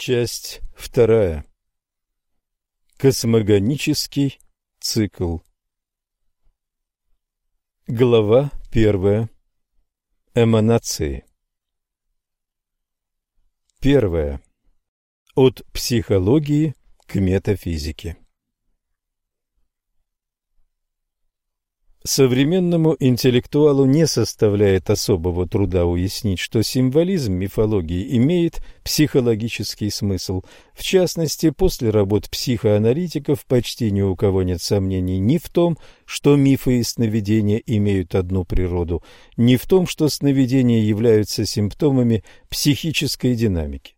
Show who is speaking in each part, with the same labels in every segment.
Speaker 1: Часть вторая. Космогонический цикл. Глава первая. Эманации. Первая. От психологии к метафизике. Современному интеллектуалу не составляет особого труда уяснить, что символизм мифологии имеет психологический смысл. В частности, после работ психоаналитиков почти ни у кого нет сомнений ни в том, что мифы и сновидения имеют одну природу, ни в том, что сновидения являются симптомами психической динамики.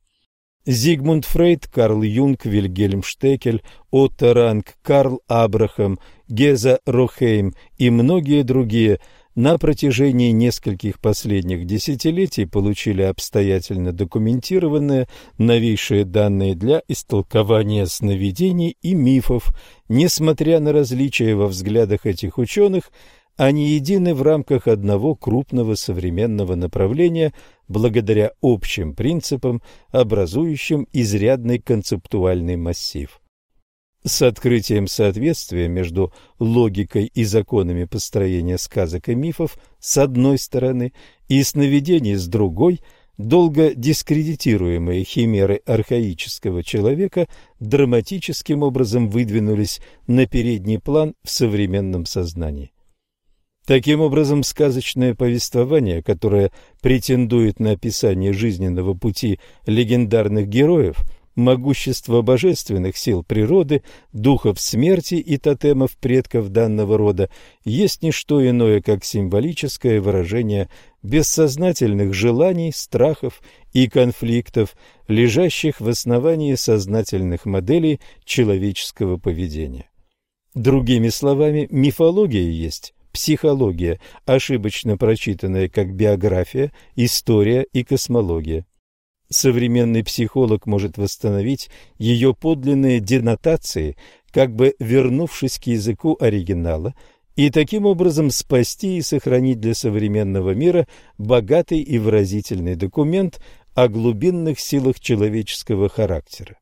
Speaker 1: Зигмунд Фрейд, Карл Юнг, Вильгельм Штекель, Отто Ранг, Карл Абрахам, Геза Рохейм и многие другие на протяжении нескольких последних десятилетий получили обстоятельно документированные новейшие данные для истолкования сновидений и мифов. Несмотря на различия во взглядах этих ученых, они едины в рамках одного крупного современного направления благодаря общим принципам, образующим изрядный концептуальный массив. С открытием соответствия между логикой и законами построения сказок и мифов с одной стороны и сновидений с другой, долго дискредитируемые химеры архаического человека драматическим образом выдвинулись на передний план в современном сознании. Таким образом, сказочное повествование, которое претендует на описание жизненного пути легендарных героев, могущество божественных сил природы, духов смерти и тотемов предков данного рода, есть не что иное, как символическое выражение бессознательных желаний, страхов и конфликтов, лежащих в основании сознательных моделей человеческого поведения. Другими словами, мифология есть психология, ошибочно прочитанная как биография, история и космология. Современный психолог может восстановить ее подлинные денотации, как бы вернувшись к языку оригинала, и таким образом спасти и сохранить для современного мира богатый и выразительный документ о глубинных силах человеческого характера.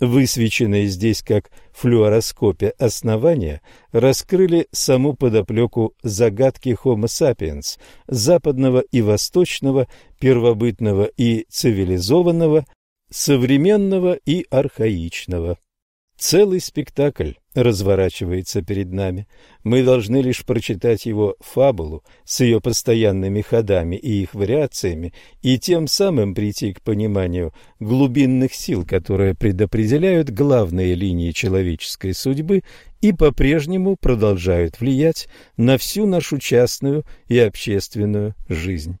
Speaker 1: Высвеченные здесь как флюороскопе основания раскрыли саму подоплеку загадки Homo sapiens, западного и восточного, первобытного и цивилизованного, современного и архаичного. Целый спектакль разворачивается перед нами. Мы должны лишь прочитать его фабулу с ее постоянными ходами и их вариациями, и тем самым прийти к пониманию глубинных сил, которые предопределяют главные линии человеческой судьбы и по-прежнему продолжают влиять на всю нашу частную и общественную жизнь.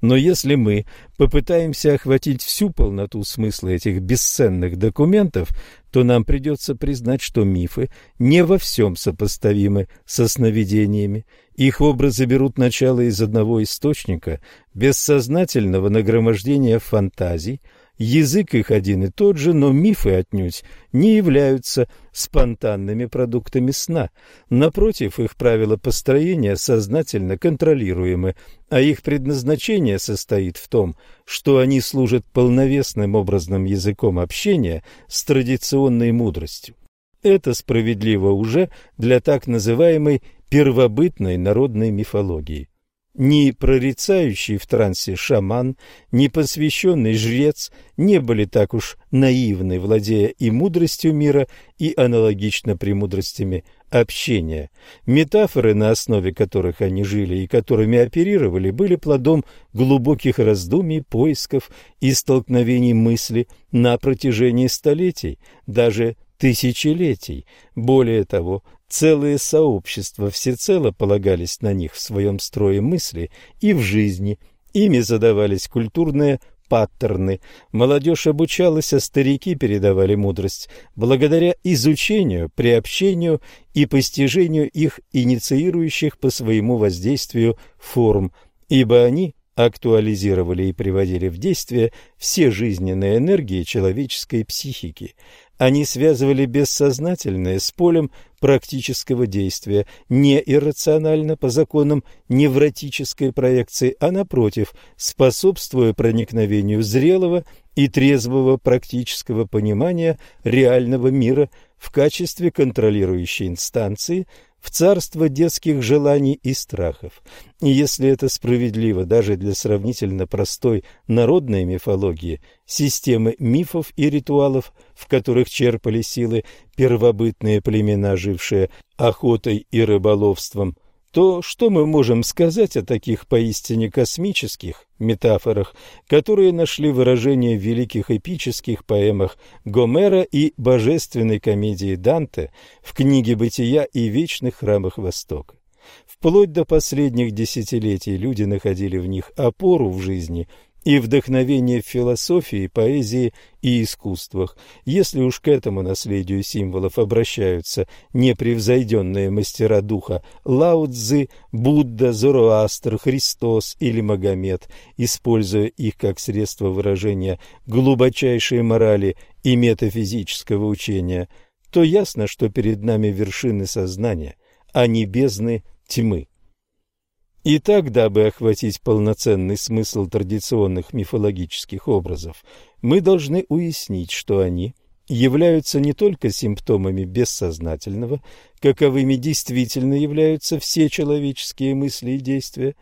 Speaker 1: Но если мы попытаемся охватить всю полноту смысла этих бесценных документов, то нам придется признать, что мифы не во всем сопоставимы со сновидениями. Их образы берут начало из одного источника, бессознательного нагромождения фантазий – Язык их один и тот же, но мифы отнюдь не являются спонтанными продуктами сна. Напротив, их правила построения сознательно контролируемы, а их предназначение состоит в том, что они служат полновесным образным языком общения с традиционной мудростью. Это справедливо уже для так называемой первобытной народной мифологии. Ни прорицающий в трансе шаман, ни посвященный жрец не были так уж наивны, владея и мудростью мира, и аналогично премудростями общения. Метафоры, на основе которых они жили и которыми оперировали, были плодом глубоких раздумий, поисков и столкновений мысли на протяжении столетий, даже тысячелетий. Более того, Целые сообщества всецело полагались на них в своем строе мысли и в жизни. Ими задавались культурные паттерны. Молодежь обучалась, а старики передавали мудрость благодаря изучению, приобщению и постижению их инициирующих по своему воздействию форм, ибо они актуализировали и приводили в действие все жизненные энергии человеческой психики. Они связывали бессознательное с полем практического действия, не иррационально по законам невротической проекции, а напротив, способствуя проникновению зрелого и трезвого практического понимания реального мира в качестве контролирующей инстанции – в царство детских желаний и страхов. И если это справедливо даже для сравнительно простой народной мифологии, системы мифов и ритуалов, в которых черпали силы первобытные племена, жившие охотой и рыболовством, то что мы можем сказать о таких поистине космических метафорах, которые нашли выражение в великих эпических поэмах Гомера и божественной комедии Данте, в книге «Бытия» и «Вечных храмах Востока»? Вплоть до последних десятилетий люди находили в них опору в жизни и вдохновение в философии, поэзии и искусствах. Если уж к этому наследию символов обращаются непревзойденные мастера духа Лао Цзы, Будда, Зороастр, Христос или Магомед, используя их как средство выражения глубочайшей морали и метафизического учения, то ясно, что перед нами вершины сознания, а не бездны тьмы. И так, дабы охватить полноценный смысл традиционных мифологических образов, мы должны уяснить, что они являются не только симптомами бессознательного, каковыми действительно являются все человеческие мысли и действия,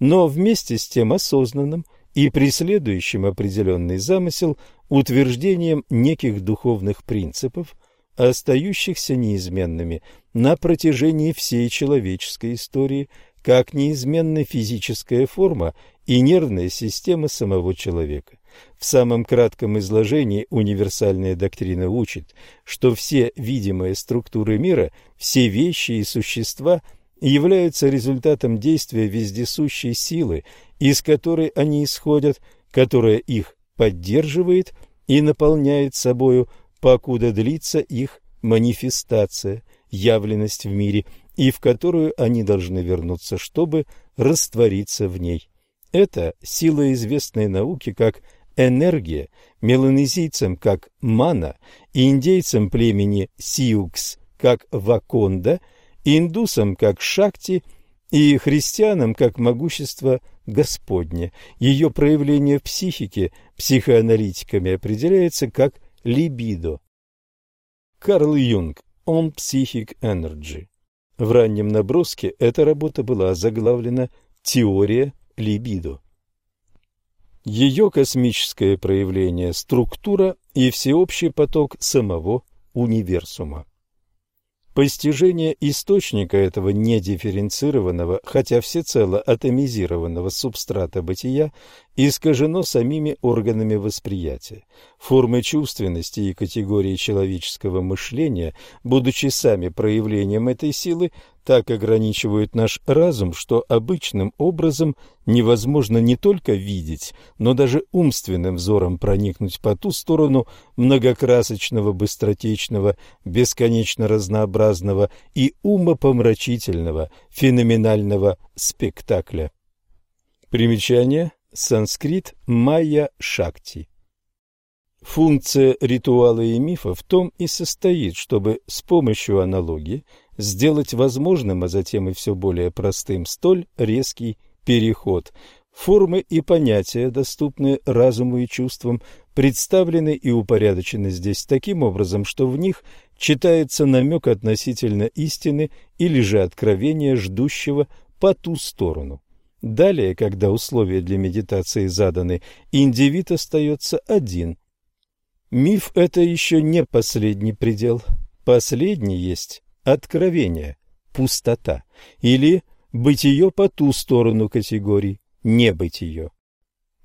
Speaker 1: но вместе с тем осознанным и преследующим определенный замысел утверждением неких духовных принципов, остающихся неизменными на протяжении всей человеческой истории – как неизменная физическая форма и нервная система самого человека. В самом кратком изложении универсальная доктрина учит, что все видимые структуры мира, все вещи и существа являются результатом действия вездесущей силы, из которой они исходят, которая их поддерживает и наполняет собою, покуда длится их манифестация, явленность в мире – и в которую они должны вернуться, чтобы раствориться в ней. Это сила известной науки как энергия, меланезийцам как мана, и индейцам племени Сиукс как ваконда, индусам как шакти и христианам как могущество Господне. Ее проявление в психике психоаналитиками определяется как либидо. Карл Юнг «On Psychic Energy» В раннем наброске эта работа была заглавлена «Теория либидо». Ее космическое проявление – структура и всеобщий поток самого универсума. Постижение источника этого недифференцированного, хотя всецело атомизированного субстрата бытия искажено самими органами восприятия. Формы чувственности и категории человеческого мышления, будучи сами проявлением этой силы, так ограничивают наш разум, что обычным образом невозможно не только видеть, но даже умственным взором проникнуть по ту сторону многокрасочного, быстротечного, бесконечно разнообразного и умопомрачительного феноменального спектакля. Примечание. Санскрит Майя Шакти. Функция ритуала и мифа в том и состоит, чтобы с помощью аналогии сделать возможным, а затем и все более простым, столь резкий переход. Формы и понятия, доступные разуму и чувствам, представлены и упорядочены здесь таким образом, что в них читается намек относительно истины или же откровения ждущего по ту сторону. Далее, когда условия для медитации заданы, индивид остается один. Миф – это еще не последний предел. Последний есть откровение, пустота или бытие по ту сторону категорий, небытие.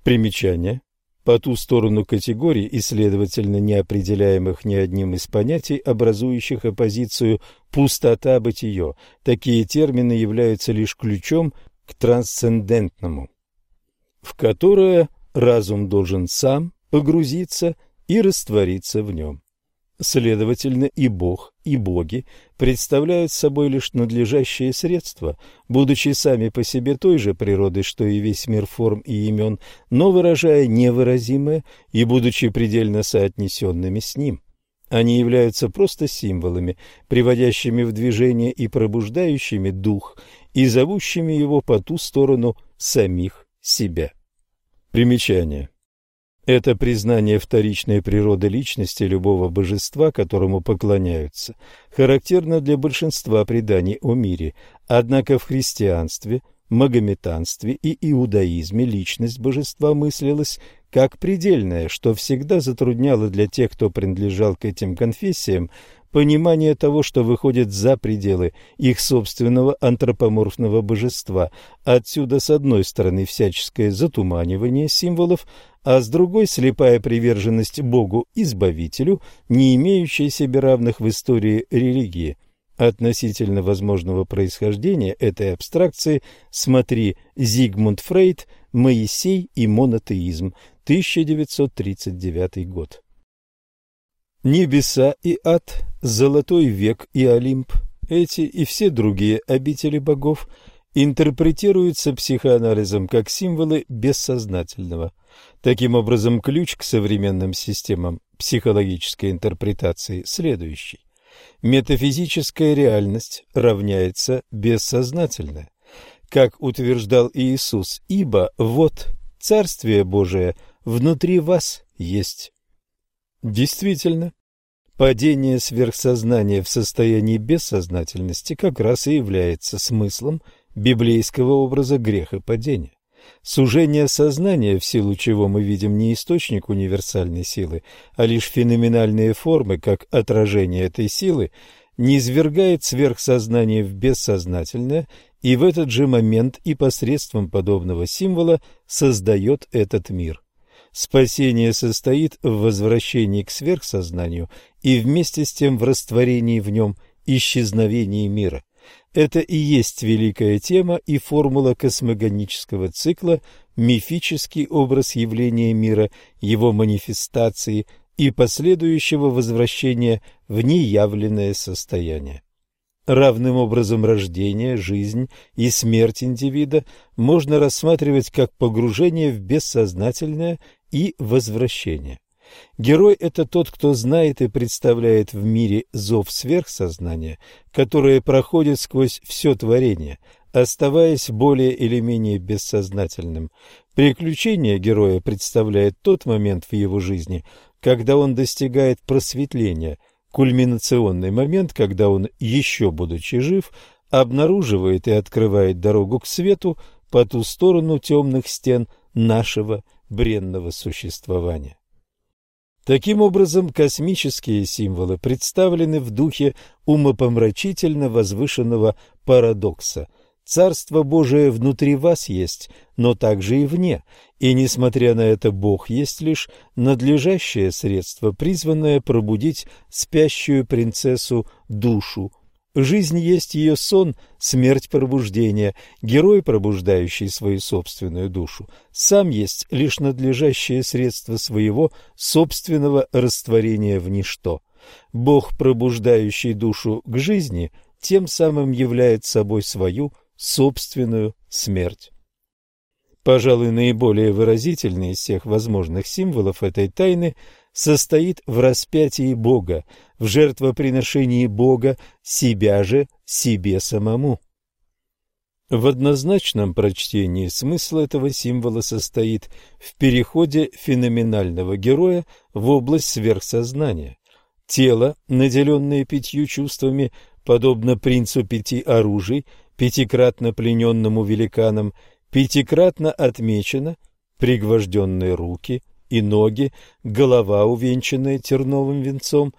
Speaker 1: Примечание. По ту сторону категорий и, следовательно, не определяемых ни одним из понятий, образующих оппозицию «пустота-бытие». Такие термины являются лишь ключом к трансцендентному, в которое разум должен сам погрузиться и раствориться в нем. Следовательно, и Бог, и боги представляют собой лишь надлежащее средство, будучи сами по себе той же природы, что и весь мир форм и имен, но выражая невыразимое и будучи предельно соотнесенными с ним. Они являются просто символами, приводящими в движение и пробуждающими дух, и зовущими его по ту сторону самих себя. Примечание. Это признание вторичной природы личности любого божества, которому поклоняются, характерно для большинства преданий о мире, однако в христианстве, магометанстве и иудаизме личность божества мыслилась как предельная, что всегда затрудняло для тех, кто принадлежал к этим конфессиям, понимание того, что выходит за пределы их собственного антропоморфного божества. Отсюда, с одной стороны, всяческое затуманивание символов, а с другой слепая приверженность Богу-избавителю, не имеющая себе равных в истории религии. Относительно возможного происхождения этой абстракции смотри Зигмунд Фрейд «Моисей и монотеизм», 1939 год. Небеса и ад, Золотой век и Олимп, эти и все другие обители богов интерпретируются психоанализом как символы бессознательного – Таким образом, ключ к современным системам психологической интерпретации следующий. Метафизическая реальность равняется бессознательная. Как утверждал Иисус, ибо вот Царствие Божие внутри вас есть. Действительно, падение сверхсознания в состоянии бессознательности как раз и является смыслом библейского образа греха падения. Сужение сознания, в силу чего мы видим не источник универсальной силы, а лишь феноменальные формы, как отражение этой силы, не извергает сверхсознание в бессознательное и в этот же момент и посредством подобного символа создает этот мир. Спасение состоит в возвращении к сверхсознанию и вместе с тем в растворении в нем исчезновении мира. Это и есть великая тема и формула космогонического цикла, мифический образ явления мира, его манифестации и последующего возвращения в неявленное состояние. Равным образом рождение, жизнь и смерть индивида можно рассматривать как погружение в бессознательное и возвращение. Герой – это тот, кто знает и представляет в мире зов сверхсознания, которое проходит сквозь все творение, оставаясь более или менее бессознательным. Приключение героя представляет тот момент в его жизни, когда он достигает просветления, кульминационный момент, когда он, еще будучи жив, обнаруживает и открывает дорогу к свету по ту сторону темных стен нашего бренного существования. Таким образом, космические символы представлены в духе умопомрачительно возвышенного парадокса. Царство Божие внутри вас есть, но также и вне, и, несмотря на это, Бог есть лишь надлежащее средство, призванное пробудить спящую принцессу душу, Жизнь есть ее сон, смерть пробуждения, герой, пробуждающий свою собственную душу, сам есть лишь надлежащее средство своего собственного растворения в ничто. Бог, пробуждающий душу к жизни, тем самым являет собой свою собственную смерть. Пожалуй, наиболее выразительный из всех возможных символов этой тайны – состоит в распятии Бога, в жертвоприношении Бога, себя же себе самому. В однозначном прочтении смысл этого символа состоит в переходе феноменального героя в область сверхсознания. Тело, наделенное пятью чувствами, подобно принцу пяти оружий, пятикратно плененному великаном, пятикратно отмечено, пригвожденные руки – и ноги, голова, увенчанная терновым венцом,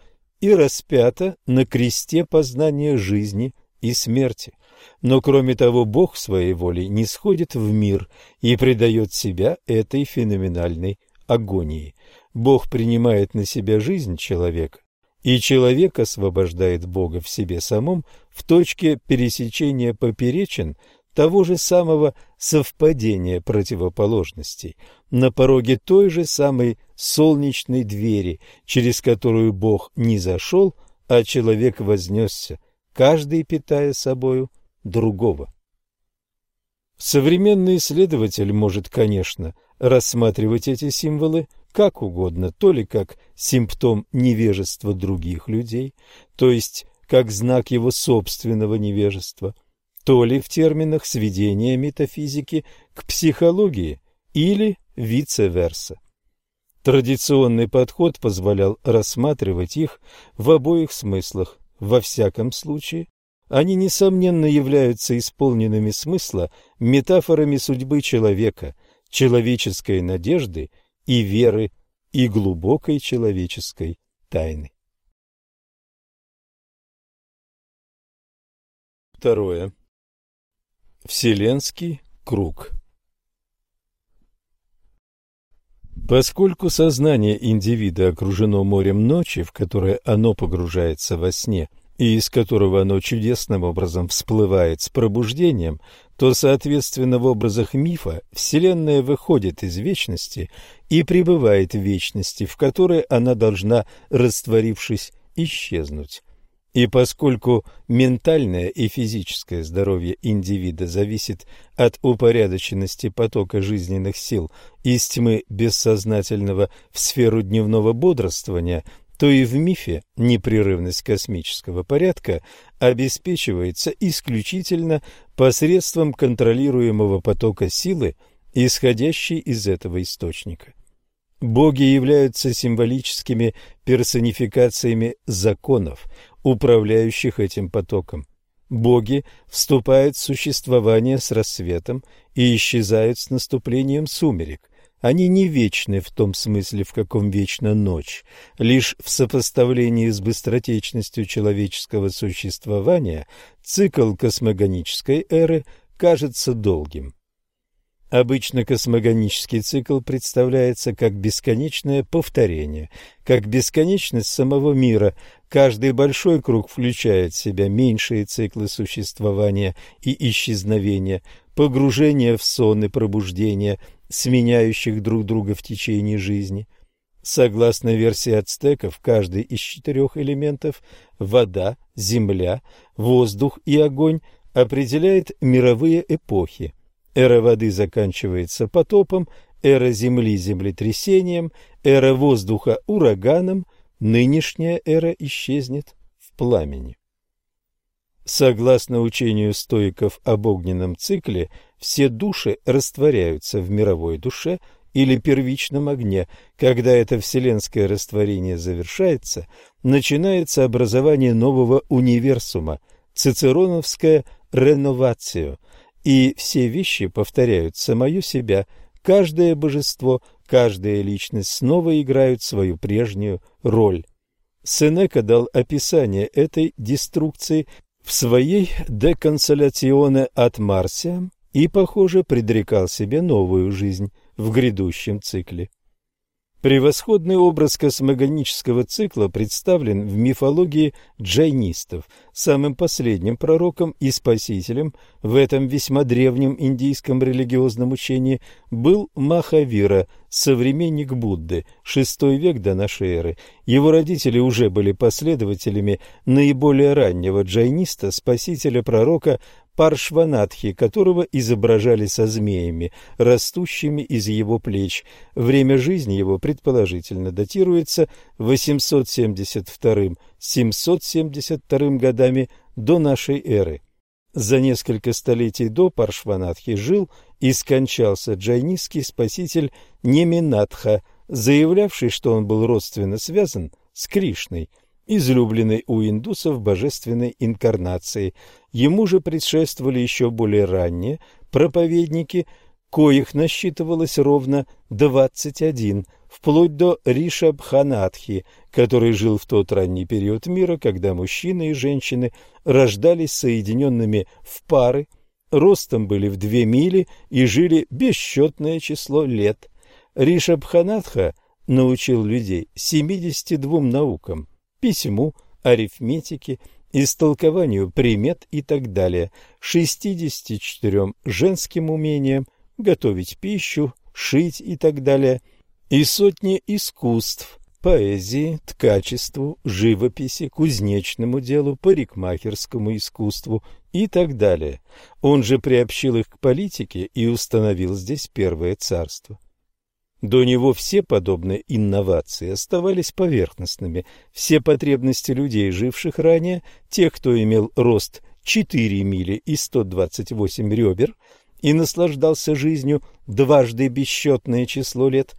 Speaker 1: и распята на кресте познания жизни и смерти. Но кроме того, Бог своей волей не сходит в мир и предает себя этой феноменальной агонии. Бог принимает на себя жизнь человека, и человек освобождает Бога в себе самом в точке пересечения поперечин того же самого совпадения противоположностей, на пороге той же самой солнечной двери, через которую Бог не зашел, а человек вознесся, каждый питая собою другого. Современный исследователь может, конечно, рассматривать эти символы как угодно, то ли как симптом невежества других людей, то есть как знак его собственного невежества, то ли в терминах сведения метафизики к психологии или vice-versa. Традиционный подход позволял рассматривать их в обоих смыслах. Во всяком случае, они, несомненно, являются исполненными смысла метафорами судьбы человека, человеческой надежды и веры, и глубокой человеческой тайны. Второе. Вселенский круг Поскольку сознание индивида окружено морем ночи, в которое оно погружается во сне, и из которого оно чудесным образом всплывает с пробуждением, то, соответственно, в образах мифа Вселенная выходит из вечности и пребывает в вечности, в которой она должна, растворившись, исчезнуть. И поскольку ментальное и физическое здоровье индивида зависит от упорядоченности потока жизненных сил из тьмы бессознательного в сферу дневного бодрствования, то и в мифе непрерывность космического порядка обеспечивается исключительно посредством контролируемого потока силы, исходящей из этого источника. Боги являются символическими персонификациями законов, управляющих этим потоком. Боги вступают в существование с рассветом и исчезают с наступлением сумерек. Они не вечны в том смысле, в каком вечна ночь. Лишь в сопоставлении с быстротечностью человеческого существования цикл космогонической эры кажется долгим. Обычно космогонический цикл представляется как бесконечное повторение, как бесконечность самого мира. Каждый большой круг включает в себя меньшие циклы существования и исчезновения, погружения в сон и пробуждение, сменяющих друг друга в течение жизни. Согласно версии ацтеков, каждый из четырех элементов – вода, земля, воздух и огонь – определяет мировые эпохи – Эра воды заканчивается потопом, эра земли – землетрясением, эра воздуха – ураганом, нынешняя эра исчезнет в пламени. Согласно учению стоиков об огненном цикле, все души растворяются в мировой душе или первичном огне. Когда это вселенское растворение завершается, начинается образование нового универсума, цицероновская реновация – и все вещи повторяют самое себя, каждое божество, каждая личность снова играют свою прежнюю роль. Сенека дал описание этой деструкции в своей «De Consolatione от Марсия» и, похоже, предрекал себе новую жизнь в грядущем цикле. Превосходный образ космогонического цикла представлен в мифологии джайнистов. Самым последним пророком и спасителем в этом весьма древнем индийском религиозном учении был Махавира, современник Будды, VI век до нашей эры. Его родители уже были последователями наиболее раннего джайниста, спасителя-пророка Паршванатхи, которого изображали со змеями, растущими из его плеч. Время жизни его предположительно датируется 872-772 годами до нашей эры. За несколько столетий до Паршванатхи жил и скончался джайнистский спаситель Неминатха, заявлявший, что он был родственно связан с Кришной – излюбленной у индусов божественной инкарнации. Ему же предшествовали еще более ранние проповедники, коих насчитывалось ровно двадцать один, вплоть до Ришабханатхи, который жил в тот ранний период мира, когда мужчины и женщины рождались соединенными в пары, ростом были в две мили и жили бесчетное число лет. Ришабханатха научил людей семидесяти двум наукам – письму, арифметике, истолкованию примет и так далее, 64 женским умениям, готовить пищу, шить и так далее, и сотни искусств, поэзии, ткачеству, живописи, кузнечному делу, парикмахерскому искусству и так далее. Он же приобщил их к политике и установил здесь первое царство. До него все подобные инновации оставались поверхностными. Все потребности людей, живших ранее, тех, кто имел рост 4 мили и 128 ребер и наслаждался жизнью дважды бесчетное число лет,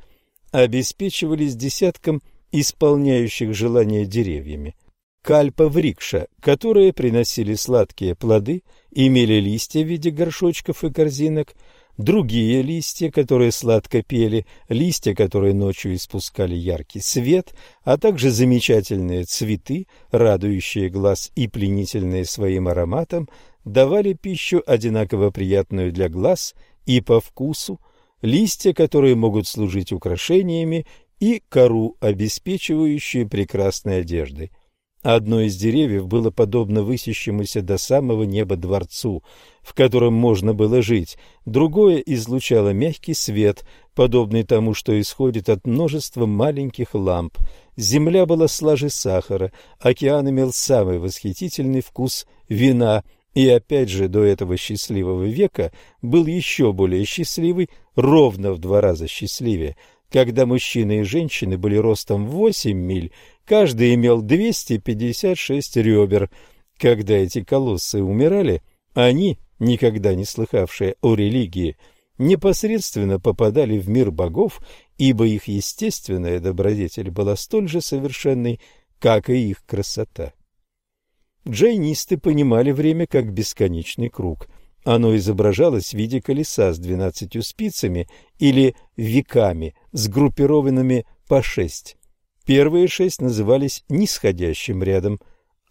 Speaker 1: обеспечивались десятком исполняющих желания деревьями. Кальпа врикша, которые приносили сладкие плоды, имели листья в виде горшочков и корзинок – другие листья, которые сладко пели, листья, которые ночью испускали яркий свет, а также замечательные цветы, радующие глаз и пленительные своим ароматом, давали пищу одинаково приятную для глаз и по вкусу, листья, которые могут служить украшениями, и кору, обеспечивающую прекрасной одеждой. Одно из деревьев было подобно высящемуся до самого неба дворцу, в котором можно было жить, другое излучало мягкий свет, подобный тому, что исходит от множества маленьких ламп. Земля была слаже сахара, океан имел самый восхитительный вкус вина, и опять же до этого счастливого века был еще более счастливый, ровно в два раза счастливее, когда мужчины и женщины были ростом восемь миль, Каждый имел 256 ребер. Когда эти колоссы умирали, они, никогда не слыхавшие о религии, непосредственно попадали в мир богов, ибо их естественная добродетель была столь же совершенной, как и их красота. Джайнисты понимали время как бесконечный круг. Оно изображалось в виде колеса с двенадцатью спицами или веками, сгруппированными по шесть. Первые шесть назывались нисходящим рядом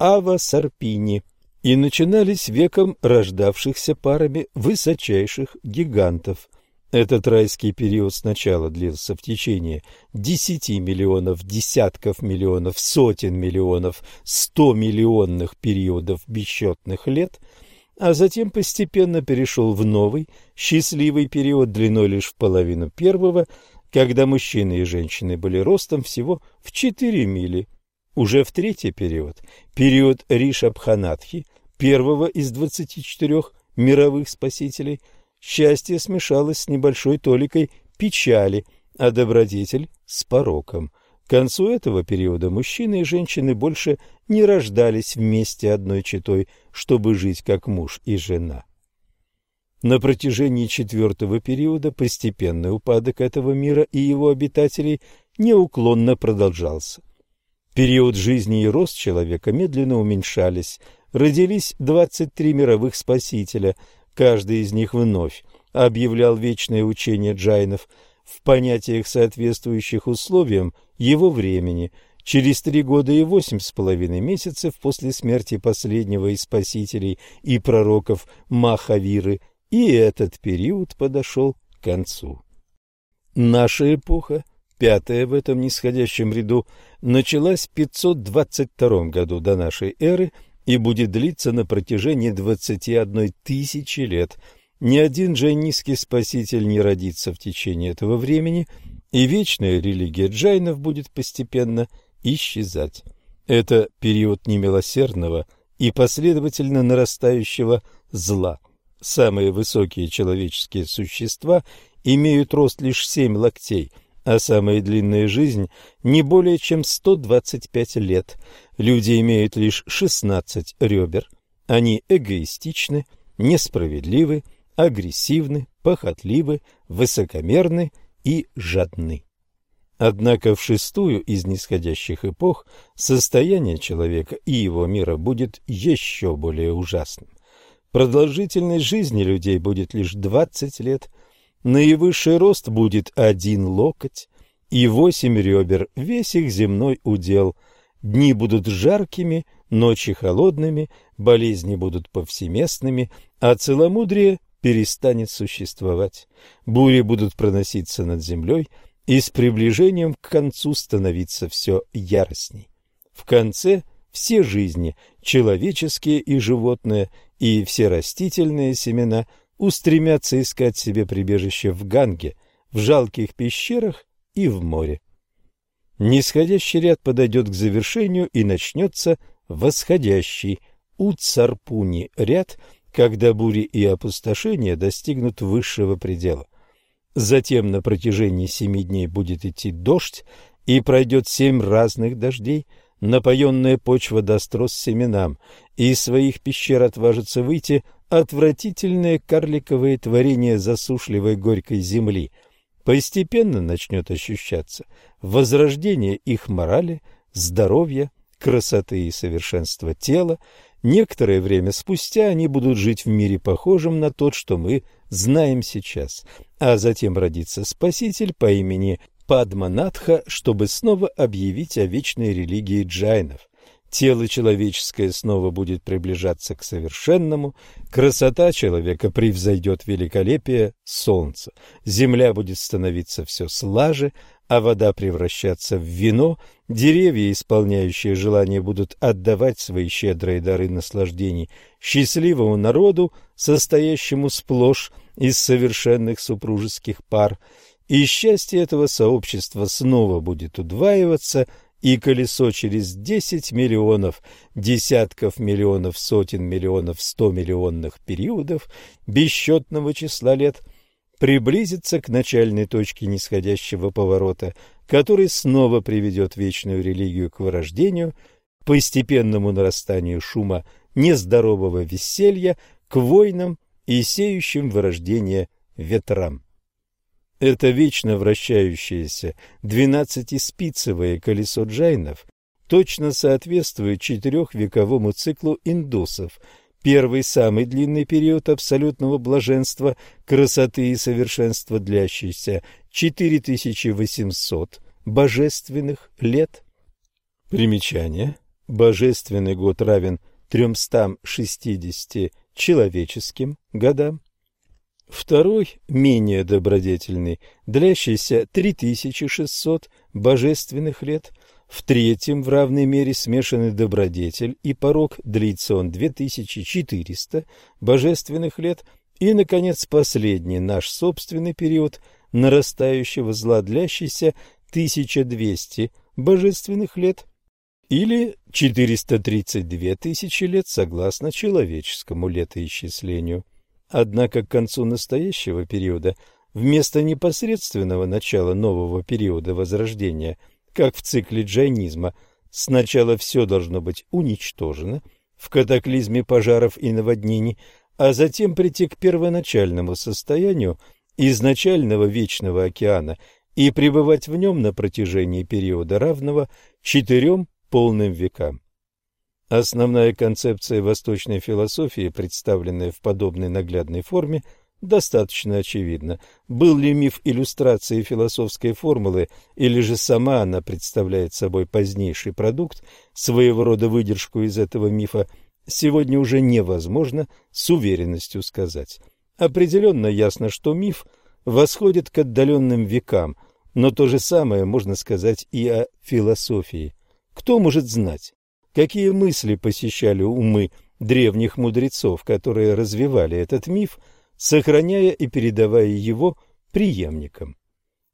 Speaker 1: Ава Сарпини и начинались веком рождавшихся парами высочайших гигантов. Этот райский период сначала длился в течение десяти миллионов, десятков миллионов, сотен миллионов, сто миллионных периодов бесчетных лет, а затем постепенно перешел в новый, счастливый период длиной лишь в половину первого – когда мужчины и женщины были ростом всего в 4 мили. Уже в третий период, период Ришабханатхи, первого из 24 мировых спасителей, счастье смешалось с небольшой толикой печали, а добродетель с пороком. К концу этого периода мужчины и женщины больше не рождались вместе одной четой, чтобы жить как муж и жена. На протяжении четвертого периода постепенный упадок этого мира и его обитателей неуклонно продолжался. Период жизни и рост человека медленно уменьшались. Родились 23 мировых спасителя, каждый из них вновь объявлял вечное учение джайнов в понятиях, соответствующих условиям его времени. Через три года и восемь с половиной месяцев после смерти последнего из спасителей и пророков Махавиры – и этот период подошел к концу. Наша эпоха, пятая в этом нисходящем ряду, началась в 522 году до нашей эры и будет длиться на протяжении 21 тысячи лет. Ни один джайнистский спаситель не родится в течение этого времени, и вечная религия джайнов будет постепенно исчезать. Это период немилосердного и последовательно нарастающего зла – Самые высокие человеческие существа имеют рост лишь семь локтей, а самая длинная жизнь не более чем 125 лет. Люди имеют лишь 16 ребер. Они эгоистичны, несправедливы, агрессивны, похотливы, высокомерны и жадны. Однако в шестую из нисходящих эпох состояние человека и его мира будет еще более ужасным. Продолжительность жизни людей будет лишь 20 лет, наивысший рост будет один локоть и восемь ребер, весь их земной удел. Дни будут жаркими, ночи холодными, болезни будут повсеместными, а целомудрие перестанет существовать. Бури будут проноситься над землей и с приближением к концу становиться все яростней. В конце все жизни, человеческие и животные, и все растительные семена устремятся искать себе прибежище в Ганге, в жалких пещерах и в море. Нисходящий ряд подойдет к завершению и начнется восходящий Уцарпуни ряд, когда бури и опустошения достигнут высшего предела. Затем на протяжении семи дней будет идти дождь, и пройдет семь разных дождей, напоенная почва даст рост семенам, и из своих пещер отважится выйти отвратительное карликовое творение засушливой горькой земли. Постепенно начнет ощущаться возрождение их морали, здоровья, красоты и совершенства тела. Некоторое время спустя они будут жить в мире похожем на тот, что мы знаем сейчас, а затем родится Спаситель по имени Падманатха, чтобы снова объявить о вечной религии джайнов. Тело человеческое снова будет приближаться к совершенному, красота человека превзойдет великолепие солнца, земля будет становиться все слаже, а вода превращаться в вино, деревья, исполняющие желания, будут отдавать свои щедрые дары наслаждений счастливому народу, состоящему сплошь из совершенных супружеских пар, и счастье этого сообщества снова будет удваиваться, и колесо через десять миллионов, десятков миллионов, сотен миллионов, сто миллионных периодов бесчетного числа лет приблизится к начальной точке нисходящего поворота, который снова приведет вечную религию к вырождению, постепенному нарастанию шума нездорового веселья, к войнам и сеющим вырождение ветрам. Это вечно вращающееся двенадцатиспицевое колесо джайнов точно соответствует четырехвековому циклу индусов. Первый самый длинный период абсолютного блаженства, красоты и совершенства, длящийся 4800 божественных лет. Примечание. Божественный год равен 360 человеческим годам. Второй, менее добродетельный, длящийся 3600 божественных лет. В третьем в равной мере смешанный добродетель и порог, длится он 2400 божественных лет. И, наконец, последний наш собственный период нарастающего зла, длящийся 1200 божественных лет или 432 тысячи лет согласно человеческому летоисчислению. Однако к концу настоящего периода, вместо непосредственного начала нового периода возрождения, как в цикле джайнизма, сначала все должно быть уничтожено в катаклизме пожаров и наводнений, а затем прийти к первоначальному состоянию изначального вечного океана и пребывать в нем на протяжении периода равного четырем полным векам. Основная концепция восточной философии, представленная в подобной наглядной форме, достаточно очевидна. Был ли миф иллюстрацией философской формулы, или же сама она представляет собой позднейший продукт, своего рода выдержку из этого мифа, сегодня уже невозможно с уверенностью сказать. Определенно ясно, что миф восходит к отдаленным векам, но то же самое можно сказать и о философии. Кто может знать? Какие мысли посещали умы древних мудрецов, которые развивали этот миф, сохраняя и передавая его преемникам?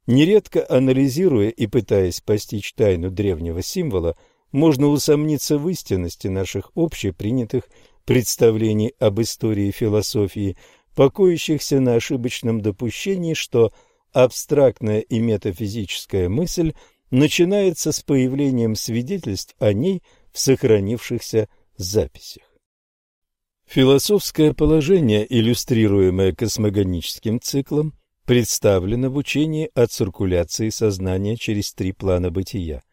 Speaker 1: Нередко анализируя и пытаясь постичь тайну древнего символа, можно усомниться в истинности наших общепринятых представлений об истории философии, покоящихся на ошибочном допущении, что абстрактная и метафизическая мысль начинается с появлением свидетельств о ней – в сохранившихся записях. Философское положение, иллюстрируемое космогоническим циклом, представлено в учении о циркуляции сознания через три плана бытия.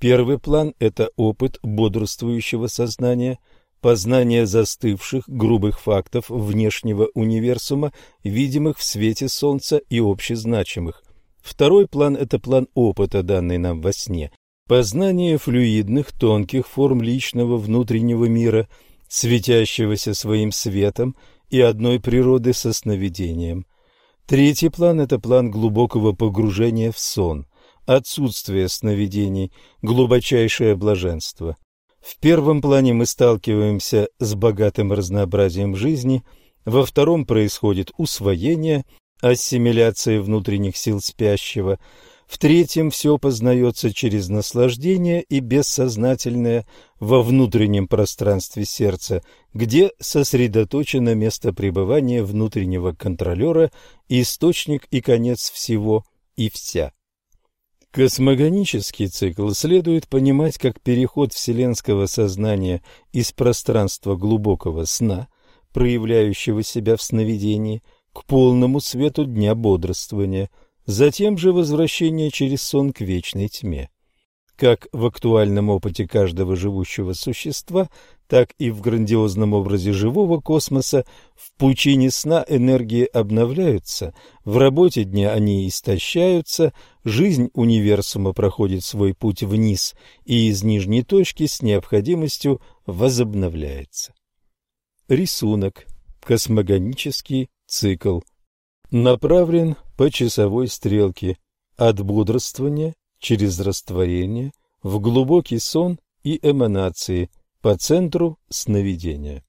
Speaker 1: Первый план – это опыт бодрствующего сознания, познание застывших грубых фактов внешнего универсума, видимых в свете Солнца и общезначимых. Второй план – это план опыта, данный нам во сне, Познание флюидных тонких форм личного внутреннего мира, светящегося своим светом и одной природы со сновидением. Третий план – это план глубокого погружения в сон, отсутствие сновидений, глубочайшее блаженство. В первом плане мы сталкиваемся с богатым разнообразием жизни, во втором происходит усвоение, ассимиляция внутренних сил спящего – В-третьем, все познается через наслаждение и бессознательное во внутреннем пространстве сердца, где сосредоточено место пребывания внутреннего контролера, источник и конец всего и вся. Космогонический цикл следует понимать как переход вселенского сознания из пространства глубокого сна, проявляющего себя в сновидении, к полному свету дня бодрствования – затем же возвращение через сон к вечной тьме. Как в актуальном опыте каждого живущего существа, так и в грандиозном образе живого космоса в пучине сна энергии обновляются, в работе дня они истощаются, жизнь универсума проходит свой путь вниз и из нижней точки с необходимостью возобновляется. Рисунок. Космогонический цикл направлен по часовой стрелке от бодрствования через растворение в глубокий сон и эманации по центру сновидения.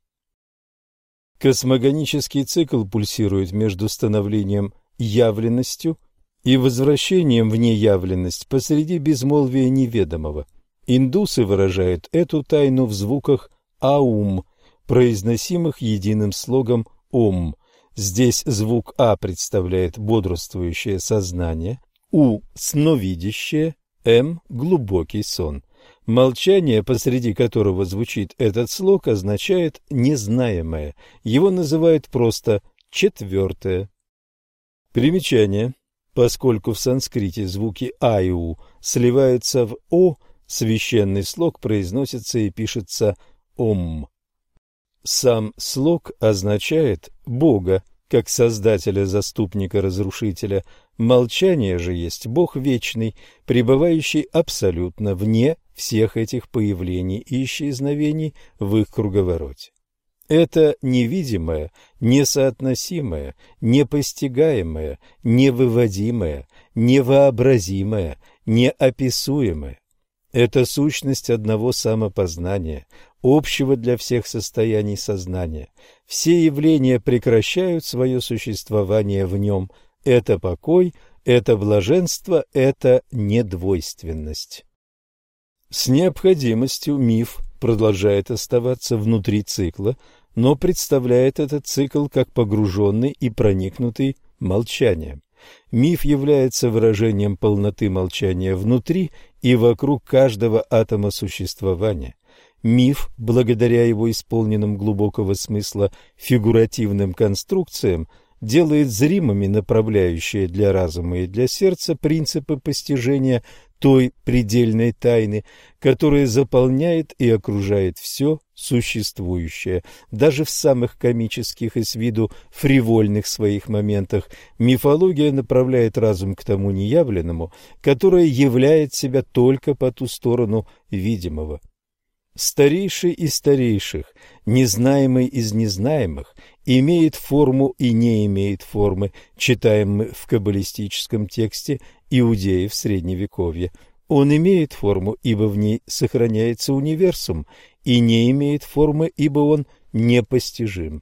Speaker 1: Космогонический цикл пульсирует между становлением явленностью и возвращением в неявленность посреди безмолвия неведомого. Индусы выражают эту тайну в звуках «аум», произносимых единым слогом «ом», Здесь звук А представляет бодрствующее сознание, У – сновидящее, М – глубокий сон. Молчание, посреди которого звучит этот слог, означает «незнаемое». Его называют просто «четвертое». Примечание. Поскольку в санскрите звуки А и У сливаются в О, священный слог произносится и пишется «Ом». Сам слог означает «Бога», как создателя-заступника-разрушителя. Молчание же есть Бог вечный, пребывающий абсолютно вне всех этих появлений и исчезновений в их круговороте. Это невидимое, несоотносимое, непостигаемое, невыводимое, невообразимое, неописуемое. Это сущность одного самопознания, общего для всех состояний сознания. Все явления прекращают свое существование в нем. Это покой, это блаженство, это недвойственность. С необходимостью миф продолжает оставаться внутри цикла, но представляет этот цикл как погруженный и проникнутый молчанием. Миф является выражением полноты молчания внутри и вокруг каждого атома существования. Миф, благодаря его исполненным глубокого смысла фигуративным конструкциям, делает зримыми направляющие для разума и для сердца принципы постижения той предельной тайны, которая заполняет и окружает все существующее. Даже в самых комических и с виду фривольных своих моментах мифология направляет разум к тому неявленному, которое являет себя только по ту сторону видимого. Старейший из старейших, незнаемый из незнаемых, имеет форму и не имеет формы, читаем мы в каббалистическом тексте иудеев Средневековья. Он имеет форму, ибо в ней сохраняется универсум, и не имеет формы, ибо он непостижим.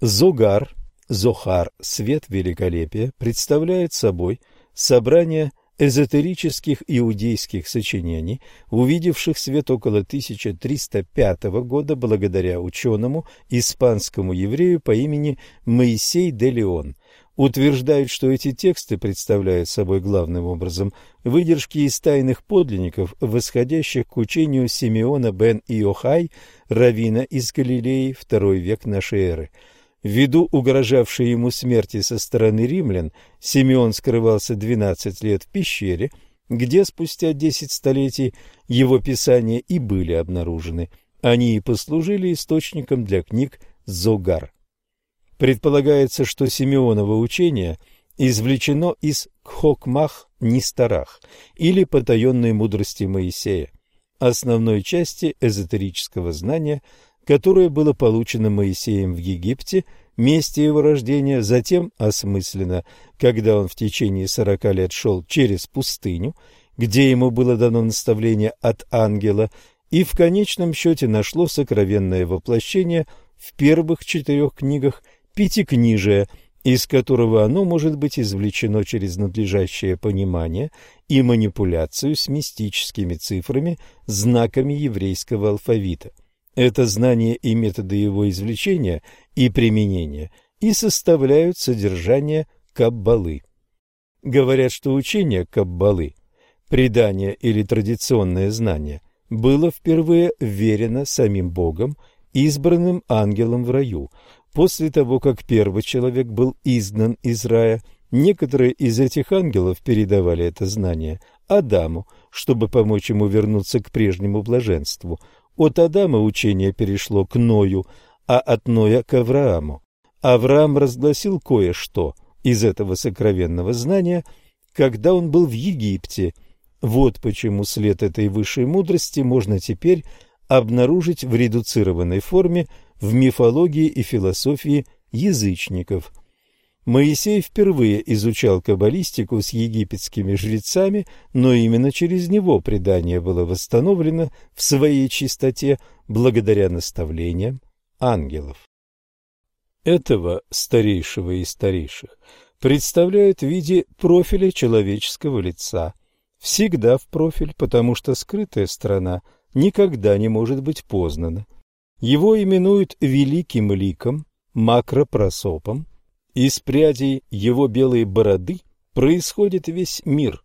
Speaker 1: Зогар, Зохар, свет великолепия, представляет собой собрание эзотерических иудейских сочинений, увидевших свет около 1305 года благодаря ученому испанскому еврею по имени Моисей де Леон. Утверждают, что эти тексты представляют собой главным образом выдержки из тайных подлинников, восходящих к учению Симеона бен Иохай, равина из Галилеи, второй век нашей эры – Ввиду угрожавшей ему смерти со стороны римлян, Симеон скрывался двенадцать лет в пещере, где спустя десять столетий его писания и были обнаружены. Они и послужили источником для книг Зогар. Предполагается, что Симеоново учение извлечено из Кхокмах Нистарах или потаенной мудрости Моисея, основной части эзотерического знания – которое было получено Моисеем в Египте, месте его рождения, затем осмыслено, когда он в течение сорока лет шел через пустыню, где ему было дано наставление от ангела, и в конечном счете нашло сокровенное воплощение в первых четырех книгах Пятикнижия, из которого оно может быть извлечено через надлежащее понимание и манипуляцию с мистическими цифрами, знаками еврейского алфавита. Это знание и методы его извлечения и применения и составляют содержание Каббалы. Говорят, что учение Каббалы, предание или традиционное знание, было впервые верено самим Богом, избранным ангелом в раю, После того, как первый человек был изгнан из рая, некоторые из этих ангелов передавали это знание Адаму, чтобы помочь ему вернуться к прежнему блаженству. От Адама учение перешло к Ною, а от Ноя к Аврааму. Авраам разгласил кое-что из этого сокровенного знания, когда он был в Египте. Вот почему след этой высшей мудрости можно теперь обнаружить в редуцированной форме в мифологии и философии язычников. Моисей впервые изучал каббалистику с египетскими жрецами, но именно через него предание было восстановлено в своей чистоте благодаря наставлениям ангелов. Этого старейшего из старейших представляют в виде профиля человеческого лица, всегда в профиль, потому что скрытая сторона – никогда не может быть познано. Его именуют великим ликом, макропросопом. Из прядей его белой бороды происходит весь мир.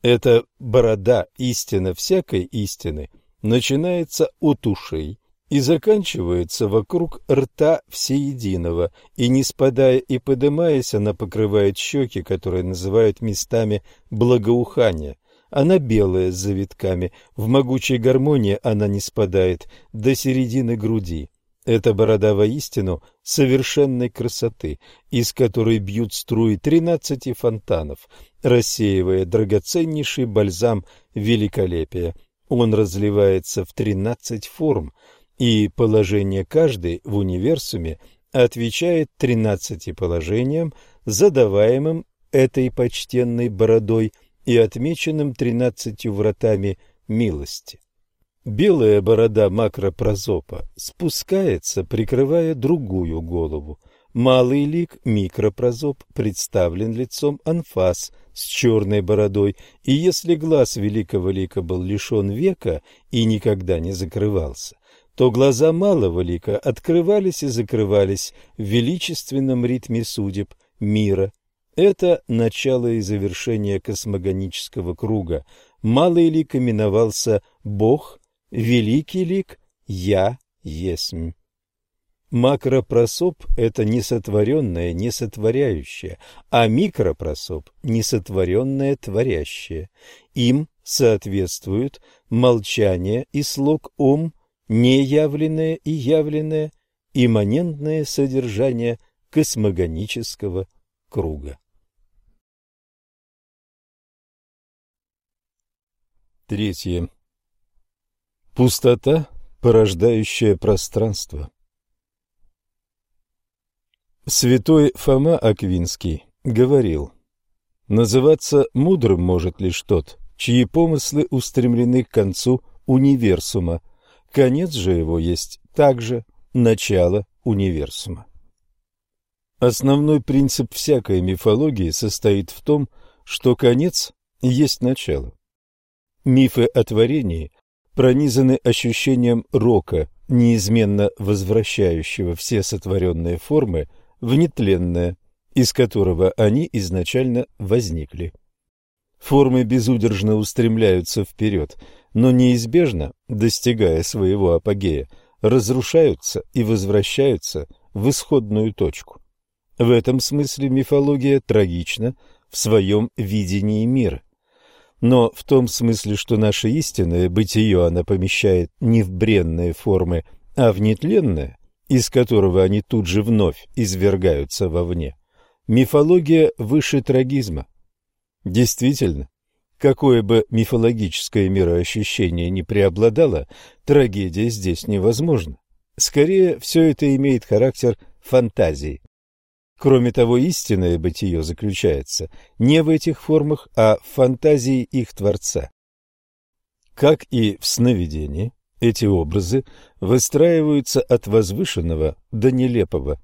Speaker 1: Эта борода, истина всякой истины, начинается от ушей и заканчивается вокруг рта всеединого, и, не спадая и подымаясь, она покрывает щеки, которые называют местами благоухания. Она белая с завитками, в могучей гармонии она не спадает до середины груди. Эта борода воистину совершенной красоты, из которой бьют струи тринадцати фонтанов, рассеивая драгоценнейший бальзам великолепия. Он разливается в тринадцать форм, и положение каждой в универсуме отвечает тринадцати положениям, задаваемым этой почтенной бородой и отмеченным тринадцатью вратами милости. Белая борода макропрозопа спускается, прикрывая другую голову. Малый лик микропрозоп представлен лицом анфас с черной бородой, и если глаз великого лика был лишен века и никогда не закрывался, то глаза малого лика открывались и закрывались в величественном ритме судеб мира это начало и завершение космогонического круга. Малый лик именовался Бог, великий лик Я есмь. Макропросоп – это несотворенное, несотворяющее, а микропросоп – несотворенное, творящее. Им соответствуют молчание и слог ум, неявленное и явленное, имманентное содержание космогонического круга. Третье. Пустота, порождающая пространство. Святой Фома Аквинский говорил, «Называться мудрым может лишь тот, чьи помыслы устремлены к концу универсума. Конец же его есть также начало универсума». Основной принцип всякой мифологии состоит в том, что конец есть начало. Мифы о творении пронизаны ощущением рока, неизменно возвращающего все сотворенные формы в нетленное, из которого они изначально возникли. Формы безудержно устремляются вперед, но неизбежно, достигая своего апогея, разрушаются и возвращаются в исходную точку. В этом смысле мифология трагична в своем видении мира – но в том смысле, что наше истинное бытие она помещает не в бренные формы, а в нетленное, из которого они тут же вновь извергаются вовне. Мифология выше трагизма. Действительно, какое бы мифологическое мироощущение ни преобладало, трагедия здесь невозможна. Скорее, все это имеет характер фантазии. Кроме того, истинное бытие заключается не в этих формах, а в фантазии их Творца. Как и в сновидении, эти образы выстраиваются от возвышенного до нелепого.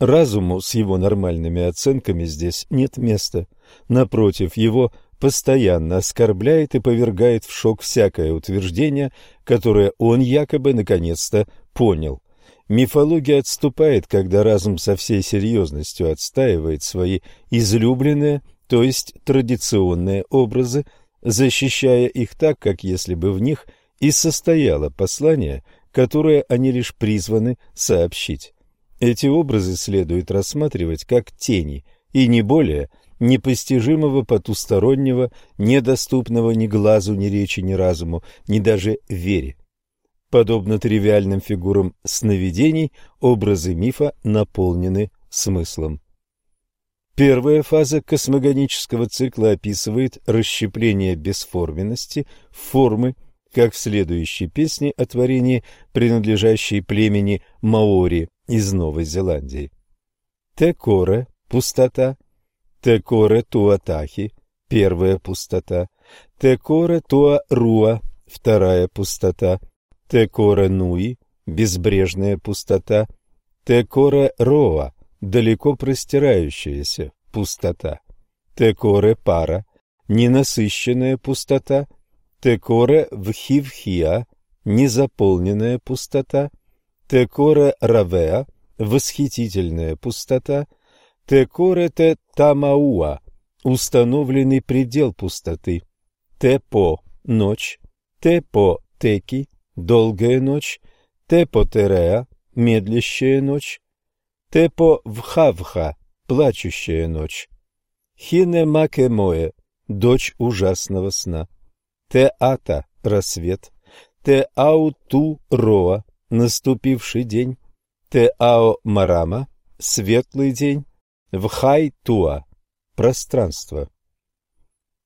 Speaker 1: Разуму с его нормальными оценками здесь нет места. Напротив, его постоянно оскорбляет и повергает в шок всякое утверждение, которое он якобы наконец-то понял. Мифология отступает, когда разум со всей серьезностью отстаивает свои излюбленные, то есть традиционные образы, защищая их так, как если бы в них и состояло послание, которое они лишь призваны сообщить. Эти образы следует рассматривать как тени, и не более непостижимого потустороннего, недоступного ни глазу, ни речи, ни разуму, ни даже вере. Подобно тривиальным фигурам сновидений, образы мифа наполнены смыслом. Первая фаза космогонического цикла описывает расщепление бесформенности в формы, как в следующей песне о творении, принадлежащей племени Маори из Новой Зеландии. Текоре – пустота, Текоре Туатахи – первая пустота, Текоре Туаруа – вторая пустота, Текоре Нуи – безбрежная пустота, Текоре Роа – далеко простирающаяся пустота, Текоре Пара – ненасыщенная пустота, Текоре Вхивхия – незаполненная пустота, Текоре Равеа – восхитительная пустота, Текоре Те Тамауа – установленный предел пустоты, Тепо – ночь, Тепо Теки – долгая ночь, Тепо Тереа – медлящая ночь, Тепо Вхавха – плачущая ночь, Хине Макемое – дочь ужасного сна, Теата – рассвет, Теауту Роа наступивший день, Теао Марама, светлый день, Вхай Туа, пространство.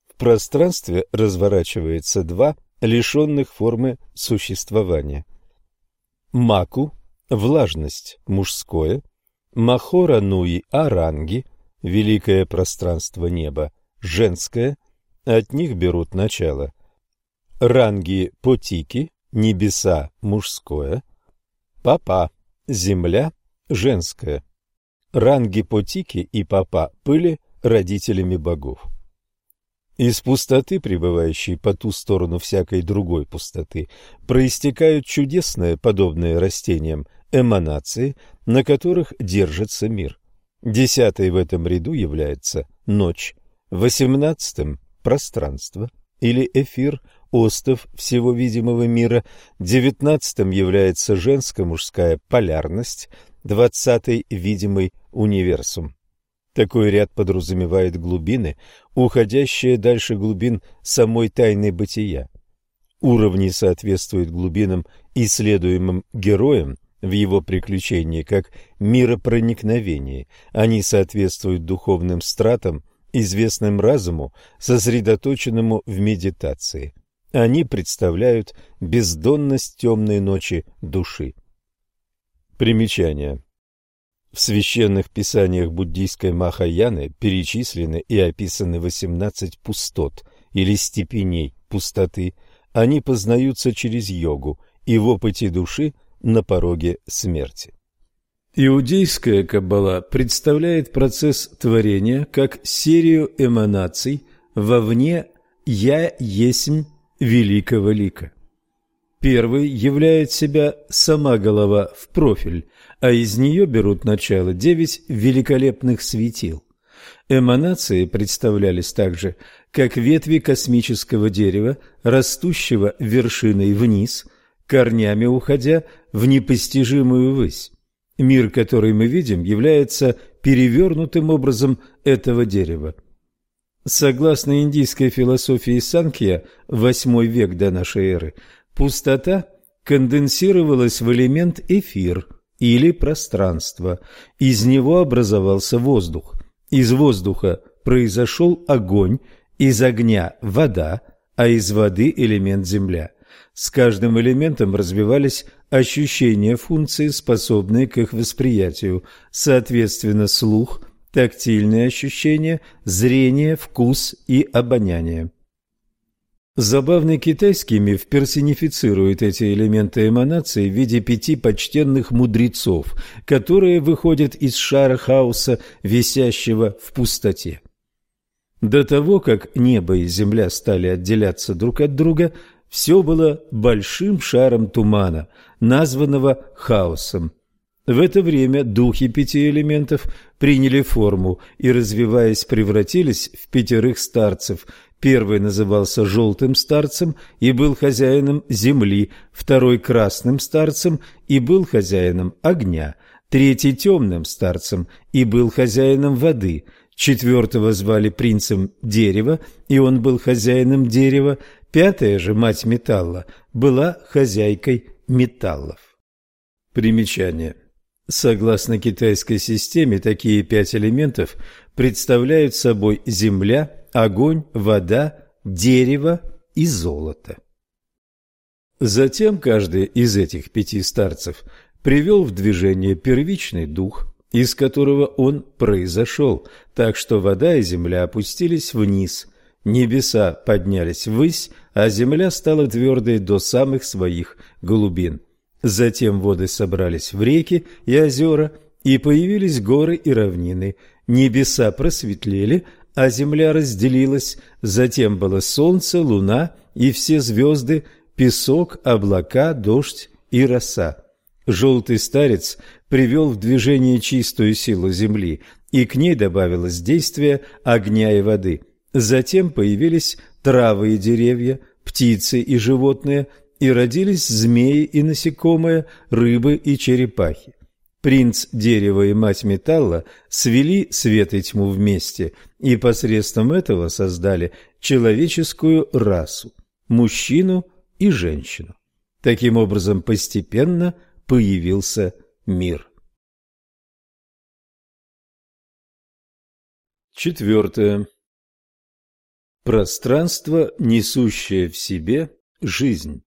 Speaker 1: В пространстве разворачивается два лишенных формы существования. Маку – влажность, мужское, Махора Нуи Аранги – великое пространство неба, женское, от них берут начало. Ранги Потики – небеса, мужское – Папа – земля, женская. Ранги Потики и Папа были родителями богов. Из пустоты, пребывающей по ту сторону всякой другой пустоты, проистекают чудесные, подобные растениям, эманации, на которых держится мир. Десятой в этом ряду является ночь, восемнадцатым – пространство или эфир, остов всего видимого мира, девятнадцатым является женско-мужская полярность, двадцатый – видимый универсум. Такой ряд подразумевает глубины, уходящие дальше глубин самой тайны бытия. Уровни соответствуют глубинам, исследуемым героем в его приключении, как миропроникновение. Они соответствуют духовным стратам, известным разуму, сосредоточенному в медитации. Они представляют бездонность темной ночи души. Примечание. В священных писаниях буддийской Махаяны перечислены и описаны 18 пустот или степеней пустоты. Они познаются через йогу и в опыте души на пороге смерти. Иудейская каббала представляет процесс творения как серию эманаций вовне «Я есмь великого лика. Первый являет себя сама голова в профиль, а из нее берут начало девять великолепных светил. Эманации представлялись также как ветви космического дерева, растущего вершиной вниз, корнями уходя в непостижимую высь. Мир, который мы видим, является перевернутым образом этого дерева. Согласно индийской философии Санкья, восьмой век до нашей эры, пустота конденсировалась в элемент эфир или пространство. Из него образовался воздух. Из воздуха произошел огонь, из огня – вода, а из воды – элемент земля. С каждым элементом развивались ощущения функции, способные к их восприятию, соответственно, слух – тактильные ощущения, зрение, вкус и обоняние. Забавный китайский миф персонифицирует эти элементы эманации в виде пяти почтенных мудрецов, которые выходят из шара хаоса, висящего в пустоте. До того, как небо и земля стали отделяться друг от друга, все было большим шаром тумана, названного хаосом. В это время духи пяти элементов приняли форму и, развиваясь, превратились в пятерых старцев – Первый назывался желтым старцем и был хозяином земли, второй красным старцем и был хозяином огня, третий темным старцем и был хозяином воды, четвертого звали принцем дерева, и он был хозяином дерева, пятая же, мать металла, была хозяйкой металлов. Примечание. Согласно китайской системе, такие пять элементов представляют собой земля, огонь, вода, дерево и золото. Затем каждый из этих пяти старцев привел в движение первичный дух, из которого он произошел, так что вода и земля опустились вниз, небеса поднялись ввысь, а земля стала твердой до самых своих глубин. Затем воды собрались в реки и озера, и появились горы и равнины. Небеса просветлели, а земля разделилась, затем было солнце, луна и все звезды, песок, облака, дождь и роса. Желтый старец привел в движение чистую силу земли, и к ней добавилось действие огня и воды. Затем появились травы и деревья, птицы и животные, и родились змеи и насекомые, рыбы и черепахи. Принц дерева и мать металла свели свет и тьму вместе и посредством этого создали человеческую расу – мужчину и женщину. Таким образом, постепенно появился мир. Четвертое. Пространство, несущее в себе жизнь.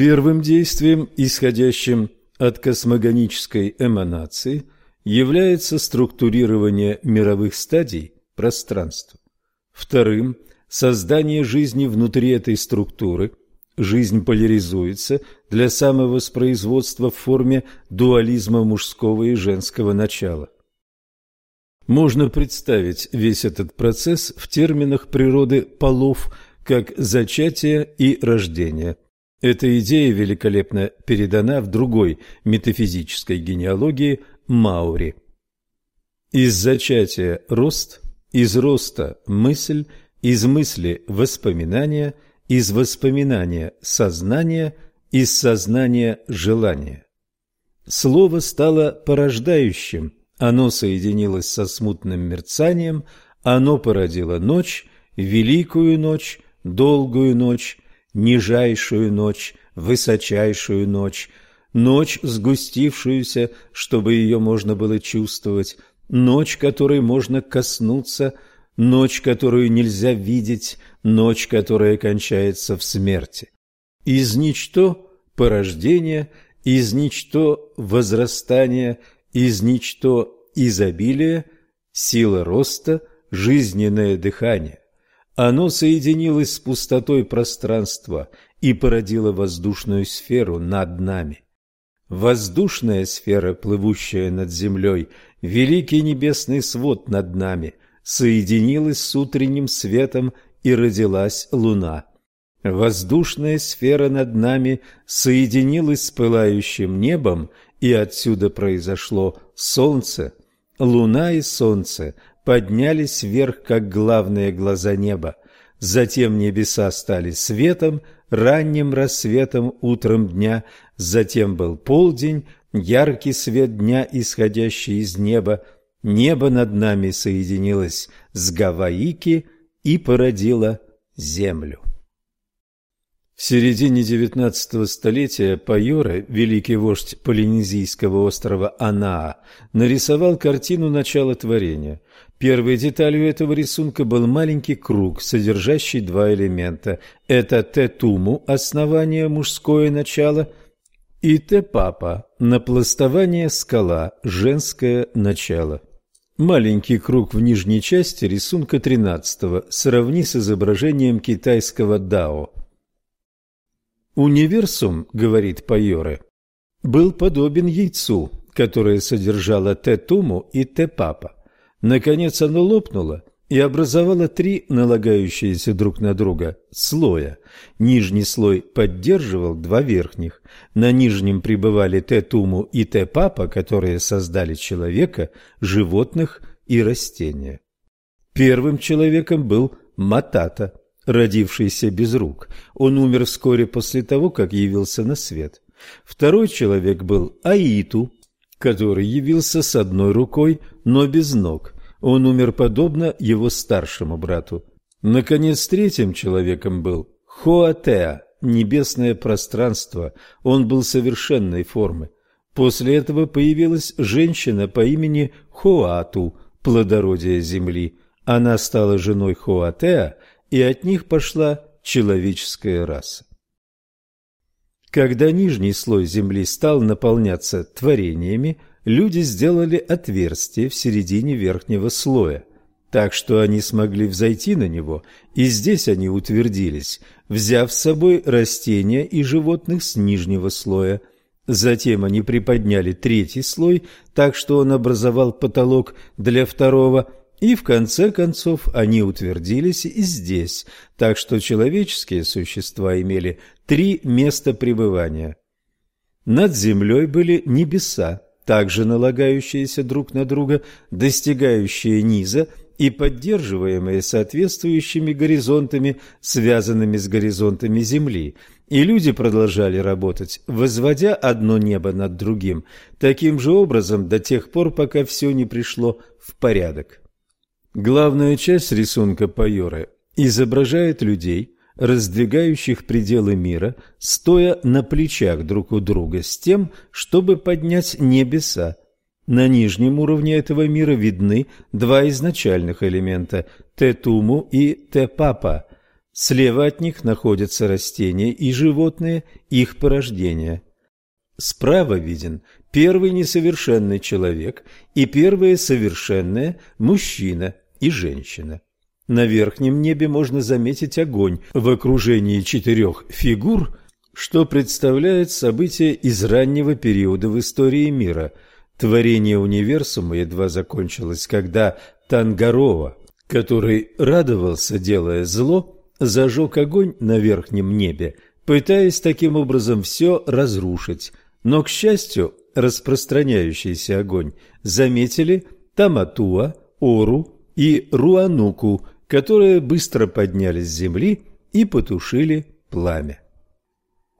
Speaker 1: Первым действием, исходящим от космогонической эманации, является структурирование мировых стадий пространства. Вторым – создание жизни внутри этой структуры. Жизнь поляризуется для самовоспроизводства в форме дуализма мужского и женского начала. Можно представить весь этот процесс в терминах природы полов как зачатие и рождение – эта идея великолепно передана в другой метафизической генеалогии Маури. Из зачатия – рост, из роста – мысль, из мысли – воспоминания, из воспоминания – сознание, из сознания – желание. Слово стало порождающим, оно соединилось со смутным мерцанием, оно породило ночь, великую ночь, долгую ночь, нижайшую ночь, высочайшую ночь, ночь, сгустившуюся, чтобы ее можно было чувствовать, ночь, которой можно коснуться, ночь, которую нельзя видеть, ночь, которая кончается в смерти. Из ничто – порождение, из ничто – возрастание, из ничто – изобилие, сила роста, жизненное дыхание. Оно соединилось с пустотой пространства и породило воздушную сферу над нами. Воздушная сфера, плывущая над землей, великий небесный свод над нами, соединилась с утренним светом и родилась луна. Воздушная сфера над нами соединилась с пылающим небом, и отсюда произошло солнце. Луна и солнце поднялись вверх, как главные глаза неба. Затем небеса стали светом, ранним рассветом, утром дня. Затем был полдень, яркий свет дня, исходящий из неба. Небо над нами соединилось с Гаваики и породило землю. В середине XIX столетия Пайора, великий вождь полинезийского острова Анаа, нарисовал картину начала творения. Первой деталью этого рисунка был маленький круг, содержащий два элемента. Это Тетуму – основание, мужское начало, и Тепапа – напластование скала, женское начало. Маленький круг в нижней части рисунка 13 сравни с изображением китайского дао. Универсум, говорит Пайоре, был подобен яйцу, которое содержало Т-туму и Т-папа. Наконец оно лопнуло и образовало три налагающиеся друг на друга слоя. Нижний слой поддерживал два верхних. На нижнем пребывали Т-туму и Т-папа, которые создали человека, животных и растения. Первым человеком был Матата, родившийся без рук. Он умер вскоре после того, как явился на свет. Второй человек был Аиту, который явился с одной рукой, но без ног. Он умер подобно его старшему брату. Наконец, третьим человеком был Хоатеа, небесное пространство. Он был совершенной формы. После этого появилась женщина по имени Хоату, плодородие земли. Она стала женой Хоатеа, и от них пошла человеческая раса. Когда нижний слой земли стал наполняться творениями, люди сделали отверстие в середине верхнего слоя, так что они смогли взойти на него, и здесь они утвердились, взяв с собой растения и животных с нижнего слоя. Затем они приподняли третий слой, так что он образовал потолок для второго, и в конце концов они утвердились и здесь, так что человеческие существа имели три места пребывания. Над землей были небеса, также налагающиеся друг на друга, достигающие низа и поддерживаемые соответствующими горизонтами, связанными с горизонтами Земли, и люди продолжали работать, возводя одно небо над другим, таким же образом до тех пор, пока все не пришло в порядок. Главная часть рисунка Пайоры изображает людей, раздвигающих пределы мира, стоя на плечах друг у друга с тем, чтобы поднять небеса. На нижнем уровне этого мира видны два изначальных элемента – Тетуму и Тепапа. Слева от них находятся растения и животные, их порождения. Справа виден первый несовершенный человек и первое совершенное – мужчина и женщина. На верхнем небе можно заметить огонь в окружении четырех фигур, что представляет событие из раннего периода в истории мира. Творение универсума едва закончилось, когда Тангарова, который радовался, делая зло, зажег огонь на верхнем небе, пытаясь таким образом все разрушить. Но, к счастью, распространяющийся огонь заметили Таматуа, Ору и Руануку, которые быстро поднялись с земли и потушили пламя.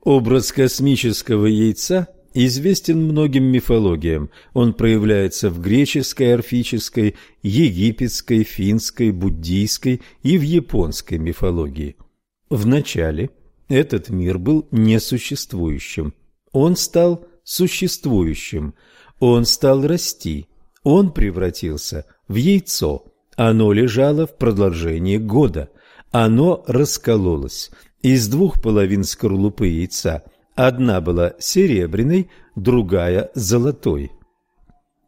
Speaker 1: Образ космического яйца известен многим мифологиям. Он проявляется в греческой, орфической, египетской, финской, буддийской и в японской мифологии. Вначале этот мир был несуществующим. Он стал существующим. Он стал расти. Он превратился в яйцо. Оно лежало в продолжении года. Оно раскололось. Из двух половин скорлупы яйца одна была серебряной, другая – золотой.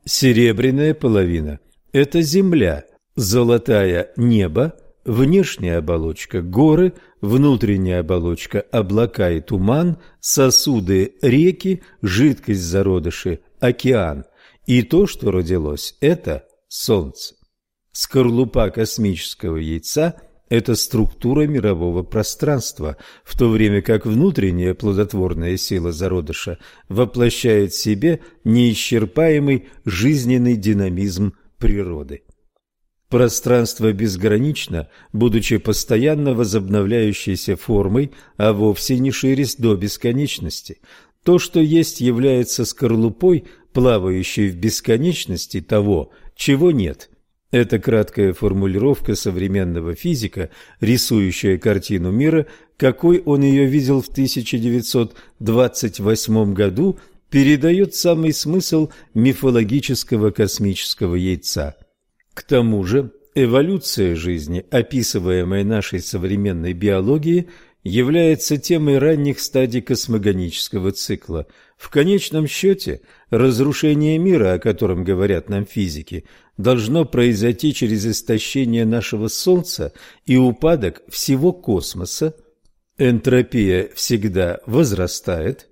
Speaker 1: Серебряная половина – это земля, золотая – небо, внешняя оболочка – горы, внутренняя оболочка – облака и туман, сосуды – реки, жидкость зародыши – океан. И то, что родилось – это солнце. Скорлупа космического яйца – это структура мирового пространства, в то время как внутренняя плодотворная сила зародыша воплощает в себе неисчерпаемый жизненный динамизм природы. Пространство безгранично, будучи постоянно возобновляющейся формой, а вовсе не ширясь до бесконечности. То, что есть, является скорлупой, плавающей в бесконечности того, чего нет – это краткая формулировка современного физика, рисующая картину мира, какой он ее видел в 1928 году, передает самый смысл мифологического космического яйца. К тому же, эволюция жизни, описываемая нашей современной биологией, является темой ранних стадий космогонического цикла. В конечном счете, разрушение мира, о котором говорят нам физики, должно произойти через истощение нашего Солнца и упадок всего космоса. Энтропия всегда возрастает.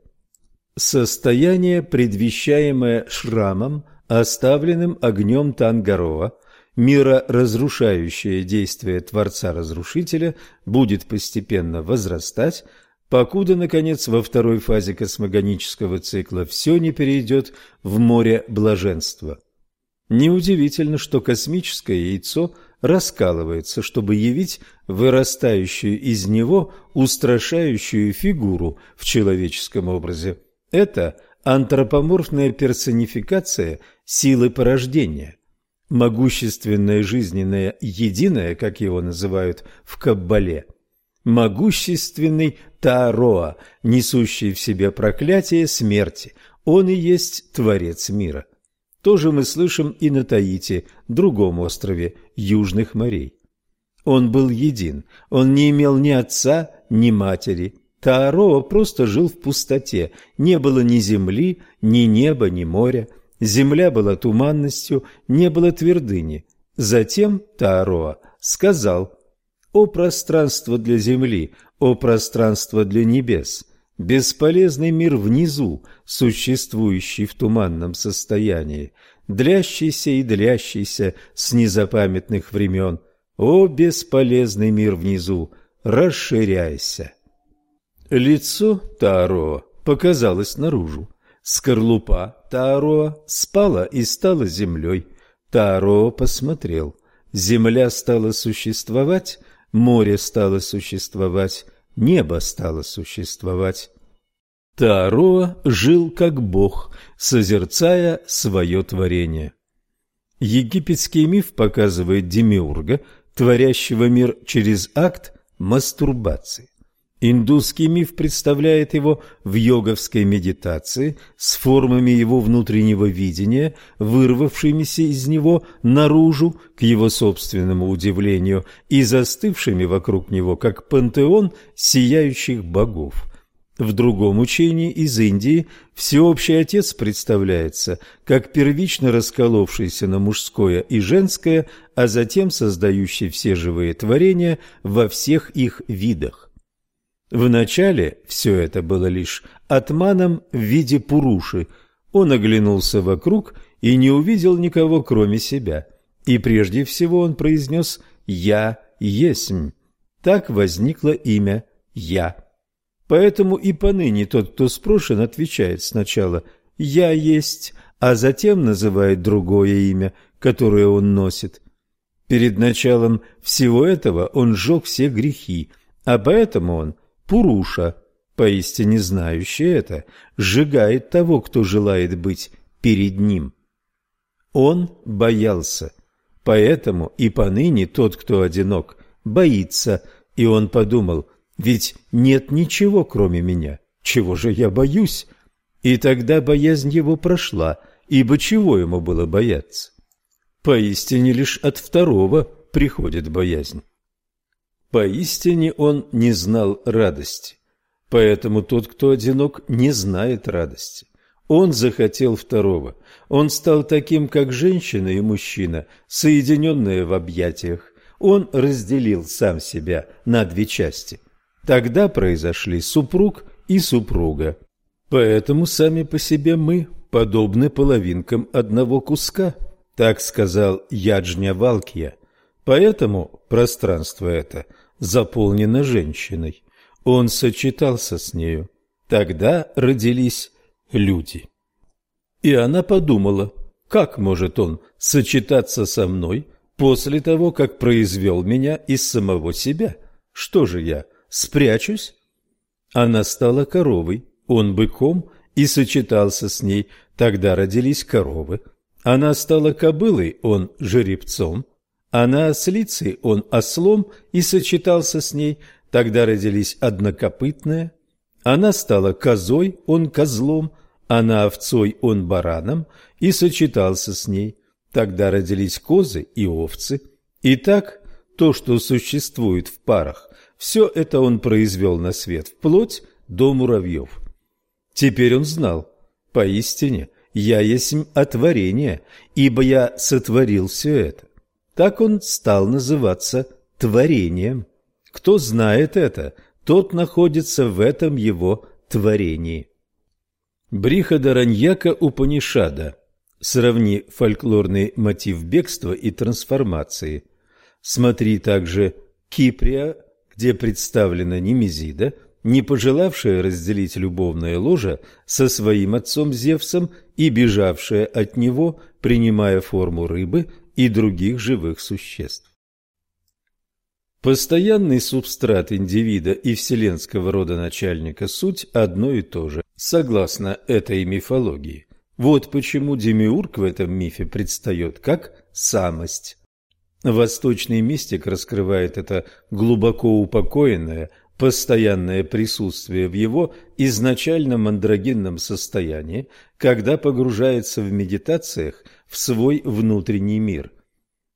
Speaker 1: Состояние, предвещаемое шрамом, оставленным огнем Тангарова, мироразрушающее действие Творца-Разрушителя будет постепенно возрастать, покуда, наконец, во второй фазе космогонического цикла все не перейдет в море блаженства. Неудивительно, что космическое яйцо раскалывается, чтобы явить вырастающую из него устрашающую фигуру в человеческом образе. Это антропоморфная персонификация силы порождения. Могущественное жизненное единое, как его называют в Каббале, могущественный Таароа, несущий в себе проклятие смерти, он и есть Творец мира. То же мы слышим и на Таити, другом острове Южных морей. Он был един, он не имел ни отца, ни матери. Таароа просто жил в пустоте, не было ни земли, ни неба, ни моря. Земля была туманностью, не было твердыни. Затем Таароа сказал «О пространство для земли, о пространство для небес, бесполезный мир внизу, существующий в туманном состоянии, длящийся и длящийся с незапамятных времен, о бесполезный мир внизу, расширяйся». Лицо Таароа показалось наружу. Скорлупа Таароа спала и стала землей. Таароа посмотрел. Земля стала существовать, море стало существовать, небо стало существовать. Таароа жил как бог, созерцая свое творение. Египетский миф показывает демиурга, творящего мир через акт мастурбации. Индусский миф представляет его в йоговской медитации с формами его внутреннего видения, вырвавшимися из него наружу, к его собственному удивлению, и застывшими вокруг него, как пантеон сияющих богов. В другом учении из Индии всеобщий отец представляется как первично расколовшийся на мужское и женское, а затем создающий все живые творения во всех их видах. Вначале все это было лишь атманом в виде пуруши. Он оглянулся вокруг и не увидел никого, кроме себя. И прежде всего он произнес «Я есмь». Так возникло имя «Я». Поэтому и поныне тот, кто спрошен, отвечает сначала «Я есть», а затем называет другое имя, которое он носит. Перед началом всего этого он сжег все грехи, а поэтому он Пуруша, поистине знающий это, сжигает того, кто желает быть перед ним. Он боялся, поэтому и поныне тот, кто одинок, боится, и он подумал, ведь нет ничего, кроме меня, чего же я боюсь? И тогда боязнь его прошла, ибо чего ему было бояться? Поистине лишь от второго приходит боязнь. Поистине он не знал радости. Поэтому тот, кто одинок, не знает радости. Он захотел второго. Он стал таким, как женщина и мужчина, соединенные в объятиях. Он разделил сам себя на две части. Тогда произошли супруг и супруга. Поэтому сами по себе мы подобны половинкам одного куска, так сказал Яджня Валкия. Поэтому пространство это – заполнена женщиной. Он сочетался с нею. Тогда родились люди. И она подумала, как может он сочетаться со мной после того, как произвел меня из самого себя? Что же я, спрячусь? Она стала коровой, он быком и сочетался с ней. Тогда родились коровы. Она стала кобылой, он жеребцом. Она ослицей, он ослом и сочетался с ней, тогда родились однокопытные. Она стала козой, он козлом, она овцой, он бараном и сочетался с ней. Тогда родились козы и овцы. И так то, что существует в парах, Все это он произвел на свет, вплоть до муравьев. Теперь он знал, поистине, я есть отворение, ибо я сотворил все это. Так он стал называться творением. Кто знает это, тот находится в этом его творении. Брихадараньяка Упанишада. Сравни фольклорный мотив бегства и трансформации. Смотри также Киприя, где представлена Немезида, не пожелавшая разделить любовное ложе со своим отцом Зевсом и бежавшая от него, принимая форму рыбы и других живых существ. Постоянный субстрат индивида и вселенского рода начальника – суть одно и то же, согласно этой мифологии. Вот почему Демиург в этом мифе предстает как самость. Восточный мистик раскрывает это глубоко упокоенное, постоянное присутствие в его изначально мандрагинном состоянии, когда погружается в медитациях в свой внутренний мир.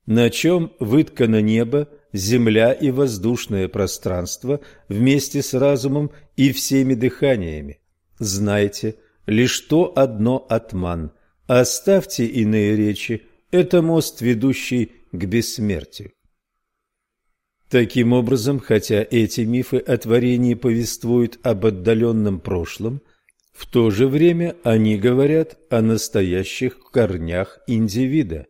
Speaker 1: На чем выткано небо, земля и воздушное пространство вместе с разумом и всеми дыханиями. Знайте, лишь то одно атман. Оставьте иные речи, это мост, ведущий к бессмертию. Таким образом, хотя эти мифы о творении повествуют об отдаленном прошлом, в то же время они говорят о настоящих корнях индивида.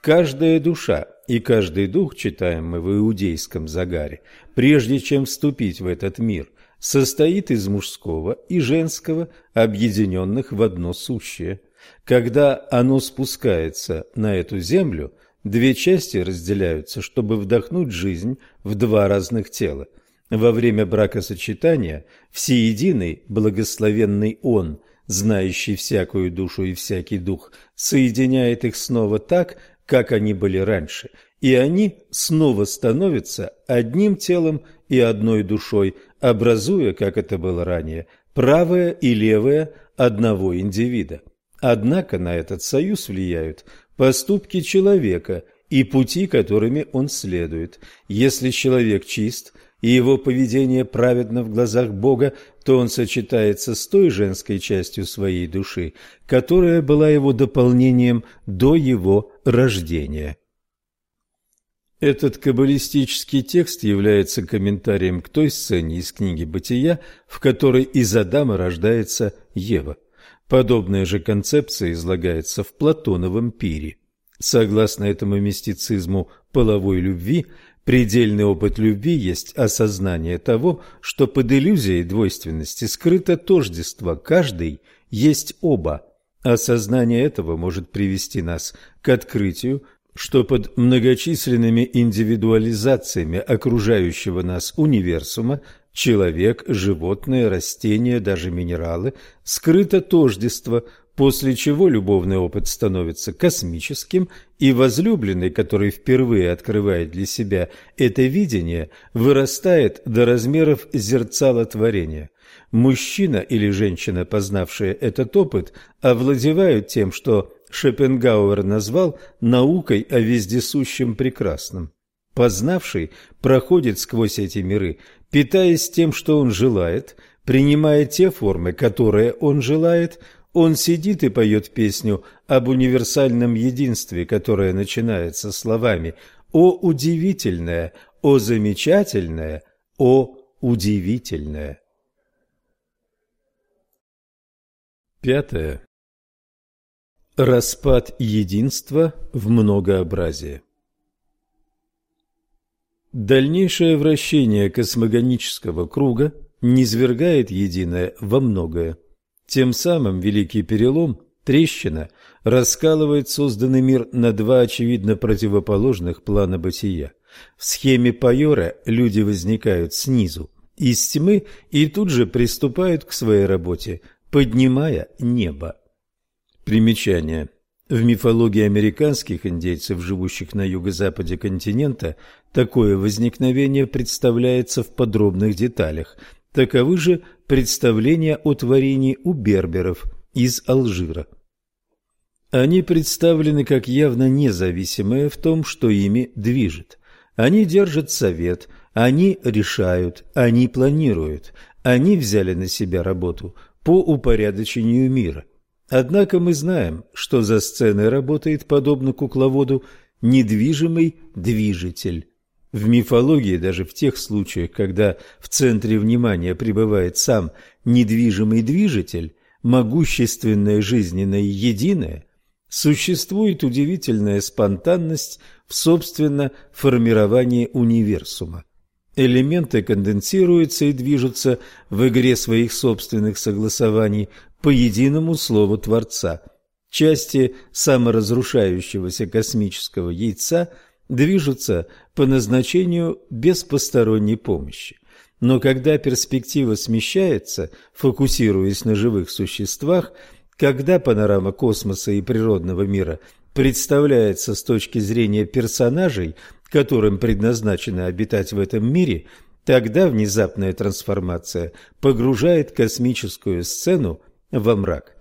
Speaker 1: Каждая душа и каждый дух, читаем мы в иудейском загаре, прежде чем вступить в этот мир, состоит из мужского и женского, объединенных в одно сущее. Когда оно спускается на эту землю, две части разделяются, чтобы вдохнуть жизнь в два разных тела. Во время бракосочетания всеединый благословенный Он, знающий всякую душу и всякий дух, соединяет их снова так, как они были раньше, и они снова становятся одним телом и одной душой, образуя, как это было ранее, правое и левое одного индивида. Однако на этот союз влияют поступки человека и пути, которыми он следует. Если человек чист и его поведение праведно в глазах Бога, то он сочетается с той женской частью своей души, которая была его дополнением до его рождения. Этот каббалистический текст является комментарием к той сцене из книги «Бытия», в которой из Адама рождается Ева. Подобная же концепция излагается в Платоновом пире. Согласно этому мистицизму половой любви, предельный опыт любви есть осознание того, что под иллюзией двойственности скрыто тождество, каждый есть оба. Осознание этого может привести нас к открытию, что под многочисленными индивидуализациями окружающего нас универсума человек, животные, растения, даже минералы скрыто тождество, после чего любовный опыт становится космическим, и возлюбленный, который впервые открывает для себя это видение, вырастает до размеров зерцала творения. Мужчина или женщина, познавшие этот опыт, овладевают тем, что Шопенгауэр назвал наукой о вездесущем прекрасном. Познавший проходит сквозь эти миры, питаясь тем, что он желает, принимая те формы, которые он желает, он сидит и поет песню об универсальном единстве, которое начинается словами «О удивительное! О замечательное! О удивительное!» Пятое. Распад единства в многообразие Дальнейшее вращение космогонического круга низвергает единое во многое. Тем самым великий перелом, трещина, раскалывает созданный мир на два очевидно противоположных плана бытия. В схеме Пайора люди возникают снизу, из тьмы, и тут же приступают к своей работе, поднимая небо. Примечание. В мифологии американских индейцев, живущих на юго-западе континента, такое возникновение представляется в подробных деталях. Таковы же представления о творении у берберов из Алжира. Они представлены как явно независимые в том, что ими движет. Они держат совет, Они решают, они планируют, они взяли на себя работу по упорядочению мира. Однако мы знаем, что за сценой работает, подобно кукловоду, недвижимый движитель. В мифологии, даже в тех случаях, когда в центре внимания пребывает сам недвижимый движитель, могущественное жизненное единое, существует удивительная спонтанность в собственно формировании универсума. Элементы конденсируются и движутся в игре своих собственных согласований по единому слову Творца. Части саморазрушающегося космического яйца движутся по назначению без посторонней помощи. Но когда перспектива смещается, фокусируясь на живых существах, когда панорама космоса и природного мира представляется с точки зрения персонажей, которым предназначено обитать в этом мире, тогда внезапная трансформация погружает космическую сцену во мрак.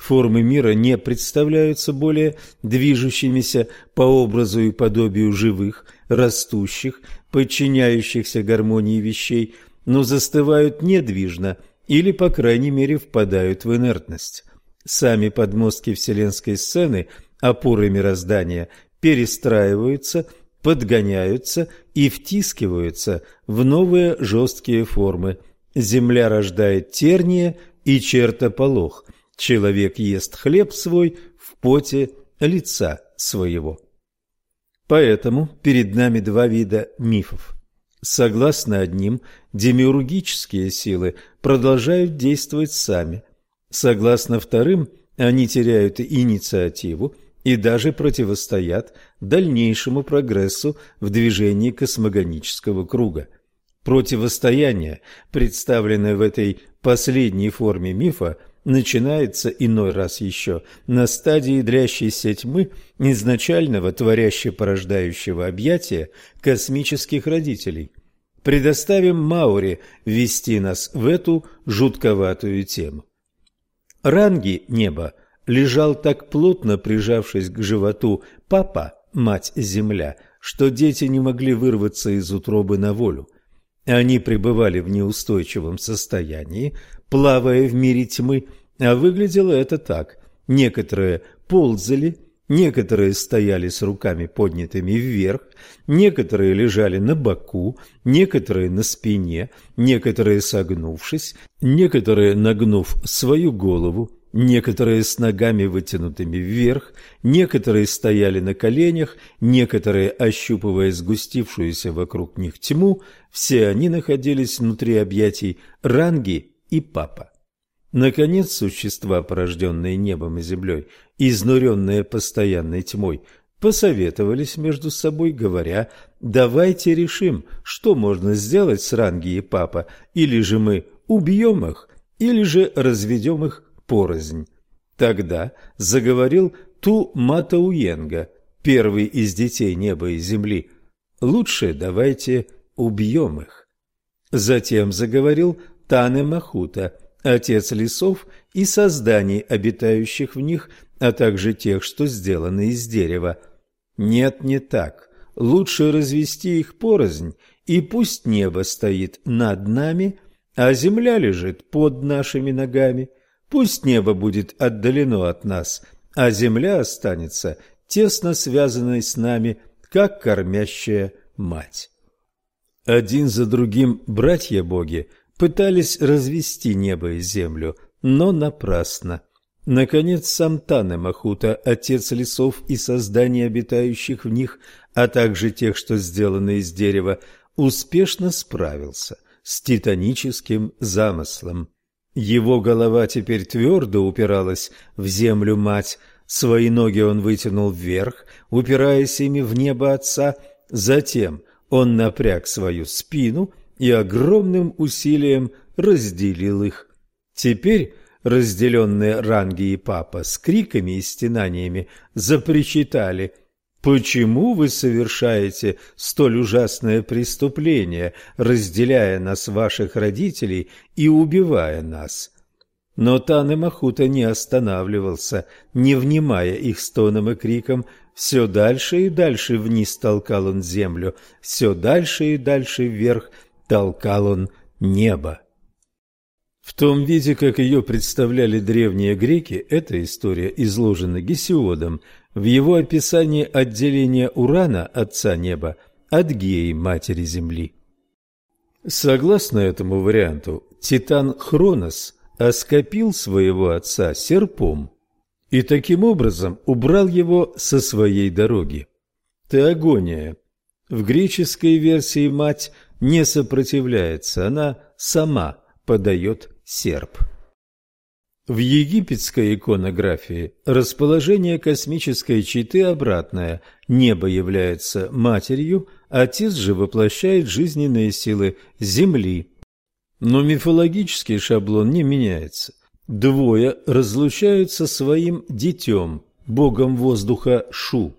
Speaker 1: Формы мира не представляются более движущимися по образу и подобию живых, растущих, подчиняющихся гармонии вещей, но застывают недвижно или, по крайней мере, впадают в инертность. Сами подмостки вселенской сцены, опоры мироздания, перестраиваются, подгоняются и втискиваются в новые жесткие формы. Земля рождает терния и чертополох. Человек ест хлеб свой в поте лица своего. Поэтому перед нами два вида мифов. Согласно одним, демиургические силы продолжают действовать сами. Согласно вторым, они теряют инициативу и даже противостоят дальнейшему прогрессу в движении космогонического круга. Противостояние, представленное в этой последней форме мифа, начинается иной раз еще на стадии длящейся тьмы изначального творяще-порождающего объятия космических родителей. Предоставим Мауре ввести нас в эту жутковатую тему. Ранги неба лежал так плотно прижавшись к животу папа, мать-земля, что дети не могли вырваться из утробы на волю. Они пребывали в неустойчивом состоянии, плавая в мире тьмы, а выглядело это так. Некоторые ползали, некоторые стояли с руками поднятыми вверх, некоторые лежали на боку, некоторые на спине, некоторые согнувшись, некоторые нагнув свою голову, некоторые с ногами вытянутыми вверх, некоторые стояли на коленях, некоторые, ощупывая сгустившуюся вокруг них тьму, все они находились внутри объятий Ранги и Папа. Наконец, существа, порожденные небом и землей, изнуренные постоянной тьмой, посоветовались между собой, говоря, «Давайте решим, что можно сделать с Ранги и Папа, или же мы убьем их, или же разведем их порознь». Тогда заговорил Ту Матауенга, первый из детей неба и земли, «Лучше давайте убьем их». Затем заговорил Тане Махута, отец лесов и созданий, обитающих в них, а также тех, что сделаны из дерева. Нет, не так. Лучше развести их порознь, и пусть небо стоит над нами, а земля лежит под нашими ногами. Пусть небо будет отдалено от нас, а земля останется тесно связанной с нами, как кормящая мать. Один за другим братья-боги пытались развести небо и землю, но напрасно. Наконец, сам Тане Махута, отец лесов и созданий, обитающих в них, а также тех, что сделаны из дерева, успешно справился с титаническим замыслом. Его голова теперь твердо упиралась в землю мать, свои ноги он вытянул вверх, упираясь ими в небо отца, затем он напряг свою спину и огромным усилием разделил их. Теперь разделенные Ранги и Папа с криками и стенаниями запричитали «Почему вы совершаете столь ужасное преступление, разделяя нас, ваших родителей, и убивая нас?» Но Тан Махута не останавливался, не внимая их стонам и крикам, все дальше и дальше вниз толкал он землю, все дальше и дальше вверх толкал он небо. В том виде, как ее представляли древние греки, эта история изложена Гесиодом в его описании отделения Урана, отца неба, от Геи, матери земли. Согласно этому варианту, Титан Хронос оскопил своего отца серпом и таким образом убрал его со своей дороги. Теогония. В греческой версии мать не сопротивляется, она сама подает серп. В египетской иконографии расположение космической читы обратное. Небо является матерью, отец же воплощает жизненные силы Земли. Но мифологический шаблон не меняется. Двое разлучаются своим детем, богом воздуха Шу.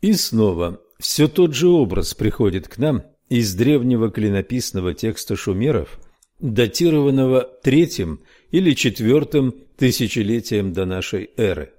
Speaker 1: И снова все тот же образ приходит к нам из древнего клинописного текста шумеров – датированного третьим или четвертым тысячелетием до нашей эры.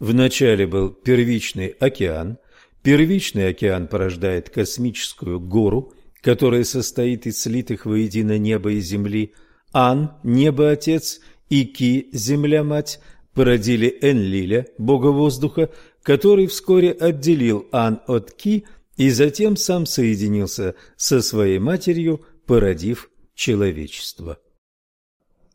Speaker 1: Вначале был первичный океан. Первичный океан порождает космическую гору, которая состоит из слитых воедино неба и земли. Ан – небо-отец, и Ки – земля-мать – породили Энлиля, бога воздуха, который вскоре отделил Ан от Ки и затем сам соединился со своей матерью, породив человечества.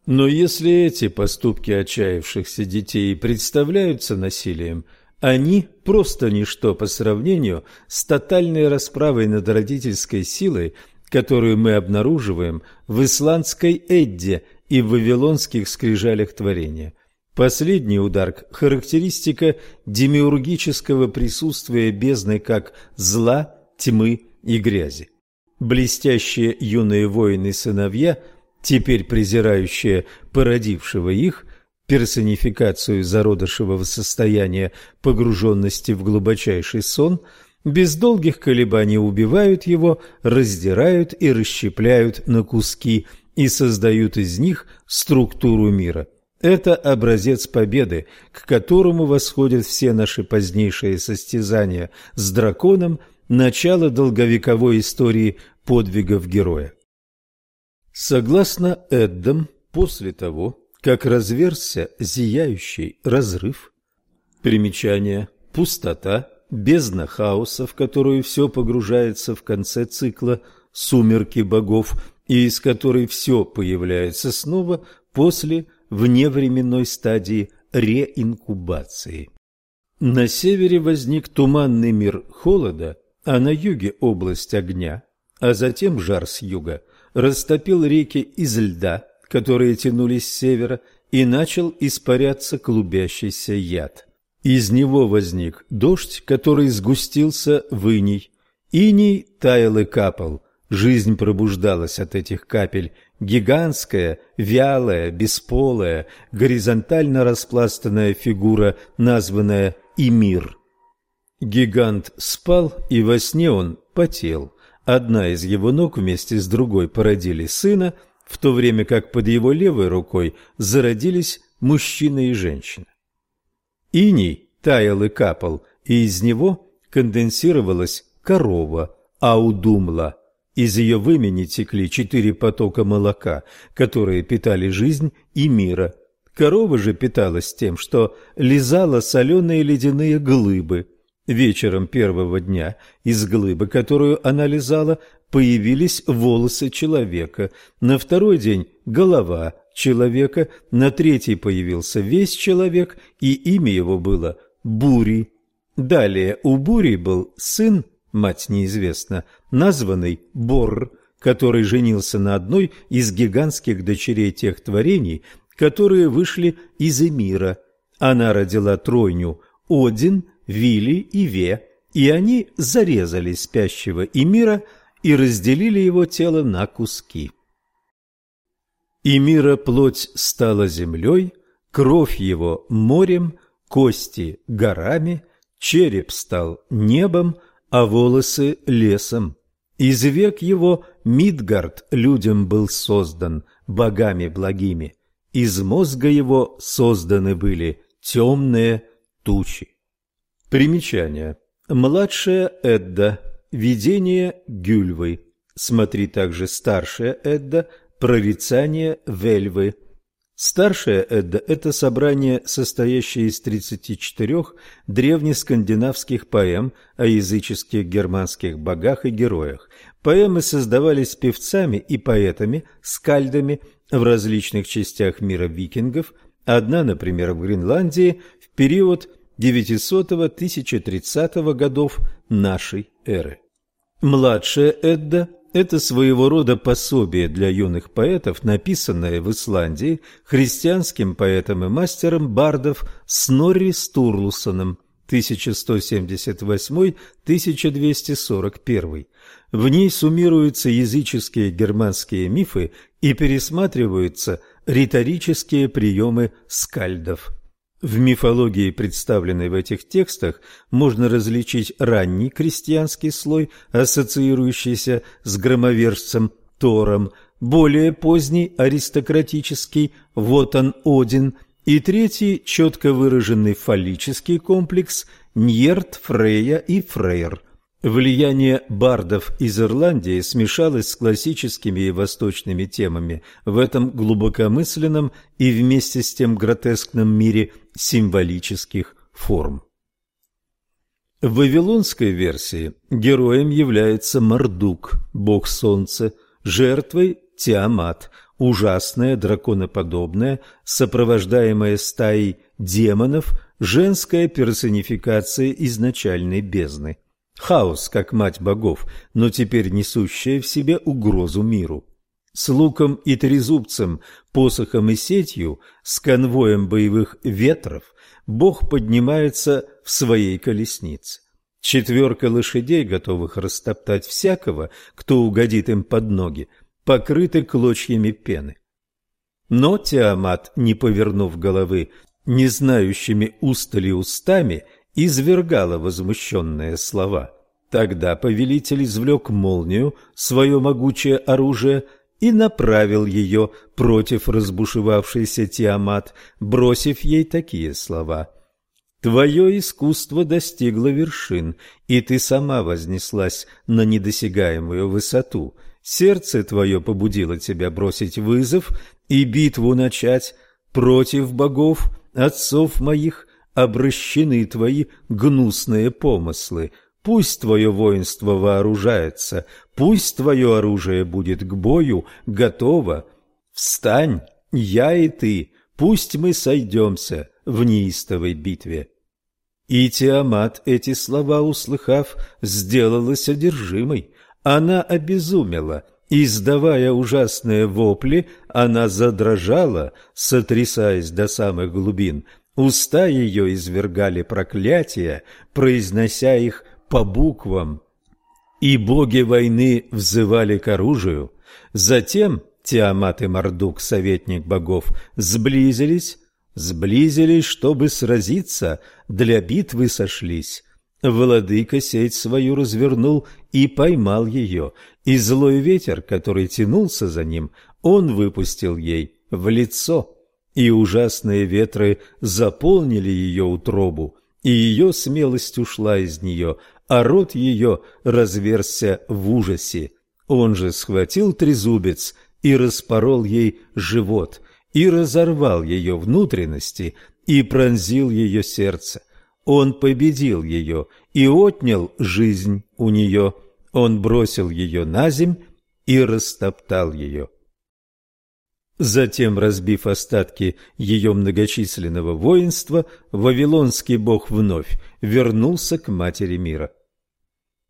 Speaker 1: Но если эти поступки отчаявшихся детей представляются насилием, они просто ничто по сравнению с тотальной расправой над родительской силой, которую мы обнаруживаем в исландской Эдде и в вавилонских скрижалях творения. Последний удар – характеристика демиургического присутствия бездны как зла, тьмы и грязи блестящие юные воины-сыновья, теперь презирающие породившего их, персонификацию зародышевого состояния погруженности в глубочайший сон, без долгих колебаний убивают его, раздирают и расщепляют на куски и создают из них структуру мира. Это образец победы, к которому восходят все наши позднейшие состязания с драконом, начало долговековой истории подвигов героя. Согласно Эддам, после того, как разверзся зияющий разрыв, примечание, пустота, бездна хаоса, в которую все погружается в конце цикла сумерки богов, и из которой все появляется снова после вневременной стадии реинкубации. На севере возник туманный мир холода, а на юге область огня, а затем жар с юга растопил реки из льда, которые тянулись с севера, и начал испаряться клубящийся яд. Из него возник дождь, который сгустился в иней. Иней таял и капал. Жизнь пробуждалась от этих капель. Гигантская, вялая, бесполая, горизонтально распластанная фигура, названная Имир. Гигант спал, и во сне он потел. Одна из его ног вместе с другой породили сына, в то время как под его левой рукой зародились мужчина и женщина. Иней таял и капал, и из него конденсировалась корова, аудумла. Из ее вымени текли четыре потока молока, которые питали жизнь и мира. Корова же питалась тем, что лизала соленые ледяные глыбы – Вечером первого дня из глыбы, которую она лизала, появились волосы человека, на второй день – голова человека, на третий появился весь человек, и имя его было Бури. Далее у Бури был сын, мать неизвестна, названный Бор, который женился на одной из гигантских дочерей тех творений, которые вышли из Эмира. Она родила тройню – Один, Вили и Ве, и они зарезали спящего Эмира и разделили его тело на куски. Эмира плоть стала землей, кровь его морем, кости горами, череп стал небом, а волосы лесом. Из век его Мидгард людям был создан, богами благими. Из мозга его созданы были темные тучи. Примечание. Младшая Эдда. Видение Гюльвы. Смотри также старшая Эдда. Прорицание Вельвы. Старшая Эдда – это собрание, состоящее из 34 древнескандинавских поэм о языческих германских богах и героях. Поэмы создавались певцами и поэтами, скальдами в различных частях мира викингов. Одна, например, в Гренландии в период 900-1030 годов нашей эры. Младшая Эдда – это своего рода пособие для юных поэтов, написанное в Исландии христианским поэтом и мастером бардов Снорри Стурлусоном 1178-1241. В ней суммируются языческие германские мифы и пересматриваются риторические приемы скальдов. В мифологии, представленной в этих текстах, можно различить ранний крестьянский слой, ассоциирующийся с громовержцем Тором, более поздний аристократический «Вот он, Один», и третий четко выраженный фаллический комплекс Ньерт, Фрея и Фрейр – Влияние бардов из Ирландии смешалось с классическими и восточными темами в этом глубокомысленном и вместе с тем гротескном мире символических форм. В вавилонской версии героем является Мардук, бог солнца, жертвой Тиамат, ужасная, драконоподобная, сопровождаемая стаей демонов, женская персонификация изначальной бездны. Хаос, как мать богов, но теперь несущая в себе угрозу миру. С луком и трезубцем, посохом и сетью, с конвоем боевых ветров, бог поднимается в своей колеснице. Четверка лошадей, готовых растоптать всякого, кто угодит им под ноги, покрыты клочьями пены. Но Тиамат, не повернув головы, не знающими устали устами, извергала возмущенные слова. Тогда повелитель извлек молнию, свое могучее оружие, и направил ее против разбушевавшейся Тиамат, бросив ей такие слова. «Твое искусство достигло вершин, и ты сама вознеслась на недосягаемую высоту. Сердце твое побудило тебя бросить вызов и битву начать против богов, отцов моих, обращены твои гнусные помыслы. Пусть твое воинство вооружается, пусть твое оружие будет к бою готово. Встань, я и ты, пусть мы сойдемся в неистовой битве. И Тиамат, эти слова услыхав, сделалась одержимой. Она обезумела, Издавая ужасные вопли, она задрожала, сотрясаясь до самых глубин, Уста ее извергали проклятия, произнося их по буквам. И боги войны взывали к оружию. Затем Тиамат и Мардук, советник богов, сблизились, сблизились, чтобы сразиться, для битвы сошлись. Владыка сеть свою развернул и поймал ее, и злой ветер, который тянулся за ним, он выпустил ей в лицо и ужасные ветры заполнили ее утробу, и ее смелость ушла из нее, а рот ее разверзся в ужасе. Он же схватил трезубец и распорол ей живот, и разорвал ее внутренности, и пронзил ее сердце. Он победил ее и отнял жизнь у нее. Он бросил ее на земь и растоптал ее. Затем, разбив остатки ее многочисленного воинства, вавилонский бог вновь вернулся к матери мира.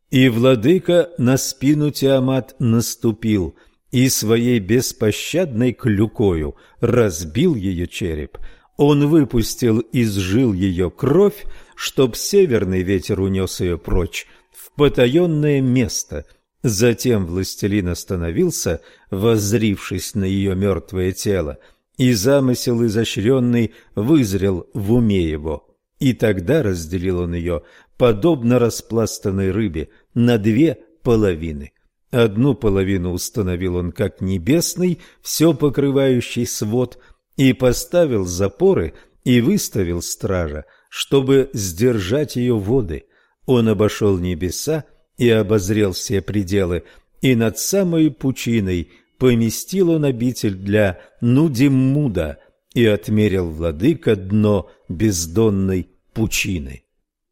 Speaker 1: И владыка на спину Тиамат наступил и своей беспощадной клюкою разбил ее череп. Он выпустил из жил ее кровь, чтоб северный ветер унес ее прочь в потаенное место – Затем властелин остановился, воззрившись на ее мертвое тело, и замысел изощренный вызрел в уме его. И тогда разделил он ее, подобно распластанной рыбе, на две половины. Одну половину установил он как небесный, все покрывающий свод, и поставил запоры и выставил стража, чтобы сдержать ее воды. Он обошел небеса и обозрел все пределы, и над самой пучиной поместил он обитель для Нудиммуда и отмерил владыка дно бездонной пучины.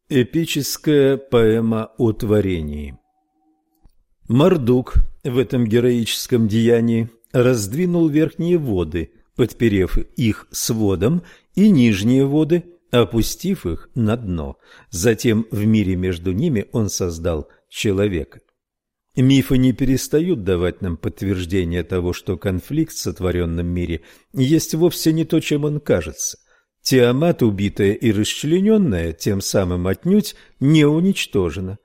Speaker 1: Эпическая поэма о творении Мардук в этом героическом деянии раздвинул верхние воды, подперев их сводом, и нижние воды, опустив их на дно. Затем в мире между ними он создал человека. Мифы не перестают давать нам подтверждение того, что конфликт в сотворенном мире есть вовсе не то, чем он кажется. Тиамат, убитая и расчлененная, тем самым отнюдь не уничтожена.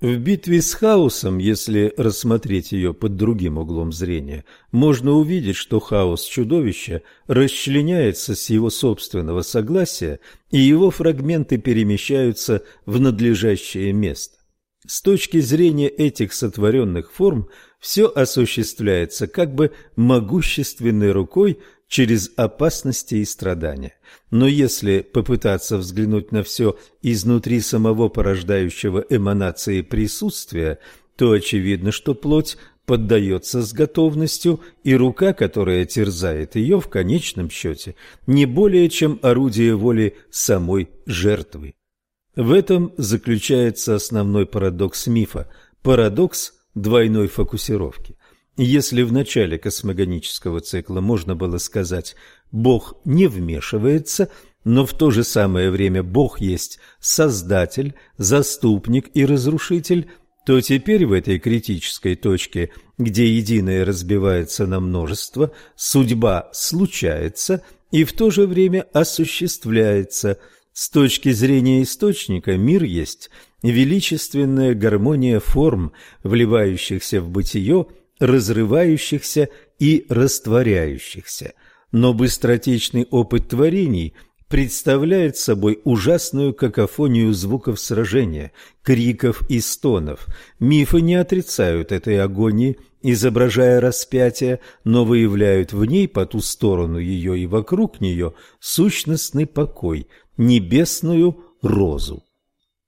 Speaker 1: В битве с хаосом, если рассмотреть ее под другим углом зрения, можно увидеть, что хаос чудовища расчленяется с его собственного согласия, и его фрагменты перемещаются в надлежащее место. С точки зрения этих сотворенных форм, все осуществляется как бы могущественной рукой через опасности и страдания. Но если попытаться взглянуть на все изнутри самого порождающего эманации присутствия, то очевидно, что плоть поддается с готовностью, и рука, которая терзает ее в конечном счете, не более чем орудие воли самой жертвы. В этом заключается основной парадокс мифа, парадокс двойной фокусировки. Если в начале космогонического цикла можно было сказать «Бог не вмешивается», но в то же самое время Бог есть Создатель, Заступник и Разрушитель, то теперь в этой критической точке, где единое разбивается на множество, судьба случается и в то же время осуществляется. С точки зрения источника мир есть величественная гармония форм, вливающихся в бытие – разрывающихся и растворяющихся. Но быстротечный опыт творений представляет собой ужасную какофонию звуков сражения, криков и стонов. Мифы не отрицают этой агонии, изображая распятие, но выявляют в ней по ту сторону ее и вокруг нее сущностный покой, небесную розу.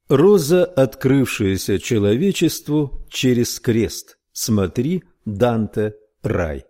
Speaker 1: Роза, открывшаяся человечеству через крест. Смотри Данте рай.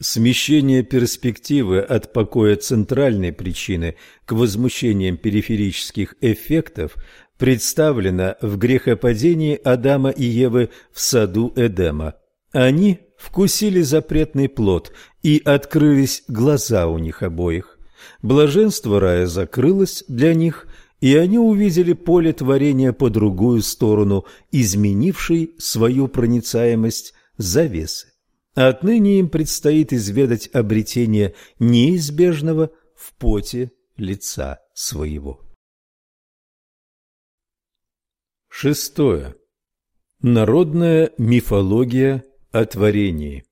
Speaker 1: Смещение перспективы от покоя центральной причины к возмущениям периферических эффектов представлено в грехопадении Адама и Евы в саду Эдема. Они вкусили запретный плод, и открылись глаза у них обоих. Блаженство рая закрылось для них, и они увидели поле творения по другую сторону, изменившей свою проницаемость завесы. Отныне им предстоит изведать обретение неизбежного в поте лица своего. Шестое. Народная мифология о творении.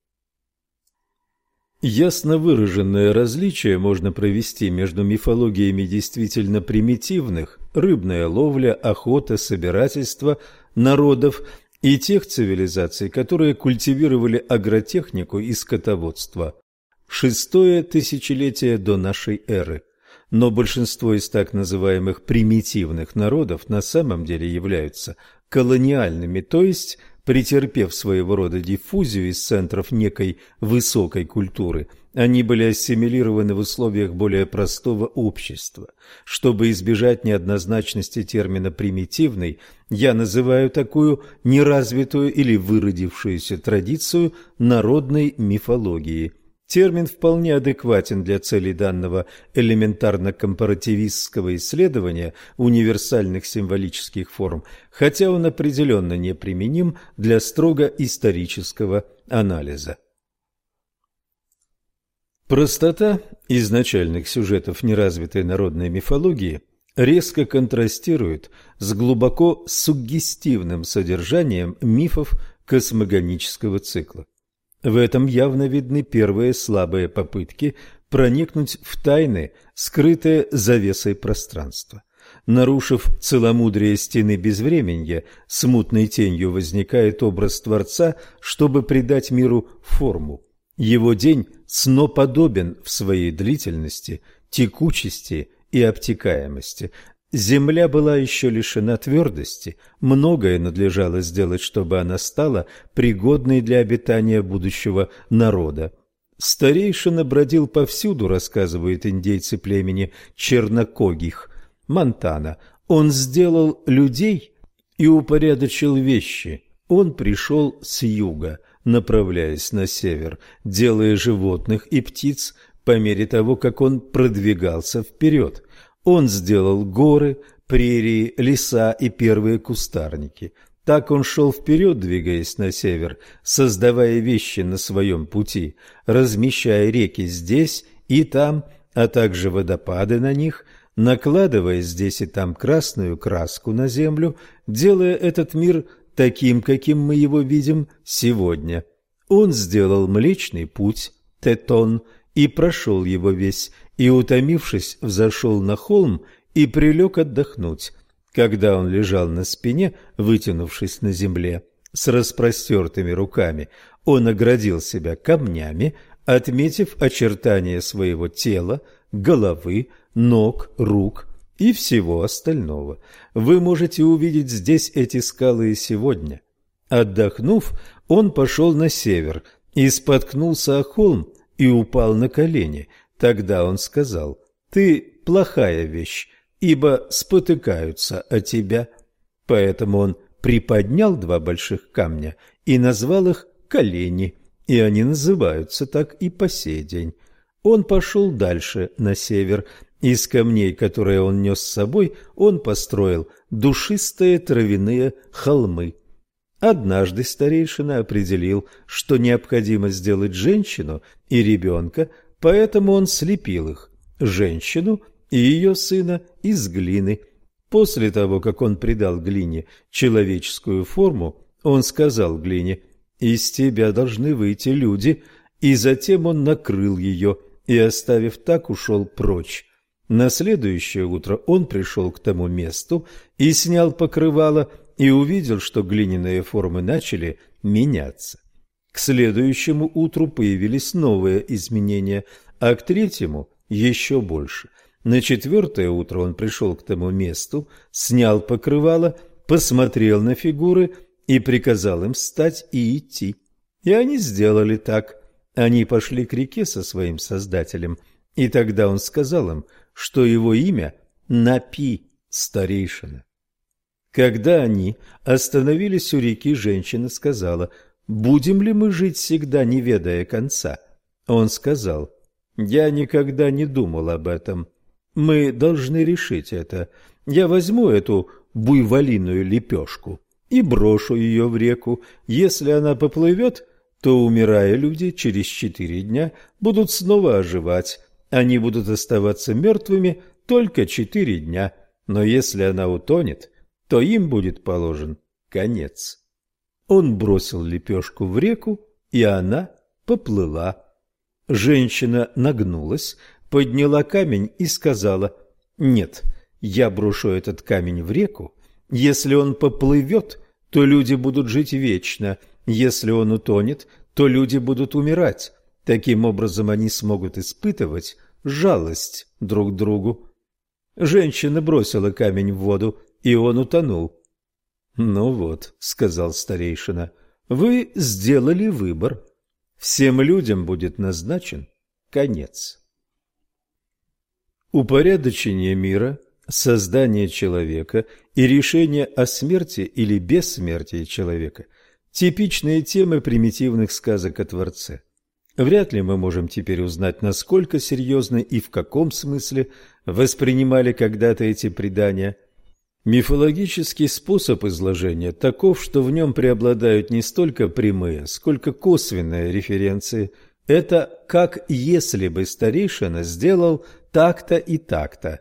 Speaker 1: Ясно выраженное различие можно провести между мифологиями действительно примитивных – рыбная ловля, охота, собирательство – народов и тех цивилизаций, которые культивировали агротехнику и скотоводство. Шестое тысячелетие до нашей эры. Но большинство из так называемых примитивных народов на самом деле являются колониальными, то есть претерпев своего рода диффузию из центров некой высокой культуры – они были ассимилированы в условиях более простого общества. Чтобы избежать неоднозначности термина «примитивный», я называю такую неразвитую или выродившуюся традицию народной мифологии. Термин вполне адекватен для целей данного элементарно-компаративистского исследования универсальных символических форм, хотя он определенно неприменим для строго исторического анализа. Простота изначальных сюжетов неразвитой народной мифологии резко контрастирует с глубоко суггестивным содержанием мифов космогонического цикла. В этом явно видны первые слабые попытки проникнуть в тайны, скрытые завесой пространства. Нарушив целомудрие стены безвременья, смутной тенью возникает образ Творца, чтобы придать миру форму. Его день сноподобен в своей длительности, текучести и обтекаемости. Земля была еще лишена твердости, многое надлежало сделать, чтобы она стала пригодной для обитания будущего народа. Старейшина бродил повсюду, рассказывают индейцы племени Чернокогих, Монтана. Он сделал людей и упорядочил вещи. Он пришел с юга, направляясь на север, делая животных и птиц по мере того, как он продвигался вперед – он сделал горы, прерии, леса и первые кустарники. Так он шел вперед, двигаясь на север, создавая вещи на своем пути, размещая реки здесь и там, а также водопады на них, накладывая здесь и там красную краску на землю, делая этот мир таким, каким мы его видим сегодня. Он сделал Млечный Путь, Тетон, и прошел его весь, и, утомившись, взошел на холм и прилег отдохнуть. Когда он лежал на спине, вытянувшись на земле, с распростертыми руками, он оградил себя камнями, отметив очертания своего тела, головы, ног, рук и всего остального. Вы можете увидеть здесь эти скалы и сегодня. Отдохнув, он пошел на север и споткнулся о холм и упал на колени, Тогда он сказал, «Ты плохая вещь, ибо спотыкаются о тебя». Поэтому он приподнял два больших камня и назвал их колени, и они называются так и по сей день. Он пошел дальше, на север. Из камней, которые он нес с собой, он построил душистые травяные холмы. Однажды старейшина определил, что необходимо сделать женщину и ребенка Поэтому он слепил их, женщину и ее сына, из глины. После того, как он придал глине человеческую форму, он сказал глине, «Из тебя должны выйти люди», и затем он накрыл ее и, оставив так, ушел прочь. На следующее утро он пришел к тому месту и снял покрывало и увидел, что глиняные формы начали меняться. К следующему утру появились новые изменения, а к третьему еще больше. На четвертое утро он пришел к тому месту, снял покрывало, посмотрел на фигуры и приказал им встать и идти. И они сделали так. Они пошли к реке со своим создателем, и тогда он сказал им, что его имя Напи, старейшина. Когда они остановились у реки, женщина сказала – будем ли мы жить всегда, не ведая конца? Он сказал, я никогда не думал об этом. Мы должны решить это. Я возьму эту буйволиную лепешку и брошу ее в реку. Если она поплывет, то, умирая люди, через четыре дня будут снова оживать. Они будут оставаться мертвыми только четыре дня, но если она утонет, то им будет положен конец. Он бросил лепешку в реку, и она поплыла. Женщина нагнулась, подняла камень и сказала, «Нет, я брошу этот камень в реку. Если он поплывет, то люди будут жить вечно. Если он утонет, то люди будут умирать. Таким образом они смогут испытывать жалость друг другу». Женщина бросила камень в воду, и он утонул. «Ну вот», — сказал старейшина, — «вы сделали выбор. Всем людям будет назначен конец». Упорядочение мира, создание человека и решение о смерти или бессмертии человека – типичные темы примитивных сказок о Творце. Вряд ли мы можем теперь узнать, насколько серьезно и в каком смысле воспринимали когда-то эти предания – Мифологический способ изложения таков, что в нем преобладают не столько прямые, сколько косвенные референции. Это как если бы старейшина сделал так-то и так-то.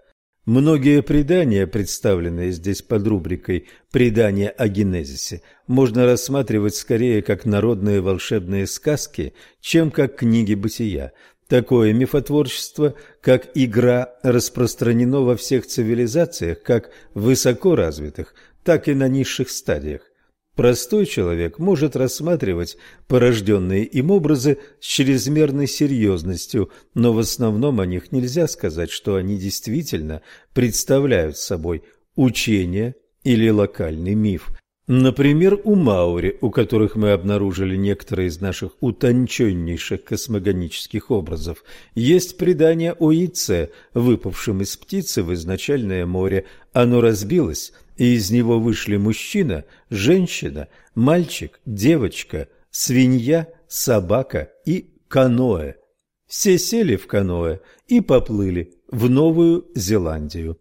Speaker 1: Многие предания, представленные здесь под рубрикой «Предания о генезисе», можно рассматривать скорее как народные волшебные сказки, чем как книги бытия. Такое мифотворчество, как игра, распространено во всех цивилизациях, как высоко развитых, так и на низших стадиях. Простой человек может рассматривать порожденные им образы с чрезмерной серьезностью, но в основном о них нельзя сказать, что они действительно представляют собой учение или локальный миф. Например, у Маури, у которых мы обнаружили некоторые из наших утонченнейших космогонических образов, есть предание о яйце, выпавшем из птицы в изначальное море. Оно разбилось – и из него вышли мужчина, женщина, мальчик, девочка, свинья, собака и каноэ. Все сели в каноэ и поплыли в Новую Зеландию.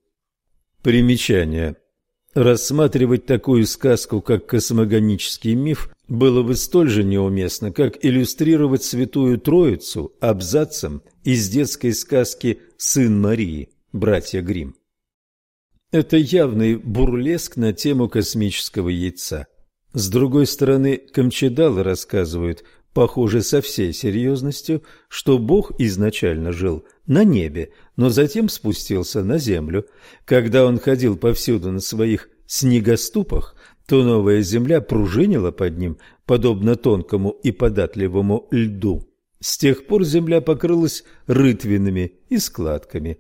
Speaker 1: Примечание. Рассматривать такую сказку, как космогонический миф, было бы столь же неуместно, как иллюстрировать Святую Троицу абзацем из детской сказки «Сын Марии» братья Гримм. Это явный бурлеск на тему космического яйца. С другой стороны, камчедалы рассказывают, похоже, со всей серьезностью, что Бог изначально жил на небе, но затем спустился на землю. Когда он ходил повсюду на своих снегоступах, то новая земля пружинила под ним, подобно тонкому и податливому льду. С тех пор земля покрылась рытвинами и складками.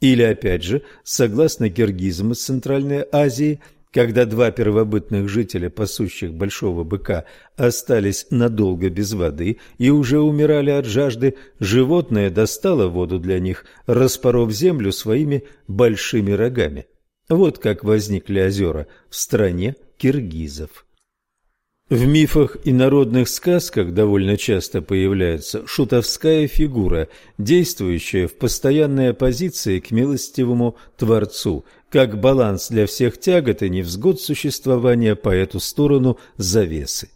Speaker 1: Или, опять же, согласно киргизам из Центральной Азии, когда два первобытных жителя, пасущих большого быка, остались надолго без воды и уже умирали от жажды, животное достало воду для них, распоров землю своими большими рогами. Вот как возникли озера в стране киргизов. В мифах и народных сказках довольно часто появляется шутовская фигура, действующая в постоянной оппозиции к милостивому Творцу, как баланс для всех тягот и невзгод существования по эту сторону завесы.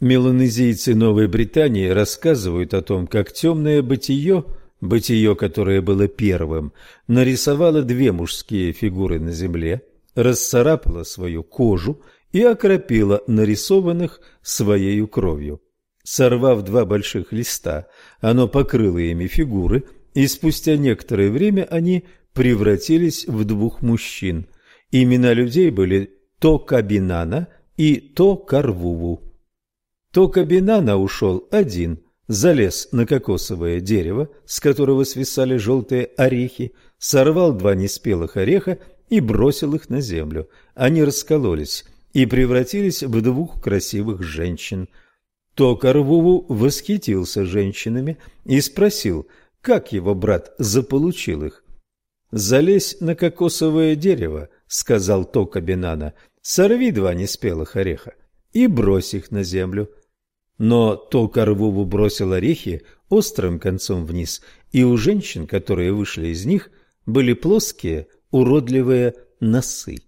Speaker 1: Меланезийцы Новой Британии рассказывают о том, как темное бытие, бытие, которое было первым, нарисовало две мужские фигуры на земле, расцарапало свою кожу и окропила нарисованных своею кровью. Сорвав два больших листа, оно покрыло ими фигуры, и спустя некоторое время они превратились в двух мужчин. Имена людей были То Кабинана и То Карвуву. То Кабинана ушел один, залез на кокосовое дерево, с которого свисали желтые орехи, сорвал два неспелых ореха и бросил их на землю. Они раскололись, и превратились в двух красивых женщин. Токарвуву восхитился женщинами и спросил, как его брат заполучил их. «Залезь на кокосовое дерево», — сказал Токабинана, — «сорви два неспелых ореха и брось их на землю». Но Токарвуву бросил орехи острым концом вниз, и у женщин, которые вышли из них, были плоские, уродливые носы.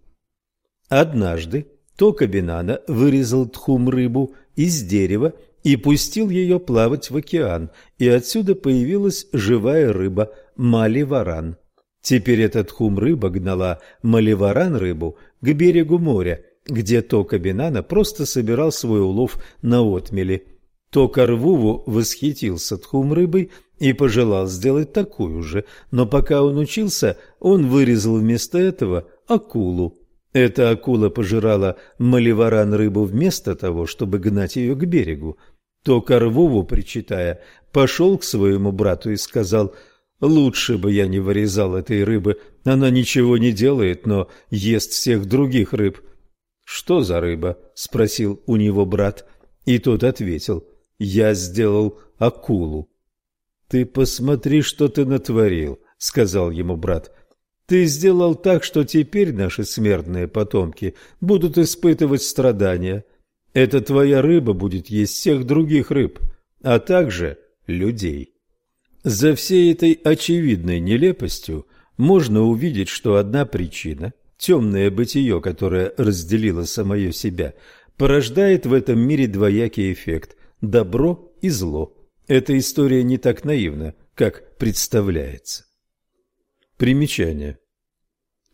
Speaker 1: Однажды то Кабинана вырезал тхум-рыбу из дерева и пустил ее плавать в океан, и отсюда появилась живая рыба маливаран. Теперь этот тхум-рыба гнала маливаран-рыбу к берегу моря, где Тока-Бинана просто собирал свой улов на отмели. Тока-Рвуву восхитился тхум-рыбой и пожелал сделать такую же, но пока он учился, он вырезал вместо этого акулу. Эта акула пожирала маливаран рыбу вместо того, чтобы гнать ее к берегу. То Корвову, причитая, пошел к своему брату и сказал, «Лучше бы я не вырезал этой рыбы, она ничего не делает, но ест всех других рыб». «Что за рыба?» – спросил у него брат. И тот ответил, «Я сделал акулу». «Ты посмотри, что ты натворил», – сказал ему брат. Ты сделал так, что теперь наши смертные потомки будут испытывать страдания. Эта твоя рыба будет есть всех других рыб, а также людей. За всей этой очевидной нелепостью можно увидеть, что одна причина – темное бытие, которое разделило самое себя, порождает в этом мире двоякий эффект – добро и зло. Эта история не так наивна, как представляется. Примечание.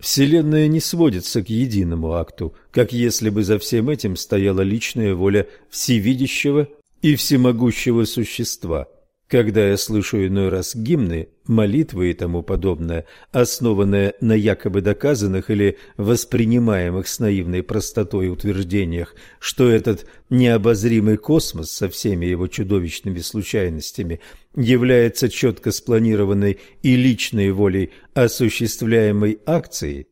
Speaker 1: Вселенная не сводится к единому акту, как если бы за всем этим стояла личная воля всевидящего и всемогущего существа. Когда я слышу иной раз гимны, молитвы и тому подобное, основанные на якобы доказанных или воспринимаемых с наивной простотой утверждениях, что этот необозримый космос со всеми его чудовищными случайностями является четко спланированной и личной волей осуществляемой акцией,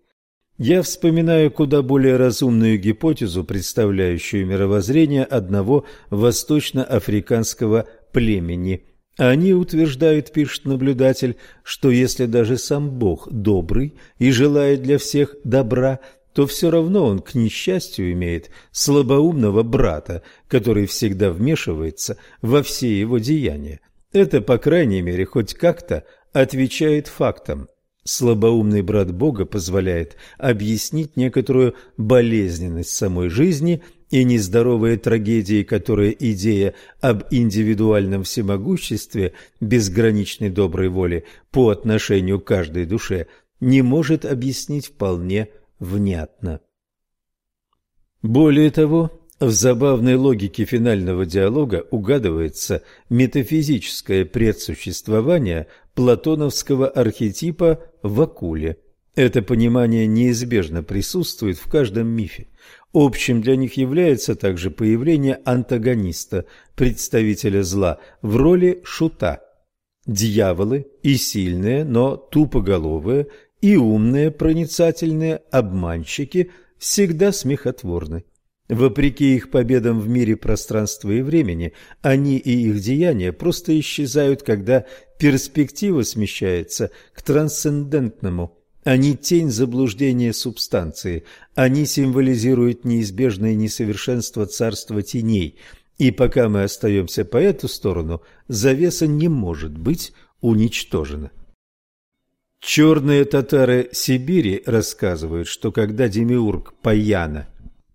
Speaker 1: я вспоминаю куда более разумную гипотезу, представляющую мировоззрение одного восточноафриканского племени – они утверждают, пишет наблюдатель, что если даже сам Бог добрый и желает для всех добра, то все равно он, к несчастью, имеет слабоумного брата, который всегда вмешивается во все его деяния. Это, по крайней мере, хоть как-то отвечает фактам. Слабоумный брат Бога позволяет объяснить некоторую болезненность самой жизни – и нездоровые трагедии, которые идея об индивидуальном всемогуществе безграничной доброй воли по отношению к каждой душе не может объяснить вполне внятно. Более того, в забавной логике финального диалога угадывается метафизическое предсуществование платоновского архетипа в акуле. Это понимание неизбежно присутствует в каждом мифе. Общим для них является также появление антагониста, представителя зла, в роли шута. Дьяволы и сильные, но тупоголовые, и умные, проницательные обманщики всегда смехотворны. Вопреки их победам в мире пространства и времени, они и их деяния просто исчезают, когда перспектива смещается к трансцендентному – они тень заблуждения субстанции, они символизируют неизбежное несовершенство царства теней, и пока мы остаемся по эту сторону, завеса не может быть уничтожена. Черные татары Сибири рассказывают, что когда Демиург Паяна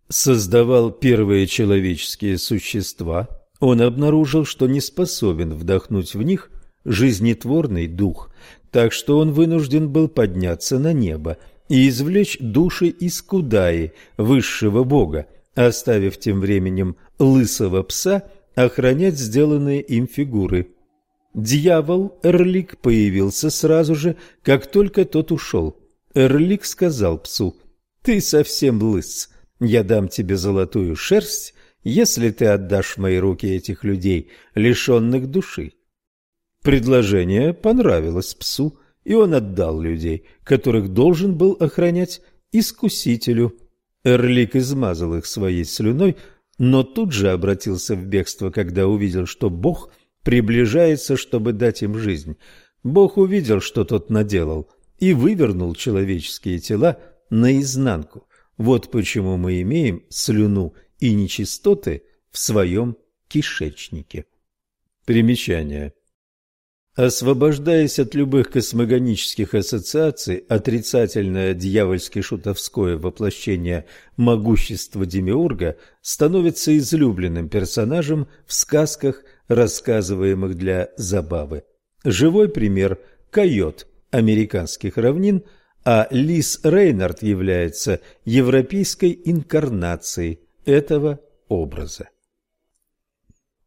Speaker 1: создавал первые человеческие существа, он обнаружил, что не способен вдохнуть в них жизнетворный дух, так что он вынужден был подняться на небо и извлечь души из Кудаи, высшего бога, оставив тем временем лысого пса охранять сделанные им фигуры. Дьявол Эрлик появился сразу же, как только тот ушел. Эрлик сказал псу, «Ты совсем лыс, я дам тебе золотую шерсть, если ты отдашь в мои руки этих людей, лишенных души». Предложение понравилось псу, и он отдал людей, которых должен был охранять искусителю. Эрлик измазал их своей слюной, но тут же обратился в бегство, когда увидел, что Бог приближается, чтобы дать им жизнь. Бог увидел, что тот наделал, и вывернул человеческие тела наизнанку. Вот почему мы имеем слюну и нечистоты в своем кишечнике. Примечание. Освобождаясь от любых космогонических ассоциаций, отрицательное дьявольски-шутовское воплощение могущества Демиурга становится излюбленным персонажем в сказках, рассказываемых для забавы. Живой пример – койот американских равнин, а Лис Рейнард является европейской инкарнацией этого образа.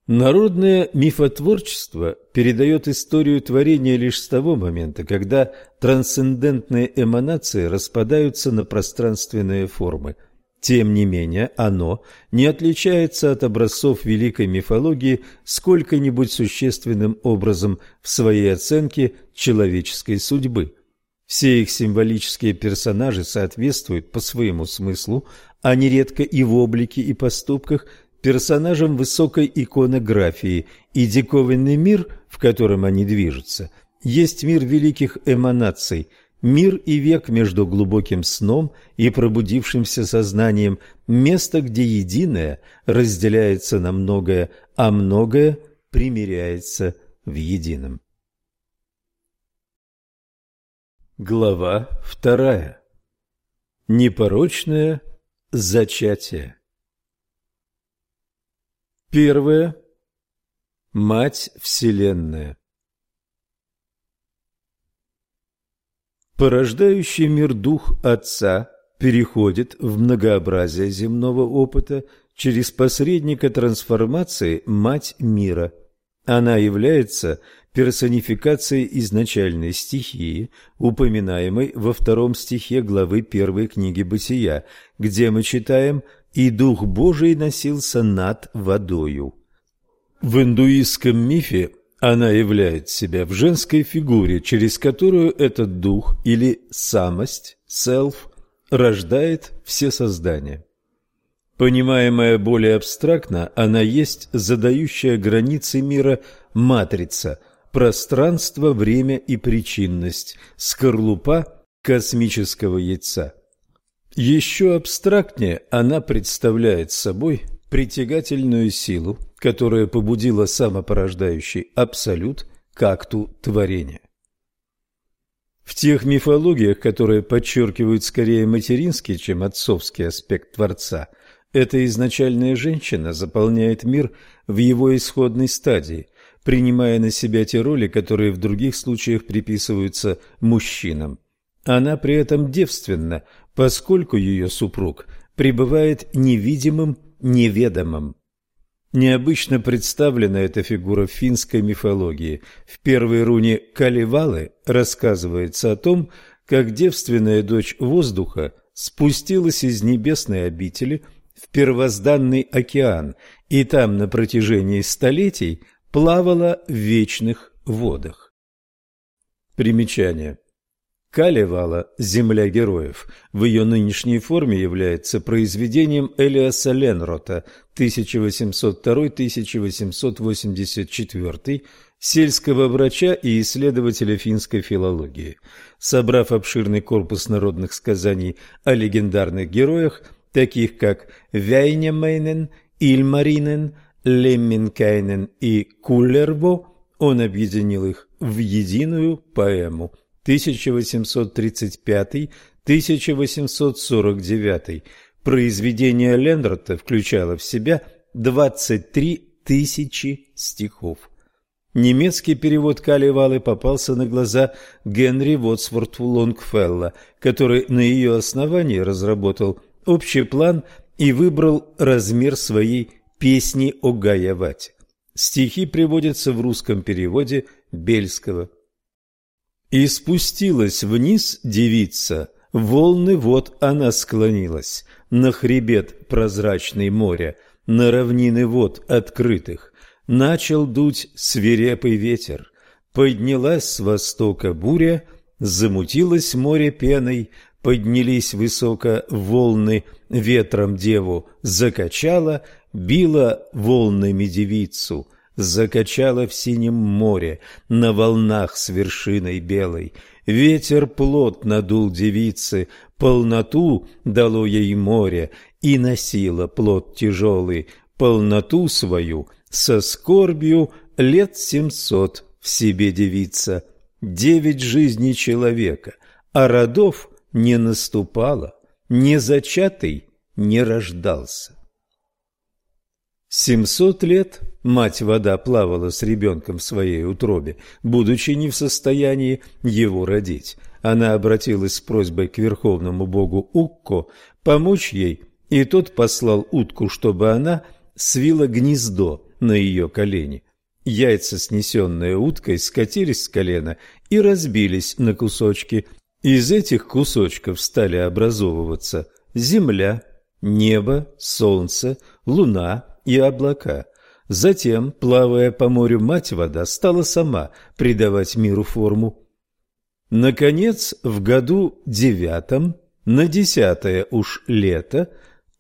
Speaker 1: Народное мифотворчество передает историю творения лишь с того момента, когда трансцендентные эманации распадаются на пространственные формы. Тем не менее, оно не отличается от образцов великой мифологии сколько-нибудь существенным образом в своей оценке человеческой судьбы. Все их символические персонажи соответствуют по своему смыслу, а нередко и в облике и поступках персонажам высокой иконографии, и диковинный мир, в котором они движутся, есть мир великих эманаций, мир и век между глубоким сном и пробудившимся сознанием, место, где единое разделяется на многое, а многое примиряется в едином. Глава вторая. Непорочное зачатие. Первое. Мать Вселенная. Порождающий мир дух Отца переходит в многообразие земного опыта через посредника трансформации Мать мира. Она является персонификацией изначальной стихии, упоминаемой во втором стихе главы первой книги Бытия, где мы читаем «И Дух Божий носился над водою». В индуистском мифе она являет себя в женской фигуре, через которую этот дух или самость, self, рождает все создания. Понимаемая более абстрактно, она есть задающая границы мира матрица, пространство, время и причинность, скорлупа космического яйца. Еще абстрактнее она представляет собой притягательную силу, которая побудила самопорождающий абсолют к акту творения. В тех мифологиях, которые подчеркивают скорее материнский, чем отцовский аспект Творца, эта изначальная женщина заполняет мир в его исходной стадии, принимая на себя те роли, которые в других случаях приписываются мужчинам. Она при этом девственна, поскольку ее супруг пребывает невидимым неведомым. Необычно представлена эта фигура в финской мифологии. В первой руне Каливалы рассказывается о том, как девственная дочь воздуха спустилась из небесной обители в первозданный океан и там на протяжении столетий плавала в вечных водах. Примечание. Калевала «Земля героев» в ее нынешней форме является произведением Элиаса Ленрота 1802-1884, сельского врача и исследователя финской филологии. Собрав обширный корпус народных сказаний о легендарных героях, таких как Вяйнемейнен, Ильмаринен, Лемминкайнен и Куллерво, он объединил их в единую поэму – 1835-1849. Произведение Лендрата включало в себя 23 тысячи стихов. Немецкий перевод Калевалы попался на глаза Генри Вотсворту Лонгфелла, который на ее основании разработал общий план и выбрал размер своей песни о Гаявате. Стихи приводятся в русском переводе Бельского. И спустилась вниз девица, волны вод она склонилась, на хребет прозрачный моря, на равнины вод открытых. Начал дуть свирепый ветер, поднялась с востока буря, замутилось море пеной, поднялись высоко волны, ветром деву закачала, била волнами девицу — закачала в синем море, на волнах с вершиной белой. Ветер плот надул девицы, полноту дало ей море, и носила плод тяжелый, полноту свою, со скорбью лет семьсот в себе девица. Девять жизней человека, а родов не наступало, не зачатый не рождался. Семьсот лет мать-вода плавала с ребенком в своей утробе, будучи не в состоянии его родить. Она обратилась с просьбой к верховному богу Укко помочь ей, и тот послал утку, чтобы она свила гнездо на ее колени. Яйца, снесенные уткой, скатились с колена и разбились на кусочки. Из этих кусочков стали образовываться земля, небо, солнце, луна, и облака. Затем, плавая по морю, мать-вода стала сама придавать миру форму. Наконец, в году девятом, на десятое уж лето,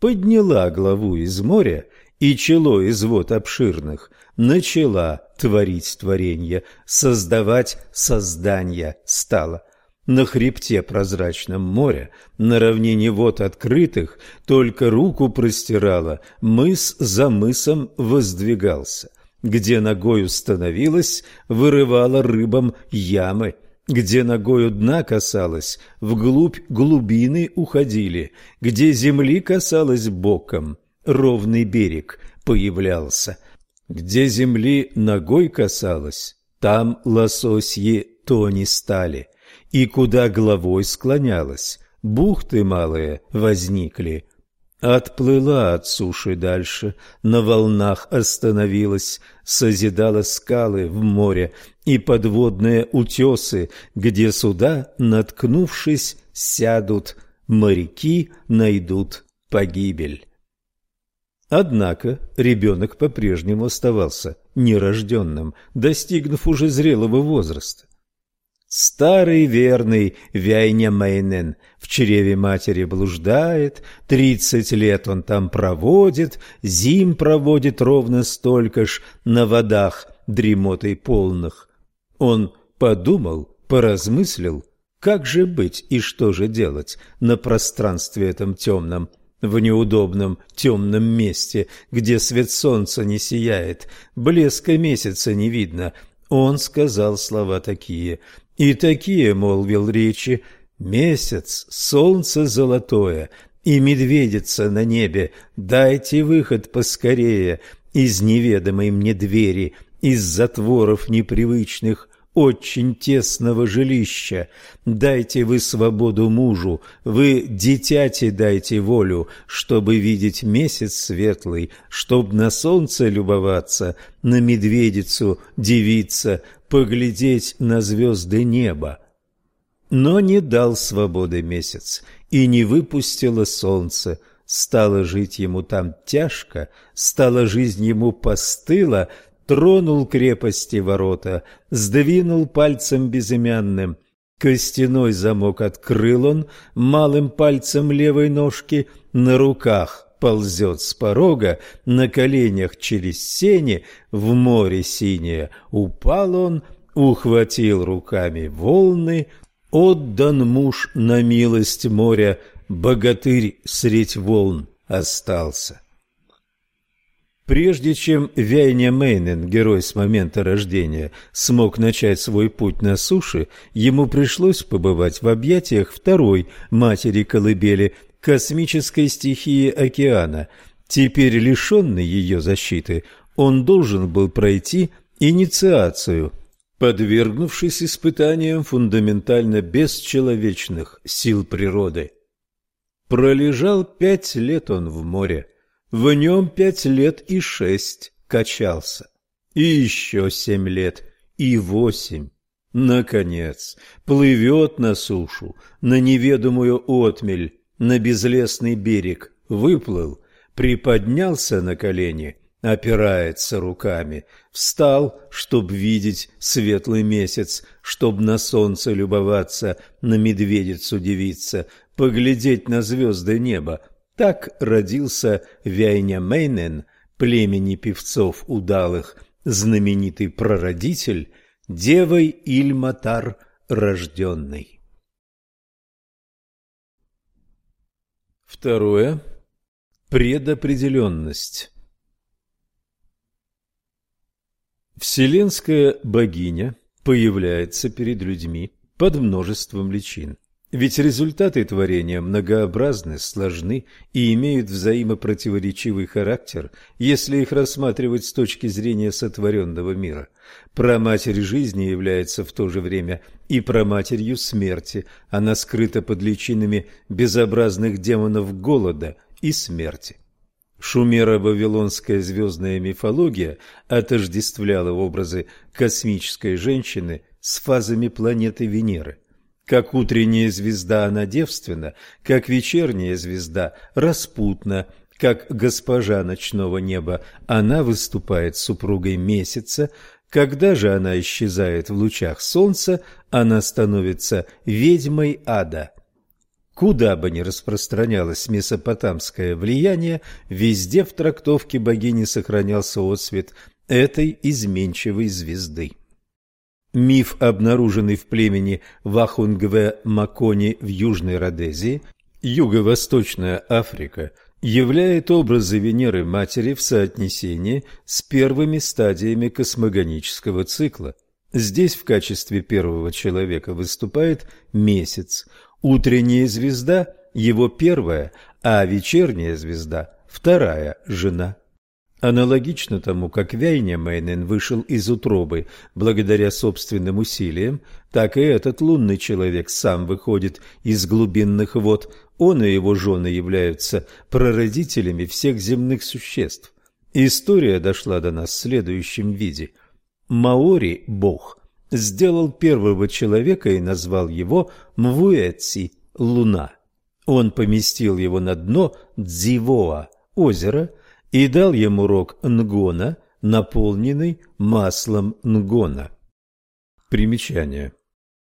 Speaker 1: подняла главу из моря и чело из вод обширных, начала творить творенье, создавать создания стала. На хребте прозрачном моря, на равнине вод открытых, только руку простирала, мыс за мысом воздвигался. Где ногою становилась, вырывала рыбам ямы, где ногою дна касалась, вглубь глубины уходили, где земли касалась боком, ровный берег появлялся. Где земли ногой касалось, там лососьи не стали — и куда головой склонялась, бухты малые возникли. Отплыла от суши дальше, на волнах остановилась, созидала скалы в море и подводные утесы, где суда, наткнувшись, сядут, моряки найдут погибель. Однако ребенок по-прежнему оставался нерожденным, достигнув уже зрелого возраста. Старый верный Вяйня Мейнен в чреве матери блуждает, тридцать лет он там проводит, зим проводит ровно столько ж на водах дремотой полных. Он подумал, поразмыслил, как же быть и что же делать на пространстве этом темном, в неудобном темном месте, где свет солнца не сияет, блеска месяца не видно. Он сказал слова такие – и такие, молвил речи, месяц, солнце золотое и медведица на небе, дайте выход поскорее из неведомой мне двери, из затворов непривычных, очень тесного жилища. Дайте вы свободу мужу, вы дитяти дайте волю, чтобы видеть месяц светлый, чтоб на солнце любоваться, на медведицу девиться, поглядеть на звезды неба. Но не дал свободы месяц и не выпустило солнце, стало жить ему там тяжко, стала жизнь ему постыла, тронул крепости ворота, сдвинул пальцем безымянным. Костяной замок открыл он малым пальцем левой ножки, на руках ползет с порога, на коленях через сени, в море синее. Упал он, ухватил руками волны, отдан муж на милость моря, богатырь средь волн остался. Прежде чем Вяйня Мейнен, герой с момента рождения, смог начать свой путь на суше, ему пришлось побывать в объятиях второй матери колыбели, космической стихии океана. Теперь лишенный ее защиты, он должен был пройти инициацию, подвергнувшись испытаниям фундаментально бесчеловечных сил природы. Пролежал пять лет он в море, в нем пять лет и шесть качался, и еще семь лет, и восемь. Наконец, плывет на сушу, на неведомую отмель, на безлесный берег, выплыл, приподнялся на колени, опирается руками, встал, чтоб видеть светлый месяц, чтоб на солнце любоваться, на медведицу дивиться, поглядеть на звезды неба, так родился Вяйня Мейнен, племени певцов удалых, знаменитый прародитель, девой Ильматар рожденный. Второе. Предопределенность. Вселенская богиня появляется перед людьми под множеством личин. Ведь результаты творения многообразны, сложны и имеют взаимопротиворечивый характер, если их рассматривать с точки зрения сотворенного мира. Проматерь жизни является в то же время и проматерью смерти, она скрыта под личинами безобразных демонов голода и смерти. Шумеро-вавилонская звездная мифология отождествляла образы космической женщины с фазами планеты Венеры – как утренняя звезда она девственна, как вечерняя звезда распутна, как госпожа ночного неба она выступает супругой месяца, когда же она исчезает в лучах солнца, она становится ведьмой ада. Куда бы ни распространялось месопотамское влияние, везде в трактовке богини сохранялся отсвет этой изменчивой звезды. Миф, обнаруженный в племени Вахунгве-Макони в Южной Родезии, Юго-Восточная Африка, являет образы Венеры-Матери в соотнесении с первыми стадиями космогонического цикла. Здесь в качестве первого человека выступает месяц, утренняя звезда – его первая, а вечерняя звезда – вторая жена. Аналогично тому, как Вяйнямейнен вышел из утробы благодаря собственным усилиям, так и этот лунный человек сам выходит из глубинных вод. Он и его жены являются прародителями всех земных существ. История дошла до нас в следующем виде. Маори, бог, сделал первого человека и назвал его Мвуэци, луна. Он поместил его на дно Дзивоа, озера, и дал ему рог нгона, наполненный маслом нгона. Примечание.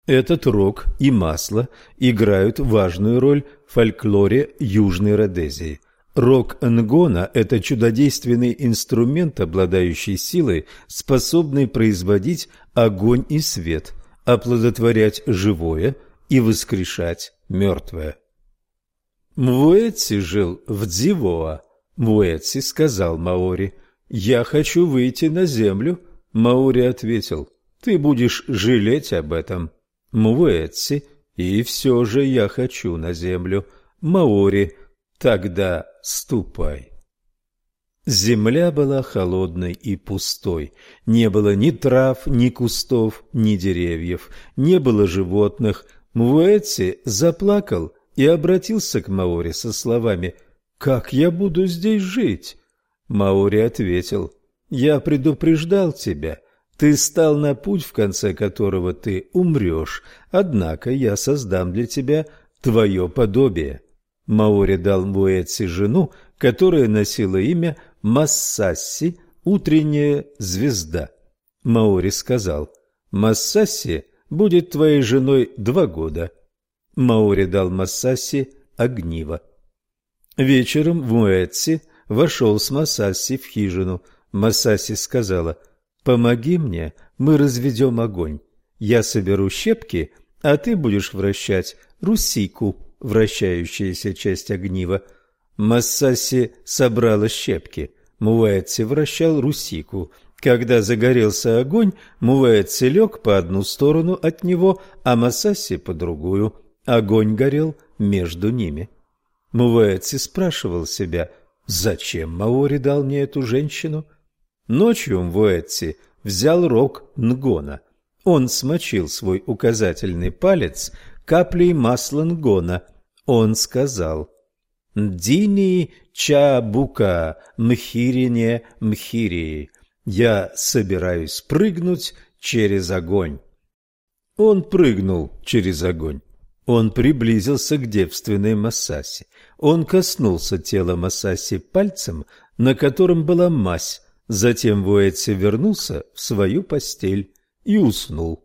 Speaker 1: Этот рог и масло играют важную роль в фольклоре Южной Родезии. Рог нгона – это чудодейственный инструмент, обладающий силой, способный производить огонь и свет, оплодотворять живое и воскрешать мертвое. Мвуэци жил в Дзивоа, Муэци сказал Маори, «Я хочу выйти на землю». Маори ответил, «Ты будешь жалеть об этом». Муэци, «И все же я хочу на землю». Маори, «Тогда ступай». Земля была холодной и пустой. Не было ни трав, ни кустов, ни деревьев. Не было животных. Муэци заплакал и обратился к Маори со словами – «Как я буду здесь жить?» Маури ответил, «Я предупреждал тебя. Ты стал на путь, в конце которого ты умрешь, однако я создам для тебя твое подобие». Маори дал Муэци жену, которая носила имя Массасси, утренняя звезда. Маори сказал, «Массасси будет твоей женой два года». Маори дал Массасси огниво. Вечером в Муэтси вошел с Масаси в хижину. Масаси сказала, «Помоги мне, мы разведем огонь. Я соберу щепки, а ты будешь вращать русику, вращающаяся часть огнива». Массаси собрала щепки. Муэци вращал русику. Когда загорелся огонь, Муэци лег по одну сторону от него, а Масаси по другую. Огонь горел между ними. Муэци спрашивал себя, зачем Маори дал мне эту женщину? Ночью Муэци взял рог Нгона. Он смочил свой указательный палец каплей масла Нгона. Он сказал «Дини чабука мхирине мхирии. Я собираюсь прыгнуть через огонь». Он прыгнул через огонь. Он приблизился к девственной Масасе. Он коснулся тела Масаси пальцем, на котором была мазь. Затем Вуэци вернулся в свою постель и уснул.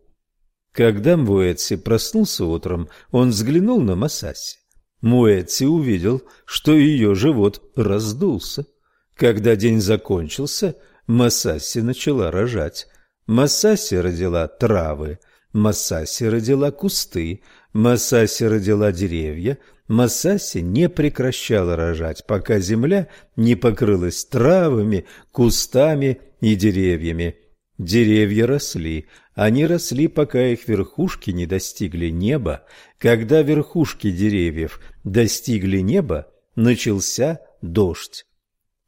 Speaker 1: Когда Муэци проснулся утром, он взглянул на Масаси. Муэци увидел, что ее живот раздулся. Когда день закончился, Масаси начала рожать. Масаси родила травы, Масаси родила кусты, Масаси родила деревья, Масаси не прекращала рожать, пока земля не покрылась травами, кустами и деревьями. Деревья росли, они росли, пока их верхушки не достигли неба. Когда верхушки деревьев достигли неба, начался дождь.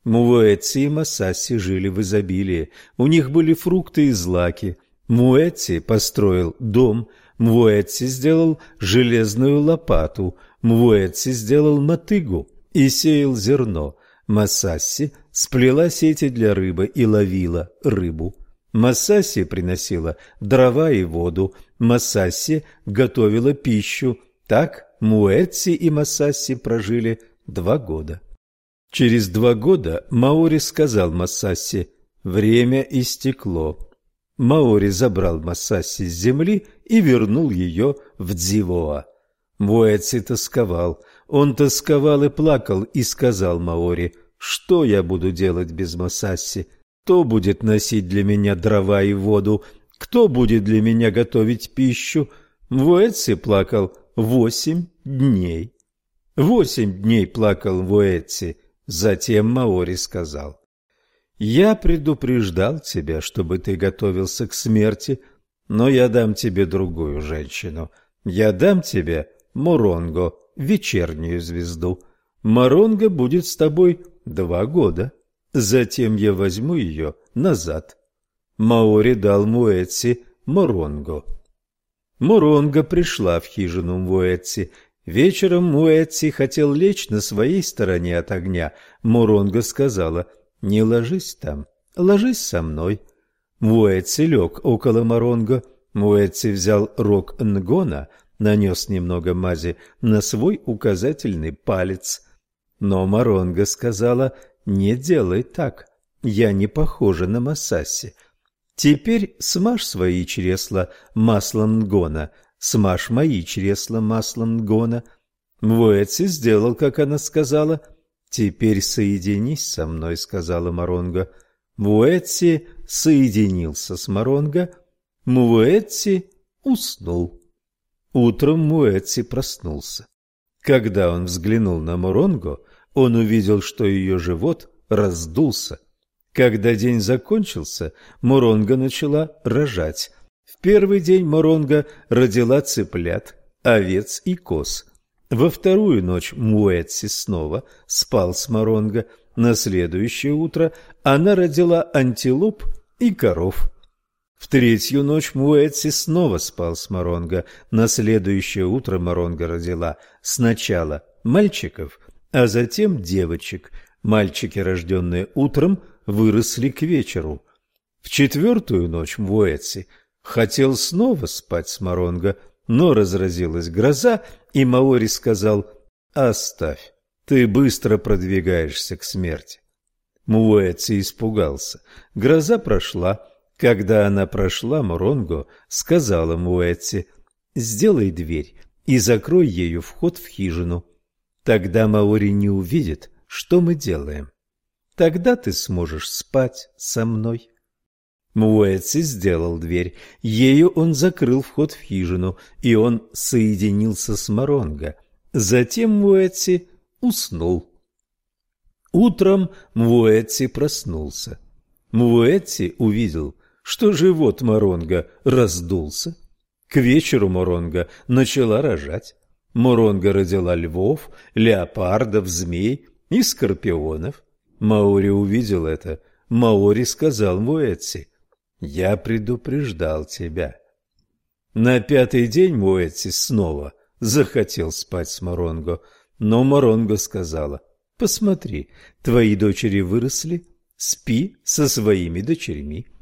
Speaker 1: Муэци и Масаси жили в изобилии, у них были фрукты и злаки. Муэци построил дом – Мвуэци сделал железную лопату, Мвуэци сделал мотыгу и сеял зерно. Масаси сплела сети для рыбы и ловила рыбу. Масаси приносила дрова и воду, Масаси готовила пищу. Так Муэци и Масаси прожили два года. Через два года Маори сказал Масаси «Время истекло, Маори забрал Масаси с земли и вернул ее в Дзивоа. Муэци тосковал. Он тосковал и плакал, и сказал Маори, «Что я буду делать без Масаси? Кто будет носить для меня дрова и воду? Кто будет для меня готовить пищу?» Муэци плакал восемь дней. Восемь дней плакал Муэци. Затем Маори сказал, я предупреждал тебя, чтобы ты готовился к смерти, но я дам тебе другую женщину. Я дам тебе Моронго, вечернюю звезду. Моронго будет с тобой два года. Затем я возьму ее назад. Маори дал Муэци Моронго. Моронго пришла в хижину Муэци. Вечером Муэци хотел лечь на своей стороне от огня. Моронго сказала, «Не ложись там, ложись со мной». Муэци лег около Моронго. Муэци взял рог Нгона, нанес немного мази на свой указательный палец. Но Моронго сказала, «Не делай так, я не похожа на Масаси. Теперь смажь свои чресла маслом Нгона, смажь мои чресла маслом Нгона». Муэци сделал, как она сказала. «Теперь соединись со мной», — сказала Моронго. Муэци соединился с Моронго. Муэци уснул. Утром Муэци проснулся. Когда он взглянул на Моронго, он увидел, что ее живот раздулся. Когда день закончился, Моронга начала рожать. В первый день Моронга родила цыплят, овец и коз. Во вторую ночь Муэтси снова спал с Моронго. На следующее утро она родила антилоп и коров. В третью ночь Муэтси снова спал с Моронго. На следующее утро Моронго родила сначала мальчиков, а затем девочек. Мальчики, рожденные утром, выросли к вечеру. В четвертую ночь Муэци хотел снова спать с Моронго, но разразилась гроза, и Маори сказал «Оставь, ты быстро продвигаешься к смерти». Муэци испугался. Гроза прошла. Когда она прошла, Моронго сказала Муэци «Сделай дверь и закрой ею вход в хижину». Тогда Маори не увидит, что мы делаем. Тогда ты сможешь спать со мной. Муэци сделал дверь. Ею он закрыл вход в хижину, и он соединился с Моронго. Затем Муэци уснул. Утром Муэци проснулся. Муэци увидел, что живот Моронга раздулся. К вечеру Моронга начала рожать. Моронга родила львов, леопардов, змей и скорпионов. Маори увидел это. Маори сказал Муэци, «Я предупреждал тебя». На пятый день Муэци снова захотел спать с Моронго, но Моронго сказала, «Посмотри, твои дочери выросли, спи со своими дочерьми».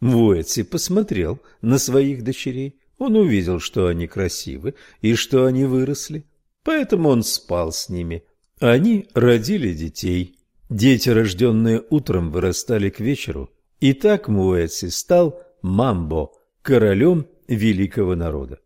Speaker 1: Муэци посмотрел на своих дочерей. Он увидел, что они красивы и что они выросли, поэтому он спал с ними. Они родили детей. Дети, рожденные утром, вырастали к вечеру. И так Муэци стал Мамбо, королем великого народа.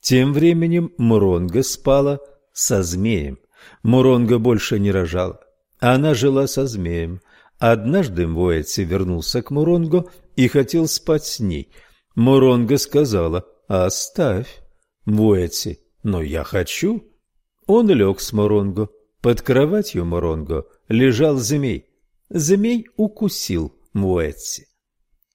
Speaker 1: Тем временем Муронга спала со змеем. Муронга больше не рожала. Она жила со змеем. Однажды Муэци вернулся к Муронгу и хотел спать с ней. Муронга сказала «Оставь, Муэци, но я хочу». Он лег с Муронгу. Под кроватью Моронго лежал змей. Змей укусил Муэци.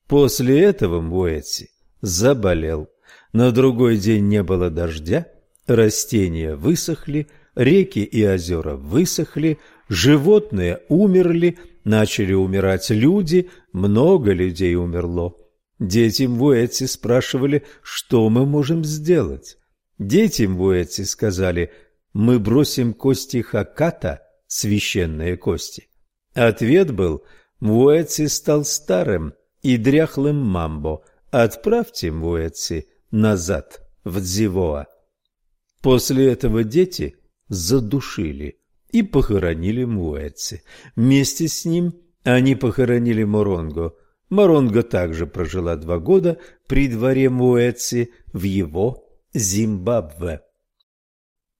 Speaker 1: После этого Муэци заболел. На другой день не было дождя, растения высохли, реки и озера высохли, животные умерли, начали умирать люди, много людей умерло. Дети Муэци спрашивали, что мы можем сделать. Дети Муэци сказали – мы бросим кости Хаката, священные кости. Ответ был, Муэци стал старым и дряхлым мамбо, отправьте Муэци назад в Дзивоа. После этого дети задушили и похоронили Муэци. Вместе с ним они похоронили Моронго. Моронго также прожила два года при дворе Муэци в его Зимбабве.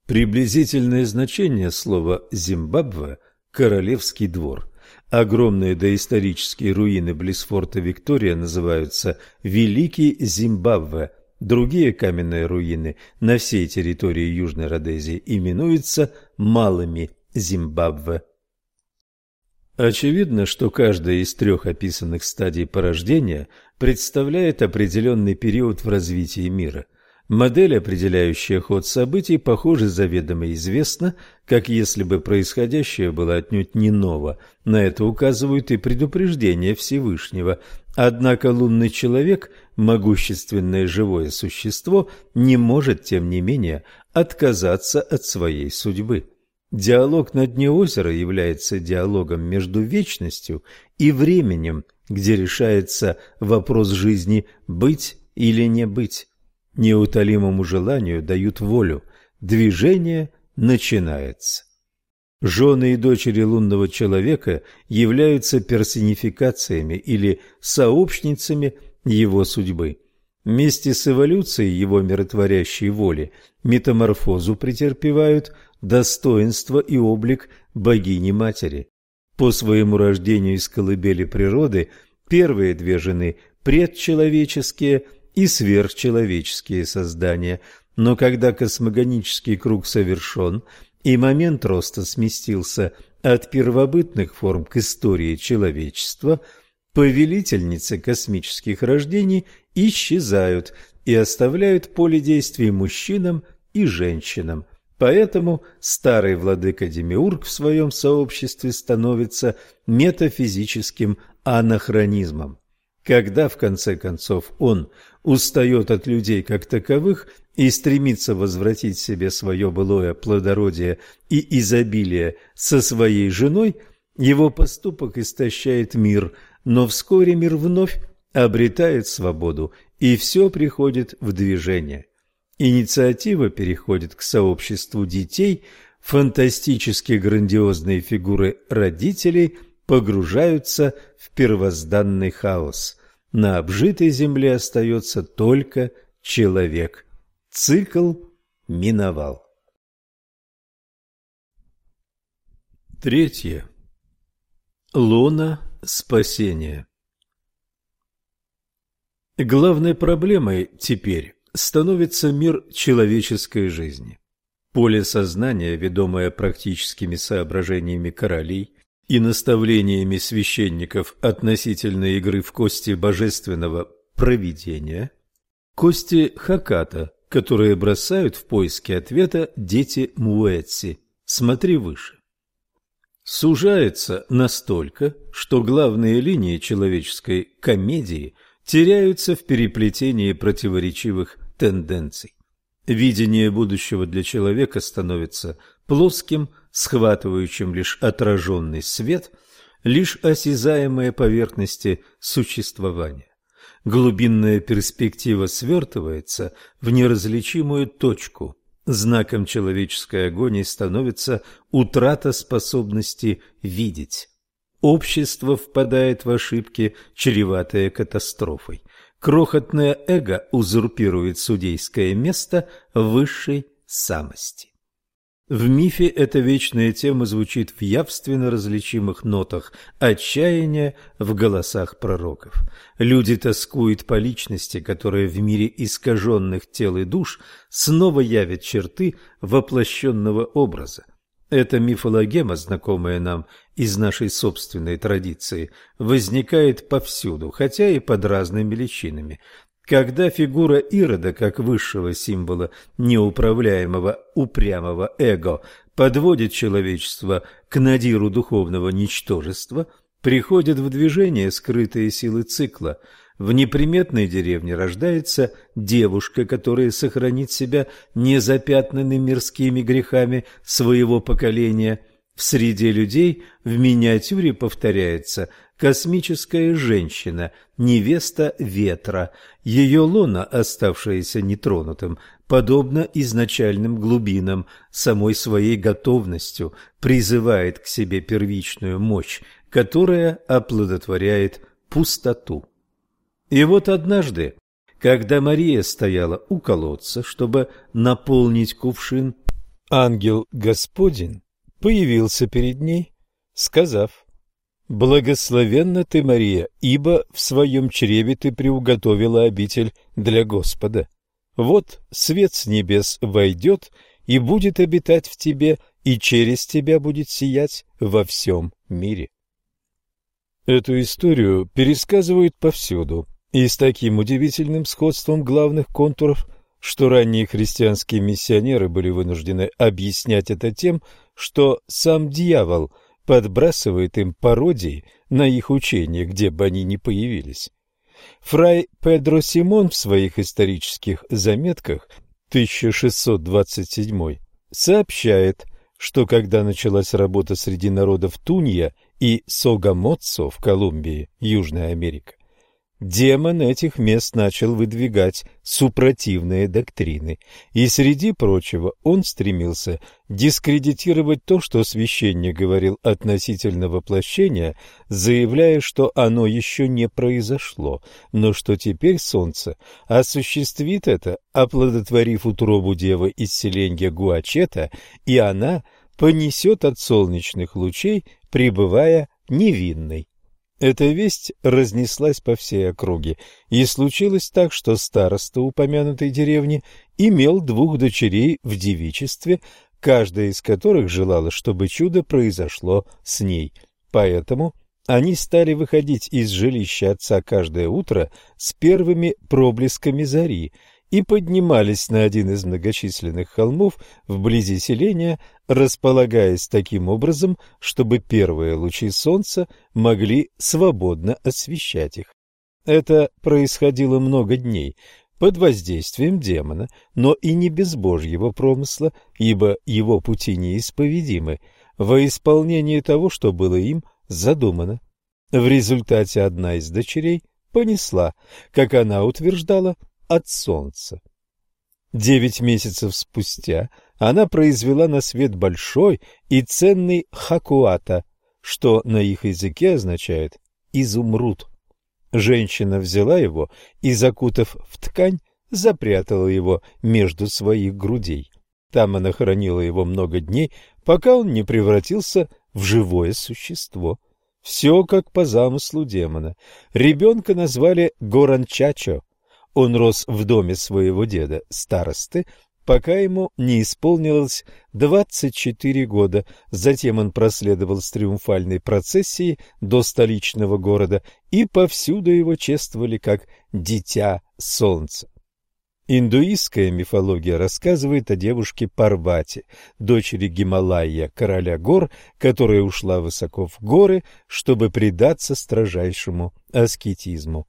Speaker 1: Приблизительное значение слова «Зимбабве» – «королевский двор». Огромные доисторические руины близ форта Виктория называются «Великий Зимбабве». Другие каменные руины на всей территории Южной Родезии именуются «Малыми Зимбабве». Очевидно, что каждая из трех описанных стадий порождения представляет определенный период в развитии мира – Модель, определяющая ход событий, похоже, заведомо известна, как если бы происходящее было отнюдь не ново. На это указывают и предупреждения Всевышнего. Однако лунный человек, могущественное живое существо, не может, тем не менее, отказаться от своей судьбы. Диалог на дне озера является диалогом между вечностью и временем, где решается вопрос жизни быть или не быть неутолимому желанию дают волю. Движение начинается. Жены и дочери лунного человека являются персонификациями или сообщницами его судьбы. Вместе с эволюцией его миротворящей воли метаморфозу претерпевают достоинство и облик богини-матери. По своему рождению из колыбели природы первые две жены предчеловеческие – и сверхчеловеческие создания, но когда космогонический круг совершен и момент роста сместился от первобытных форм к истории человечества, повелительницы космических рождений исчезают и оставляют поле действий мужчинам и женщинам. Поэтому старый владыка Демиург в своем сообществе становится метафизическим анахронизмом. Когда, в конце концов, он устает от людей как таковых и стремится возвратить себе свое былое плодородие и изобилие со своей женой, его поступок истощает мир, но вскоре мир вновь обретает свободу, и все приходит в движение. Инициатива переходит к сообществу детей, фантастически грандиозные фигуры родителей погружаются в первозданный хаос на обжитой земле остается только человек. Цикл миновал. Третье. Луна спасения. Главной проблемой теперь становится мир человеческой жизни. Поле сознания, ведомое практическими соображениями королей, и наставлениями священников относительно игры в кости божественного провидения, кости Хаката, которые бросают в поиске ответа дети Муэци. Смотри выше. Сужается настолько, что главные линии человеческой комедии теряются в переплетении противоречивых тенденций. Видение будущего для человека становится плоским, схватывающим лишь отраженный свет, лишь осязаемые поверхности существования. Глубинная перспектива свертывается в неразличимую точку. Знаком человеческой агонии становится утрата способности видеть. Общество впадает в ошибки, чреватые катастрофой. Крохотное эго узурпирует судейское место высшей самости. В мифе эта вечная тема звучит в явственно различимых нотах отчаяния в голосах пророков. Люди тоскуют по личности, которая в мире искаженных тел и душ снова явит черты воплощенного образа. Эта мифологема, знакомая нам из нашей собственной традиции, возникает повсюду, хотя и под разными личинами. Когда фигура Ирода, как высшего символа неуправляемого упрямого эго, подводит человечество к надиру духовного ничтожества, приходят в движение скрытые силы цикла. В неприметной деревне рождается девушка, которая сохранит себя незапятнанной мирскими грехами своего поколения. В среде людей в миниатюре повторяется космическая женщина, невеста ветра. Ее лона, оставшаяся нетронутым, подобно изначальным глубинам, самой своей готовностью призывает к себе первичную мощь, которая оплодотворяет пустоту. И вот однажды, когда Мария стояла у колодца, чтобы наполнить кувшин, ангел Господин появился перед ней, сказав Благословенна ты, Мария, ибо в своем чреве ты приуготовила обитель для Господа. Вот свет с небес войдет и будет обитать в тебе, и через тебя будет сиять во всем мире. Эту историю пересказывают повсюду, и с таким удивительным сходством главных контуров, что ранние христианские миссионеры были вынуждены объяснять это тем, что сам дьявол подбрасывает им пародии на их учения, где бы они ни появились. Фрай Педро Симон в своих исторических заметках 1627 сообщает, что когда началась работа среди народов Тунья и Согамоццо в Колумбии, Южная Америка, демон этих мест начал выдвигать супротивные доктрины, и среди прочего он стремился дискредитировать то, что священник говорил относительно воплощения, заявляя, что оно еще не произошло, но что теперь солнце осуществит это, оплодотворив утробу девы из селенья Гуачета, и она понесет от солнечных лучей, пребывая невинной. Эта весть разнеслась по всей округе, и случилось так, что староста упомянутой деревни имел двух дочерей в девичестве, каждая из которых желала, чтобы чудо произошло с ней. Поэтому они стали выходить из жилища отца каждое утро с первыми проблесками зари – и поднимались на один из многочисленных холмов вблизи селения, располагаясь таким образом, чтобы первые лучи солнца могли свободно освещать их. Это происходило много дней под воздействием демона, но и не без Божьего промысла, ибо его пути неисповедимы, во исполнении того, что было им задумано. В результате одна из дочерей понесла, как она утверждала, от солнца. Девять месяцев спустя она произвела на свет большой и ценный хакуата, что на их языке означает «изумруд». Женщина взяла его и, закутав в ткань, запрятала его между своих грудей. Там она хранила его много дней, пока он не превратился в живое существо. Все как по замыслу демона. Ребенка назвали Горанчачо, он рос в доме своего деда, старосты, пока ему не исполнилось 24 года. Затем он проследовал с триумфальной процессией до столичного города, и повсюду его чествовали как «дитя солнца». Индуистская мифология рассказывает о девушке Парвати, дочери Гималая, короля гор, которая ушла высоко в горы, чтобы предаться строжайшему аскетизму.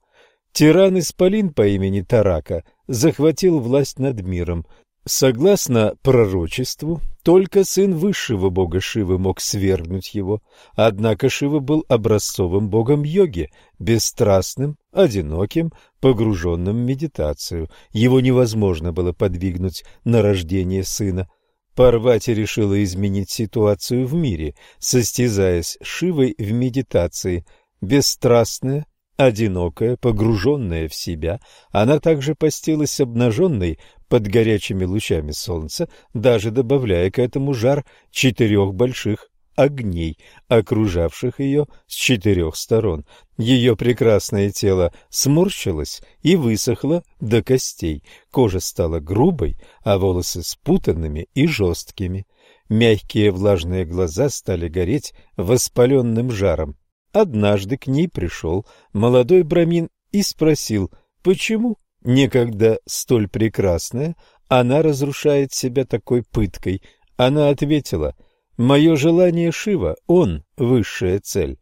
Speaker 1: Тиран-исполин по имени Тарака захватил власть над миром. Согласно пророчеству, только сын высшего бога Шивы мог свергнуть его, однако Шива был образцовым богом йоги, бесстрастным, одиноким, погруженным в медитацию. Его невозможно было подвигнуть на рождение сына. Парвати решила изменить ситуацию в мире, состязаясь с Шивой в медитации. Бесстрастная, Одинокая, погруженная в себя, она также постилась обнаженной под горячими лучами солнца, даже добавляя к этому жар четырех больших огней, окружавших ее с четырех сторон. Ее прекрасное тело сморщилось и высохло до костей, кожа стала грубой, а волосы спутанными и жесткими. Мягкие влажные глаза стали гореть воспаленным жаром. Однажды к ней пришел молодой брамин и спросил, почему, некогда столь прекрасная, она разрушает себя такой пыткой. Она ответила, «Мое желание Шива, он — высшая цель.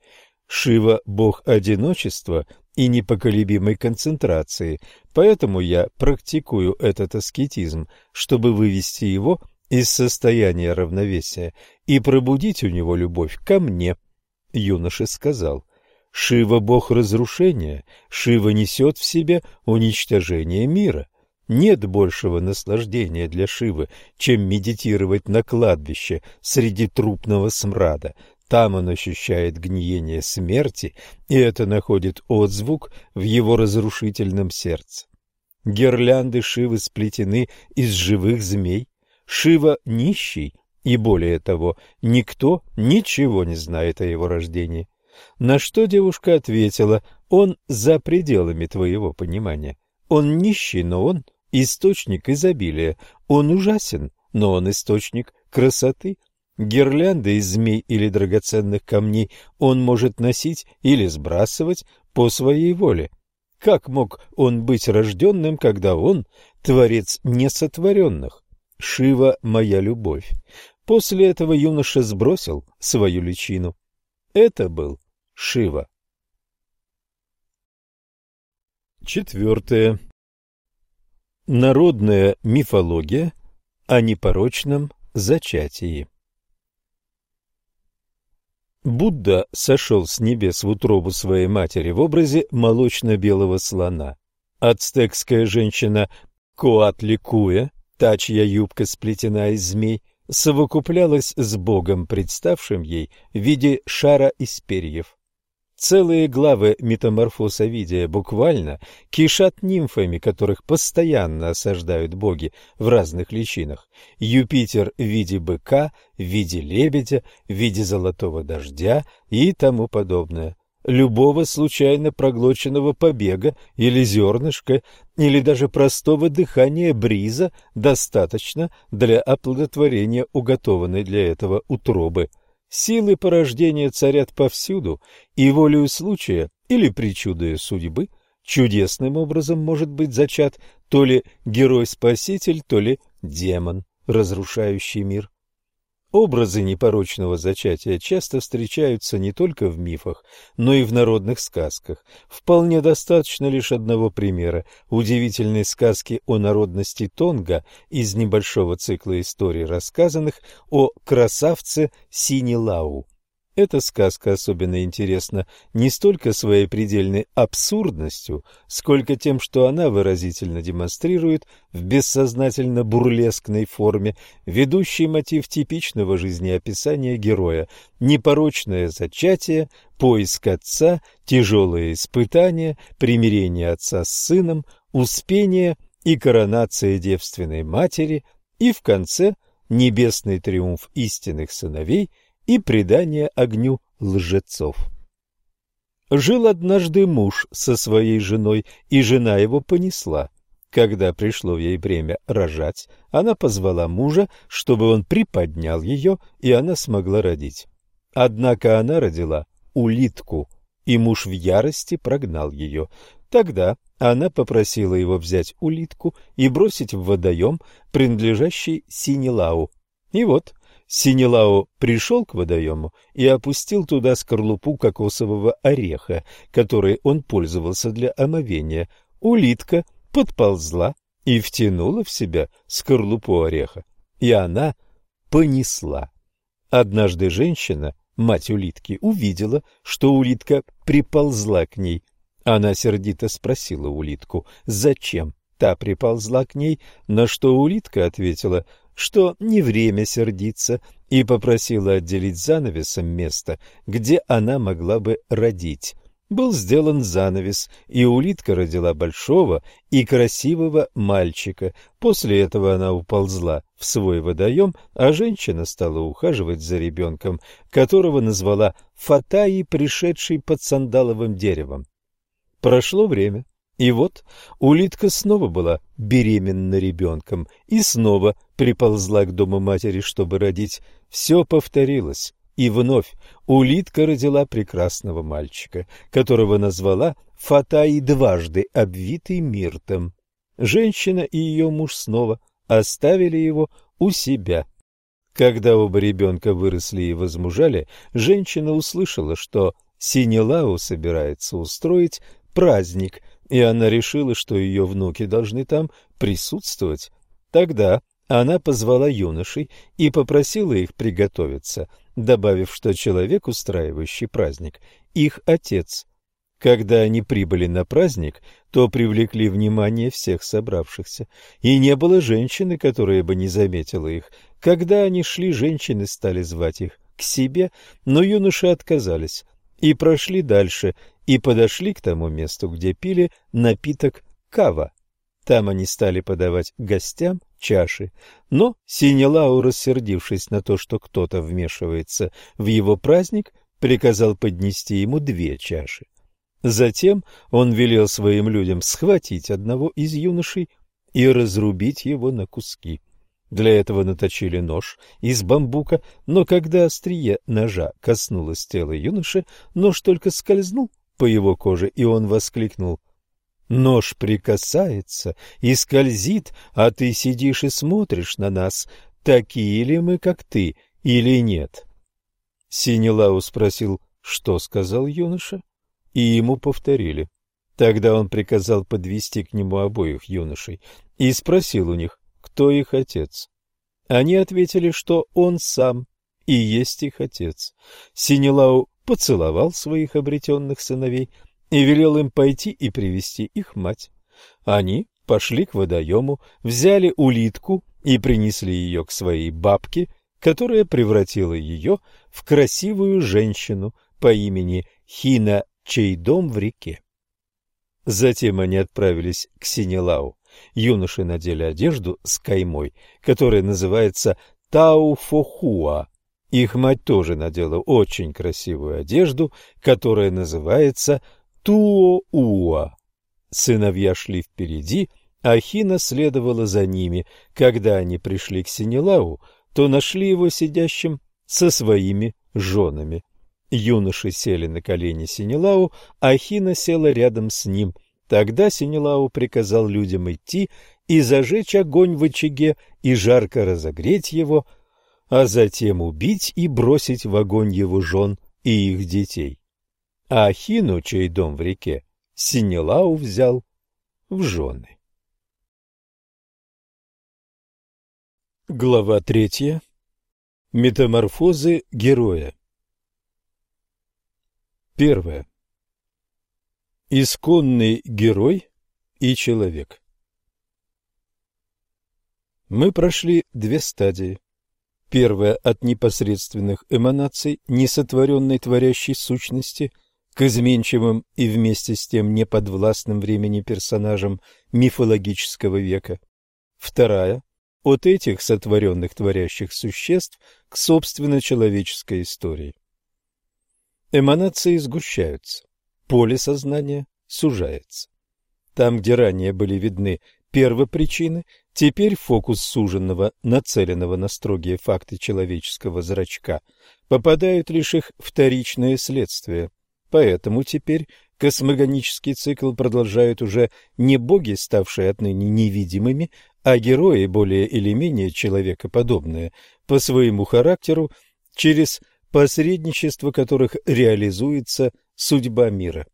Speaker 1: Шива — бог одиночества и непоколебимой концентрации, поэтому я практикую этот аскетизм, чтобы вывести его из состояния равновесия и пробудить у него любовь ко мне» юноша сказал, «Шива – бог разрушения, Шива несет в себе уничтожение мира. Нет большего наслаждения для Шивы, чем медитировать на кладбище среди трупного смрада. Там он ощущает гниение смерти, и это находит отзвук в его разрушительном сердце. Гирлянды Шивы сплетены из живых змей. Шива нищий, и более того, никто ничего не знает о его рождении. На что девушка ответила, он за пределами твоего понимания. Он нищий, но он источник изобилия. Он ужасен, но он источник красоты. Гирлянды из змей или драгоценных камней он может носить или сбрасывать по своей воле. Как мог он быть рожденным, когда он творец несотворенных. Шива – моя любовь. После этого юноша сбросил свою личину. Это был Шива. Четвертое. Народная мифология о непорочном зачатии. Будда сошел с небес в утробу своей матери в образе молочно-белого слона. Ацтекская женщина Коатликуя, та, чья юбка сплетена из змей, совокуплялась с Богом, представшим ей в виде шара из перьев. Целые главы метаморфоз Овидия буквально кишат нимфами, которых постоянно осаждают боги в разных личинах. Юпитер в виде быка, в виде лебедя, в виде золотого дождя и тому подобное. Любого случайно проглоченного побега или зернышка, или даже простого дыхания бриза достаточно для оплодотворения уготованной для этого утробы – Силы порождения царят повсюду, и волею случая или причудою судьбы чудесным образом может быть зачат то ли герой-спаситель, то ли демон, разрушающий мир. Образы непорочного зачатия часто встречаются не только в мифах, но и в народных сказках. Вполне достаточно лишь одного примера – удивительной сказки о народности Тонга из небольшого цикла историй, рассказанных о красавце Синилау. Эта сказка особенно интересна не столько своей предельной абсурдностью, сколько тем, что она выразительно демонстрирует в бессознательно бурлескной форме ведущий мотив типичного жизнеописания героя – непорочное зачатие, поиск отца, тяжелые испытания, примирение отца с сыном, успение и коронация девственной матери и, в конце, небесный триумф истинных сыновей – и предание огню лжецов. Жил однажды муж со своей женой, и жена его понесла. Когда пришло ей время рожать, она позвала мужа, чтобы он приподнял ее, и она смогла родить. Однако она родила улитку, и муж в ярости прогнал ее. Тогда она попросила его взять улитку и бросить в водоем, принадлежащий Синелау. И вот Синелао пришел к водоему и опустил туда скорлупу кокосового ореха, которой он пользовался для омовения. Улитка подползла и втянула в себя скорлупу ореха, и она понесла. Однажды женщина, мать улитки, увидела, что улитка приползла к ней. Она сердито спросила улитку, зачем та приползла к ней, на что улитка ответила, что не время сердиться, и попросила отделить занавесом место, где она могла бы родить. Был сделан занавес, и улитка родила большого и красивого мальчика. После этого она уползла в свой водоем, а женщина стала ухаживать за ребенком, которого назвала Фатаи, пришедший под сандаловым деревом. Прошло время. И вот улитка снова была беременна ребенком и снова приползла к дому матери, чтобы родить. Все повторилось, и вновь улитка родила прекрасного мальчика, которого назвала Фатаи дважды обвитый миртом. Женщина и ее муж снова оставили его у себя. Когда оба ребенка выросли и возмужали, женщина услышала, что Синелау собирается устроить праздник – и она решила, что ее внуки должны там присутствовать. Тогда она позвала юношей и попросила их приготовиться, добавив, что человек, устраивающий праздник, их отец. Когда они прибыли на праздник, то привлекли внимание всех собравшихся, и не было женщины, которая бы не заметила их. Когда они шли, женщины стали звать их к себе, но юноши отказались и прошли дальше, и подошли к тому месту, где пили напиток кава. Там они стали подавать гостям чаши, но Синелау, рассердившись на то, что кто-то вмешивается в его праздник, приказал поднести ему две чаши. Затем он велел своим людям схватить одного из юношей и разрубить его на куски. Для этого наточили нож из бамбука, но когда острие ножа коснулось тела юноши, нож только скользнул по его коже, и он воскликнул Нож прикасается и скользит, а ты сидишь и смотришь на нас, такие ли мы, как ты, или нет. Синелау спросил, что сказал юноша, и ему повторили. Тогда он приказал подвести к нему обоих юношей и спросил у них, кто их отец. Они ответили, что он сам и есть их отец. Синелау поцеловал своих обретенных сыновей и велел им пойти и привести их мать. Они пошли к водоему, взяли улитку и принесли ее к своей бабке, которая превратила ее в красивую женщину по имени Хина, чей дом в реке. Затем они отправились к Синелау. Юноши надели одежду с каймой, которая называется Тауфохуа. Их мать тоже надела очень красивую одежду, которая называется Туоуа. Сыновья шли впереди, а Хина следовала за ними. Когда они пришли к Синелау, то нашли его сидящим со своими женами. Юноши сели на колени Синелау, а Хина села рядом с ним. Тогда Синелау приказал людям идти и зажечь огонь в очаге и жарко разогреть его, а затем убить и бросить в огонь его жен и их детей а Ахину, чей дом в реке, Синелау взял в жены. Глава третья. Метаморфозы героя. Первое. Исконный герой и человек. Мы прошли две стадии. Первая от непосредственных эманаций несотворенной творящей сущности – к изменчивым и вместе с тем неподвластным времени персонажам мифологического века. Вторая – от этих сотворенных творящих существ к собственно человеческой истории. Эманации сгущаются, поле сознания сужается. Там, где ранее были видны первопричины, теперь фокус суженного, нацеленного на строгие факты человеческого зрачка, попадают лишь их вторичные следствия, Поэтому теперь космогонический цикл продолжают уже не боги, ставшие отныне невидимыми, а герои, более или менее человекоподобные, по своему характеру, через посредничество которых реализуется судьба мира.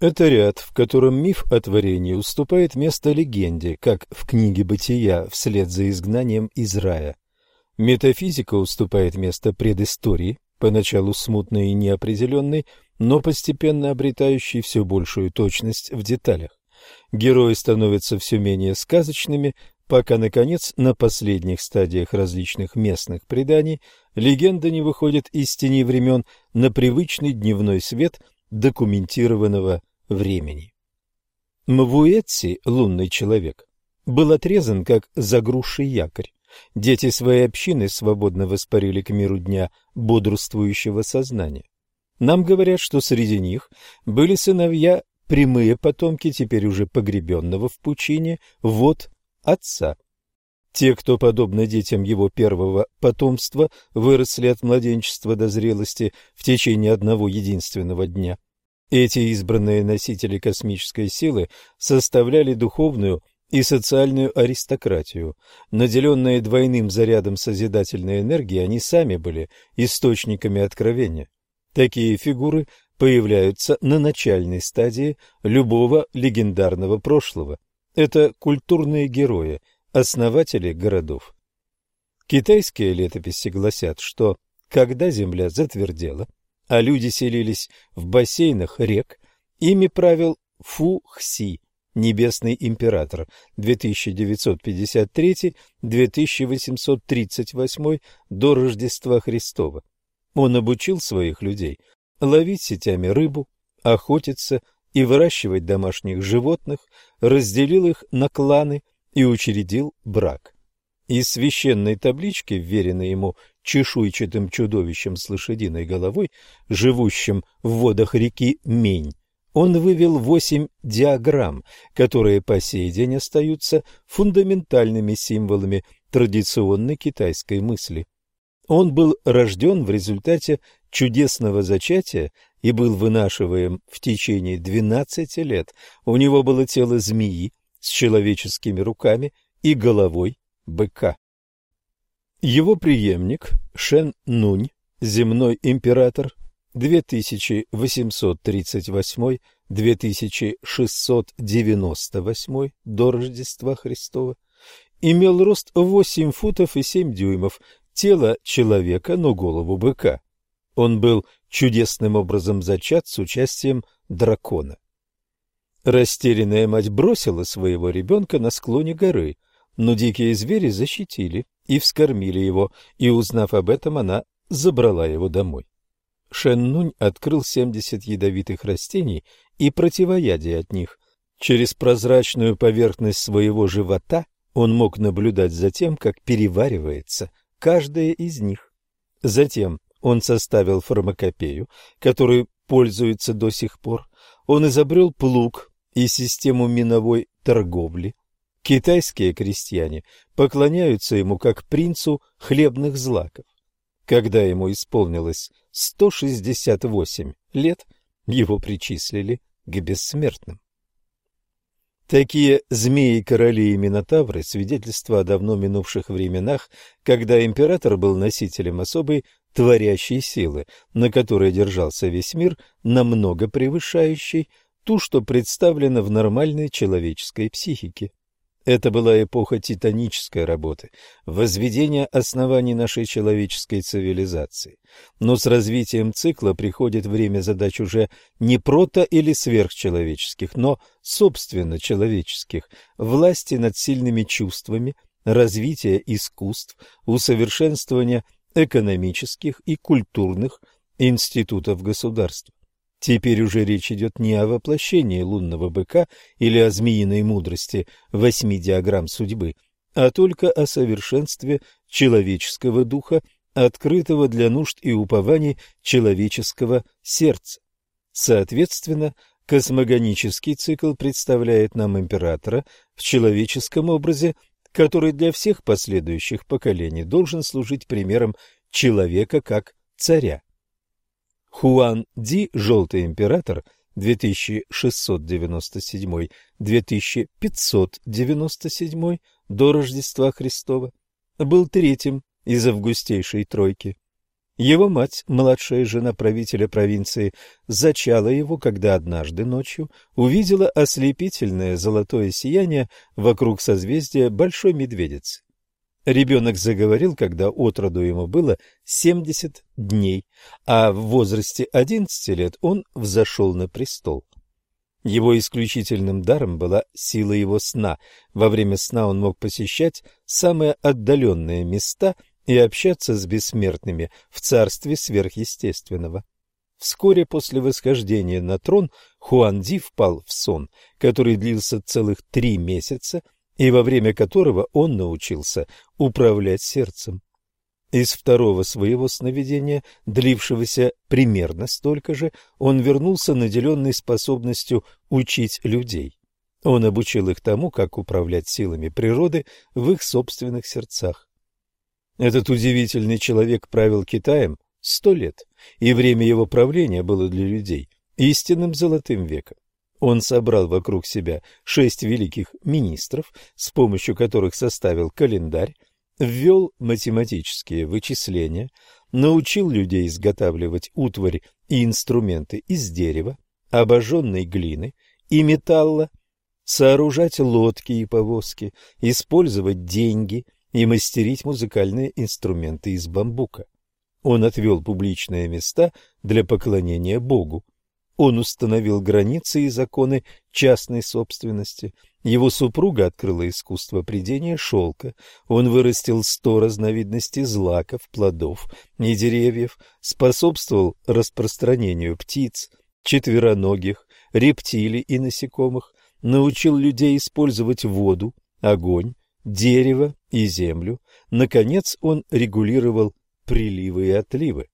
Speaker 1: Это ряд, в котором миф о творении уступает место легенде, как в книге «Бытия» вслед за изгнанием из рая. Метафизика уступает место предыстории, поначалу смутной и неопределенной, но постепенно обретающий все большую точность в деталях. Герои становятся все менее сказочными, пока, наконец, на последних стадиях различных местных преданий легенда не выходит из тени времен на привычный дневной свет документированного времени. Мвуэтси, лунный человек, был отрезан как загрузший якорь. Дети своей общины свободно воспарили к миру дня бодрствующего сознания. Нам говорят, что среди них были сыновья, прямые потомки теперь уже погребенного в пучине, вот отца. Те, кто, подобно детям его первого потомства, выросли от младенчества до зрелости в течение одного единственного дня. Эти избранные носители космической силы составляли духовную и социальную аристократию. Наделенные двойным зарядом созидательной энергии, они сами были источниками откровения. Такие фигуры появляются на начальной стадии любого легендарного прошлого. Это культурные герои, основатели городов. Китайские летописи гласят, что когда земля затвердела, а люди селились в бассейнах рек, ими правил Фу-Хси, небесный император 2953-2838 до Рождества Христова. Он обучил своих людей ловить сетями рыбу, охотиться и выращивать домашних животных, разделил их на кланы и учредил брак. Из священной таблички, вверенной ему чешуйчатым чудовищем с лошадиной головой, живущим в водах реки Мень, он вывел восемь диаграмм, которые по сей день остаются фундаментальными символами традиционной китайской мысли. Он был рожден в результате чудесного зачатия и был вынашиваем в течение двенадцати лет. У него было тело змеи с человеческими руками и головой быка. Его преемник Шен Нунь, земной император, 2838-2698 до Рождества Христова, имел рост 8 футов и 7 дюймов, тело человека, но голову быка. Он был чудесным образом зачат с участием дракона. Растерянная мать бросила своего ребенка на склоне горы, но дикие звери защитили и вскормили его, и, узнав об этом, она забрала его домой. Шеннунь открыл семьдесят ядовитых растений и противоядие от них. Через прозрачную поверхность своего живота он мог наблюдать за тем, как переваривается каждая из них. Затем он составил фармакопею, которой пользуется до сих пор. Он изобрел плуг и систему миновой торговли. Китайские крестьяне поклоняются ему как принцу хлебных злаков. Когда ему исполнилось 168 лет, его причислили к бессмертным. Такие змеи-короли и минотавры – свидетельство о давно минувших временах, когда император был носителем особой творящей силы, на которой держался весь мир, намного превышающей ту, что представлено в нормальной человеческой психике. Это была эпоха титанической работы, возведения оснований нашей человеческой цивилизации. Но с развитием цикла приходит время задач уже не прото- или сверхчеловеческих, но собственно человеческих, власти над сильными чувствами, развития искусств, усовершенствования экономических и культурных институтов государства. Теперь уже речь идет не о воплощении лунного быка или о змеиной мудрости восьми диаграмм судьбы, а только о совершенстве человеческого духа, открытого для нужд и упований человеческого сердца. Соответственно, космогонический цикл представляет нам императора в человеческом образе, который для всех последующих поколений должен служить примером человека как царя. Хуан Ди, Желтый император, 2697-2597 до Рождества Христова, был третьим из августейшей тройки. Его мать, младшая жена правителя провинции, зачала его, когда однажды ночью увидела ослепительное золотое сияние вокруг созвездия Большой Медведицы. Ребенок заговорил, когда отроду ему было 70 дней, а в возрасте 11 лет он взошел на престол. Его исключительным даром была сила его сна. Во время сна он мог посещать самые отдаленные места и общаться с бессмертными в царстве сверхъестественного. Вскоре после восхождения на трон Хуанди впал в сон, который длился целых три месяца и во время которого он научился управлять сердцем. Из второго своего сновидения, длившегося примерно столько же, он вернулся наделенный способностью учить людей. Он обучил их тому, как управлять силами природы в их собственных сердцах. Этот удивительный человек правил Китаем сто лет, и время его правления было для людей истинным золотым веком. Он собрал вокруг себя шесть великих министров, с помощью которых составил календарь, ввел математические вычисления, научил людей изготавливать утварь и инструменты из дерева, обожженной глины и металла, сооружать лодки и повозки, использовать деньги и мастерить музыкальные инструменты из бамбука. Он отвел публичные места для поклонения Богу, он установил границы и законы частной собственности. Его супруга открыла искусство придения шелка. Он вырастил сто разновидностей злаков, плодов и деревьев, способствовал распространению птиц, четвероногих, рептилий и насекомых, научил людей использовать воду, огонь, дерево и землю. Наконец он регулировал приливы и отливы.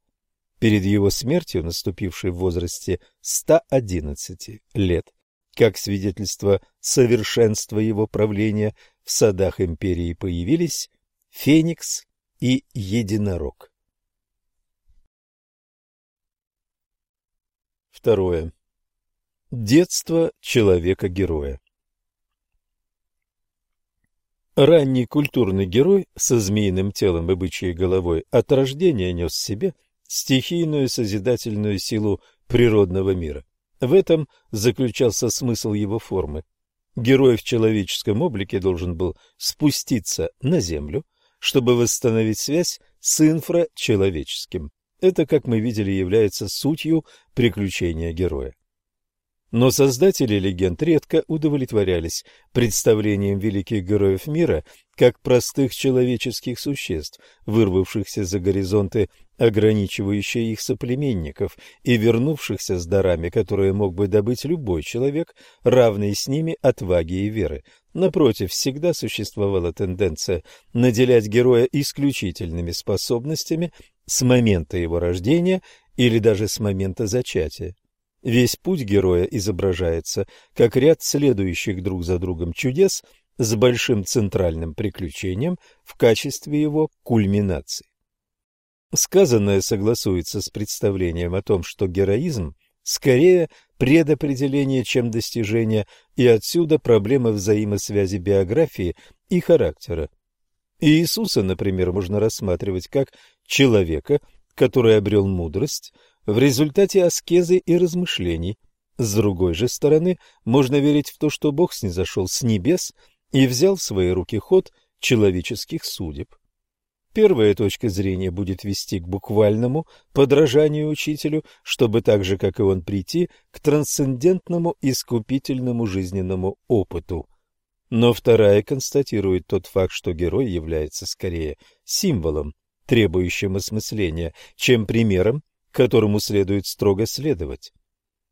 Speaker 1: Перед его смертью, наступившей в возрасте 111 лет, как свидетельство совершенства его правления, в садах империи появились Феникс и Единорог. Второе. Детство человека-героя. Ранний культурный герой со змеиным телом и бычьей головой от рождения нес себе стихийную созидательную силу природного мира. В этом заключался смысл его формы. Герой в человеческом облике должен был спуститься на землю, чтобы восстановить связь с инфрачеловеческим. Это, как мы видели, является сутью приключения героя. Но создатели легенд редко удовлетворялись представлением великих героев мира как простых человеческих существ, вырвавшихся за горизонты, ограничивающие их соплеменников, и вернувшихся с дарами, которые мог бы добыть любой человек, равный с ними отваги и веры. Напротив, всегда существовала тенденция наделять героя исключительными способностями с момента его рождения или даже с момента зачатия. Весь путь героя изображается как ряд следующих друг за другом чудес с большим центральным приключением в качестве его кульминации. Сказанное согласуется с представлением о том, что героизм скорее предопределение, чем достижение, и отсюда проблема взаимосвязи биографии и характера. Иисуса, например, можно рассматривать как человека, который обрел мудрость, в результате аскезы и размышлений. С другой же стороны, можно верить в то, что Бог снизошел с небес и взял в свои руки ход человеческих судеб. Первая точка зрения будет вести к буквальному подражанию учителю, чтобы так же, как и он, прийти к трансцендентному искупительному жизненному опыту. Но вторая констатирует тот факт, что герой является скорее символом, требующим осмысления, чем примером, которому следует строго следовать.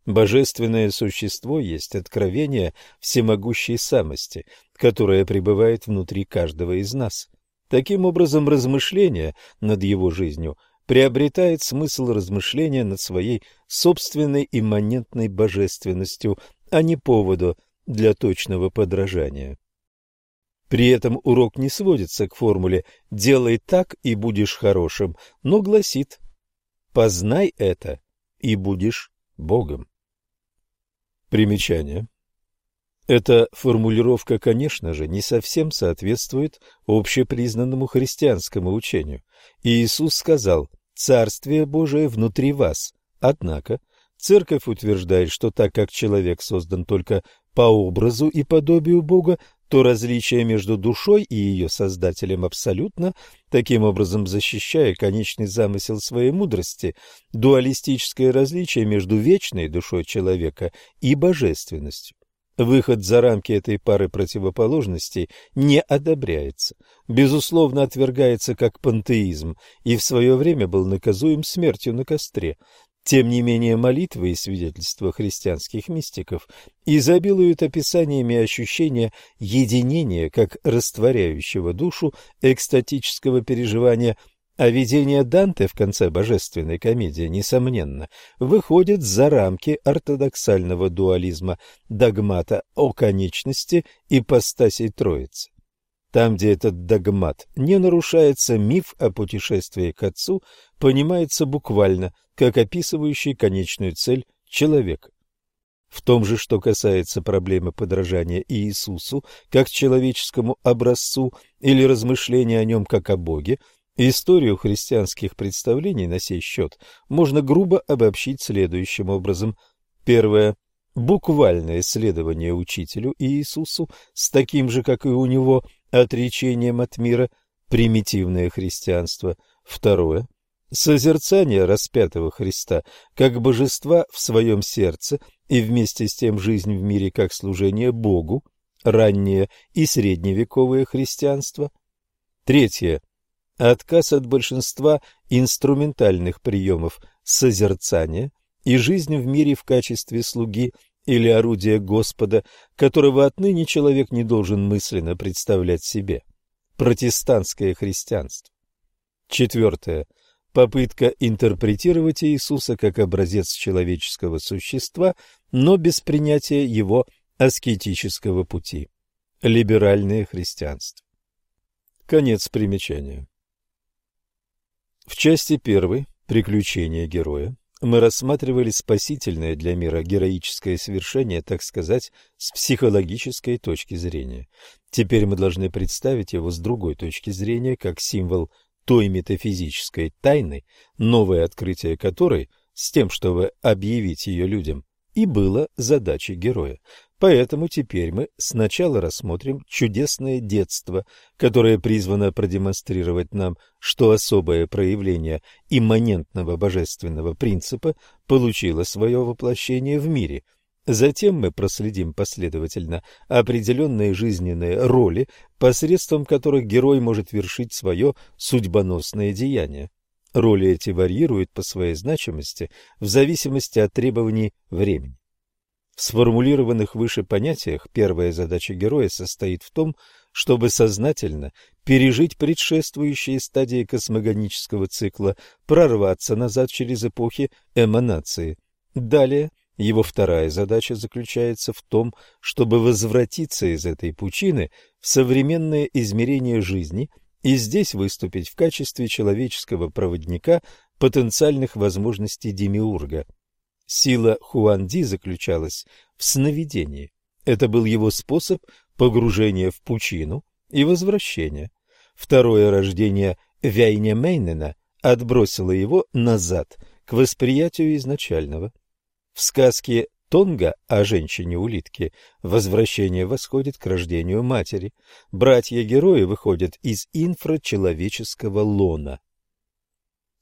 Speaker 1: Божественное существо есть откровение всемогущей самости, которое пребывает внутри каждого из нас. Таким образом, размышление над его жизнью приобретает смысл размышления над своей собственной имманентной божественностью, а не поводу для точного подражания. При этом урок не сводится к формуле «делай так и будешь хорошим», но гласит Познай это, и будешь Богом. Примечание. Эта формулировка, конечно же, не совсем соответствует общепризнанному христианскому учению. Иисус сказал «Царствие Божие внутри вас». Однако Церковь утверждает, что так как человек создан только по образу и подобию Бога, то различие между душой и ее создателем абсолютно, таким образом защищая конечный замысел своей мудрости, дуалистическое различие между вечной душой человека и божественностью. Выход за рамки этой пары противоположностей не одобряется, безусловно отвергается как пантеизм и в свое время был наказуем смертью на костре. Тем не менее, молитвы и свидетельства христианских мистиков изобилуют описаниями ощущения единения как растворяющего душу экстатического переживания, а видение Данте в конце божественной комедии, несомненно, выходит за рамки ортодоксального дуализма догмата о конечности ипостасей Троицы. Там, где этот догмат не нарушается, миф о путешествии к Отцу понимается буквально, как описывающий конечную цель человека. В том же, что касается проблемы подражания Иисусу как человеческому образцу или размышления о нем как о Боге, историю христианских представлений на сей счет можно грубо обобщить следующим образом. Первое буквальное следование учителю Иисусу с таким же, как и у него, отречением от мира, примитивное христианство. Второе созерцание распятого Христа как божества в своем сердце и вместе с тем жизнь в мире как служение Богу, раннее и средневековое христианство. Третье отказ от большинства инструментальных приемов созерцания и жизнь в мире в качестве слуги или орудия Господа, которого отныне человек не должен мысленно представлять себе. Протестантское христианство. Четвертое. Попытка интерпретировать Иисуса как образец человеческого существа, но без принятия его аскетического пути. Либеральное христианство. Конец примечания. В части первой «Приключения героя» мы рассматривали спасительное для мира героическое свершение, так сказать, с психологической точки зрения. Теперь мы должны представить его с другой точки зрения, как символ той метафизической тайны, новое открытие которой, с тем, чтобы объявить ее людям, и было задачей героя. Поэтому теперь мы сначала рассмотрим чудесное детство, которое призвано продемонстрировать нам, что особое проявление имманентного божественного принципа получило свое воплощение в мире. Затем мы проследим последовательно определенные жизненные роли, посредством которых герой может вершить свое судьбоносное деяние. Роли эти варьируют по своей значимости в зависимости от требований времени. В сформулированных выше понятиях первая задача героя состоит в том, чтобы сознательно пережить предшествующие стадии космогонического цикла, прорваться назад через эпохи эманации. Далее его вторая задача заключается в том, чтобы возвратиться из этой пучины в современное измерение жизни и здесь выступить в качестве человеческого проводника потенциальных возможностей демиурга – Сила Хуанди заключалась в сновидении. Это был его способ погружения в пучину и возвращения. Второе рождение Вяйня Мейнена отбросило его назад к восприятию изначального. В сказке Тонга о женщине-улитке возвращение восходит к рождению матери. Братья-герои выходят из инфрачеловеческого лона.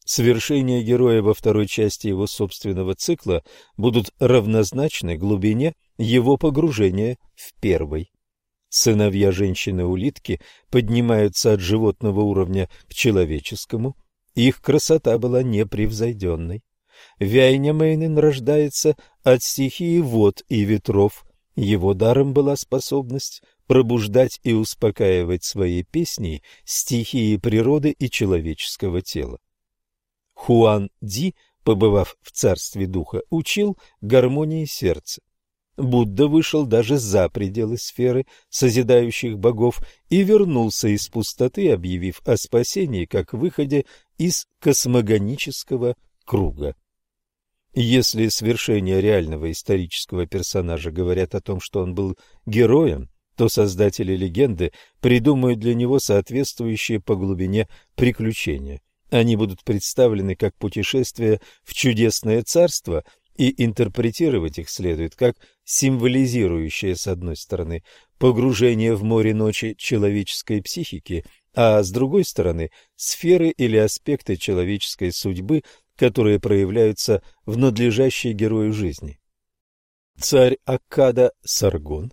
Speaker 1: Свершения героя во второй части его собственного цикла будут равнозначны глубине его погружения в первый. Сыновья женщины-улитки поднимаются от животного уровня к человеческому, их красота была непревзойденной. Вяйня Мейнен рождается от стихии вод и ветров, его даром была способность пробуждать и успокаивать своей песней стихии природы и человеческого тела. Хуан Ди, побывав в царстве духа, учил гармонии сердца. Будда вышел даже за пределы сферы созидающих богов и вернулся из пустоты, объявив о спасении как выходе из космогонического круга. Если свершения реального исторического персонажа говорят о том, что он был героем, то создатели легенды придумают для него соответствующие по глубине приключения. Они будут представлены как путешествие в чудесное царство, и интерпретировать их следует как символизирующее, с одной стороны, погружение в море ночи человеческой психики, а с другой стороны, сферы или аспекты человеческой судьбы, которые проявляются в надлежащей герою жизни. Царь Аккада Саргон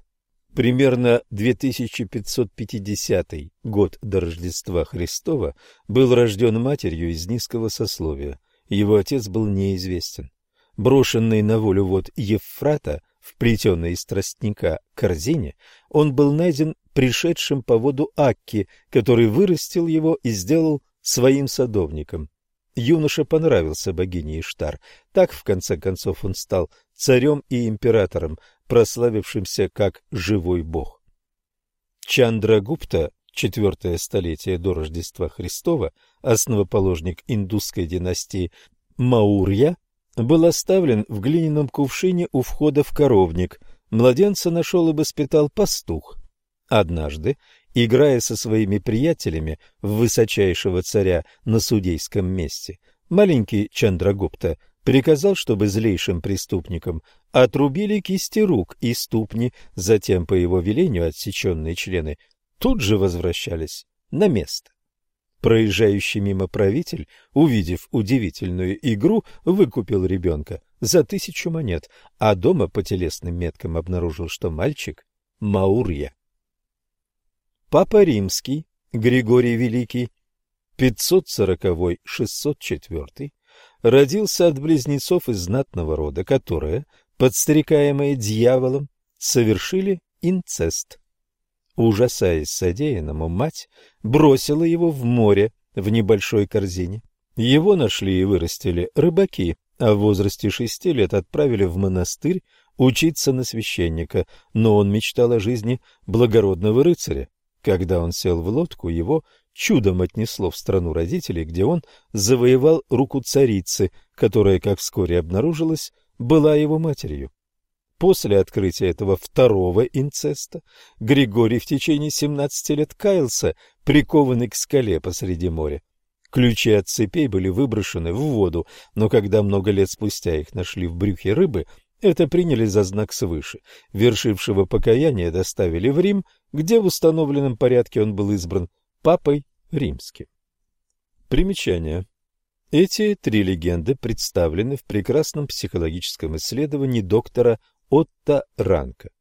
Speaker 1: примерно 2550 год до Рождества Христова, был рожден матерью из низкого сословия. Его отец был неизвестен. Брошенный на волю вод Евфрата в плетеной из тростника корзине, он был найден пришедшим по воду Акки, который вырастил его и сделал своим садовником. Юноша понравился богине Иштар. Так, в конце концов, он стал царем и императором, прославившимся как живой бог. Чандрагупта, четвертое столетие до Рождества Христова, основоположник индусской династии Маурья, был оставлен в глиняном кувшине у входа в коровник. Младенца нашел и воспитал пастух. Однажды, играя со своими приятелями в высочайшего царя на судейском месте, маленький Чандрагупта приказал, чтобы злейшим преступникам отрубили кисти рук и ступни, затем по его велению отсеченные члены тут же возвращались на место. Проезжающий мимо правитель, увидев удивительную игру, выкупил ребенка за тысячу монет, а дома по телесным меткам обнаружил, что мальчик — Маурья. Папа Римский, Григорий Великий, 540-604, родился от близнецов из знатного рода, которые, подстрекаемые дьяволом, совершили инцест. Ужасаясь содеянному, мать бросила его в море в небольшой корзине. Его нашли и вырастили рыбаки, а в возрасте шести лет отправили в монастырь учиться на священника, но он мечтал о жизни благородного рыцаря. Когда он сел в лодку, его чудом отнесло в страну родителей, где он завоевал руку царицы, которая, как вскоре обнаружилось, была его матерью. После открытия этого второго инцеста Григорий в течение 17 лет каялся, прикованный к скале посреди моря. Ключи от цепей были выброшены в воду, но когда много лет спустя их нашли в брюхе рыбы, это приняли за знак свыше. Вершившего покаяние доставили в Рим, где в установленном порядке он был избран папой римским. Примечание. Эти три легенды представлены в прекрасном психологическом исследовании доктора Отто Ранка.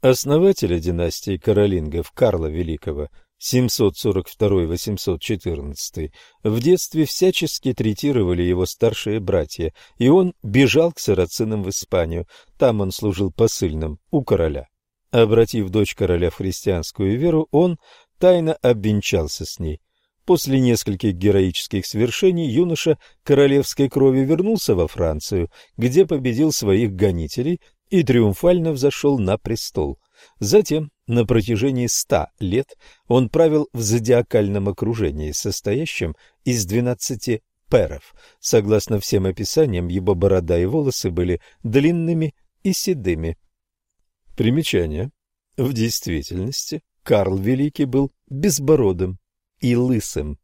Speaker 1: Основателя династии Каролингов Карла Великого 742-814 в детстве всячески третировали его старшие братья, и он бежал к сарацинам в Испанию. Там он служил посыльным у короля. Обратив дочь короля в христианскую веру, он тайно обвенчался с ней. После нескольких героических свершений юноша королевской крови вернулся во Францию, где победил своих гонителей и триумфально взошел на престол. Затем, на протяжении ста лет, он правил в зодиакальном окружении, состоящем из двенадцати перов. Согласно всем описаниям, его борода и волосы были длинными и седыми. Примечание. В действительности Карл Великий был безбородым и лысым.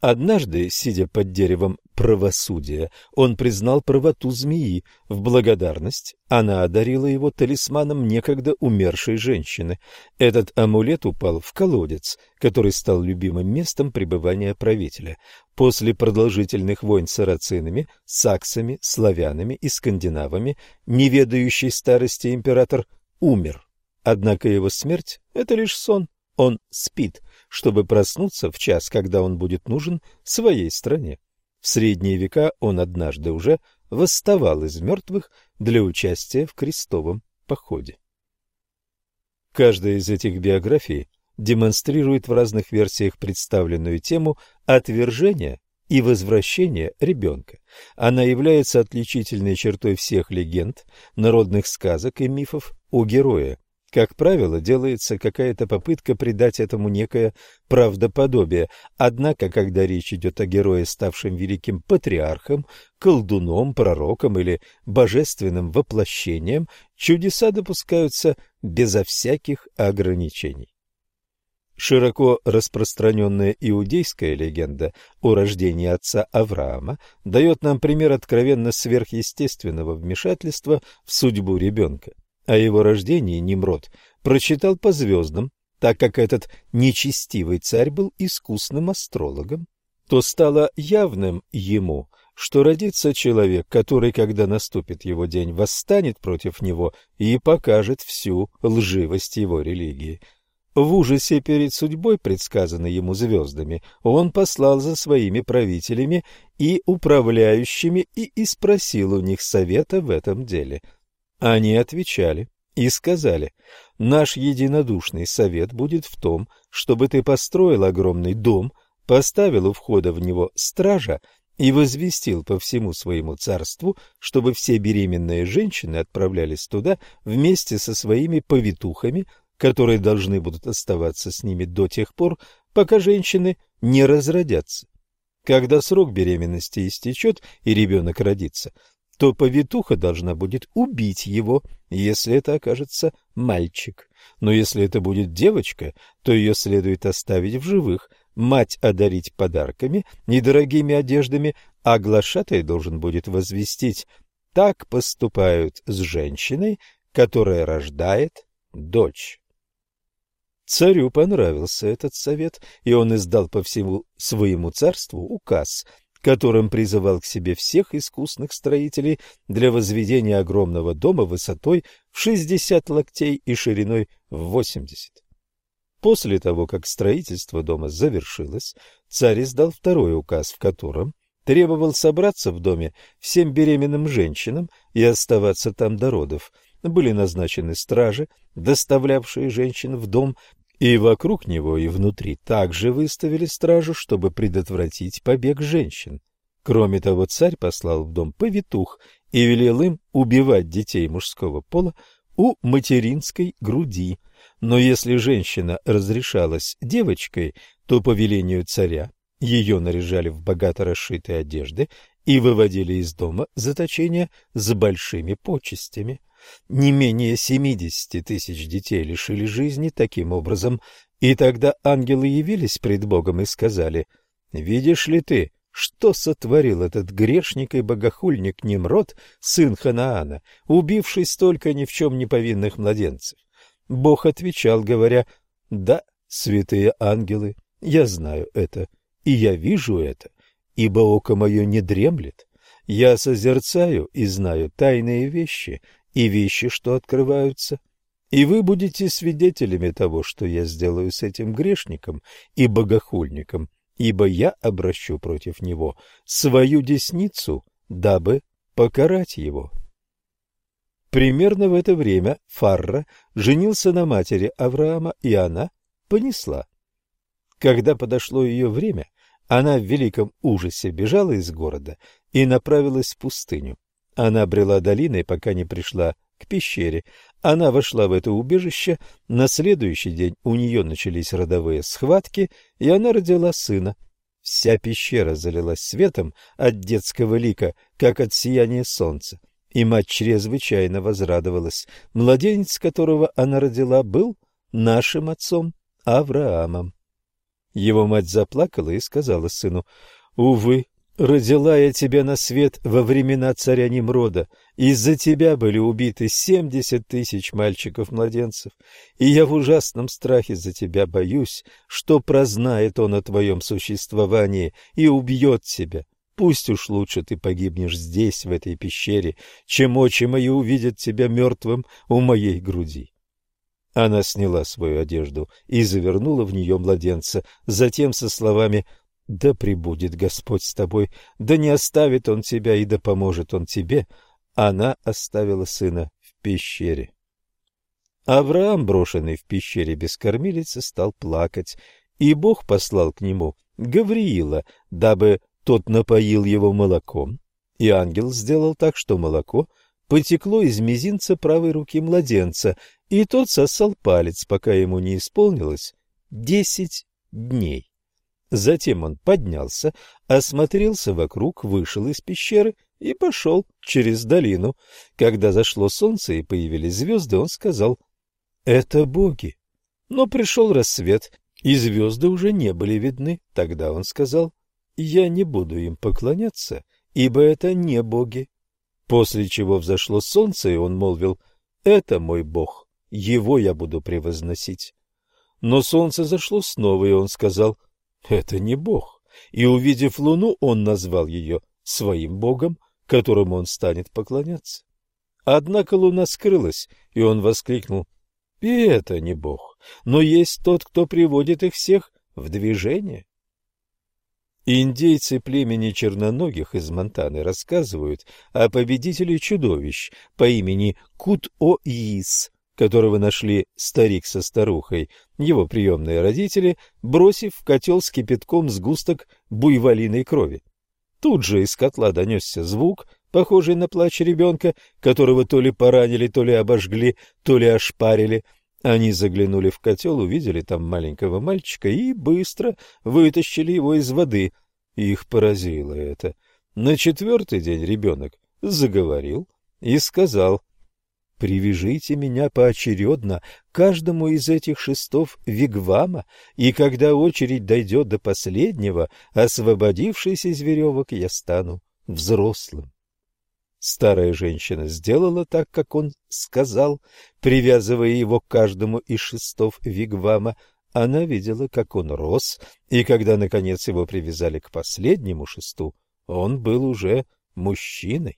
Speaker 1: Однажды, сидя под деревом правосудия, он признал правоту змеи. В благодарность она одарила его талисманом некогда умершей женщины. Этот амулет упал в колодец, который стал любимым местом пребывания правителя. После продолжительных войн с сарацинами, саксами, славянами и скандинавами, неведающий старости император умер. Однако его смерть — это лишь сон. Он спит, чтобы проснуться в час, когда он будет нужен своей стране. В средние века он однажды уже восставал из мертвых для участия в крестовом походе. Каждая из этих биографий демонстрирует в разных версиях представленную тему отвержения и возвращения ребенка. Она является отличительной чертой всех легенд, народных сказок и мифов о герое. Как правило, делается какая-то попытка придать этому некое правдоподобие, однако, когда речь идет о герое, ставшем великим патриархом, колдуном, пророком или божественным воплощением, чудеса допускаются безо всяких ограничений. Широко распространенная иудейская легенда о рождении отца Авраама дает нам пример откровенно сверхъестественного вмешательства в судьбу ребенка. О его рождении Nimrod прочитал по звездам, так как этот нечестивый царь был искусным астрологом, то стало явным ему, что родится человек, который, когда наступит его день, восстанет против него и покажет всю лживость его религии. В ужасе перед судьбой, предсказанной ему звездами, он послал за своими правителями и управляющими и испросил у них совета в этом деле – они отвечали и сказали, наш единодушный совет будет в том, чтобы ты построил огромный дом, поставил у входа в него стража и возвестил по всему своему царству, чтобы все беременные женщины отправлялись туда вместе со своими повитухами, которые должны будут оставаться с ними до тех пор, пока женщины не разродятся. Когда срок беременности истечет и ребенок родится, то повитуха должна будет убить его, если это окажется мальчик. Но если это будет девочка, то ее следует оставить в живых, мать одарить подарками, недорогими одеждами, а глашатай должен будет возвестить «так поступают с женщиной, которая рождает дочь». Царю понравился этот совет, и он издал по всему своему царству указ – которым призывал к себе всех искусных строителей для возведения огромного дома высотой в 60 локтей и шириной в 80. После того, как строительство дома завершилось, царь издал второй указ, в котором требовал собраться в доме всем беременным женщинам и оставаться там до родов. Были назначены стражи, доставлявшие женщин в дом и вокруг него и внутри также выставили стражу, чтобы предотвратить побег женщин. Кроме того, царь послал в дом повитух и велел им убивать детей мужского пола у материнской груди. Но если женщина разрешалась девочкой, то по велению царя ее наряжали в богато расшитые одежды и выводили из дома заточения с большими почестями. Не менее семидесяти тысяч детей лишили жизни таким образом, и тогда ангелы явились пред Богом и сказали, «Видишь ли ты, что сотворил этот грешник и богохульник Немрод, сын Ханаана, убивший столько ни в чем не повинных младенцев? Бог отвечал, говоря, «Да, святые ангелы, я знаю это, и я вижу это, ибо око мое не дремлет. Я созерцаю и знаю тайные вещи и вещи, что открываются. И вы будете свидетелями того, что я сделаю с этим грешником и богохульником, ибо я обращу против него свою десницу, дабы покарать его. Примерно в это время Фарра женился на матери Авраама, и она понесла. Когда подошло ее время, она в великом ужасе бежала из города и направилась в пустыню. Она брела долиной, пока не пришла к пещере. Она вошла в это убежище, на следующий день у нее начались родовые схватки, и она родила сына. Вся пещера залилась светом от детского лика, как от сияния солнца, и мать чрезвычайно возрадовалась. Младенец, которого она родила, был нашим отцом Авраамом. Его мать заплакала и сказала сыну, «Увы, Родила я тебя на свет во времена царя Немрода. Из-за тебя были убиты семьдесят тысяч мальчиков-младенцев, и я в ужасном страхе за тебя боюсь, что прознает он о твоем существовании и убьет тебя. Пусть уж лучше ты погибнешь здесь, в этой пещере, чем очи мои увидят тебя мертвым у моей груди. Она сняла свою одежду и завернула в нее младенца, затем со словами да пребудет Господь с тобой, да не оставит Он тебя, и да поможет Он тебе. Она оставила сына в пещере. Авраам, брошенный в пещере без кормилицы, стал плакать, и Бог послал к нему Гавриила, дабы тот напоил его молоком. И ангел сделал так, что молоко потекло из мизинца правой руки младенца, и тот сосал палец, пока ему не исполнилось десять дней. Затем он поднялся, осмотрелся вокруг, вышел из пещеры и пошел через долину. Когда зашло солнце и появились звезды, он сказал «Это боги». Но пришел рассвет, и звезды уже не были видны. Тогда он сказал «Я не буду им поклоняться, ибо это не боги». После чего взошло солнце, и он молвил «Это мой бог, его я буду превозносить». Но солнце зашло снова, и он сказал это не бог. И, увидев луну, он назвал ее своим богом, которому он станет поклоняться. Однако луна скрылась, и он воскликнул, «И это не бог, но есть тот, кто приводит их всех в движение». Индейцы племени черноногих из Монтаны рассказывают о победителе чудовищ по имени Кут-О-Ис, которого нашли старик со старухой, его приемные родители, бросив в котел с кипятком сгусток буйволиной крови. Тут же из котла донесся звук, похожий на плач ребенка, которого то ли поранили, то ли обожгли, то ли ошпарили. Они заглянули в котел, увидели там маленького мальчика и быстро вытащили его из воды. Их поразило это. На четвертый день ребенок заговорил и сказал Привяжите меня поочередно каждому из этих шестов вигвама, и когда очередь дойдет до последнего, освободившись из веревок, я стану взрослым. Старая женщина сделала так, как он сказал, привязывая его к каждому из шестов вигвама. Она видела, как он рос, и когда, наконец, его привязали к последнему шесту, он был уже мужчиной.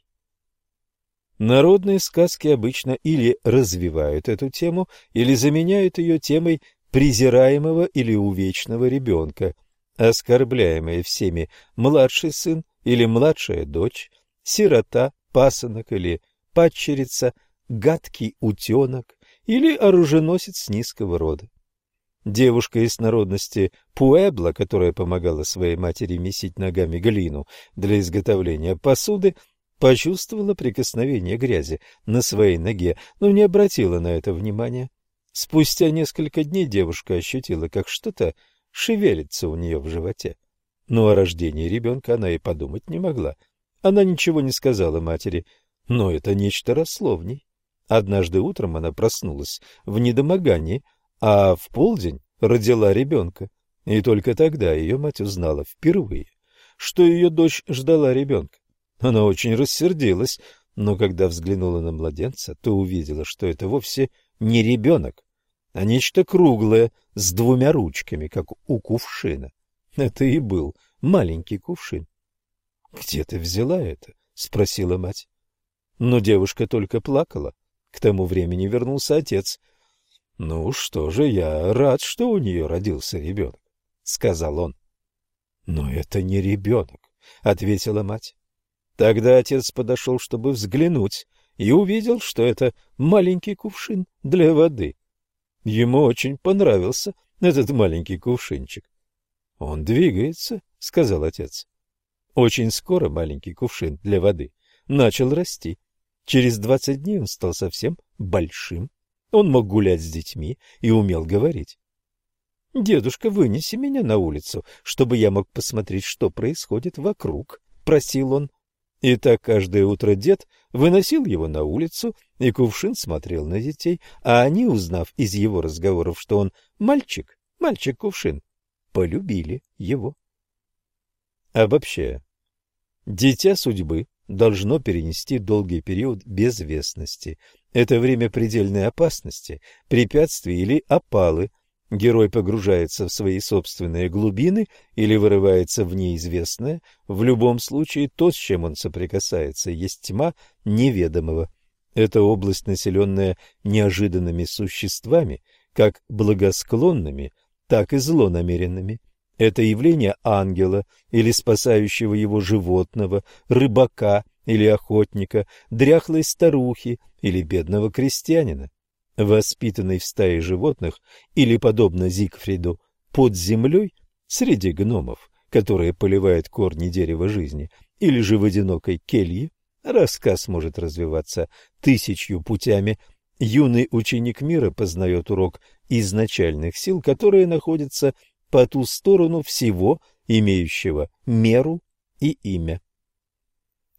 Speaker 1: Народные сказки обычно или развивают эту тему, или заменяют ее темой презираемого или увечного ребенка, оскорбляемый всеми младший сын или младшая дочь, сирота, пасынок или падчерица, гадкий утенок или оруженосец низкого рода. Девушка из народности Пуэбла, которая помогала своей матери месить ногами глину для изготовления посуды, почувствовала прикосновение грязи на своей ноге, но не обратила на это внимания. Спустя несколько дней девушка ощутила, как что-то шевелится у нее в животе. Но о рождении ребенка она и подумать не могла. Она ничего не сказала матери, но это нечто росло в ней. Однажды утром она проснулась в недомогании, а в полдень родила ребенка. И только тогда ее мать узнала впервые, что ее дочь ждала ребенка. Она очень рассердилась, но когда взглянула на младенца, то увидела, что это вовсе не ребенок, а нечто круглое с двумя ручками, как у кувшина. Это и был маленький кувшин. — Где ты взяла это? — спросила мать. Но девушка только плакала. К тому времени вернулся отец. — Ну что же, я рад, что у нее родился ребенок, — сказал он. — Но это не ребенок, — ответила мать. Тогда отец подошел, чтобы взглянуть, и увидел, что это маленький кувшин для воды. Ему очень понравился этот маленький кувшинчик. — Он двигается, — сказал отец. Очень скоро маленький кувшин для воды начал расти. Через двадцать дней он стал совсем большим. Он мог гулять с детьми и умел говорить. — Дедушка, вынеси меня на улицу, чтобы я мог посмотреть, что происходит вокруг, — просил он. И так каждое утро дед выносил его на улицу, и Кувшин смотрел на детей, а они, узнав из его разговоров, что он мальчик, мальчик-кувшин, полюбили его. Обобщая, дитя судьбы должно перенести долгий период безвестности. Это время предельной опасности, препятствий или опалы, Герой погружается в свои собственные глубины или вырывается в неизвестное. В любом случае, то, с чем он соприкасается, есть тьма неведомого. Это область, населенная неожиданными существами, как благосклонными, так и злонамеренными. Это явление ангела или спасающего его животного, рыбака или охотника, дряхлой старухи или бедного крестьянина воспитанный в стае животных или, подобно Зигфриду, под землей среди гномов, которые поливают корни дерева жизни, или же в одинокой келье, рассказ может развиваться тысячью путями. Юный ученик мира познает урок изначальных сил, которые находятся по ту сторону всего, имеющего меру и имя.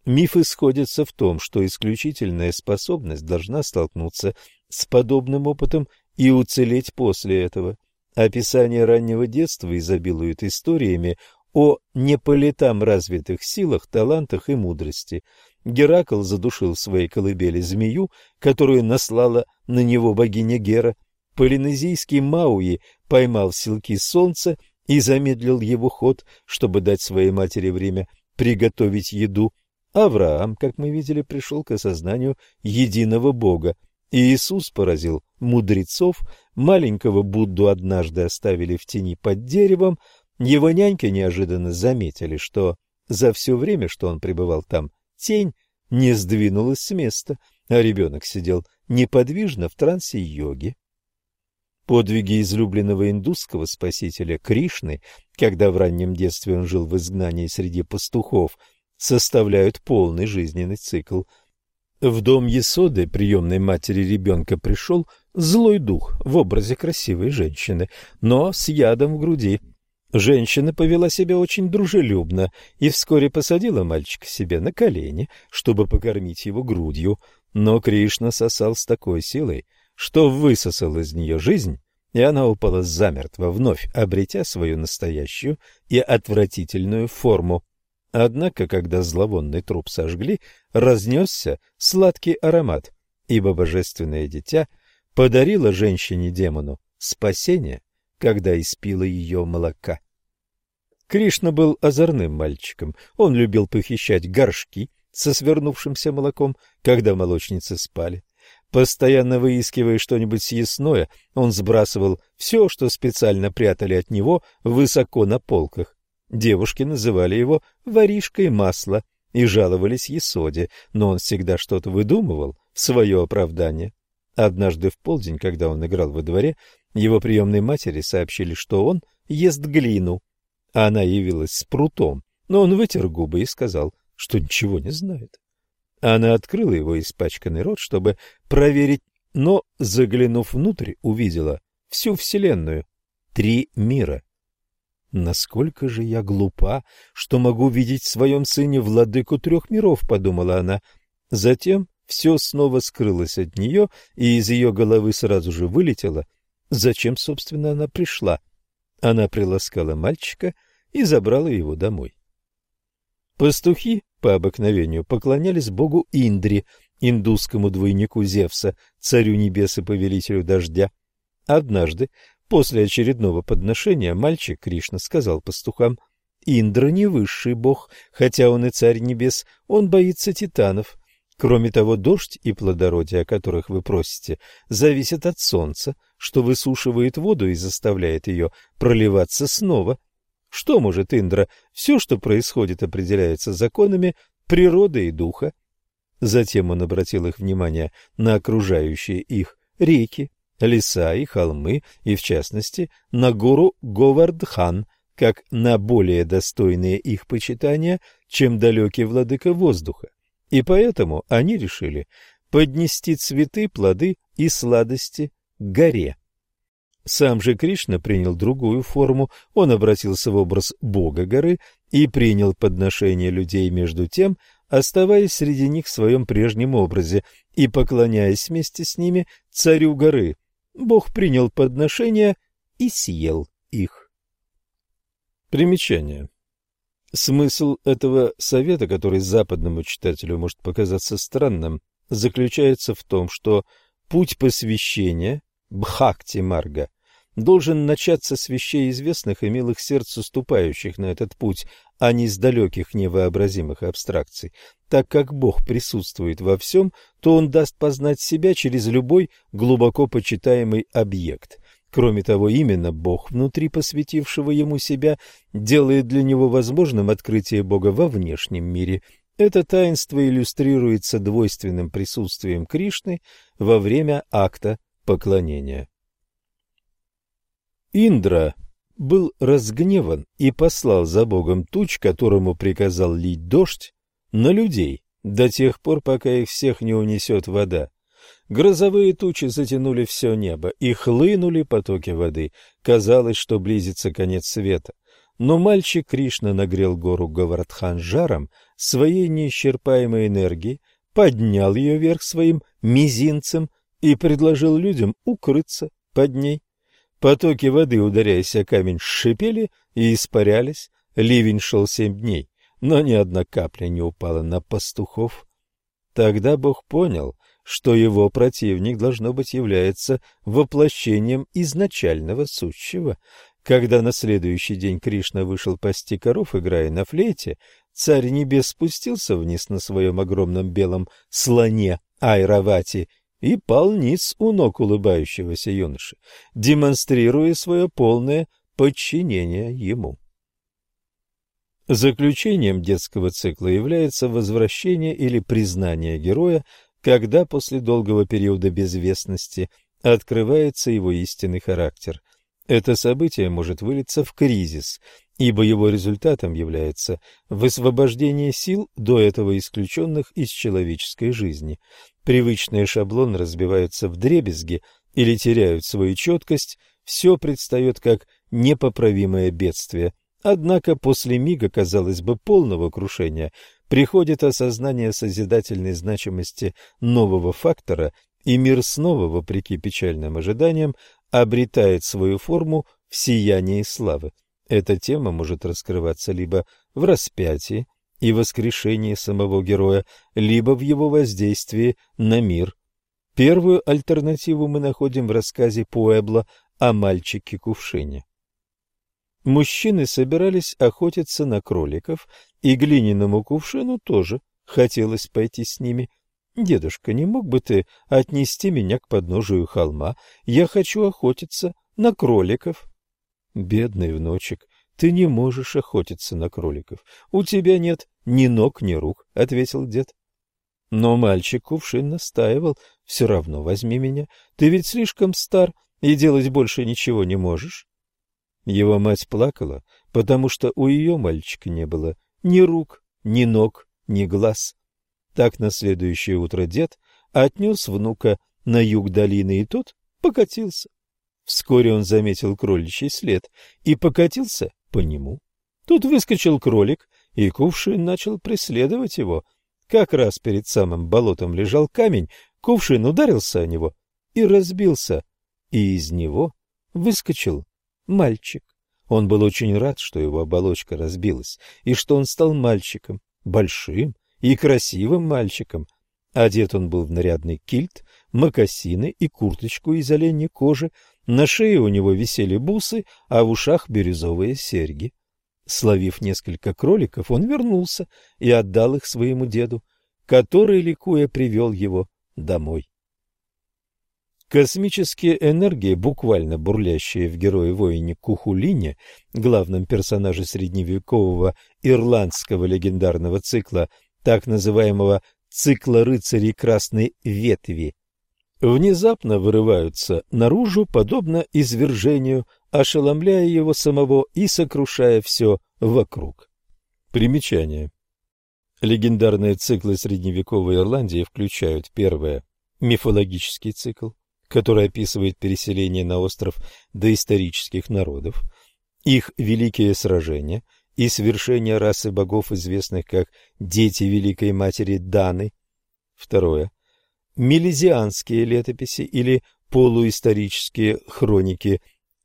Speaker 1: Мифы сходятся в том, что исключительная способность должна столкнуться с подобным опытом и уцелеть после этого. Описание раннего детства изобилует историями о не по летам развитых силах, талантах и мудрости. Геракл задушил в своей колыбели змею, которую наслала на него богиня Гера. Полинезийский Мауи поймал силки солнца и замедлил его ход, чтобы дать своей матери время приготовить еду. Авраам, как мы видели, пришел к осознанию единого Бога – Иисус поразил мудрецов, маленького Будду однажды оставили в тени под деревом, его няньки неожиданно заметили, что за все время, что он пребывал там, тень не сдвинулась с места, а ребенок сидел неподвижно в трансе йоги. Подвиги излюбленного индусского спасителя Кришны, когда в раннем детстве он жил в изгнании среди пастухов, составляют полный жизненный цикл – в дом Есоды, приемной матери ребенка, пришел злой дух в образе красивой женщины, но с ядом в груди. Женщина повела себя очень дружелюбно и вскоре посадила мальчика себе на колени, чтобы покормить его грудью, но Кришна сосал с такой силой, что высосал из нее жизнь, и она упала замертво, вновь обретя свою настоящую и отвратительную форму. Однако, когда зловонный труп сожгли, разнесся сладкий аромат, ибо божественное дитя подарило женщине-демону спасение, когда испило ее молока. Кришна был озорным мальчиком. Он любил похищать горшки со свернувшимся молоком, когда молочницы спали. Постоянно выискивая что-нибудь съестное, он сбрасывал все, что специально прятали от него, высоко на полках. Девушки называли его «воришкой масла» и жаловались Есоде, но он всегда что-то выдумывал в свое оправдание. Однажды в полдень, когда он играл во дворе, его приемной матери сообщили, что он ест глину. Она явилась с прутом, но он вытер губы и сказал, что ничего не знает. Она открыла его испачканный рот, чтобы проверить, но, заглянув внутрь, увидела всю Вселенную, три мира. «Насколько же я глупа, что могу видеть в своем сыне владыку трех миров», — подумала она. Затем все снова скрылось от нее, и из ее головы сразу же вылетело. Зачем, собственно, она пришла? Она приласкала мальчика и забрала его домой. Пастухи по обыкновению поклонялись богу Индре, индусскому двойнику Зевса, царю небес и повелителю дождя. Однажды, после очередного подношения, мальчик Кришна сказал пастухам, «Индра не высший бог, хотя он и царь небес, он боится титанов. Кроме того, дождь и плодородие, о которых вы просите, зависят от солнца, что высушивает воду и заставляет ее проливаться снова. Что может Индра? Все, что происходит, определяется законами природы и духа. Затем он обратил их внимание на окружающие их реки, леса и холмы, и, в частности, на гору Говардхан, как на более достойные их почитания, чем далекий владыка воздуха. И поэтому они решили поднести цветы, плоды и сладости к горе. Сам же Кришна принял другую форму, он обратился в образ бога горы и принял подношение людей между тем, оставаясь среди них в своем прежнем образе и поклоняясь вместе с ними царю горы. Бог принял подношения и съел их. Примечание. Смысл этого совета, который западному читателю может показаться странным, заключается в том, что путь посвящения Бхакти-марга должен начаться с вещей известных и милых сердцу ступающих на этот путь, а не с далеких невообразимых абстракций. Так как Бог присутствует во всем, то Он даст познать себя через любой глубоко почитаемый объект. Кроме того, именно Бог, внутри посвятившего ему себя, делает для него возможным открытие Бога во внешнем мире. Это таинство иллюстрируется двойственным присутствием Кришны во время акта поклонения. Индра был разгневан и послал за Богом туч, которому приказал лить дождь, на людей до тех пор, пока их всех не унесет вода. Грозовые тучи затянули все небо, и хлынули потоки воды. Казалось, что близится конец света. Но мальчик Кришна нагрел гору Гавардхан жаром своей неисчерпаемой энергии, поднял ее вверх своим мизинцем и предложил людям укрыться под ней. Потоки воды, ударяясь о камень, шипели и испарялись. Ливень шел семь дней, но ни одна капля не упала на пастухов. Тогда Бог понял, что его противник, должно быть, является воплощением изначального сущего. Когда на следующий день Кришна вышел пасти коров, играя на флейте, царь небес спустился вниз на своем огромном белом слоне Айравати и пал ниц у ног улыбающегося юноши, демонстрируя свое полное подчинение ему. Заключением детского цикла является возвращение или признание героя когда после долгого периода безвестности открывается его истинный характер. Это событие может вылиться в кризис, ибо его результатом является высвобождение сил, до этого исключенных из человеческой жизни. Привычные шаблоны разбиваются в дребезги или теряют свою четкость, все предстает как непоправимое бедствие. Однако после мига, казалось бы, полного крушения, приходит осознание созидательной значимости нового фактора, и мир снова, вопреки печальным ожиданиям, обретает свою форму в сиянии славы. Эта тема может раскрываться либо в распятии и воскрешении самого героя, либо в его воздействии на мир. Первую альтернативу мы находим в рассказе Пуэбло о мальчике-кувшине. Мужчины собирались охотиться на кроликов, и глиняному кувшину тоже хотелось пойти с ними. «Дедушка, не мог бы ты отнести меня к подножию холма? Я хочу охотиться на кроликов». «Бедный внучек, ты не можешь охотиться на кроликов. У тебя нет ни ног, ни рук», — ответил дед. Но мальчик кувшин настаивал. «Все равно возьми меня. Ты ведь слишком стар и делать больше ничего не можешь». Его мать плакала, потому что у ее мальчика не было ни рук, ни ног, ни глаз. Так на следующее утро дед отнес внука на юг долины, и тот покатился. Вскоре он заметил кроличий след и покатился по нему. Тут выскочил кролик, и кувшин начал преследовать его. Как раз перед самым болотом лежал камень, кувшин ударился о него и разбился, и из него выскочил мальчик. Он был очень рад, что его оболочка разбилась, и что он стал мальчиком, большим и красивым мальчиком. Одет он был в нарядный кильт, мокасины и курточку из оленьей кожи, на шее у него висели бусы, а в ушах бирюзовые серьги. Словив несколько кроликов, он вернулся и отдал их своему деду, который, ликуя, привел его домой. Космические энергии, буквально бурлящие в герое-воине Кухулине, главном персонаже средневекового ирландского легендарного цикла, так называемого цикла рыцарей Красной Ветви, внезапно вырываются наружу, подобно извержению, ошеломляя его самого и сокрушая все вокруг. Примечание. Легендарные циклы средневековой Ирландии включают первое – мифологический цикл, который описывает переселение на остров доисторических народов, их великие сражения и свершение расы богов, известных как дети Великой Матери Даны. Второе. Мелезианские летописи или полуисторические хроники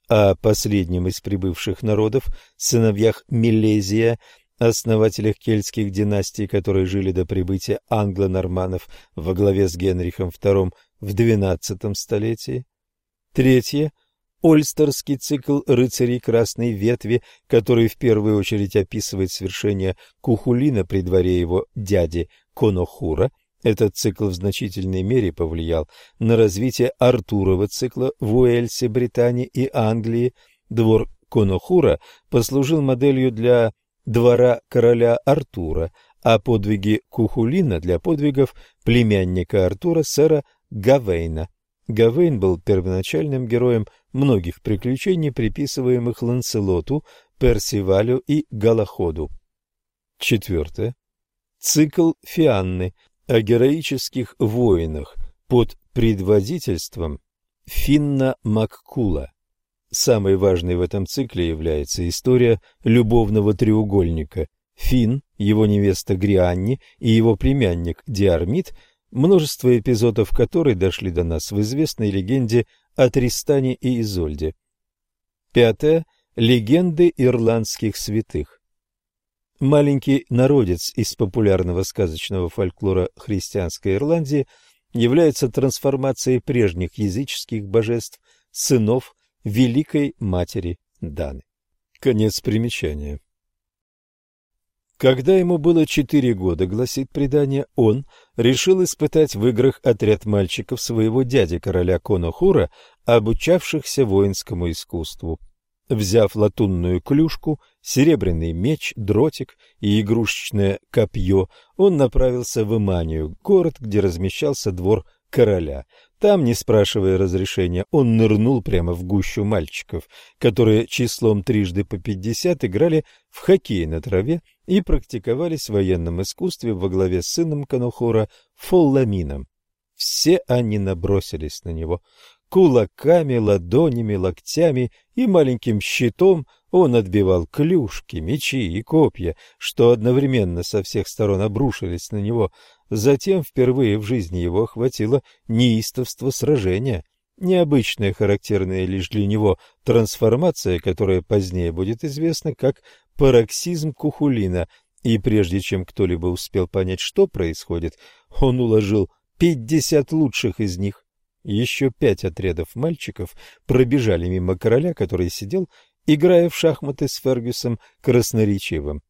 Speaker 1: о последнем из прибывших народов, сыновьях Милезия, основателях кельтских династий, которые жили до прибытия англо-норманов во главе с Генрихом II в XII столетии. Третье – Ольстерский цикл рыцарей Красной Ветви, который в первую очередь описывает свершение Кухулина при дворе его дяди Конохура. Этот цикл в значительной мере повлиял на развитие Артурова цикла в Уэльсе, Британии и Англии. Двор Конохура послужил моделью для двора короля Артура, а подвиги Кухулина для подвигов племянника Артура, сэра Гавейна. Гавейн был первоначальным героем многих приключений, приписываемых Ланселоту, Персивалю и Галаходу. Четвертое. Цикл Фианны о героических воинах под предводительством Финна Маккула. Самой важной в этом цикле является история любовного треугольника. Фин, его невеста Грианни и его племянник Диармид – множество эпизодов которой дошли до нас в известной легенде о Тристане и Изольде. Пятое. Легенды ирландских святых. Маленький народец из популярного сказочного фольклора христианской Ирландии является трансформацией прежних языческих божеств, сынов Великой Матери Даны. Конец примечания. Когда ему было четыре года, гласит предание, он решил испытать в играх отряд мальчиков своего дяди, короля Конохура, обучавшихся воинскому искусству. Взяв латунную клюшку, серебряный меч, дротик и игрушечное копье, он направился в Иманию, город, где размещался двор короля. Там, не спрашивая разрешения, он нырнул прямо в гущу мальчиков, которые числом трижды по пятьдесят играли в хоккей на траве и практиковались в военном искусстве во главе с сыном Канухора Фолламином. Все они набросились на него. Кулаками, ладонями, локтями и маленьким щитом он отбивал клюшки, мечи и копья, что одновременно со всех сторон обрушились на него. Затем впервые в жизни его охватило неистовство сражения, необычная, характерная лишь для него трансформация, которая позднее будет известна как пароксизм Кухулина, и прежде чем кто-либо успел понять, что происходит, он уложил пятьдесят лучших из них. Еще пять отрядов мальчиков пробежали мимо короля, который сидел, играя в шахматы с Фергюсом красноречивым.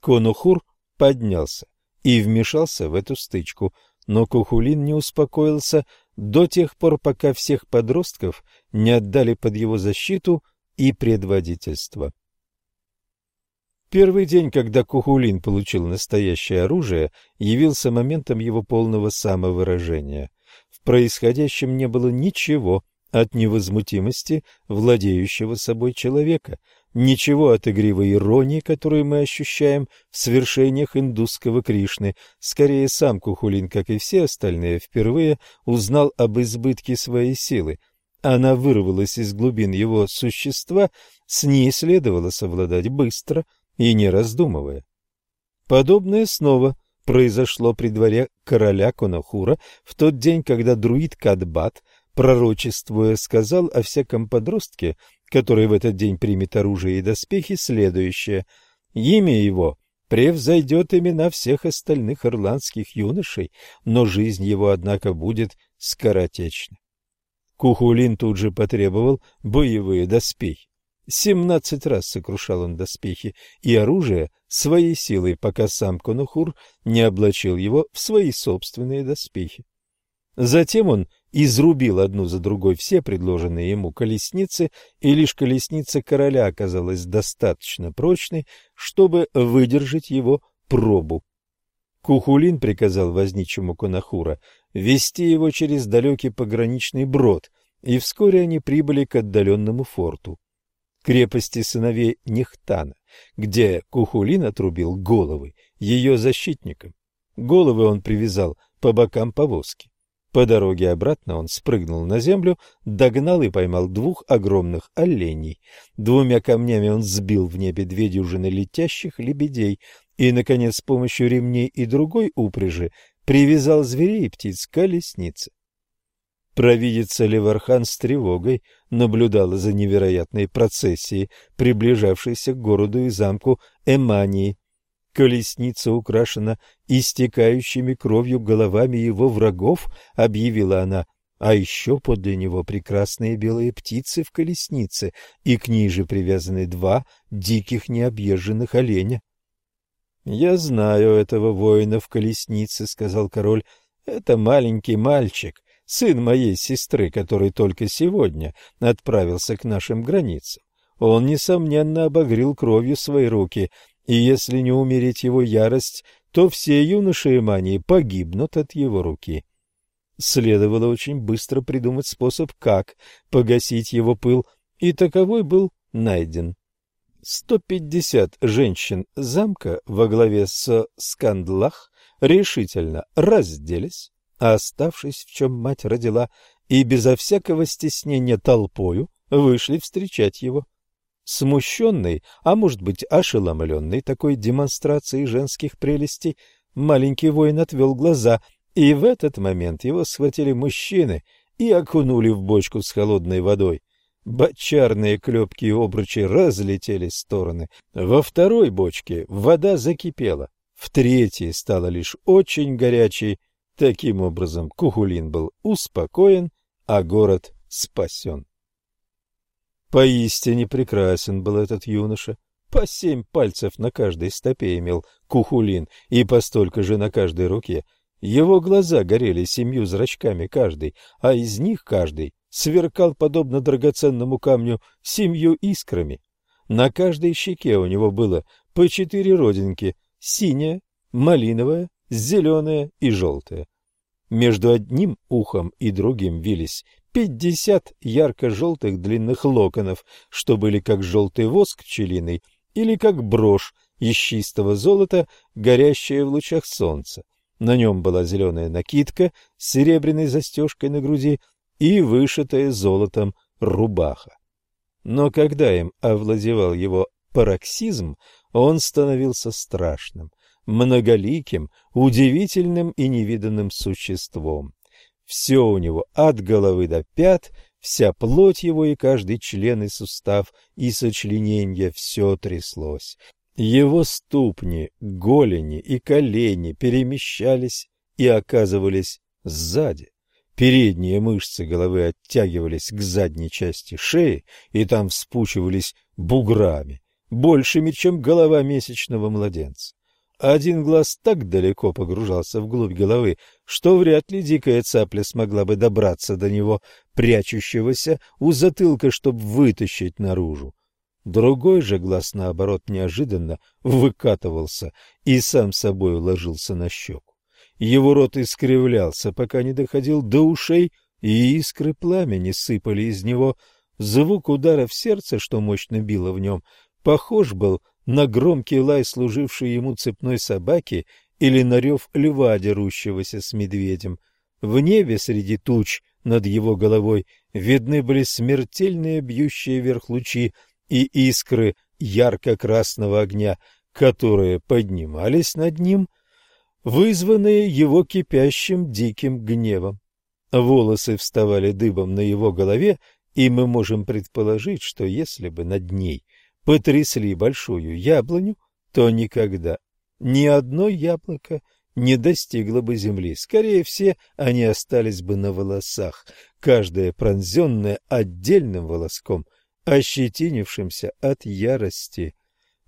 Speaker 1: Конухур поднялся и вмешался в эту стычку, но Кухулин не успокоился до тех пор, пока всех подростков не отдали под его защиту и предводительство. Первый день, когда Кухулин получил настоящее оружие, явился моментом его полного самовыражения. В происходящем не было ничего от невозмутимости владеющего собой человека. Ничего от игривой иронии, которую мы ощущаем в свершениях индусского Кришны. Скорее, сам Кухулин, как и все остальные, впервые узнал об избытке своей силы. Она вырвалась из глубин его существа, с ней следовало совладать быстро и не раздумывая. Подобное снова произошло при дворе короля Конохура в тот день, когда друид Кадбат, пророчествуя, сказал о всяком подростке, который в этот день примет оружие и доспехи, следующее. Имя его превзойдет имена всех остальных ирландских юношей, но жизнь его, однако, будет скоротечна. Кухулин тут же потребовал боевые доспехи. Семнадцать раз сокрушал он доспехи и оружие своей силой, пока сам Конухур не облачил его в свои собственные доспехи. Затем он изрубил одну за другой все предложенные ему колесницы, и лишь колесница короля оказалась достаточно прочной, чтобы выдержать его пробу. Кухулин приказал возничему Конахура вести его через далекий пограничный брод, и вскоре они прибыли к отдаленному форту крепости сыновей Нехтана, где Кухулин отрубил головы ее защитникам. Головы он привязал по бокам повозки. По дороге обратно он спрыгнул на землю, догнал и поймал двух огромных оленей. Двумя камнями он сбил в небе две дюжины летящих лебедей и, наконец, с помощью ремней и другой упряжи привязал зверей и птиц к колеснице. Провидица Левархан с тревогой наблюдала за невероятной процессией, приближавшейся к городу и замку Эмании. Колесница украшена истекающими кровью головами его врагов, объявила она, а еще подле него прекрасные белые птицы в колеснице, и к ней же привязаны два диких необъезженных оленя. — Я знаю этого воина в колеснице, — сказал король. — Это маленький мальчик, сын моей сестры, который только сегодня отправился к нашим границам. Он, несомненно, обогрел кровью свои руки и если не умереть его ярость, то все юноши Эмании погибнут от его руки. Следовало очень быстро придумать способ, как погасить его пыл, и таковой был найден. Сто пятьдесят женщин замка во главе с Скандлах решительно разделись, оставшись, в чем мать родила, и безо всякого стеснения толпою вышли встречать его. Смущенный, а может быть ошеломленный такой демонстрацией женских прелестей, маленький воин отвел глаза, и в этот момент его схватили мужчины и окунули в бочку с холодной водой. Бочарные клепки и обручи разлетели в стороны. Во второй бочке вода закипела, в третьей стала лишь очень горячей. Таким образом, Кухулин был успокоен, а город спасен. Поистине прекрасен был этот юноша. По семь пальцев на каждой стопе имел кухулин и по столько же на каждой руке. Его глаза горели семью зрачками каждый, а из них каждый сверкал, подобно драгоценному камню, семью искрами. На каждой щеке у него было по четыре родинки — синяя, малиновая, зеленая и желтая. Между одним ухом и другим вились пятьдесят ярко-желтых длинных локонов, что были как желтый воск пчелиный или как брошь из чистого золота, горящая в лучах солнца. На нем была зеленая накидка с серебряной застежкой на груди и вышитая золотом рубаха. Но когда им овладевал его пароксизм, он становился страшным, многоликим, удивительным и невиданным существом. Все у него от головы до пят, вся плоть его и каждый член и сустав и сочлененье все тряслось. Его ступни, голени и колени перемещались и оказывались сзади. Передние мышцы головы оттягивались к задней части шеи и там вспучивались буграми, большими, чем голова месячного младенца. Один глаз так далеко погружался вглубь головы, что вряд ли дикая цапля смогла бы добраться до него, прячущегося у затылка, чтобы вытащить наружу. Другой же глаз, наоборот, неожиданно выкатывался и сам собой ложился на щеку. Его рот искривлялся, пока не доходил до ушей, и искры пламени сыпали из него. Звук удара в сердце, что мощно било в нем, похож был на громкий лай служившей ему цепной собаки или на рев льва, дерущегося с медведем. В небе среди туч над его головой видны были смертельные бьющие вверх лучи и искры ярко-красного огня, которые поднимались над ним, вызванные его кипящим диким гневом. Волосы вставали дыбом на его голове, и мы можем предположить, что если бы над ней потрясли большую яблоню, то никогда ни одно яблоко не достигло бы земли. Скорее все они остались бы на волосах, каждое пронзенное отдельным волоском, ощетинившимся от ярости.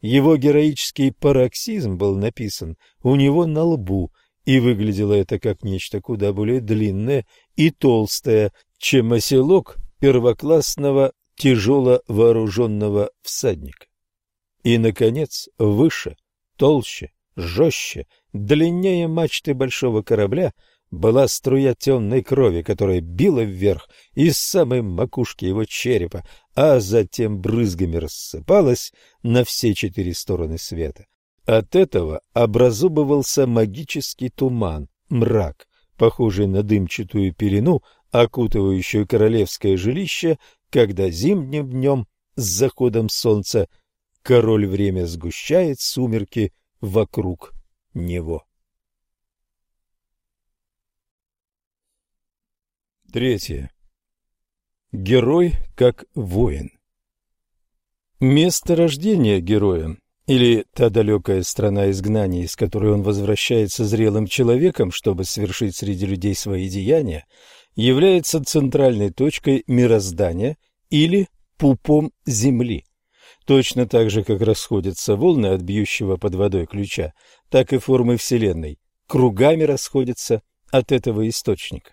Speaker 1: Его героический пароксизм был написан у него на лбу, и выглядело это как нечто куда более длинное и толстое, чем оселок первоклассного тяжело вооруженного всадника. И, наконец, выше, толще, жестче, длиннее мачты большого корабля была струя темной крови, которая била вверх из самой макушки его черепа, а затем брызгами рассыпалась на все четыре стороны света. От этого образовывался магический туман, мрак, похожий на дымчатую пелену, окутывающую королевское жилище, когда зимним днем с заходом солнца король время сгущает сумерки вокруг него. Третье. Герой как воин. Место рождения героя или та далекая страна изгнания, из которой он возвращается зрелым человеком, чтобы совершить среди людей свои деяния, является центральной точкой мироздания или пупом Земли. Точно так же, как расходятся волны от бьющего под водой ключа, так и формы Вселенной кругами расходятся от этого источника.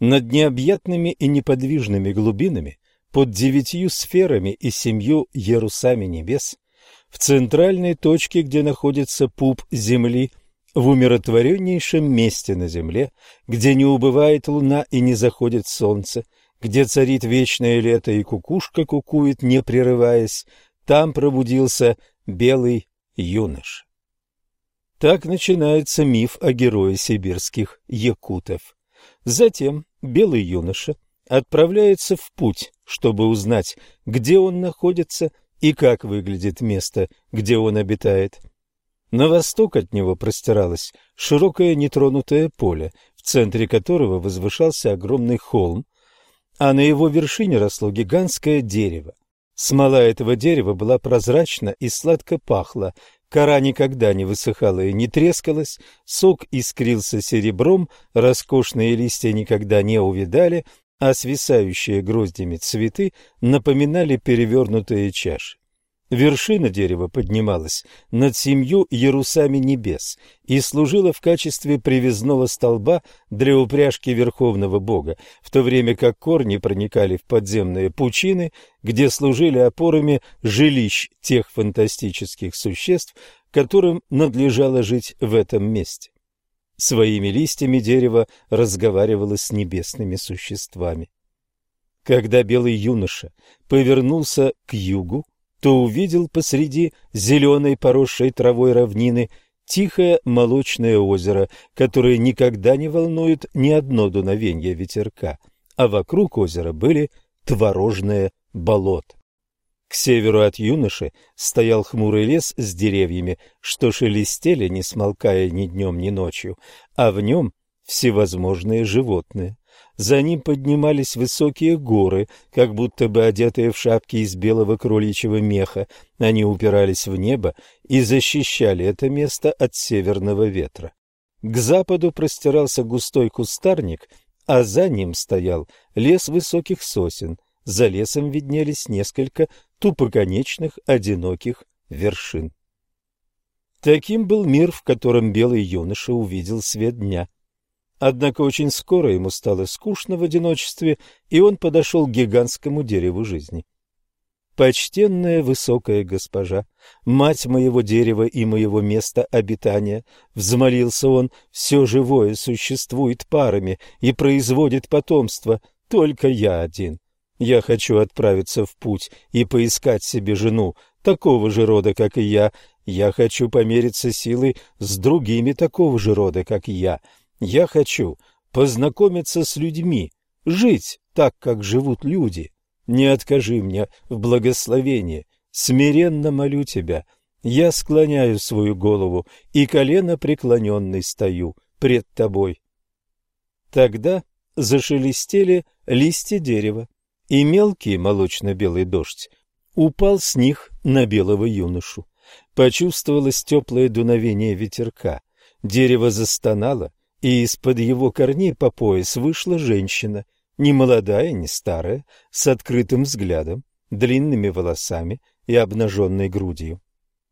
Speaker 1: Над необъятными и неподвижными глубинами, под девятью сферами и семью ярусами небес, в центральной точке, где находится пуп Земли, в умиротвореннейшем месте на Земле, где не убывает луна и не заходит солнце, где царит вечное лето и кукушка кукует, не прерываясь, там пробудился белый юнош. Так начинается миф о герое сибирских якутов. Затем белый юноша отправляется в путь, чтобы узнать, где он находится и как выглядит место, где он обитает. На восток от него простиралось широкое нетронутое поле, в центре которого возвышался огромный холм, а на его вершине росло гигантское дерево. Смола этого дерева была прозрачна и сладко пахла, кора никогда не высыхала и не трескалась, сок искрился серебром, роскошные листья никогда не увидали, а свисающие гроздями цветы напоминали перевернутые чаши. Вершина дерева поднималась над семью ярусами небес и служила в качестве привязного столба для упряжки верховного бога, в то время как корни проникали в подземные пучины, где служили опорами жилищ тех фантастических существ, которым надлежало жить в этом месте. Своими листьями дерево разговаривало с небесными существами. Когда белый юноша повернулся к югу, то увидел посреди зеленой поросшей травой равнины тихое молочное озеро, которое никогда не волнует ни одно дуновение ветерка, а вокруг озера были творожные болот. К северу от юноши стоял хмурый лес с деревьями, что шелестели, не смолкая ни днем, ни ночью, а в нем всевозможные животные. За ним поднимались высокие горы, как будто бы одетые в шапки из белого кроличьего меха. Они упирались в небо и защищали это место от северного ветра. К западу простирался густой кустарник, а за ним стоял лес высоких сосен. За лесом виднелись несколько тупоконечных одиноких вершин. Таким был мир, в котором белый юноша увидел свет дня. Однако очень скоро ему стало скучно в одиночестве, и он подошел к гигантскому дереву жизни. «Почтенная высокая госпожа, мать моего дерева и моего места обитания», — взмолился он, — «все живое существует парами и производит потомство, только я один. Я хочу отправиться в путь и поискать себе жену, такого же рода, как и я. Я хочу помериться силой с другими такого же рода, как я. Я хочу познакомиться с людьми, жить так, как живут люди. Не откажи мне в благословении. Смиренно молю тебя. Я склоняю свою голову и колено преклоненный стою пред тобой. Тогда зашелестели листья дерева, и мелкий молочно-белый дождь упал с них на белого юношу. Почувствовалось теплое дуновение ветерка. Дерево застонало, и из-под его корней по пояс вышла женщина, не молодая, не старая, с открытым взглядом, длинными волосами и обнаженной грудью.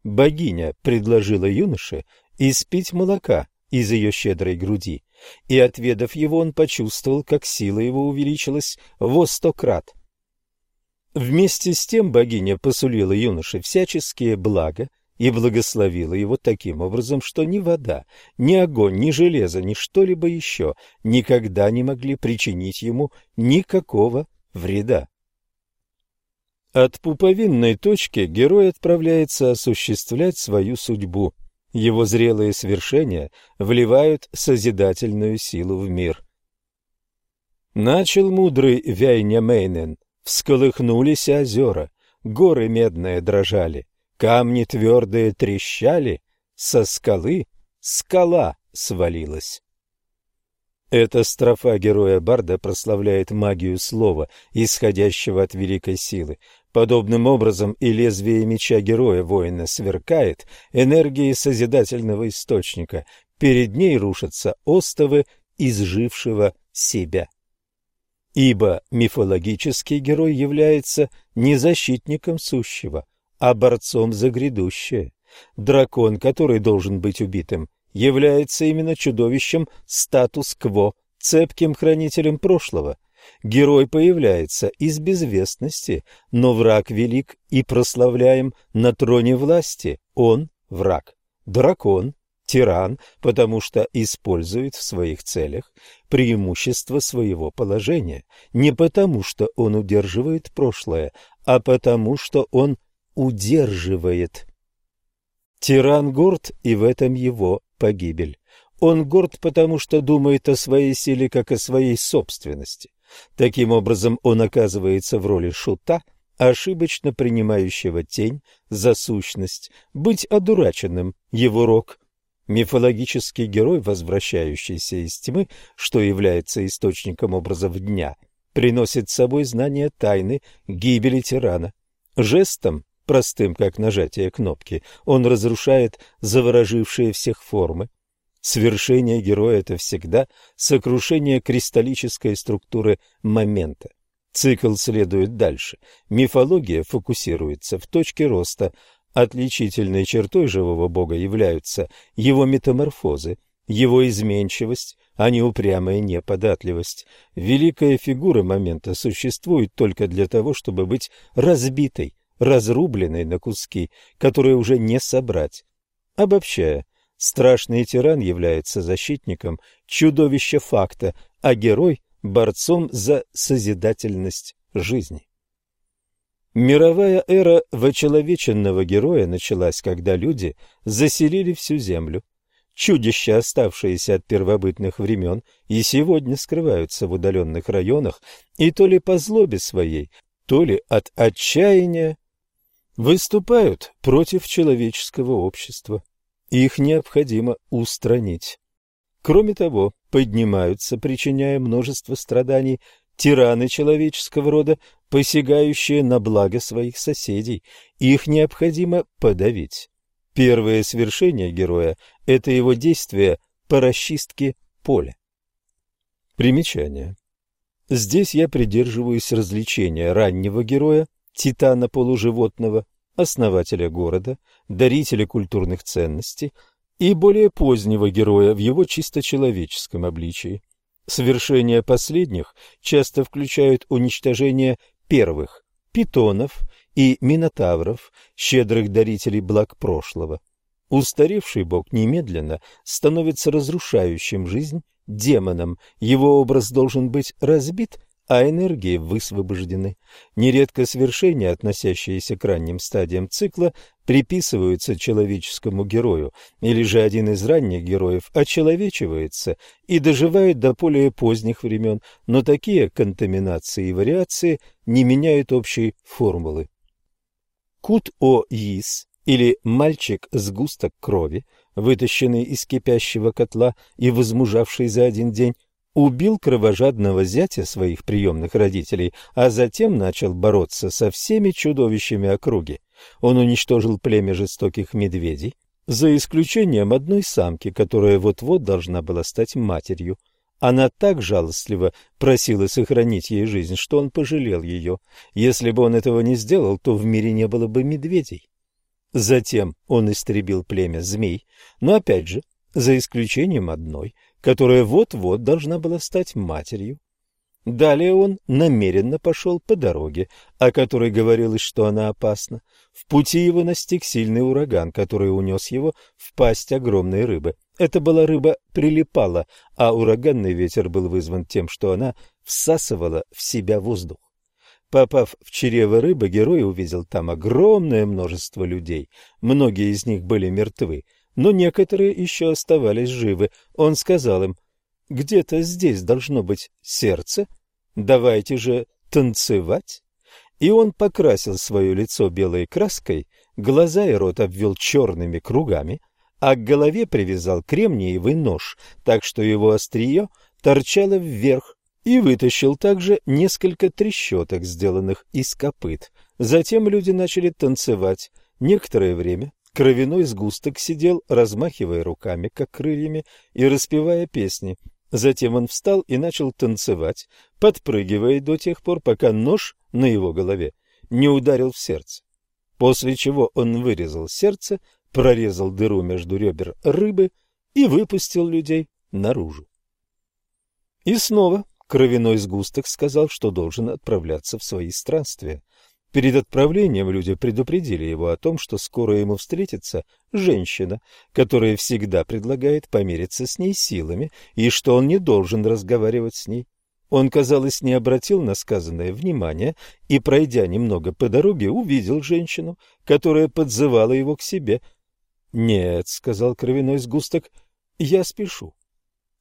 Speaker 1: Богиня предложила юноше испить молока из ее щедрой груди, и, отведав его, он почувствовал, как сила его увеличилась во сто крат. Вместе с тем богиня посулила юноше всяческие блага и благословила его таким образом, что ни вода, ни огонь, ни железо, ни что-либо еще никогда не могли причинить ему никакого вреда. От пуповинной точки герой отправляется осуществлять свою судьбу. Его зрелые свершения вливают созидательную силу в мир. Начал мудрый Вяйнямейнен Всколыхнулись озера, горы медные дрожали, камни твердые трещали, со скалы скала свалилась. Эта строфа героя Барда прославляет магию слова, исходящего от великой силы. Подобным образом и лезвие меча героя воина сверкает энергией созидательного источника. Перед ней рушатся остовы изжившего себя. Ибо мифологический герой является не защитником сущего, а борцом за грядущее. Дракон, который должен быть убитым, является именно чудовищем статус-кво, цепким хранителем прошлого. Герой появляется из безвестности, но враг велик и прославляем на троне власти. Он – враг. Дракон тиран, потому что использует в своих целях преимущество своего положения, не потому что он удерживает прошлое, а потому что он удерживает. Тиран горд, и в этом его погибель. Он горд, потому что думает о своей силе, как о своей собственности. Таким образом, он оказывается в роли шута, ошибочно принимающего тень за сущность. Быть одураченным – его рок, Мифологический герой, возвращающийся из тьмы, что является источником образов дня, приносит с собой знание тайны гибели тирана. Жестом, простым как нажатие кнопки, он разрушает заворожившие всех формы. Свершение героя – это всегда сокрушение кристаллической структуры момента. Цикл следует дальше. Мифология фокусируется в точке роста, Отличительной чертой живого Бога являются его метаморфозы, его изменчивость, а не упрямая неподатливость. Великая фигура момента существует только для того, чтобы быть разбитой, разрубленной на куски, которые уже не собрать. Обобщая, страшный тиран является защитником чудовища факта, а герой – борцом за созидательность жизни. Мировая эра вочеловеченного героя началась, когда люди заселили всю землю. Чудища, оставшиеся от первобытных времен, и сегодня скрываются в удаленных районах, и то ли по злобе своей, то ли от отчаяния выступают против человеческого общества. Их необходимо устранить. Кроме того, поднимаются, причиняя множество страданий, тираны человеческого рода, посягающие на благо своих соседей. Их необходимо подавить. Первое свершение героя – это его действие по расчистке поля. Примечание. Здесь я придерживаюсь развлечения раннего героя, титана-полуживотного, основателя города, дарителя культурных ценностей, и более позднего героя в его чисто человеческом обличии. Свершения последних часто включают уничтожение первых – питонов и минотавров, щедрых дарителей благ прошлого. Устаревший бог немедленно становится разрушающим жизнь демоном, его образ должен быть разбит, а энергии высвобождены. Нередко свершения, относящиеся к ранним стадиям цикла, приписываются человеческому герою, или же один из ранних героев очеловечивается и доживает до более поздних времен, но такие контаминации и вариации не меняют общей формулы. Кут-о-Йис или мальчик-сгусток крови, вытащенный из кипящего котла и возмужавший за один день, убил кровожадного зятя своих приемных родителей, а затем начал бороться со всеми чудовищами округи. Он уничтожил племя жестоких медведей, за исключением одной самки, которая вот-вот должна была стать матерью. Она так жалостливо просила сохранить ей жизнь, что он пожалел ее. Если бы он этого не сделал, то в мире не было бы медведей. Затем он истребил племя змей, но опять же, за исключением одной, которая вот-вот должна была стать матерью. Далее он намеренно пошел по дороге, о которой говорилось, что она опасна. В пути его настиг сильный ураган, который унес его в пасть огромной рыбы. Эта была рыба прилипала, а ураганный ветер был вызван тем, что она всасывала в себя воздух. Попав в чрево рыбы, герой увидел там огромное множество людей. Многие из них были мертвы, но некоторые еще оставались живы. Он сказал им, где-то здесь должно быть сердце, давайте же танцевать. И он покрасил свое лицо белой краской, глаза и рот обвел черными кругами, а к голове привязал кремниевый нож, так что его острие торчало вверх, и вытащил также несколько трещоток, сделанных из копыт. Затем люди начали танцевать. Некоторое время Кровяной сгусток сидел, размахивая руками, как крыльями, и распевая песни. Затем он встал и начал танцевать, подпрыгивая до тех пор, пока нож на его голове не ударил в сердце. После чего он вырезал сердце, прорезал дыру между ребер рыбы и выпустил людей наружу. И снова кровяной сгусток сказал, что должен отправляться в свои странствия. Перед отправлением люди предупредили его о том, что скоро ему встретится женщина, которая всегда предлагает помириться с ней силами, и что он не должен разговаривать с ней. Он, казалось, не обратил на сказанное внимания и, пройдя немного по дороге, увидел женщину, которая подзывала его к себе. «Нет», — сказал кровяной сгусток, — «я спешу».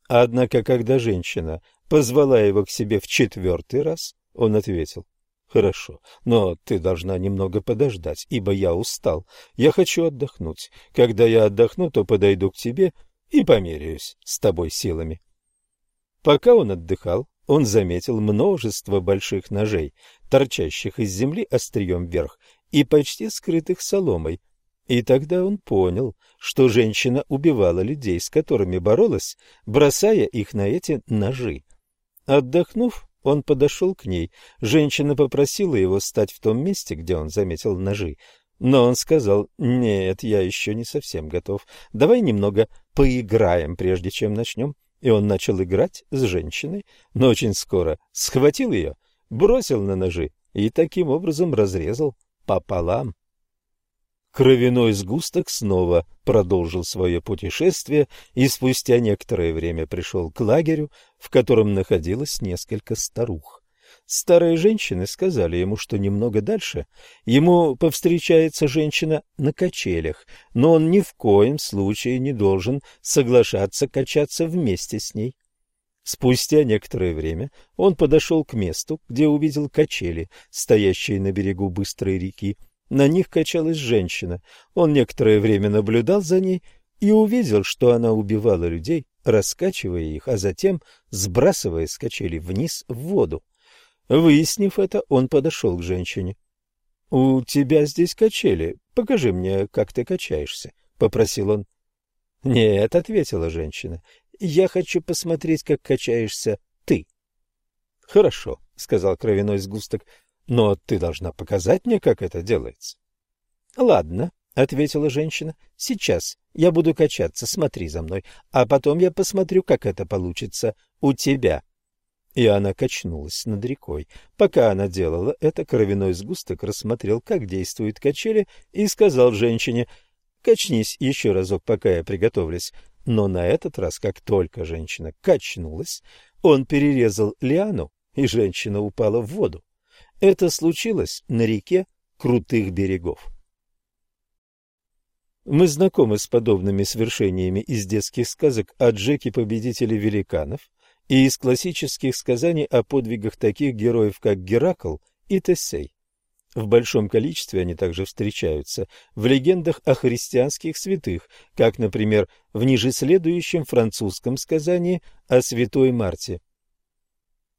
Speaker 1: Однако, когда женщина позвала его к себе в четвертый раз, он ответил, Хорошо, но ты должна немного подождать, ибо я устал. Я хочу отдохнуть. Когда я отдохну, то подойду к тебе и померяюсь с тобой силами. Пока он отдыхал, он заметил множество больших ножей, торчащих из земли острием вверх и почти скрытых соломой. И тогда он понял, что женщина убивала людей, с которыми боролась, бросая их на эти ножи. Отдохнув, он подошел к ней. Женщина попросила его стать в том месте, где он заметил ножи. Но он сказал, нет, я еще не совсем готов. Давай немного поиграем, прежде чем начнем. И он начал играть с женщиной, но очень скоро схватил ее, бросил на ножи и таким образом разрезал пополам. Кровяной сгусток снова продолжил свое путешествие и спустя некоторое время пришел к лагерю, в котором находилось несколько старух. Старые женщины сказали ему, что немного дальше ему повстречается женщина на качелях, но он ни в коем случае не должен соглашаться качаться вместе с ней. Спустя некоторое время он подошел к месту, где увидел качели, стоящие на берегу быстрой реки, на них качалась женщина. Он некоторое время наблюдал за ней и увидел, что она убивала людей, раскачивая их, а затем сбрасывая с качели вниз в воду. Выяснив это, он подошел к женщине. — У тебя здесь качели. Покажи мне, как ты качаешься, — попросил он. — Нет, — ответила женщина, — я хочу посмотреть, как качаешься ты. — Хорошо, — сказал кровяной сгусток, но ты должна показать мне, как это делается. — Ладно, — ответила женщина, — сейчас я буду качаться, смотри за мной, а потом я посмотрю, как это получится у тебя. И она качнулась над рекой. Пока она делала это, кровяной сгусток рассмотрел, как действуют качели, и сказал женщине, «Качнись еще разок, пока я приготовлюсь». Но на этот раз, как только женщина качнулась, он перерезал лиану, и женщина упала в воду. Это случилось на реке Крутых берегов. Мы знакомы с подобными свершениями из детских сказок о Джеке Победителе великанов и из классических сказаний о подвигах таких героев, как Геракл и Тесей. В большом количестве они также встречаются в легендах о христианских святых, как, например, в ниже следующем французском сказании о святой Марте.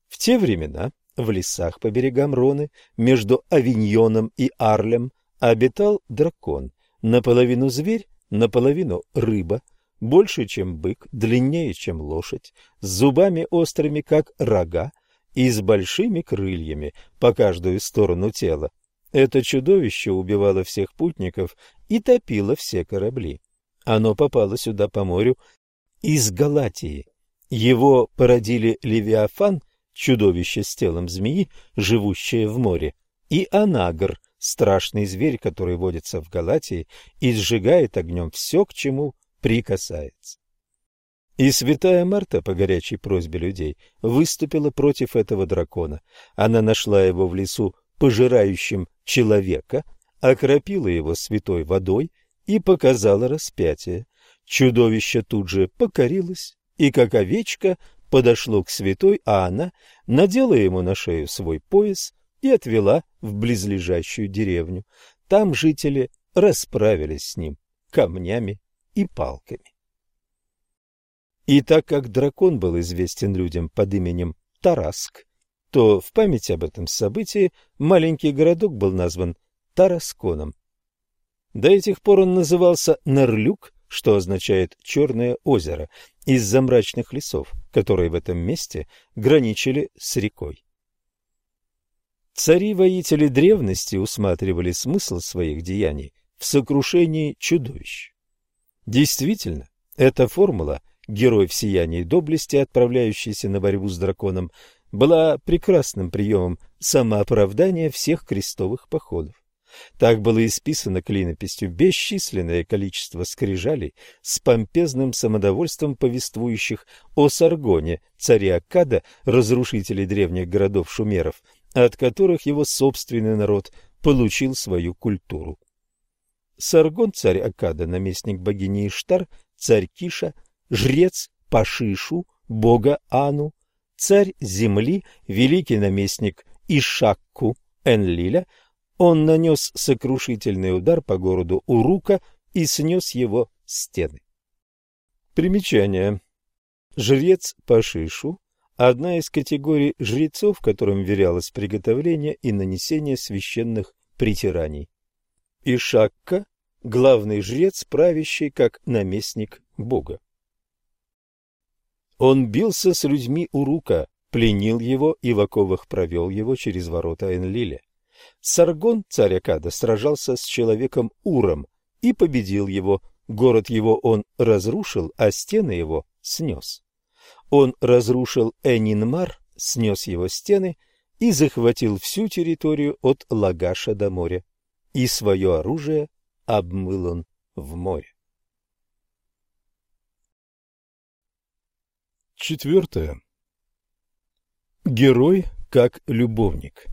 Speaker 1: В те времена в лесах по берегам Роны между Авиньоном и Арлем обитал дракон – наполовину зверь, наполовину рыба, больше, чем бык, длиннее, чем лошадь, с зубами острыми, как рога, и с большими крыльями по каждую сторону тела. Это чудовище убивало всех путников и топило все корабли. Оно попало сюда по морю из Галатии. Его породили Левиафан, чудовище с телом змеи, живущее в море, и Анагр, страшный зверь, который водится в Галатии и сжигает огнем все, к чему прикасается. И святая Марта по горячей просьбе людей выступила против этого дракона. Она нашла его в лесу пожирающим человека, окропила его святой водой и показала распятие. Чудовище тут же покорилось и, как овечка, подошло к святой, а она надела ему на шею свой пояс, и отвела в близлежащую деревню. Там жители расправились с ним камнями и палками. И так как дракон был известен людям под именем Тараск, то в память об этом событии маленький городок был назван Тарасконом. До этих пор он назывался Нарлюк, что означает «черное озеро», из-за мрачных лесов, которые в этом месте граничили с рекой. Цари-воители древности усматривали смысл своих деяний в сокрушении чудовищ. Действительно, эта формула «герой в сиянии доблести, отправляющийся на борьбу с драконом» была прекрасным приемом самооправдания всех крестовых походов. Так было исписано клинописью бесчисленное количество скрижалей с помпезным самодовольством повествующих о Саргоне, царе Аккада, разрушителе древних городов шумеров, от которых его собственный народ получил свою культуру. Саргон, царь Акада, наместник богини Иштар, царь Киша, жрец Пашишу, бога Ану, царь земли, великий наместник Ишакку Энлиля, он нанес сокрушительный удар по городу Урука и снес его стены. Примечание. Жрец Пашишу одна из категорий жрецов, которым верялось приготовление и нанесение священных притираний. Ишакка – главный жрец, правящий как наместник Бога. Он бился с людьми Урука, пленил его и в оковах провел его через ворота Энлиля. Саргон, царь Акада, сражался с человеком Уром и победил его. Город его он разрушил, а стены его снес. Он разрушил Энинмар, снес его стены и захватил всю территорию от Лагаша до моря. И свое оружие обмыл он в море. Четвертое. Герой как любовник.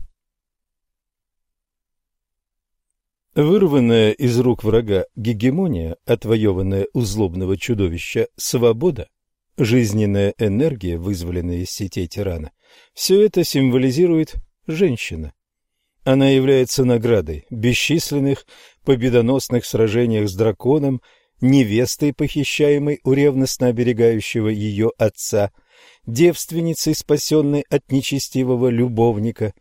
Speaker 1: Вырванная из рук врага гегемония, отвоеванная у злобного чудовища свобода, жизненная энергия, вызволенная из сетей тирана, все это символизирует женщина. Она является наградой бесчисленных победоносных сражениях с драконом, невестой, похищаемой у ревностно оберегающего ее отца, девственницей, спасенной от нечестивого любовника.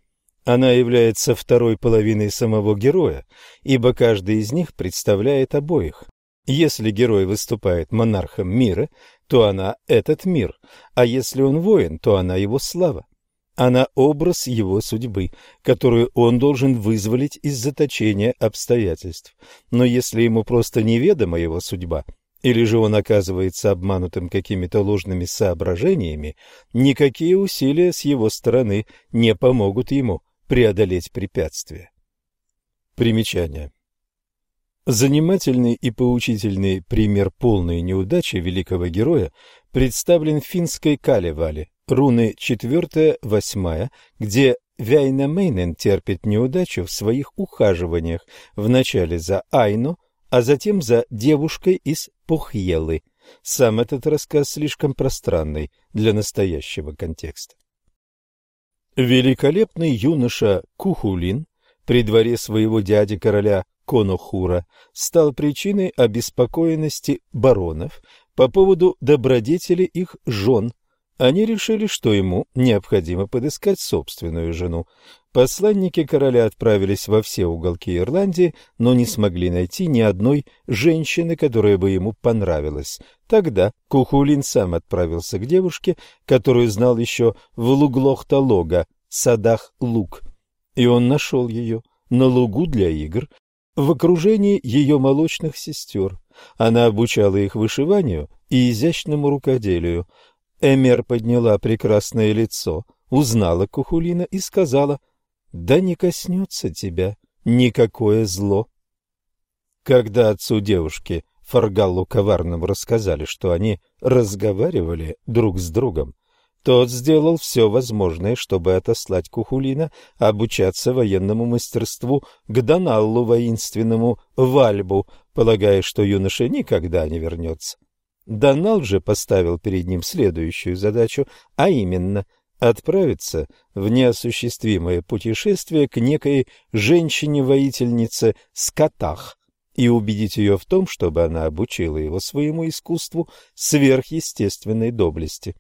Speaker 1: Она является второй половиной самого героя, ибо каждый из них представляет обоих. Если герой выступает монархом мира, то она этот мир, а если он воин, то она его слава. Она образ его судьбы, которую он должен вызволить из заточения обстоятельств. Но если ему просто неведома его судьба, или же он оказывается обманутым какими-то ложными соображениями, никакие усилия с его стороны не помогут ему преодолеть препятствия. Примечание. Занимательный и поучительный пример полной неудачи великого героя представлен в финской Калевале руны 4-8, где Вяйнамейнен терпит неудачу в своих ухаживаниях, вначале за Айну, а затем за девушкой из Пухьелы. Сам этот рассказ слишком пространный для настоящего контекста. Великолепный юноша Кухулин при дворе своего дяди короля Конохура стал причиной обеспокоенности баронов по поводу добродетели их жен. Они решили, что ему необходимо подыскать собственную жену. Посланники короля отправились во все уголки Ирландии, но не смогли найти ни одной женщины, которая бы ему понравилась. Тогда Кухулин сам отправился к девушке, которую знал еще в Луглох-Талога, садах Луг. И он нашел ее на лугу для игр, в окружении ее молочных сестер. Она обучала их вышиванию и изящному рукоделию. Эмер подняла прекрасное лицо, узнала Кухулина и сказала да не коснется тебя никакое зло. Когда отцу девушки Фаргаллу коварным рассказали, что они разговаривали друг с другом, тот сделал все возможное, чтобы отослать Кухулина обучаться военному мастерству к Доналлу воинственному Вальбу, полагая, что юноша никогда не вернется. Донал же поставил перед ним следующую задачу, а именно — отправиться в неосуществимое путешествие к некой женщине-воительнице Скотах и убедить ее в том, чтобы она обучила его своему искусству сверхъестественной доблести.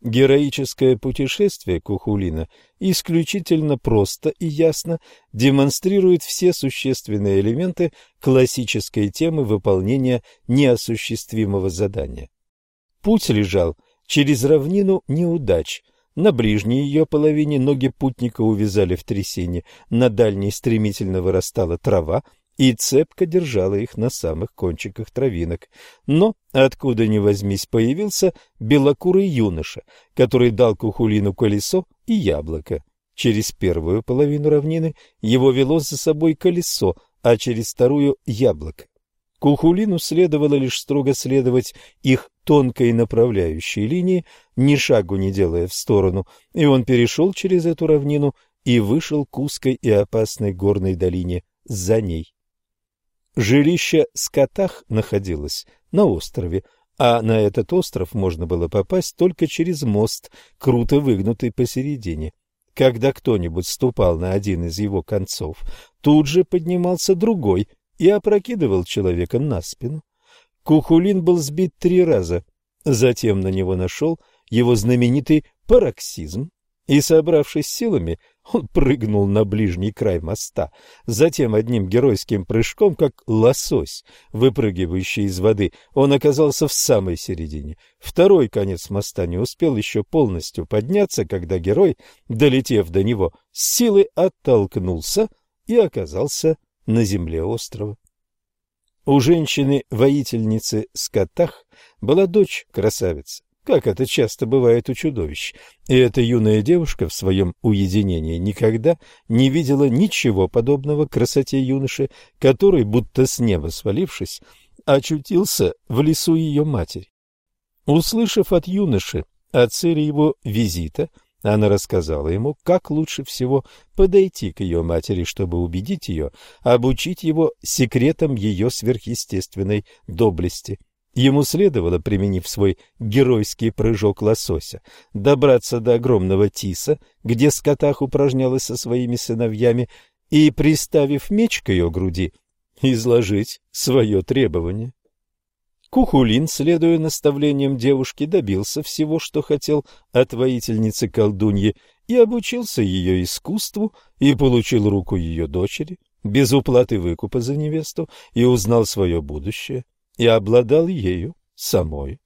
Speaker 1: Героическое путешествие Кухулина исключительно просто и ясно демонстрирует все существенные элементы классической темы выполнения неосуществимого задания. Путь лежал через равнину неудач – на ближней ее половине ноги путника увязали в трясине, на дальней стремительно вырастала трава, и цепко держала их на самых кончиках травинок. Но, откуда ни возьмись, появился белокурый юноша, который дал Кухулину колесо и яблоко. Через первую половину равнины его вело за собой колесо, а через вторую — яблоко. Кухулину следовало лишь строго следовать их тонкой направляющей линии, ни шагу не делая в сторону, и он перешел через эту равнину и вышел к узкой и опасной горной долине за ней. Жилище Скотах находилось на острове, а на этот остров можно было попасть только через мост, круто выгнутый посередине. Когда кто-нибудь ступал на один из его концов, тут же поднимался другой, и опрокидывал человека на спину. Кухулин был сбит три раза, затем на него нашел его знаменитый пароксизм, и, собравшись силами, он прыгнул на ближний край моста, затем одним геройским прыжком, как лосось, выпрыгивающий из воды, он оказался в самой середине. Второй конец моста не успел еще полностью подняться, когда герой, долетев до него, с силой оттолкнулся и оказался на земле острова. У женщины-воительницы Скотах была дочь красавица, как это часто бывает у чудовищ, и эта юная девушка в своем уединении никогда не видела ничего подобного красоте юноши, который, будто с неба свалившись, очутился в лесу ее матери. Услышав от юноши о цели его визита, она рассказала ему, как лучше всего подойти к ее матери, чтобы убедить ее, обучить его секретам ее сверхъестественной доблести. Ему следовало, применив свой геройский прыжок лосося, добраться до огромного тиса, где скотах упражнялась со своими сыновьями, и, приставив меч к ее груди, изложить свое требование. Кухулин, следуя наставлениям девушки, добился всего, что хотел от воительницы-колдуньи, и обучился ее искусству, и получил руку ее дочери, без уплаты выкупа за невесту, и узнал свое будущее, и обладал ею самой.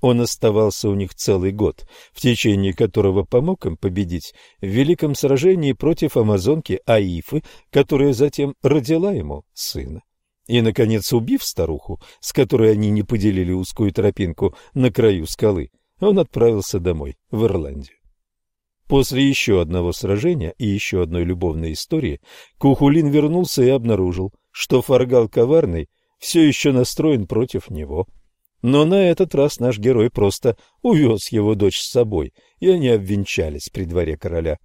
Speaker 1: Он оставался у них целый год, в течение которого помог им победить в великом сражении против амазонки Аифы, которая затем родила ему сына. И, наконец, убив старуху, с которой они не поделили узкую тропинку на краю скалы, он отправился домой, в Ирландию. После еще одного сражения и еще одной любовной истории Кухулин вернулся и обнаружил, что Фаргал Коварный все еще настроен против него. Но на этот раз наш герой просто увез его дочь с собой, и они обвенчались при дворе короля.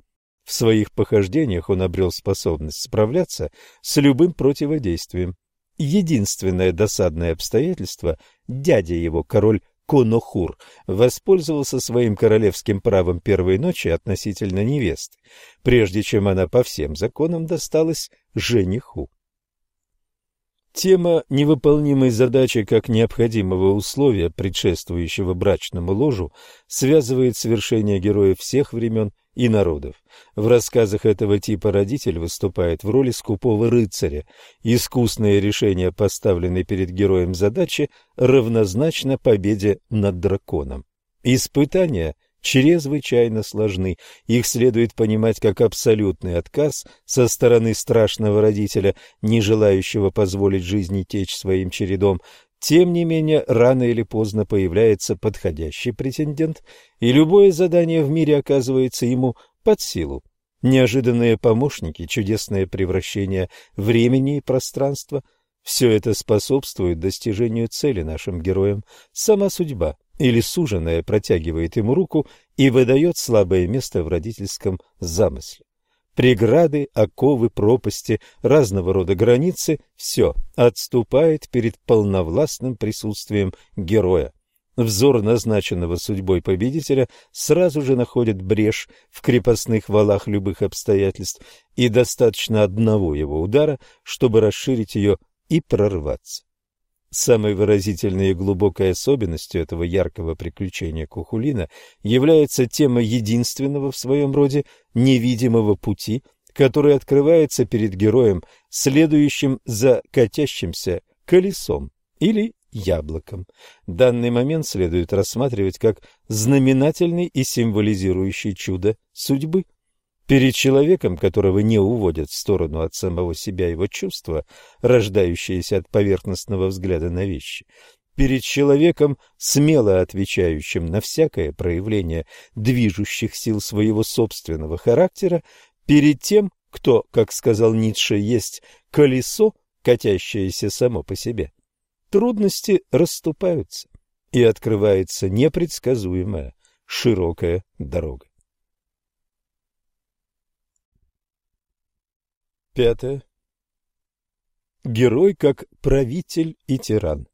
Speaker 1: В своих похождениях он обрел способность справляться с любым противодействием. Единственное досадное обстоятельство – дядя его, король Конохур, воспользовался своим королевским правом первой ночи относительно невесты, прежде чем она по всем законам досталась жениху. Тема невыполнимой задачи как необходимого условия, предшествующего брачному ложу, связывает свершение героев всех времен и народов. В рассказах этого типа родитель выступает в роли скупого рыцаря. Искусное решение поставленной перед героем задачи равнозначно победе над драконом. Испытания чрезвычайно сложны. Их следует понимать как абсолютный отказ со стороны страшного родителя, не желающего позволить жизни течь своим чередом. Тем не менее, рано или поздно появляется подходящий претендент, и любое задание в мире оказывается ему под силу. Неожиданные помощники, чудесное превращение времени и пространства – все это способствует достижению цели нашим героям. Сама судьба или суженая протягивает ему руку и выдает слабое место в родительском замысле. Преграды, оковы, пропасти, разного рода границы – все отступает перед полновластным присутствием героя. Взор назначенного судьбой победителя сразу же находит брешь в крепостных валах любых обстоятельств, и достаточно одного его удара, чтобы расширить ее и прорваться. Самой выразительной и глубокой особенностью этого яркого приключения Кухулина является тема единственного в своем роде невидимого пути, который открывается перед героем, следующим за катящимся колесом или яблоком. Данный момент следует рассматривать как знаменательный и символизирующий чудо судьбы. Перед человеком, которого не уводят в сторону от самого себя его чувства, рождающиеся от поверхностного взгляда на вещи, перед человеком, смело отвечающим на всякое проявление движущих сил своего собственного характера, перед тем, кто, как сказал Ницше, есть колесо, катящееся само по себе. Трудности расступаются, и открывается непредсказуемая широкая дорога. Пятое. Герой как правитель и тиран.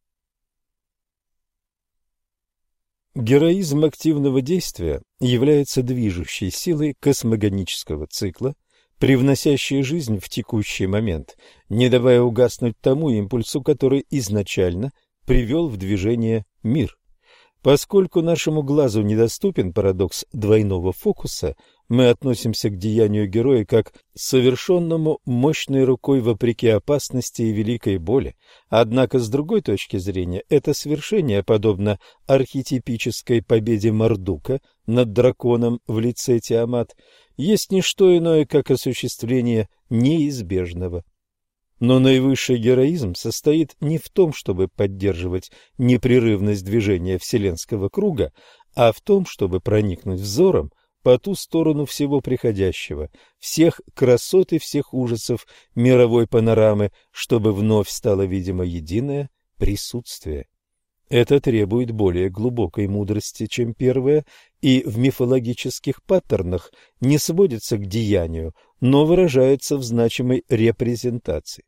Speaker 1: Героизм активного действия является движущей силой космогонического цикла, привносящей жизнь в текущий момент, не давая угаснуть тому импульсу, который изначально привел в движение мир. Поскольку нашему глазу недоступен парадокс двойного фокуса, мы относимся к деянию героя как совершенному мощной рукой вопреки опасности и великой боли. Однако, с другой точки зрения, это свершение, подобно архетипической победе Мардука над драконом в лице Тиамат, есть не что иное, как осуществление неизбежного. Но наивысший героизм состоит не в том, чтобы поддерживать непрерывность движения вселенского круга, а в том, чтобы проникнуть взором по ту сторону всего приходящего, всех красот и всех ужасов мировой панорамы, чтобы вновь стало видимо единое присутствие. Это требует более глубокой мудрости, чем первое, и в мифологических паттернах не сводится к деянию, но выражается в значимой репрезентации.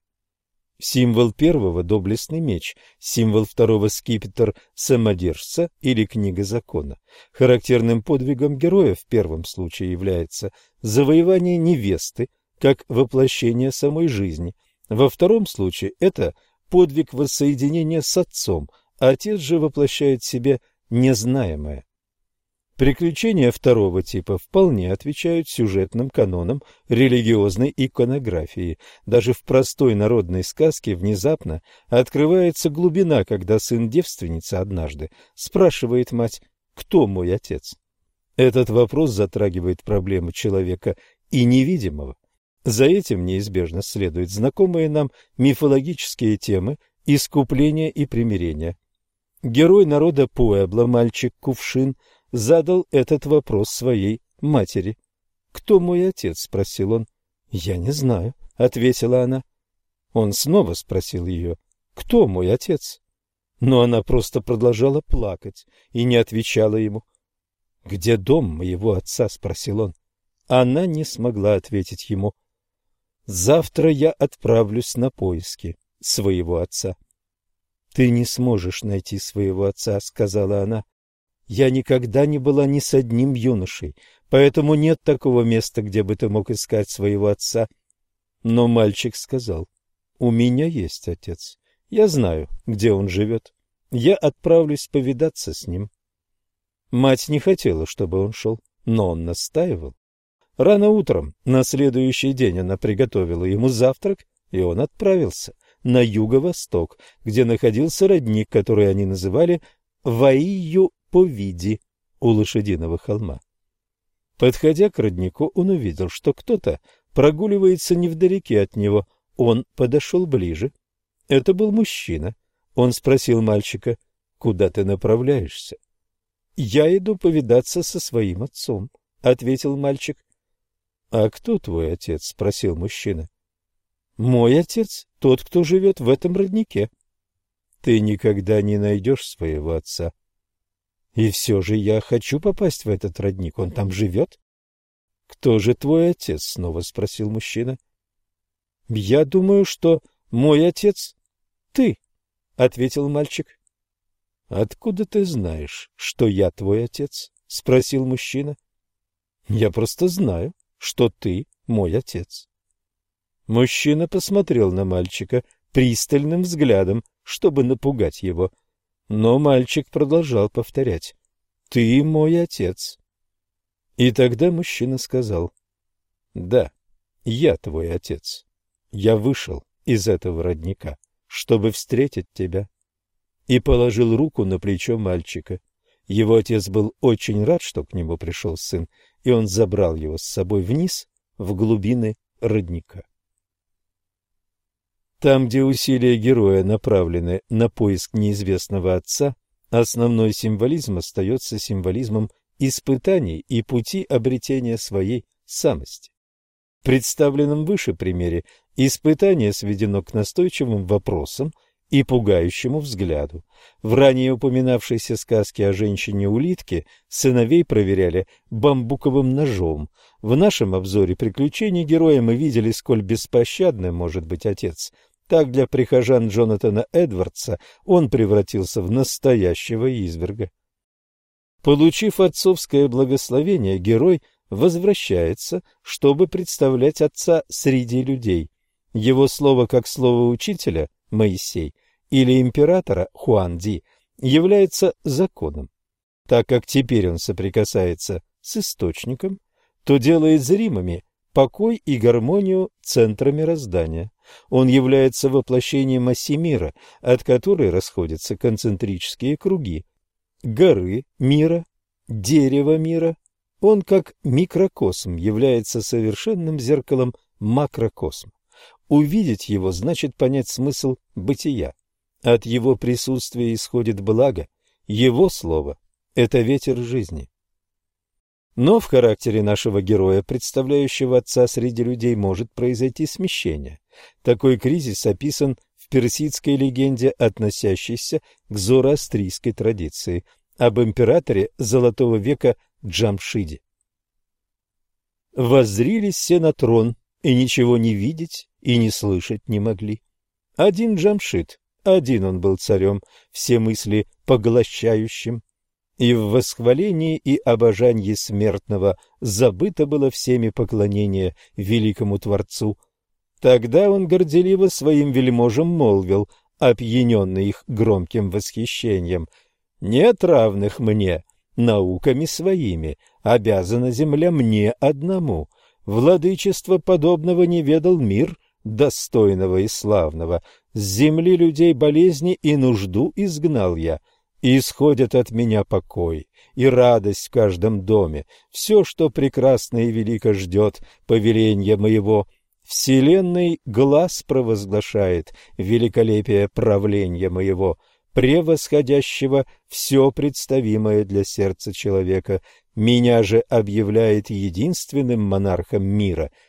Speaker 1: Символ первого – доблестный меч, символ второго – скипетр самодержца или книга закона. Характерным подвигом героя в первом случае является завоевание невесты, как воплощение самой жизни. Во втором случае это подвиг воссоединения с отцом, а отец же воплощает в себе незнаемое. Приключения второго типа вполне отвечают сюжетным канонам религиозной иконографии. Даже в простой народной сказке внезапно открывается глубина, когда сын девственницы однажды спрашивает мать «Кто мой отец?». Этот вопрос затрагивает проблему человека и невидимого. За этим неизбежно следуют знакомые нам мифологические темы искупления и примирения. Герой народа Пуэбло, мальчик Кувшин – задал этот вопрос своей матери. «Кто мой отец?» — спросил он. «Я не знаю», — ответила она. Он снова спросил ее. «Кто мой отец?» но она просто продолжала плакать и не отвечала ему. «Где дом моего отца?» — спросил он. Она не смогла ответить ему. «Завтра я отправлюсь на поиски своего отца». «Ты не сможешь найти своего отца», — сказала она. «Я никогда не была ни с одним юношей, поэтому нет такого места, где бы ты мог искать своего отца». Но мальчик сказал, «У меня есть отец. Я знаю, где он живет. Я отправлюсь повидаться с ним». Мать не хотела, чтобы он шел, но он настаивал. Рано утром, на следующий день, она приготовила ему завтрак, и он отправился на юго-восток, где находился родник, который они называли Ваию-Повиди у лошадиного холма. Подходя к роднику, он увидел, что кто-то прогуливается невдалеке от него. Он подошел ближе. Это был мужчина. Он спросил мальчика, «Куда ты направляешься?» «Я иду повидаться со своим отцом», — ответил мальчик. «А кто твой отец?» — спросил мужчина. «Мой отец — тот, кто живет в этом роднике». «Ты никогда не найдешь своего отца». «И все же я хочу попасть в этот родник. Он там живет?» «Кто же твой отец?» — снова спросил мужчина. «Я думаю, что мой отец — ты», — ответил мальчик. «Откуда ты знаешь, что я твой отец?» — спросил мужчина. «Я просто знаю» что ты мой отец. Мужчина посмотрел на мальчика пристальным взглядом, чтобы напугать его. Но мальчик продолжал повторять «Ты мой отец». И тогда мужчина сказал «Да, я твой отец. Я вышел из этого родника, чтобы встретить тебя». И положил руку на плечо мальчика. Его отец был очень рад, что к нему пришел сын, и он забрал его с собой вниз, в глубины родника. Там, где усилия героя направлены на поиск неизвестного отца, основной символизм остается символизмом испытаний и пути обретения своей самости. В представленном выше примере испытание сведено к настойчивым вопросам и пугающему взгляду. В ранее упоминавшейся сказке о женщине-улитке сыновей проверяли бамбуковым ножом. В нашем обзоре приключений героя мы видели, сколь беспощадным может быть отец. Так для прихожан Джонатана Эдвардса он превратился в настоящего изверга. Получив отцовское благословение, герой возвращается, чтобы представлять отца среди людей. Его слово как слово учителя, Моисей, или императора Хуанди является законом. Так как теперь он соприкасается с источником, то делает зримыми покой и гармонию центра мироздания. Он является воплощением оси мира, от которой расходятся концентрические круги. Горы мира, дерево мира. Он как микрокосм является совершенным зеркалом макрокосма. Увидеть его значит понять смысл бытия. От его присутствия исходит благо, его слово – это ветер жизни. Но в характере нашего героя, представляющего отца среди людей, может произойти смещение. Такой кризис описан в персидской легенде, относящейся к зороастрийской традиции, об императоре Золотого века Джамшиде. Воззрились все на трон, и ничего не видеть и не слышать не могли. Один Джамшид один он был царем, все мысли поглощающим. И в восхвалении и обожании смертного забыто было всеми поклонение великому Творцу. Тогда он горделиво своим вельможам молвил, опьяненный их громким восхищением, «Нет равных мне, науками своими, обязана земля мне одному. Владычество подобного не ведал мир, достойного и славного. С земли людей болезни и нужду изгнал я, и исходят от меня покой и радость в каждом доме. Все, что прекрасно и велико ждет повеления моего, Вселенной глаз провозглашает великолепие правления моего, превосходящего все представимое для сердца человека. Меня же объявляет единственным монархом мира —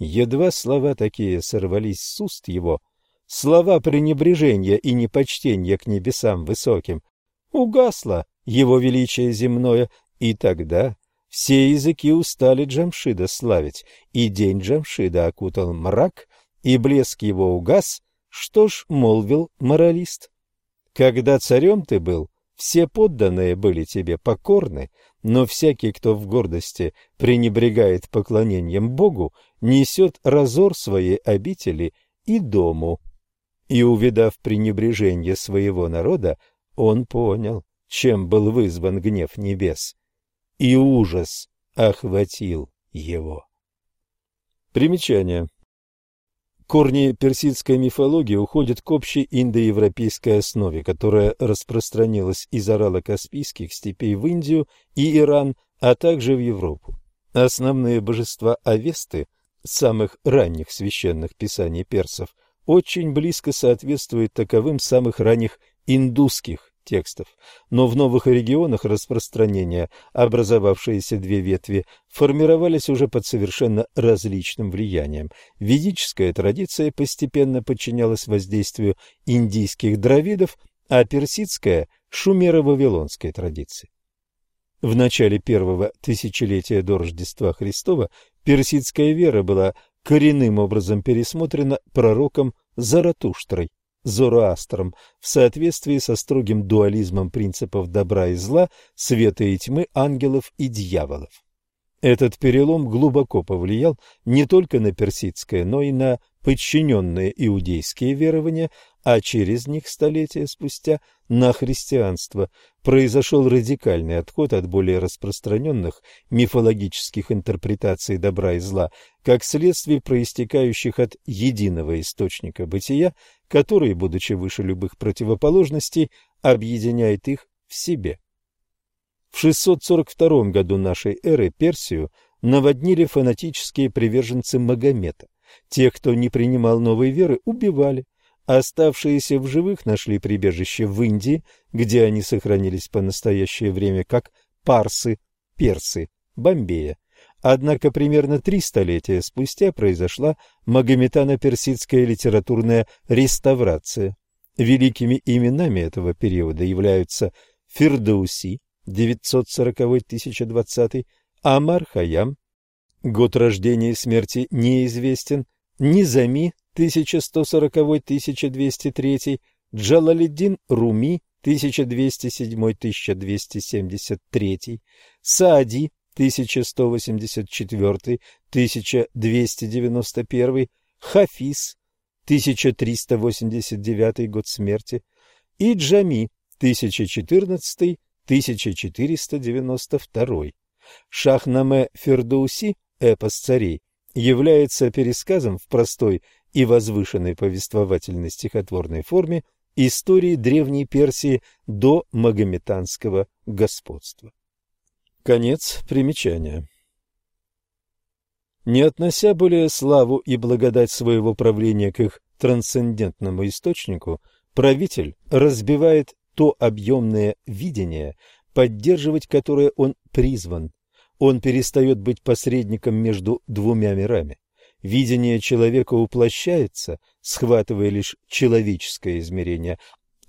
Speaker 1: Едва слова такие сорвались с уст его, слова пренебрежения и непочтения к небесам высоким, угасло его величие земное, и тогда все языки устали Джамшида славить, и день Джамшида окутал мрак, и блеск его угас, что ж, молвил моралист. Когда царем ты был, все подданные были тебе покорны, но всякий, кто в гордости пренебрегает поклонением Богу, несет разор своей обители и дому. И, увидав пренебрежение своего народа, он понял, чем был вызван гнев небес, и ужас охватил его. Примечание. Корни персидской мифологии уходят к общей индоевропейской основе, которая распространилась из Орала-Каспийских степей в Индию и Иран, а также в Европу. Основные божества Авесты, самых ранних священных писаний персов, очень близко соответствуют таковым самых ранних индусских текстов, но в новых регионах распространения образовавшиеся две ветви формировались уже под совершенно различным влиянием. Ведическая традиция постепенно подчинялась воздействию индийских дравидов, а персидская – шумеро-вавилонской традиции. В начале первого тысячелетия до Рождества Христова персидская вера была коренным образом пересмотрена пророком Заратуштрой. Зороастром в соответствии со строгим дуализмом принципов добра и зла, света и тьмы, ангелов и дьяволов. Этот перелом глубоко повлиял не только на персидское, но и на подчиненные иудейские верования, а через них столетия спустя на христианство произошел радикальный отход от более распространенных мифологических интерпретаций добра и зла, как следствие проистекающих от единого источника бытия, который, будучи выше любых противоположностей, объединяет их в себе. В 642 году нашей эры Персию наводнили фанатические приверженцы Магомета. Тех, кто не принимал новой веры, убивали, Оставшиеся в живых нашли прибежище в Индии, где они сохранились по настоящее время как парсы, персы, Бомбея. Однако примерно три столетия спустя произошла магометано-персидская литературная реставрация. Великими именами этого периода являются Фирдауси 940-1020, Амар Хаям, год рождения и смерти неизвестен, Низами 1140-1203, Джалалиддин Руми 1207-1273, Саади 1184-1291, Хафиз 1389 год смерти и Джами 1014-1492. Шахнаме Фердоуси, эпос царей, является пересказом в простой и возвышенной повествовательной стихотворной форме истории Древней Персии до магометанского господства. Конец примечания. Не относя более славу и благодать своего правления к их трансцендентному источнику, правитель разбивает то объемное видение, поддерживать которое он призван. Он перестает быть посредником между двумя мирами видение человека уплощается, схватывая лишь человеческое измерение,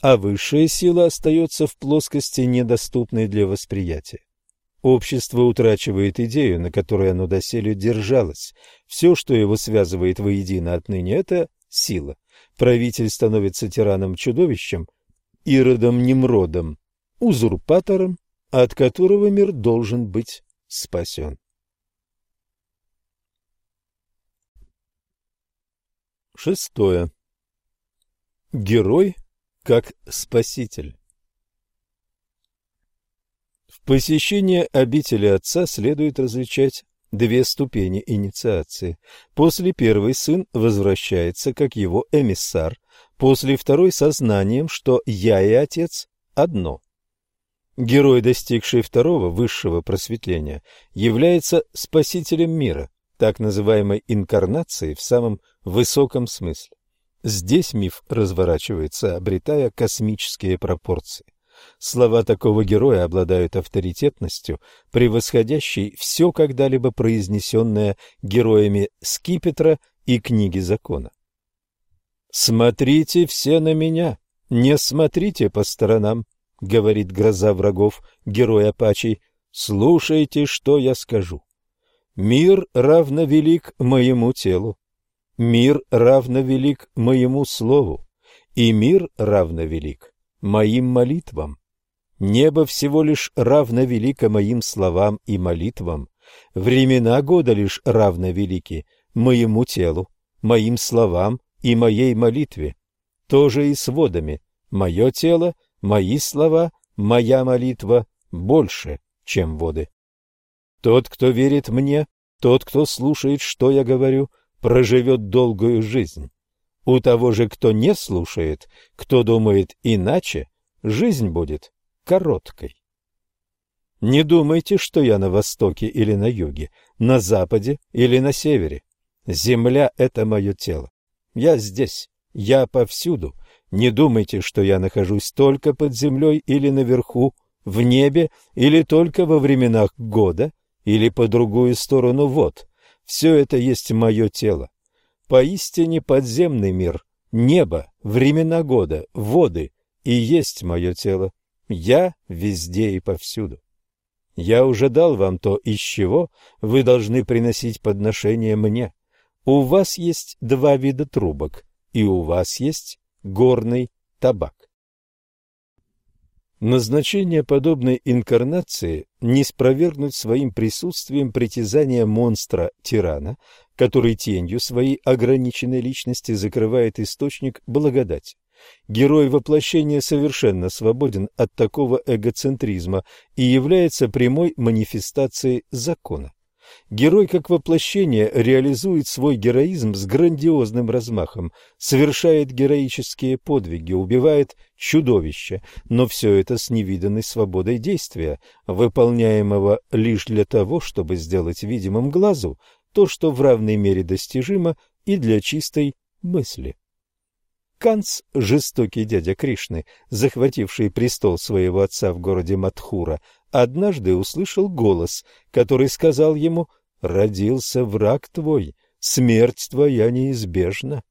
Speaker 1: а высшая сила остается в плоскости, недоступной для восприятия. Общество утрачивает идею, на которой оно доселе держалось. Все, что его связывает воедино отныне, это сила. Правитель становится тираном-чудовищем, иродом-немродом, узурпатором, от которого мир должен быть спасен. Шестое. Герой как спаситель. В посещении обители Отца следует различать две ступени инициации. После первой сын возвращается как его эмиссар, после второй сознанием, что я и Отец одно. Герой, достигший второго высшего просветления, является спасителем мира, так называемой инкарнацией в самом высоком смысле. Здесь миф разворачивается, обретая космические пропорции. Слова такого героя обладают авторитетностью, превосходящей все когда-либо произнесенное героями Скипетра и книги закона. Смотрите все на меня, не смотрите по сторонам, говорит гроза врагов, герой Апачий. Слушайте, что я скажу. Мир равно велик моему телу, мир равно велик моему слову, и мир равно велик моим молитвам. Небо всего лишь равно велико моим словам и молитвам, времена года лишь равно велики моему телу, моим словам и моей молитве. То же и с водами. Мое тело, мои слова, моя молитва больше, чем воды. Тот, кто верит мне, тот, кто слушает, что я говорю, проживет долгую жизнь. У того же, кто не слушает, кто думает иначе, жизнь будет короткой. Не думайте, что я на востоке или на юге, на западе или на севере. Земля — это мое тело. Я здесь, я повсюду. Не думайте, что я нахожусь только под землей или наверху, в небе, или только во временах года, или по другую сторону вод. Все это есть мое тело. Поистине подземный мир, небо, времена года, воды и есть мое тело. Я везде и повсюду. Я уже дал вам то, из чего вы должны приносить подношение мне. У вас есть два вида трубок, и у вас есть горный табак. Назначение подобной инкарнации не спровергнуть своим присутствием притязания монстра-тирана, который тенью своей ограниченной личности закрывает источник благодати. Герой воплощения совершенно свободен от такого эгоцентризма и является прямой манифестацией закона. Герой как воплощение реализует свой героизм с грандиозным размахом, совершает героические подвиги, убивает чудовища, но все это с невиданной свободой действия, выполняемого лишь для того, чтобы сделать видимым глазу то, что в равной мере достижимо и для чистой мысли. Канц, жестокий дядя Кришны, захвативший престол своего отца в городе Матхура, однажды услышал голос, который сказал ему «Родился враг твой, смерть твоя неизбежна».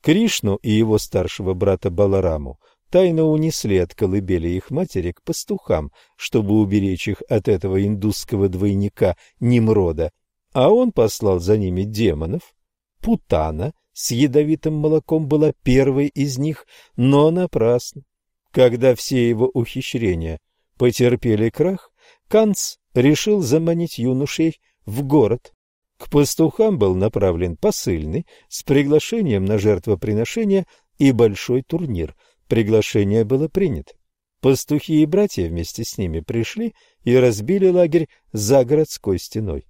Speaker 1: Кришну и его старшего брата Балараму тайно унесли от колыбели их матери к пастухам, чтобы уберечь их от этого индусского двойника Nimрода, а он послал за ними демонов. Путана с ядовитым молоком была первой из них, но напрасно. Когда все его ухищрения – потерпели крах, Канц решил заманить юношей в город. К пастухам был направлен посыльный с приглашением на жертвоприношение и большой турнир. Приглашение было принято. Пастухи и братья вместе с ними пришли и разбили лагерь за городской стеной.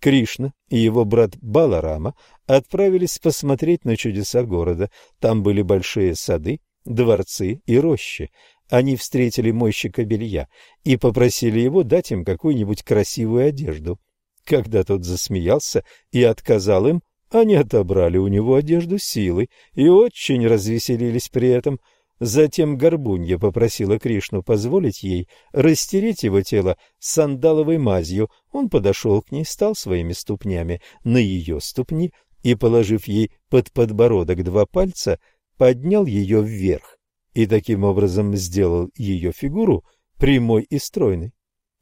Speaker 1: Кришна и его брат Баларама отправились посмотреть на чудеса города. Там были большие сады, дворцы и рощи они встретили мойщика белья и попросили его дать им какую-нибудь красивую одежду. Когда тот засмеялся и отказал им, они отобрали у него одежду силой и очень развеселились при этом. Затем Горбунья попросила Кришну позволить ей растереть его тело сандаловой мазью. Он подошел к ней, стал своими ступнями на ее ступни и, положив ей под подбородок два пальца, поднял ее вверх и таким образом сделал ее фигуру прямой и стройной.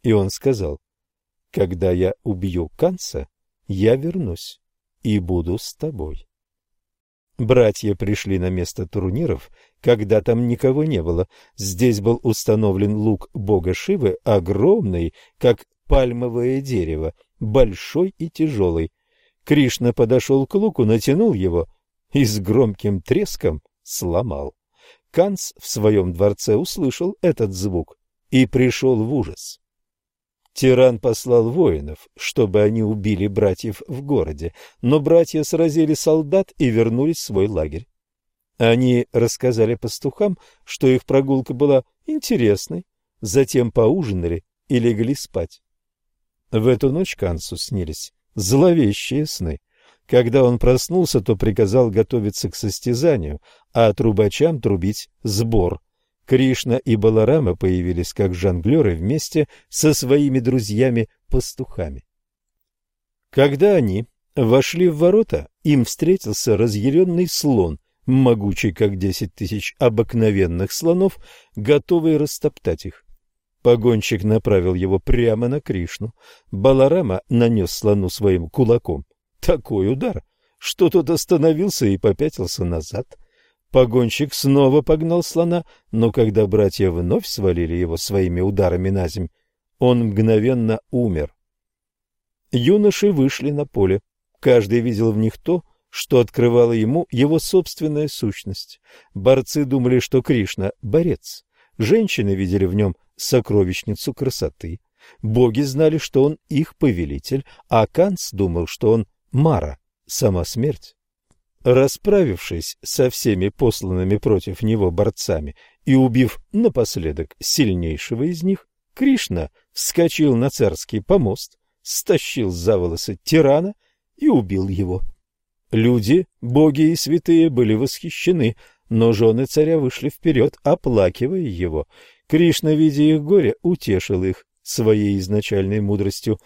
Speaker 1: И он сказал, «Когда я убью Канца, я вернусь и буду с тобой». Братья пришли на место турниров, когда там никого не было. Здесь был установлен лук бога Шивы, огромный, как пальмовое дерево, большой и тяжелый. Кришна подошел к луку, натянул его и с громким треском сломал. Канц в своем дворце услышал этот звук и пришел в ужас. Тиран послал воинов, чтобы они убили братьев в городе, но братья сразили солдат и вернулись в свой лагерь. Они рассказали пастухам, что их прогулка была интересной, затем поужинали и легли спать. В эту ночь Кансу снились зловещие сны. Когда он проснулся, то приказал готовиться к состязанию, а трубачам трубить сбор. Кришна и Баларама появились как жонглеры вместе со своими друзьями-пастухами. Когда они вошли в ворота, им встретился разъяренный слон могучий, как десять тысяч обыкновенных слонов, готовый растоптать их. Погонщик направил его прямо на Кришну. Баларама нанес слону своим кулаком такой удар, что тот остановился и попятился назад. Погонщик снова погнал слона, но когда братья вновь свалили его своими ударами на земь, он мгновенно умер. Юноши вышли на поле. Каждый видел в них то, что открывало ему его собственная сущность. Борцы думали, что Кришна – борец. Женщины видели в нем сокровищницу красоты. Боги знали, что он их повелитель, а Канц думал, что он Мара, сама смерть. Расправившись со всеми посланными против него борцами и убив напоследок сильнейшего из них, Кришна вскочил на царский помост, стащил за волосы тирана и убил его. Люди, боги и святые были восхищены, но жены царя вышли вперед, оплакивая его. Кришна, видя их горе, утешил их своей изначальной мудростью.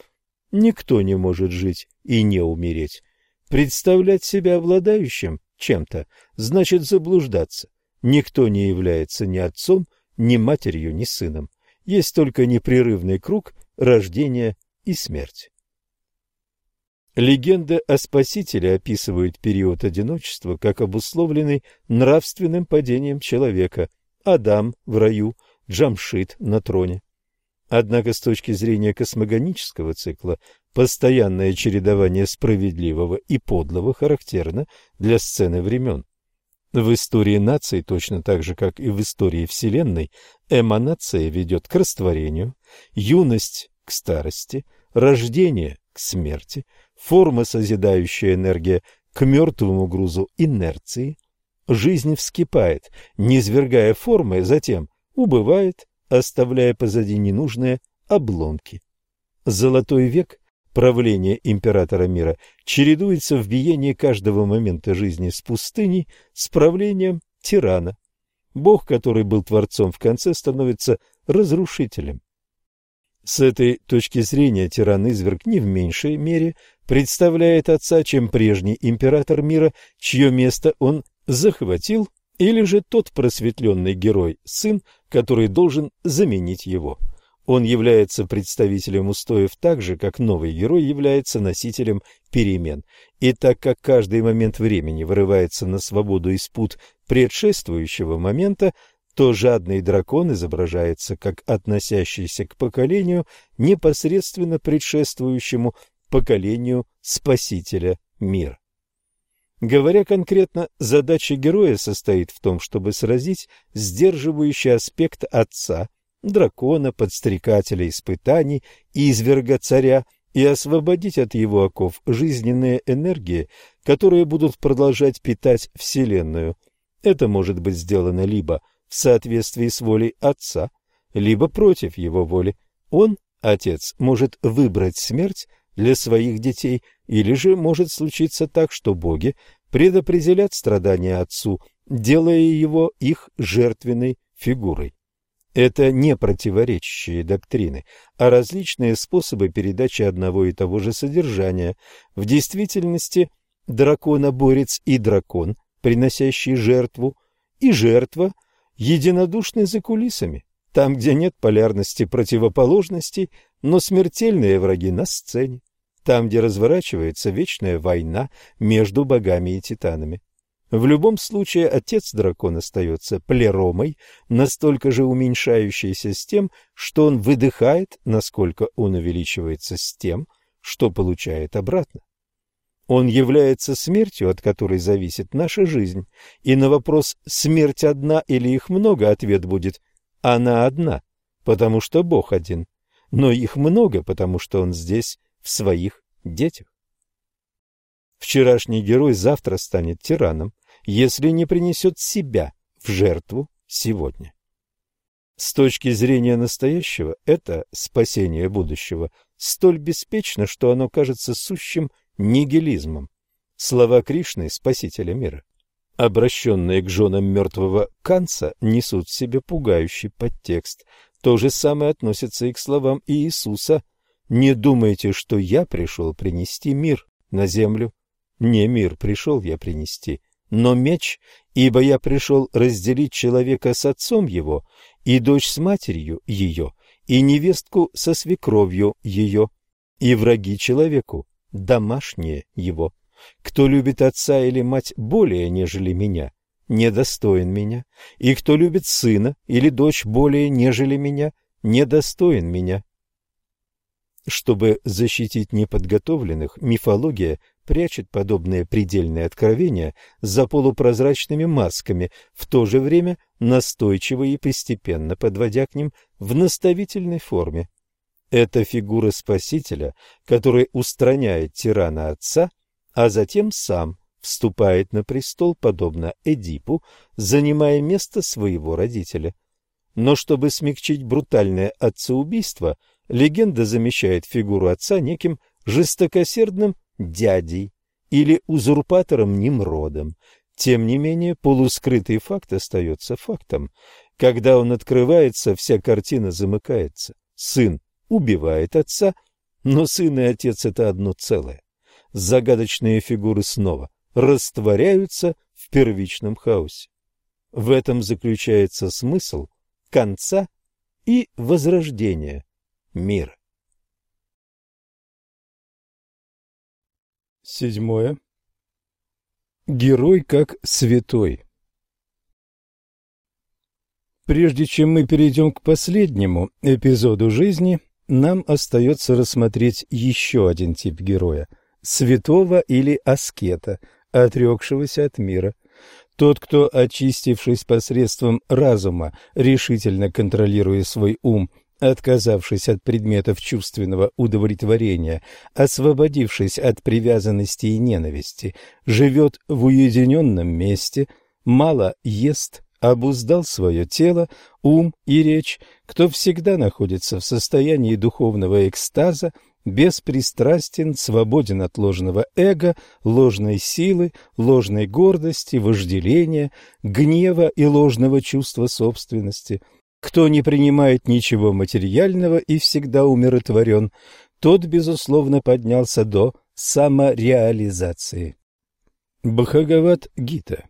Speaker 1: Никто не может жить и не умереть. Представлять себя обладающим чем-то значит заблуждаться. Никто не является ни отцом, ни матерью, ни сыном. Есть только непрерывный круг рождения и смерти. Легенда о Спасителе описывает период одиночества как обусловленный нравственным падением человека. Адам в раю, Джамшит на троне. Однако с точки зрения космогонического цикла постоянное чередование справедливого и подлого характерно для сцены времен. В истории наций, точно так же, как и в истории Вселенной, эманация ведет к растворению, юность – к старости, рождение – к смерти, форма созидающая энергия к мертвому грузу инерции. Жизнь вскипает, низвергая формы, затем убывает, оставляя позади ненужные обломки. Золотой век правления императора мира чередуется в биении каждого момента жизни с пустыней с правлением тирана. Бог, который был творцом в конце, становится разрушителем. С этой точки зрения тиран-изверг не в меньшей мере представляет отца, чем прежний император мира, чье место он захватил, или же тот просветленный герой, сын, который должен заменить его. Он является представителем устоев так же, как новый герой является носителем перемен. И так как каждый момент времени вырывается на свободу из пут предшествующего момента, то жадный дракон изображается как относящийся к поколению, непосредственно предшествующему поколению Спасителя мира. Говоря конкретно, задача героя состоит в том, чтобы сразить сдерживающий аспект отца, дракона, подстрекателя испытаний и изверга царя, и освободить от его оков жизненные энергии, которые будут продолжать питать Вселенную. Это может быть сделано либо в соответствии с волей Отца, либо против его воли. Он, Отец, может выбрать смерть для своих детей, или же может случиться так, что боги предопределят страдания Отцу, делая его их жертвенной фигурой. Это не противоречащие доктрины, а различные способы передачи одного и того же содержания. В действительности драконоборец и дракон, приносящий жертву, и жертва – единодушны за кулисами, там, где нет полярности противоположностей, но смертельные враги на сцене, там, где разворачивается вечная война между богами и титанами. В любом случае отец дракона остается плеромой, настолько же уменьшающейся с тем, что он выдыхает, насколько он увеличивается с тем, что получает обратно. Он является смертью, от которой зависит наша жизнь. И на вопрос «смерть одна или их много?» ответ будет «она одна, потому что Бог один, но их много, потому что Он здесь, в своих детях». Вчерашний герой завтра станет тираном, если не принесет себя в жертву сегодня. С точки зрения настоящего, это спасение будущего столь беспечно, что оно кажется сущим нигилизмом. Слова Кришны, Спасителя мира, обращенные к женам мертвого Канца, несут в себе пугающий подтекст. То же самое относится и к словам Иисуса «Не думайте, что я пришел принести мир на землю. Не мир пришел я принести, но меч, ибо я пришел разделить человека с отцом его, и дочь с матерью ее, и невестку со свекровью ее, и враги человеку, домашние его. Кто любит отца или мать более, нежели меня, недостоин меня, и кто любит сына или дочь более, нежели меня, недостоин меня. Чтобы защитить неподготовленных, мифология прячет подобные предельные откровения за полупрозрачными масками, в то же время настойчиво и постепенно подводя к ним в наставительной форме. Это фигура Спасителя, который устраняет тирана отца, а затем сам вступает на престол, подобно Эдипу, занимая место своего родителя. Но чтобы смягчить брутальное отцеубийство, легенда замещает фигуру отца неким жестокосердным дядей или узурпатором Немродом. Тем не менее, полускрытый факт остается фактом. Когда он открывается, вся картина замыкается. Сын убивает отца, но сын и отец – это одно целое. Загадочные фигуры снова растворяются в первичном хаосе. В этом заключается смысл конца и возрождения мира. Седьмое. Герой как святой. Прежде чем мы перейдем к последнему эпизоду жизни, нам остается рассмотреть еще один тип героя – святого или аскета, отрекшегося от мира. Тот, кто, очистившись посредством разума, решительно контролируя свой ум – Отказавшись от предметов чувственного удовлетворения, освободившись от привязанности и ненависти, живет в уединенном месте, мало ест, обуздал свое тело, ум и речь, кто всегда находится в состоянии духовного экстаза, беспристрастен, свободен от ложного эго, ложной силы, ложной гордости, вожделения, гнева и ложного чувства собственности – кто не принимает ничего материального и всегда умиротворен, тот, безусловно, поднялся до самореализации. Бхагават Гита.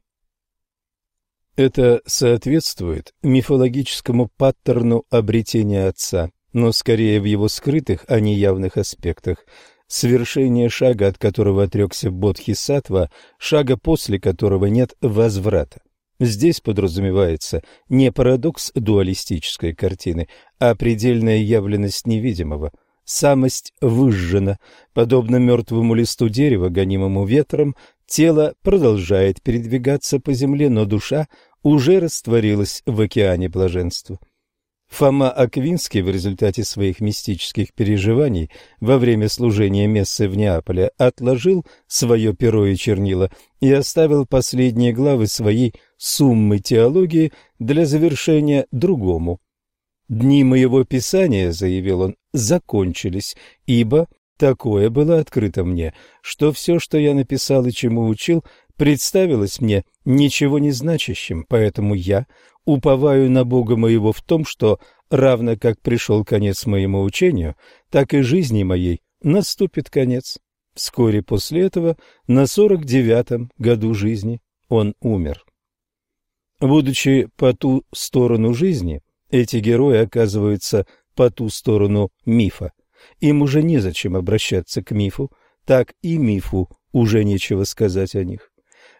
Speaker 1: Это соответствует мифологическому паттерну обретения отца, но скорее в его скрытых, а не явных аспектах. Свершение шага, от которого отрекся Бодхисаттва, шага, после которого нет возврата. Здесь подразумевается не парадокс дуалистической картины, а предельная явленность невидимого. Самость выжжена, подобно мертвому листу дерева, гонимому ветром, тело продолжает передвигаться по земле, но душа уже растворилась в океане блаженства. Фома Аквинский в результате своих мистических переживаний во время служения мессы в Неаполе отложил свое перо и чернила и оставил последние главы своей суммы теологии для завершения другому. «Дни моего писания, — заявил он, — закончились, ибо такое было открыто мне, что все, что я написал и чему учил, представилось мне ничего не значащим, поэтому я уповаю на Бога моего в том, что, равно как пришел конец моему учению, так и жизни моей наступит конец. Вскоре после этого, на сорок девятом году жизни, он умер. Будучи по ту сторону жизни, эти герои оказываются по ту сторону мифа. Им уже незачем обращаться к мифу, так и мифу уже нечего сказать о них.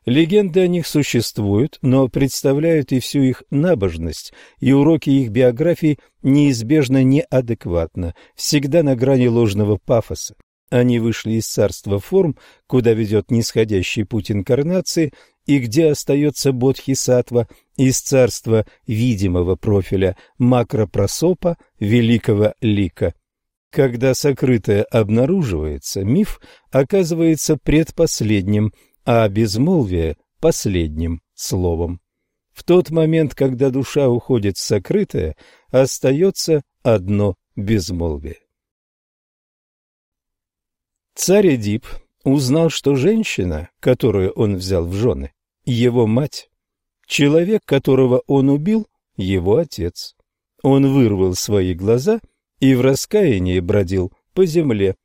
Speaker 1: Легенды о них существуют, но представляют и всю их набожность, и уроки их биографий неизбежно неадекватно, всегда на грани ложного пафоса. Они вышли из царства форм, куда ведет нисходящий путь инкарнации, и где остается бодхисаттва, из царства видимого профиля макропросопа, великого лика. Когда сокрытое обнаруживается, миф оказывается предпоследним – а безмолвие – последним словом. В тот момент, когда душа уходит в сокрытое, остается одно безмолвие. Царь Эдип узнал, что женщина, которую он взял в жены, его мать, человек, которого он убил, его отец. Он вырвал свои глаза и в раскаянии бродил по земле.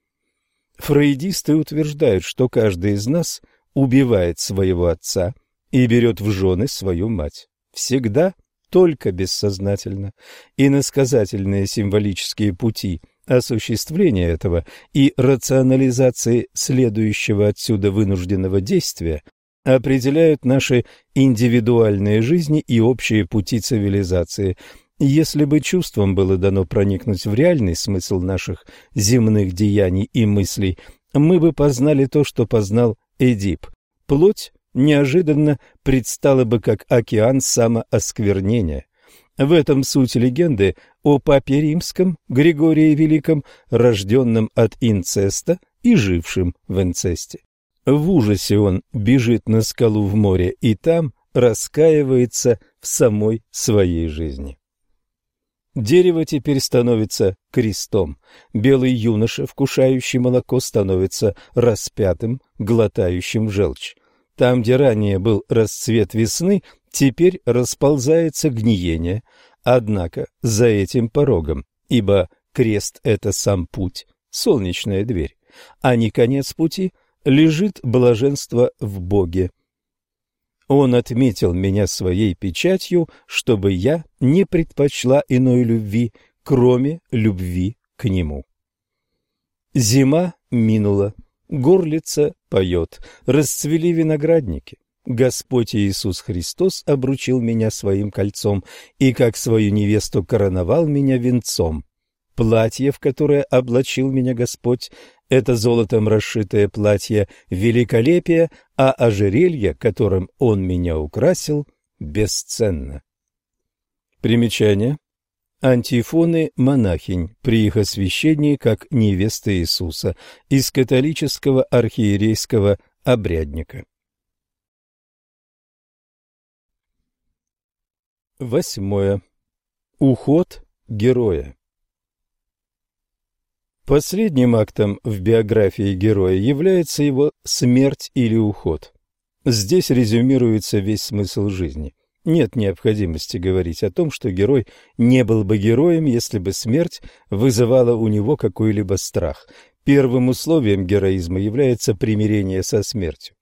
Speaker 1: Фрейдисты утверждают, что каждый из нас – убивает своего отца и берет в жены свою мать. Всегда только бессознательно. Иносказательные символические пути осуществления этого и рационализации следующего отсюда вынужденного действия определяют наши индивидуальные жизни и общие пути цивилизации. Если бы чувствам было дано проникнуть в реальный смысл наших земных деяний и мыслей, мы бы познали то, что познал Эдип. Плоть неожиданно предстала бы как океан самоосквернения. В этом суть легенды о папе римском Григории Великом, рожденном от инцеста и жившем в инцесте. В ужасе он бежит на скалу в море и там раскаивается в самой своей жизни. Дерево теперь становится крестом. Белый юноша, вкушающий молоко, становится распятым, глотающим желчь. Там, где ранее был расцвет весны, теперь расползается гниение. Однако за этим порогом, ибо крест — это сам путь, солнечная дверь, а не конец пути, лежит блаженство в Боге. Он отметил меня своей печатью, чтобы я не предпочла иной любви, кроме любви к нему. Зима минула. Горлица поет, расцвели виноградники. Господь Иисус Христос обручил меня своим кольцом и, как свою невесту, короновал меня венцом. Платье, в которое облачил меня Господь, это золотом расшитое платье великолепие, а ожерелье, которым Он меня украсил, бесценно. Примечание. Антифоны монахинь при их освящении как невеста Иисуса из католического архиерейского обрядника. Восьмое. Уход героя. Последним актом в биографии героя является его смерть или уход. Здесь резюмируется весь смысл жизни. Нет необходимости говорить о том, что герой не был бы героем, если бы смерть вызывала у него какой-либо страх. Первым условием героизма является примирение со смертью.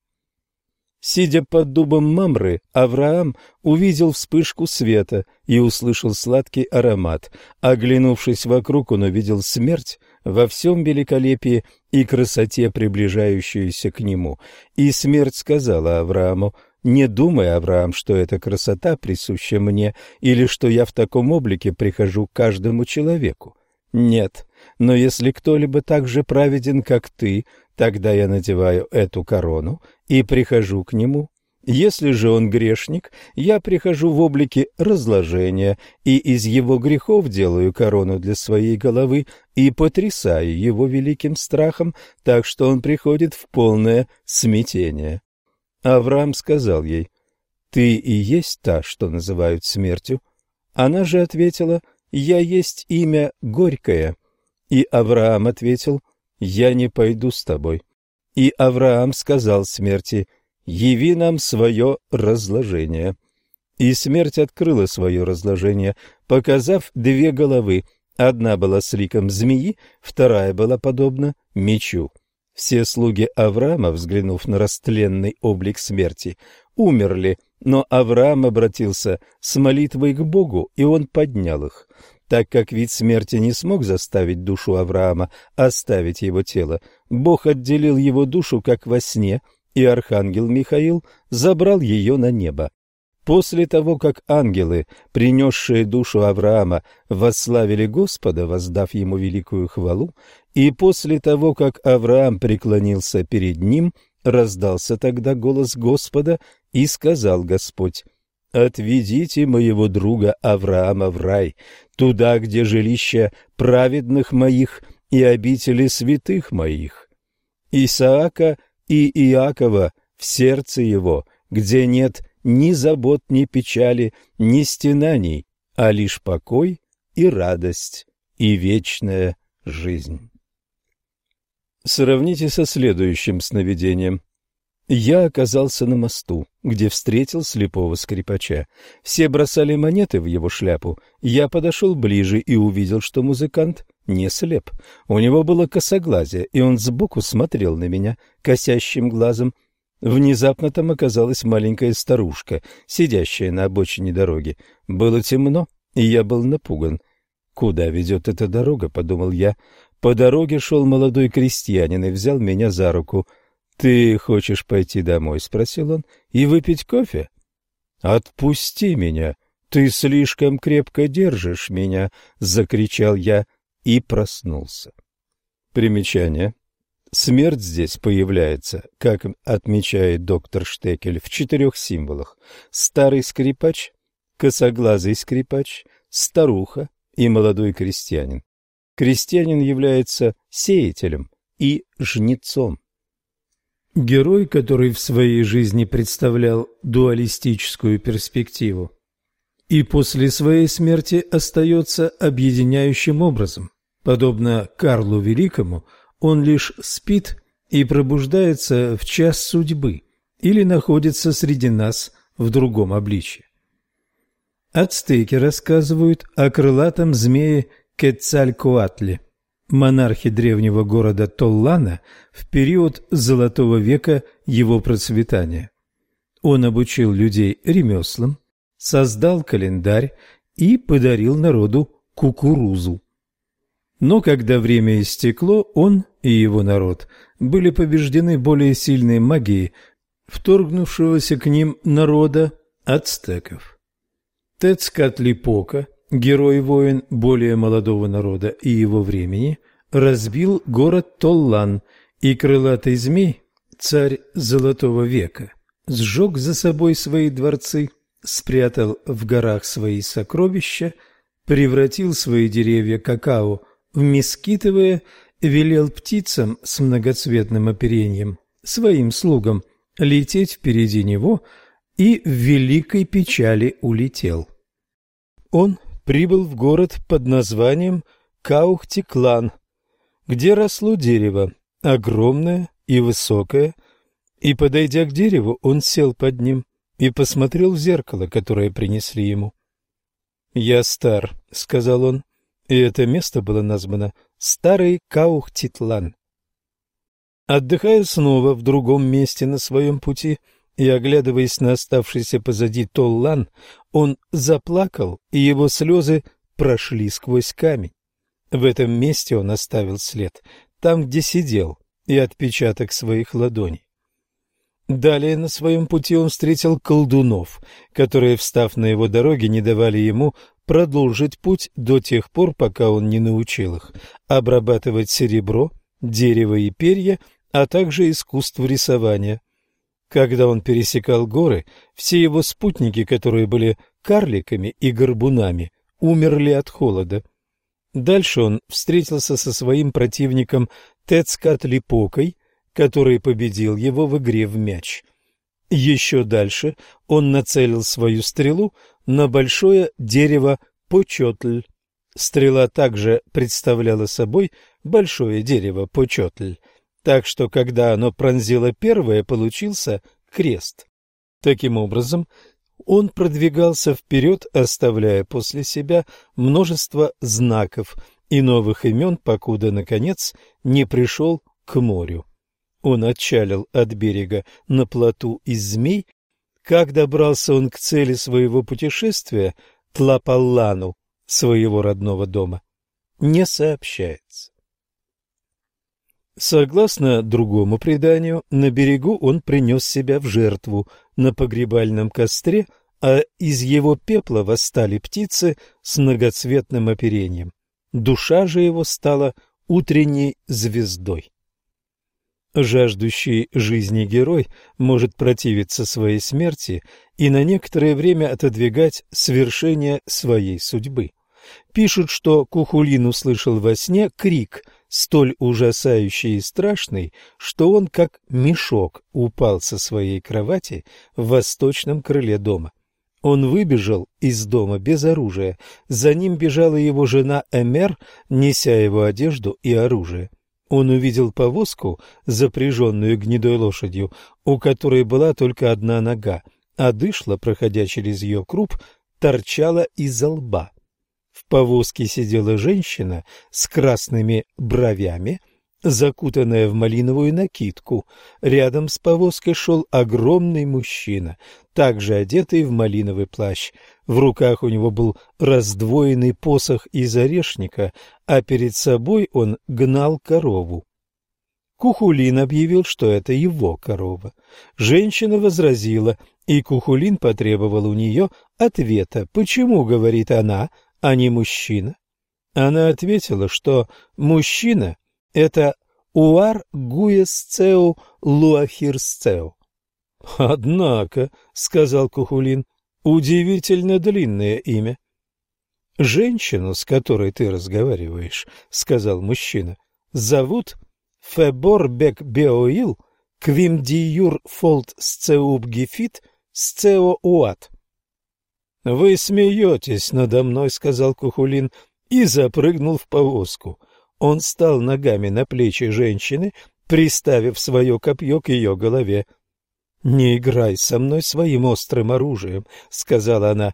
Speaker 1: Сидя под дубом Мамры, Авраам увидел вспышку света и услышал сладкий аромат. Оглянувшись вокруг, он увидел смерть во всем великолепии и красоте, приближающуюся к нему. И смерть сказала Аврааму, не думай, Авраам, что эта красота присуща мне, или что я в таком облике прихожу к каждому человеку. Нет, но если кто-либо так же праведен, как ты, тогда я надеваю эту корону и прихожу к нему. Если же он грешник, я прихожу в облике разложения и из его грехов делаю корону для своей головы и потрясаю его великим страхом, так что он приходит в полное смятение. Авраам сказал ей, «Ты и есть та, что называют смертью». Она же ответила, «Я есть имя Горькое». И Авраам ответил, «Я не пойду с тобой». И Авраам сказал смерти, «Яви нам свое разложение». И смерть открыла свое разложение, показав две головы. Одна была с ликом змеи, вторая была подобна мечу. Все слуги Авраама, взглянув на растленный облик смерти, умерли, но Авраам обратился с молитвой к Богу, и он поднял их. Так как вид смерти не смог заставить душу Авраама оставить его тело, Бог отделил его душу, как во сне, и архангел Михаил забрал ее на небо. После того, как ангелы, принесшие душу Авраама, восславили Господа, воздав ему великую хвалу, и после того, как Авраам преклонился перед ним, раздался тогда голос Господа, и сказал Господь, «Отведите моего друга Авраама в рай, туда, где жилище праведных моих и обители святых моих, Исаака и Иакова в сердце его, где нет ни забот, ни печали, ни стенаний, а лишь покой и радость и вечная жизнь. Сравните со следующим сновидением. Я оказался на мосту, где встретил слепого скрипача. Все бросали монеты в его шляпу. Я подошел ближе и увидел, что музыкант не слеп. У него было косоглазие, и он сбоку смотрел на меня косящим глазом. Внезапно там оказалась маленькая старушка, сидящая на обочине дороги. Было темно, и я был напуган. «Куда ведет эта дорога?» — подумал я. По дороге шел молодой крестьянин и взял меня за руку. «Ты хочешь пойти домой?» — спросил он. «И выпить кофе?» «Отпусти меня! Ты слишком крепко держишь меня!» — закричал я и проснулся. Примечание. Смерть здесь появляется, как отмечает доктор Штекель, в четырех символах. Старый скрипач, косоглазый скрипач, старуха и молодой крестьянин. Крестьянин является сеятелем и жнецом. Герой, который в своей жизни представлял дуалистическую перспективу, и после своей смерти остается объединяющим образом. Подобно Карлу Великому, он лишь спит и пробуждается в час судьбы или находится среди нас в другом обличье. Ацтеки рассказывают о крылатом змее Кецалькуатле, монархе древнего города Толлана в период Золотого века его процветания. Он обучил людей ремеслам, создал календарь и подарил народу кукурузу. Но когда время истекло, он и его народ были побеждены более сильной магией вторгнувшегося к ним народа ацтеков. Тецкатлипока, герой-воин более молодого народа и его времени, разбил город Толлан, и крылатый змей, царь Золотого века, сжег за собой свои дворцы, спрятал в горах свои сокровища, превратил свои деревья какао в мескитовые, велел птицам с многоцветным оперением, своим слугам, лететь впереди него и в великой печали улетел. Он прибыл в город под названием Каухтиклан, где росло дерево, огромное и высокое, и, подойдя к дереву, он сел под ним и посмотрел в зеркало, которое принесли ему. «Я стар», — сказал он, — и это место было названо Старый Каухтитлан. Отдыхая снова в другом месте на своем пути и оглядываясь на оставшийся позади Толлан, он заплакал, и его слезы прошли сквозь камень. В этом месте он оставил след, там, где сидел, и отпечаток своих ладоней. Далее на своем пути он встретил колдунов, которые, встав на его дороге, не давали ему продолжить путь до тех пор, пока он не научил их обрабатывать серебро, дерево и перья, а также искусство рисования. Когда он пересекал горы, все его спутники, которые были карликами и горбунами, умерли от холода. Дальше он встретился со своим противником Тецкатлипокой, который победил его в игре в мяч. Еще дальше он нацелил свою стрелу на большое дерево почетль. Стрела также представляла собой большое дерево почетль, так что когда оно пронзило первое, получился крест. Таким образом, он продвигался вперед, оставляя после себя множество знаков и новых имен, покуда, наконец, не пришел к морю. Он отчалил от берега на плоту из змей как добрался он к цели своего путешествия, Тлапаллану, своего родного дома, не сообщается. Согласно другому преданию, на берегу он принес себя в жертву на погребальном костре, а из его пепла восстали птицы с многоцветным оперением. Душа же его стала утренней звездой. Жаждущий жизни герой может противиться своей смерти и на некоторое время отодвигать свершение своей судьбы. Пишут, что Кухулин услышал во сне крик, столь ужасающий и страшный, что он, как мешок, упал со своей кровати в восточном крыле дома. Он выбежал из дома без оружия, за ним бежала его жена Эмер, неся его одежду и оружие. Он увидел повозку, запряженную гнедой лошадью, у которой была только одна нога, а дышла, проходя через ее круп, торчала из лба. В повозке сидела женщина с красными бровями, закутанная в малиновую накидку. Рядом с повозкой шел огромный мужчина, также одетый в малиновый плащ. В руках у него был раздвоенный посох из орешника, а перед собой он гнал корову. Кухулин объявил, что это его корова. Женщина возразила, и Кухулин потребовал у нее ответа, почему, говорит она, а не мужчина. Она ответила, что мужчина – это уар гуесцеу луахирсцеу. «Однако», — сказал Кухулин, — «удивительно длинное имя». «Женщину, с которой ты разговариваешь», — сказал мужчина, — «зовут Феборбек Беоил Квимдиюр Фолт Сцеуб Гефит Сцео Уат». «Вы смеетесь надо мной», — сказал Кухулин, и запрыгнул в повозку. Он стал ногами на плечи женщины, приставив свое копье к ее голове. «Не играй со мной своим острым оружием», — сказала она.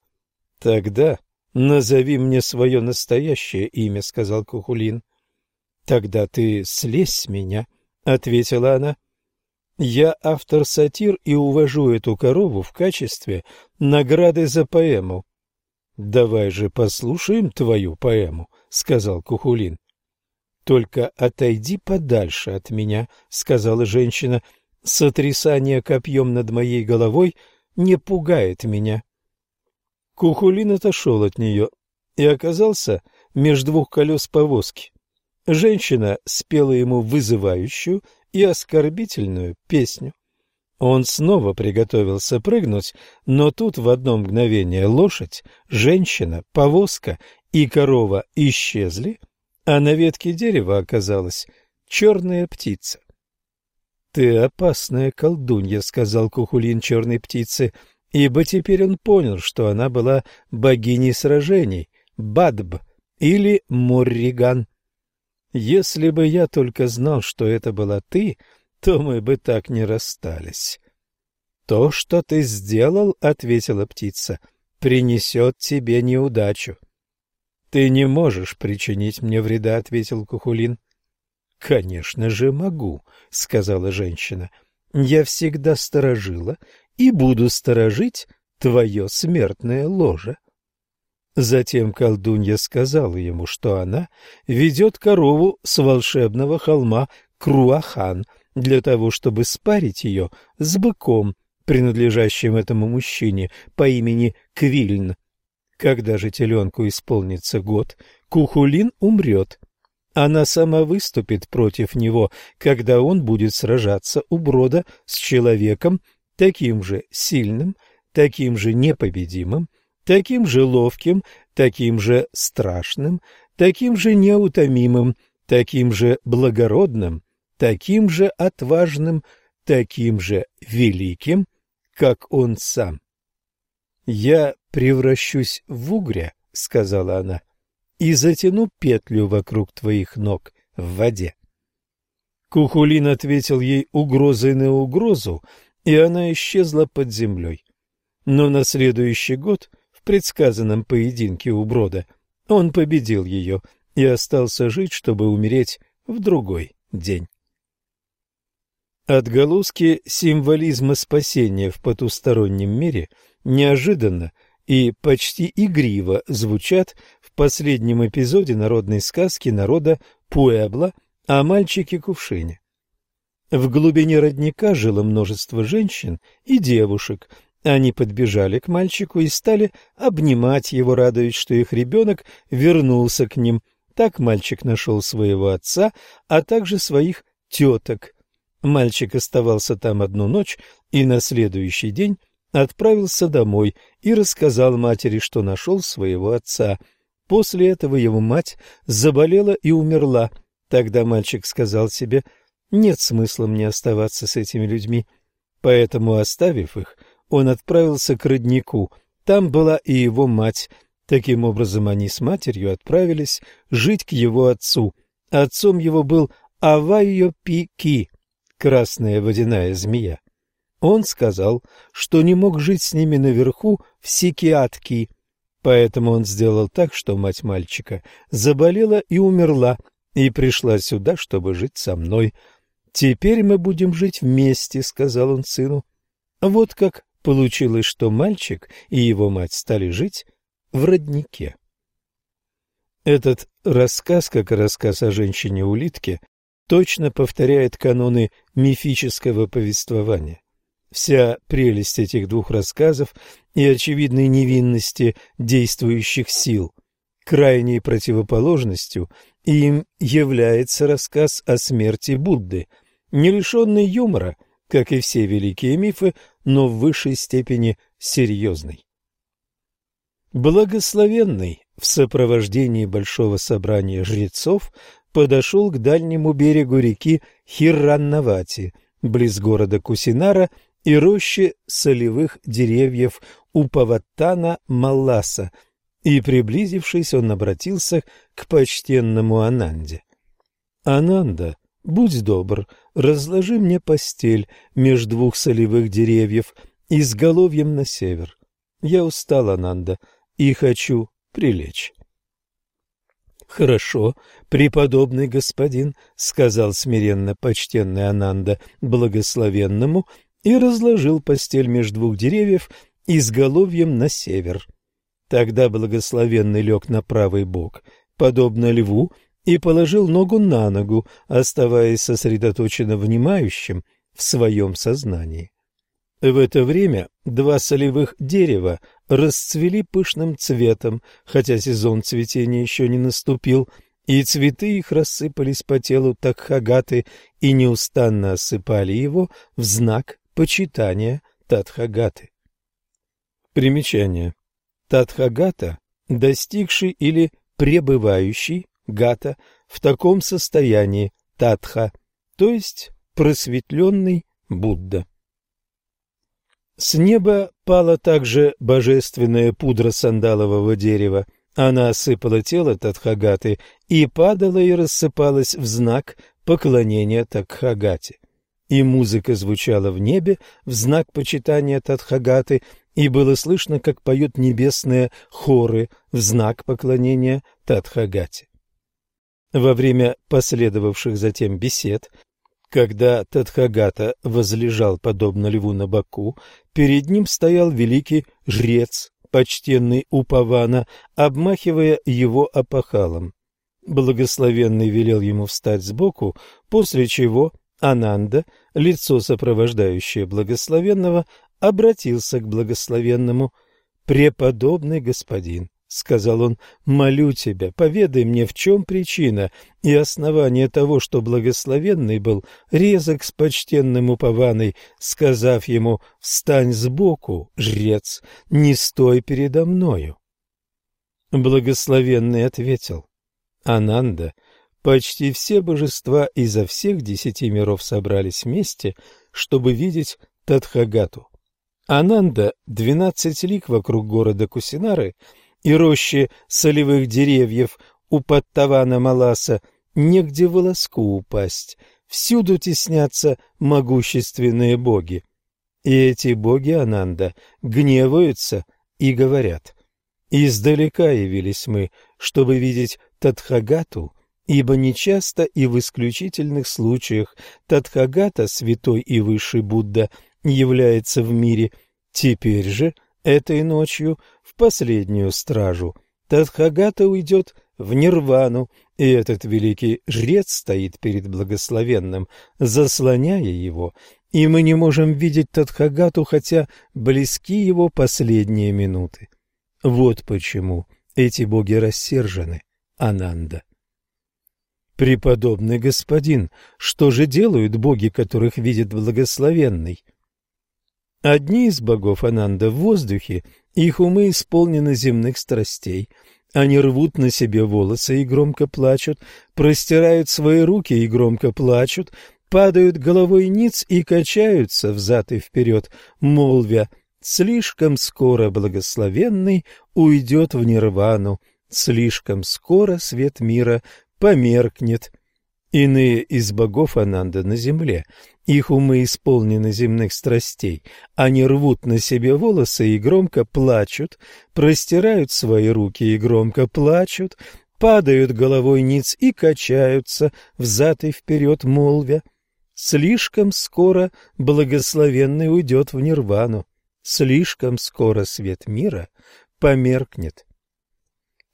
Speaker 1: «Тогда назови мне свое настоящее имя», — сказал Кухулин. «Тогда ты слезь с меня», — ответила она. «Я автор сатир и увожу эту корову в качестве награды за поэму». «Давай же послушаем твою поэму», — сказал Кухулин. «Только отойди подальше от меня», — сказала женщина, — Сотрясание копьем над моей головой не пугает меня. Кухулин отошел от нее и оказался между двух колес повозки. Женщина спела ему вызывающую и оскорбительную песню. Он снова приготовился прыгнуть, но тут в одно мгновение лошадь, женщина, повозка и корова исчезли, а на ветке дерева оказалась черная птица. «Ты опасная колдунья», — сказал Кухулин черной птице, ибо теперь он понял, что она была богиней сражений, Бадб или Мурриган. «Если бы я только знал, что это была ты, то мы бы так не расстались». «То, что ты сделал, — ответила птица, — принесет тебе неудачу». «Ты не можешь причинить мне вреда», — ответил Кухулин. «Конечно же могу», — сказала женщина. «Я всегда сторожила и буду сторожить твое смертное ложе». Затем колдунья сказала ему, что она ведет корову с волшебного холма Круахан для того, чтобы спарить ее с быком, принадлежащим этому мужчине по имени Квильн. Когда же теленку исполнится год, Кухулин умрет, она сама выступит против него, когда он будет сражаться у брода с человеком таким же сильным, таким же непобедимым, таким же ловким, таким же страшным, таким же неутомимым, таким же благородным, таким же отважным, таким же великим, как он сам. «Я превращусь в угря», — сказала она, и затяну петлю вокруг твоих ног в воде. Кухулин ответил ей угрозой на угрозу, и она исчезла под землей. Но на следующий год, в предсказанном поединке у Брода, он победил ее и остался жить, чтобы умереть в другой день. Отголоски символизма спасения в потустороннем мире неожиданно и почти игриво звучат в последнем эпизоде народной сказки народа Пуэбла о мальчике-кувшине. В глубине родника жило множество женщин и девушек. Они подбежали к мальчику и стали обнимать его, радуясь, что их ребенок вернулся к ним. Так мальчик нашел своего отца, а также своих теток. Мальчик оставался там одну ночь и на следующий день отправился домой и рассказал матери, что нашел своего отца. После этого его мать заболела и умерла. Тогда мальчик сказал себе, нет смысла мне оставаться с этими людьми. Поэтому, оставив их, он отправился к роднику. Там была и его мать. Таким образом, они с матерью отправились жить к его отцу. Отцом его был Авайо Пики, красная водяная змея. Он сказал, что не мог жить с ними наверху в Сикиатки, поэтому он сделал так, что мать мальчика заболела и умерла, и пришла сюда, чтобы жить со мной. Теперь мы будем жить вместе, — сказал он сыну. Вот как получилось, что мальчик и его мать стали жить в роднике. Этот рассказ, как рассказ о женщине-улитке, точно повторяет каноны мифического повествования. Вся прелесть этих двух рассказов и очевидной невинности действующих сил. Крайней противоположностью им является рассказ о смерти Будды, не лишенный юмора, как и все великие мифы, но в высшей степени серьезный. Благословенный в сопровождении большого собрания жрецов подошел к дальнему берегу реки Хирраннавати, близ города Кусинара и рощи солевых деревьев у Паваттана Малласа, и, приблизившись, он обратился к почтенному Ананде. «Ананда, будь добр, разложи мне постель между двух солевых деревьев изголовьем на север. Я устал, Ананда, и хочу прилечь». «Хорошо, преподобный господин», — сказал смиренно почтенный Ананда благословенному и разложил постель между двух деревьев изголовьем на север. Тогда благословенный лег на правый бок, подобно льву, и положил ногу на ногу, оставаясь сосредоточенно внимающим в своем сознании. В это время два солевых дерева расцвели пышным цветом, хотя сезон цветения еще не наступил, и цветы их рассыпались по телу Такхагаты и неустанно осыпали его в знак почитания Татхагаты. Примечание. Татхагата – достигший или пребывающий гата в таком состоянии татха, то есть просветленный Будда. С неба пала также божественная пудра сандалового дерева. Она осыпала тело Татхагаты и падала и рассыпалась в знак поклонения Татхагате и музыка звучала в небе в знак почитания Татхагаты, и было слышно, как поют небесные хоры в знак поклонения Татхагате. Во время последовавших затем бесед, когда Татхагата возлежал подобно льву на боку, перед ним стоял великий жрец, почтенный Упавана, обмахивая его опахалом. Благословенный велел ему встать сбоку, после чего Ананда, лицо сопровождающее благословенного, обратился к благословенному. «Преподобный господин», — сказал он, — «молю тебя, поведай мне, в чем причина и основание того, что благословенный был резок с почтенным упованой, сказав ему «Встань сбоку, жрец, не стой передо мною». Благословенный ответил, «Ананда, — Почти все божества изо всех десяти миров собрались вместе, чтобы видеть Тадхагату. Ананда — двенадцать лик вокруг города Кусинары и рощи солевых деревьев у Паттавана Маласа, негде волоску упасть, всюду теснятся могущественные боги. И эти боги Ананда гневаются и говорят, «Издалека явились мы, чтобы видеть Тадхагату, ибо нечасто и в исключительных случаях Тадхагата, святой и высший Будда, является в мире. Теперь же, этой ночью, в последнюю стражу, Тадхагата уйдет в нирвану, и этот великий жрец стоит перед благословенным, заслоняя его, и мы не можем видеть Тадхагату, хотя близки его последние минуты. Вот почему эти боги рассержены, Ананда. Преподобный господин, что же делают боги, которых видит благословенный? Одни из богов Ананда в воздухе, их умы исполнены земных страстей. Они рвут на себе волосы и громко плачут, простирают свои руки и громко плачут, падают головой ниц и качаются взад и вперед, молвя «Слишком скоро благословенный уйдет в нирвану, слишком скоро свет мира померкнет. Иные из богов Ананда на земле, их умы исполнены земных страстей, они рвут на себе волосы и громко плачут, простирают свои руки и громко плачут, падают головой ниц и качаются взад и вперед, молвя. Слишком скоро благословенный уйдет в нирвану, слишком скоро свет мира померкнет.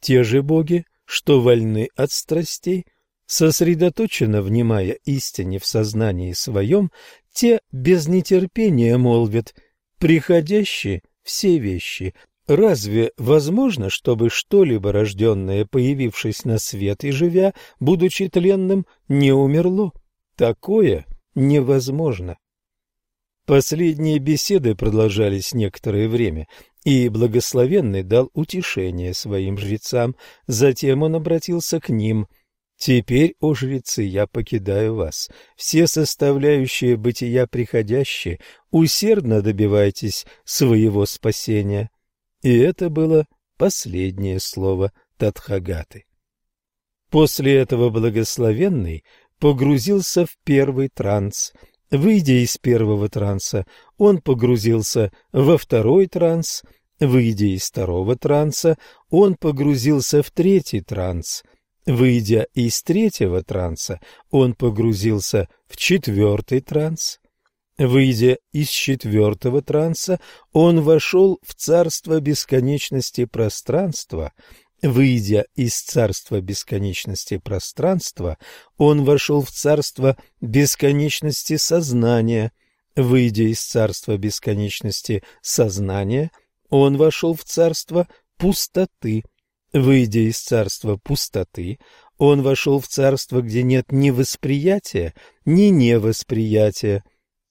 Speaker 1: Те же боги, что вольны от страстей, сосредоточенно внимая истине в сознании своем, те без нетерпения молвят «приходящие все вещи». Разве возможно, чтобы что-либо рожденное, появившись на свет и живя, будучи тленным, не умерло? Такое невозможно. Последние беседы продолжались некоторое время, и благословенный дал утешение своим жрецам, затем он обратился к ним. «Теперь, о жрецы, я покидаю вас. Все составляющие бытия приходящие, усердно добивайтесь своего спасения». И это было последнее слово Татхагаты. После этого благословенный погрузился в первый транс. Выйдя из первого транса, он погрузился во второй транс. Выйдя из второго транса, он погрузился в третий транс. Выйдя из третьего транса, он погрузился в четвертый транс. Выйдя из четвертого транса, он вошел в царство бесконечности пространства, Выйдя из царства бесконечности пространства, он вошел в царство бесконечности сознания. Выйдя из царства бесконечности сознания, он вошел в царство пустоты. Выйдя из царства пустоты, он вошел в царство, где нет ни восприятия, ни невосприятия.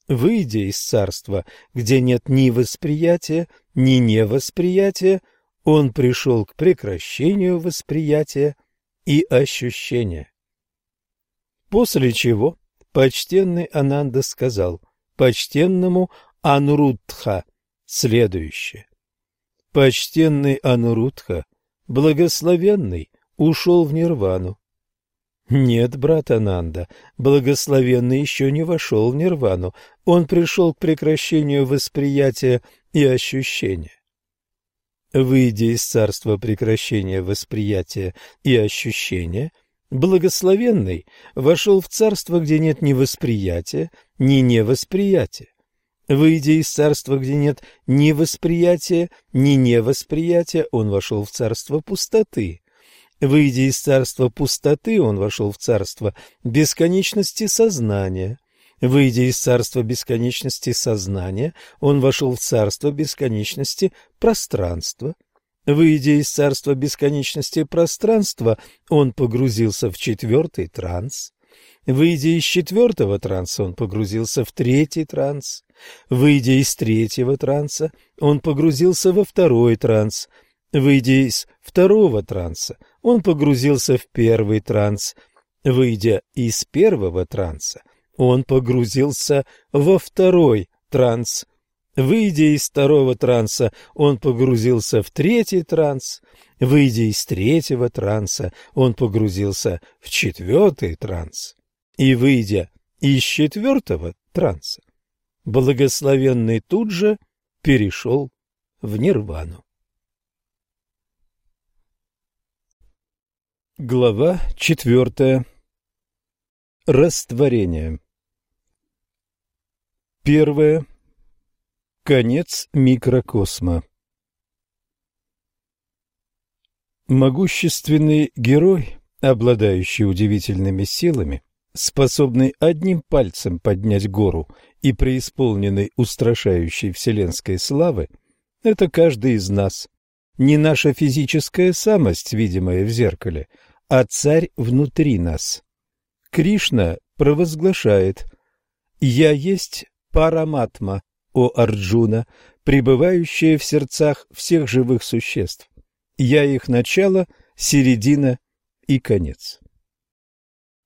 Speaker 1: Выйдя из царства, где нет ни восприятия, ни невосприятия, он пришел к прекращению восприятия и ощущения. После чего почтенный Ананда сказал почтенному Анурудха следующее. Почтенный Анурудха, благословенный, ушел в нирвану. Нет, брат Ананда, благословенный еще не вошел в нирвану, он пришел к прекращению восприятия и ощущения. Выйдя из царства прекращения восприятия и ощущения, благословенный вошел в царство, где нет ни восприятия, ни невосприятия. Выйдя из царства, где нет ни восприятия, ни невосприятия, он вошел в царство пустоты. Выйдя из царства пустоты, он вошел в царство бесконечности сознания. Выйдя из царства бесконечности сознания, он вошел в царство бесконечности пространства. Выйдя из царства бесконечности пространства, он погрузился в четвертый транс. Выйдя из четвертого транса, он погрузился в третий транс. Выйдя из третьего транса, он погрузился во второй транс. Выйдя из второго транса, он погрузился в первый транс. Выйдя из первого транса, он погрузился во второй транс. Выйдя из второго транса, он погрузился в третий транс. Выйдя из третьего транса, он погрузился в четвертый транс. И выйдя из четвертого транса, благословенный тут же перешел в нирвану. Глава четвертая. Растворение. Первое. Конец микрокосма. Могущественный герой, обладающий удивительными силами, способный одним пальцем поднять гору и преисполненный устрашающей вселенской славы, это каждый из нас. Не наша физическая самость, видимая в зеркале, а царь внутри нас. Кришна провозглашает «Я есть параматма, о Арджуна, пребывающая в сердцах всех живых существ. Я их начало, середина и конец.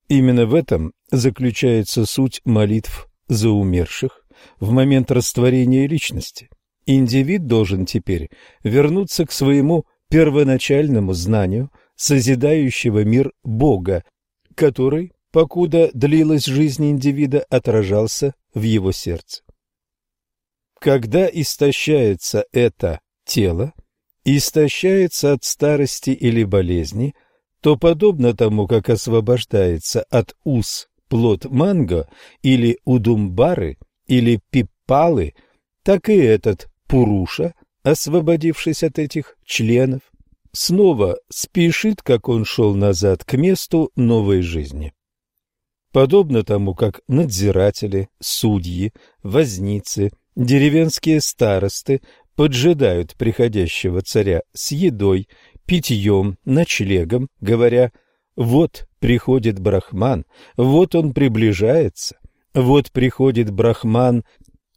Speaker 1: Именно в этом заключается суть молитв за умерших в момент растворения личности. Индивид должен теперь вернуться к своему первоначальному знанию созидающего мир Бога, который, покуда длилась жизнь индивида, отражался в его сердце. Когда истощается это тело, истощается от старости или болезни, то подобно тому, как освобождается от уз плод манго или удумбары или пиппалы, так и этот Пуруша, освободившись от этих членов, снова спешит, как он шел назад, к месту новой жизни. Подобно тому, как надзиратели, судьи, возницы, деревенские старосты поджидают приходящего царя с едой, питьем, ночлегом, говоря «Вот приходит Брахман, вот он приближается, вот приходит Брахман,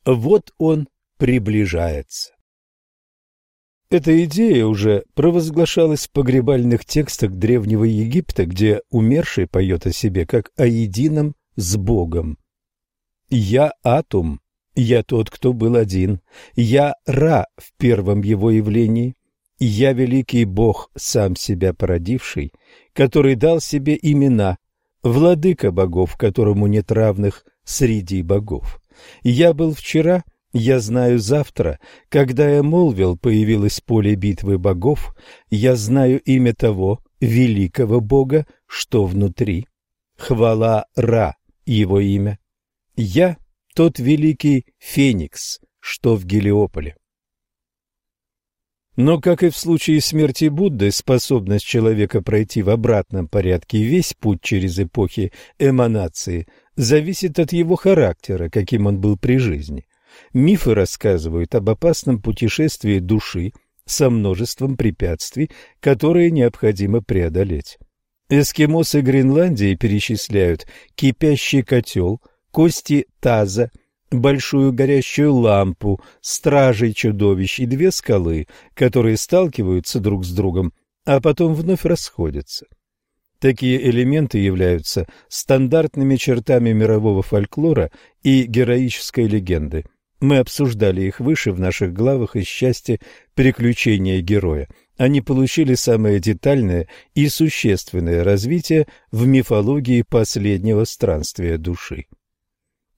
Speaker 1: вот он приближается». Эта идея уже провозглашалась в погребальных текстах Древнего Египта, где умерший поет о себе как о едином с Богом. «Я Атум, я тот, кто был один, я Ра в первом его явлении, я великий Бог, сам себя породивший, который дал себе имена, владыка богов, которому нет равных среди богов. Я был вчера, я знаю завтра, когда я молвил, появилось поле битвы богов, я знаю имя того великого бога, что внутри. Хвала Ра, его имя. Я тот великий Феникс, что в Гелиополе. Но, как и в случае смерти Будды, способность человека пройти в обратном порядке весь путь через эпохи эманации зависит от его характера, каким он был при жизни. Мифы рассказывают об опасном путешествии души со множеством препятствий, которые необходимо преодолеть. Эскимосы Гренландии перечисляют кипящий котел, кости таза, большую горящую лампу, стражей чудовищ и две скалы, которые сталкиваются друг с другом, а потом вновь расходятся. Такие элементы являются стандартными чертами мирового фольклора и героической легенды. Мы обсуждали их выше в наших главах из части «Приключения героя». Они получили самое детальное и существенное развитие в мифологии последнего странствия души.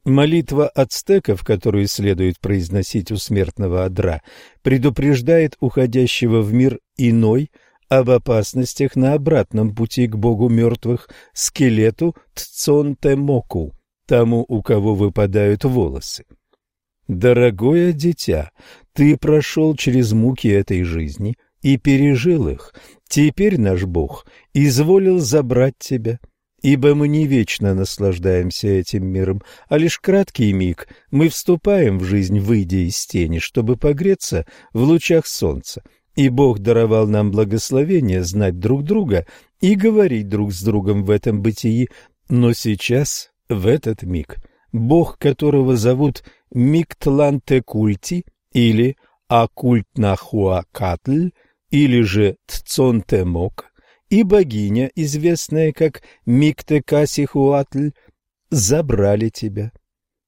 Speaker 1: Молитва ацтеков, которую следует произносить у смертного адра, предупреждает уходящего в мир иной об опасностях на обратном пути к богу мертвых, скелету Тцонтемоку, тому, у кого выпадают волосы. Дорогое дитя, ты прошел через муки этой жизни и пережил их. Теперь наш Бог изволил забрать тебя, ибо мы не вечно наслаждаемся этим миром, а лишь краткий миг мы вступаем в жизнь, выйдя из тени, чтобы погреться в лучах солнца. И Бог даровал нам благословение знать друг друга и говорить друг с другом в этом бытии, но сейчас, в этот миг, Бог, которого зовут Миктлантекульти или Акультнахуакатль или же Тцонтемок и богиня, известная как Миктекасихуатль, забрали тебя.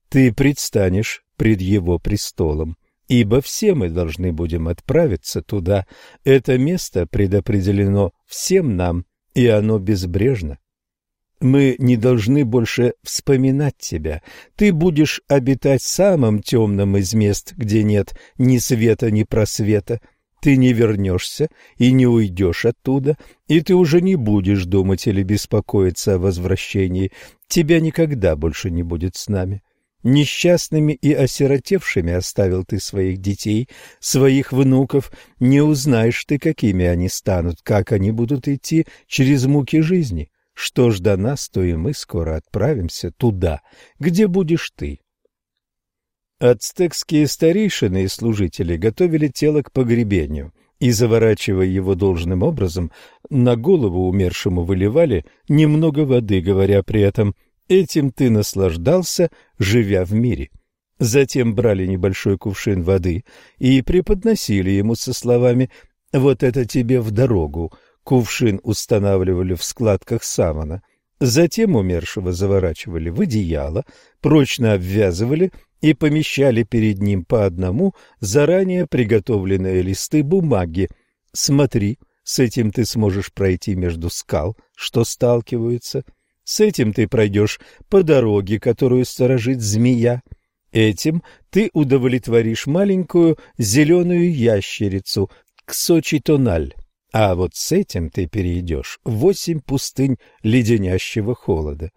Speaker 1: Ты предстанешь пред его престолом, ибо все мы должны будем отправиться туда. Это место предопределено всем нам, и оно безбрежно. Мы не должны больше вспоминать тебя. Ты будешь обитать в самом темном из мест, где нет ни света, ни просвета. Ты не вернешься и не уйдешь оттуда, и ты уже не будешь думать или беспокоиться о возвращении. Тебя никогда больше не будет с нами. Несчастными и осиротевшими оставил ты своих детей, своих внуков. Не узнаешь ты, какими они станут, как они будут идти через муки жизни. Что ж до нас, то и мы скоро отправимся туда, где будешь ты. Ацтекские старейшины и служители готовили тело к погребению и, заворачивая его должным образом, на голову умершему выливали немного воды, говоря при этом «этим ты наслаждался, живя в мире». Затем брали небольшой кувшин воды и преподносили ему со словами «вот это тебе в дорогу», Кувшин устанавливали в складках савана, затем умершего заворачивали в одеяло, прочно обвязывали и помещали перед ним по одному заранее приготовленные листы бумаги. Смотри, с этим ты сможешь пройти между скал, что сталкиваются. С этим ты пройдешь по дороге, которую сторожит змея. Этим ты удовлетворишь маленькую зеленую ящерицу, ксочитональ А вот с этим ты перейдешь восемь пустынь леденящего холода.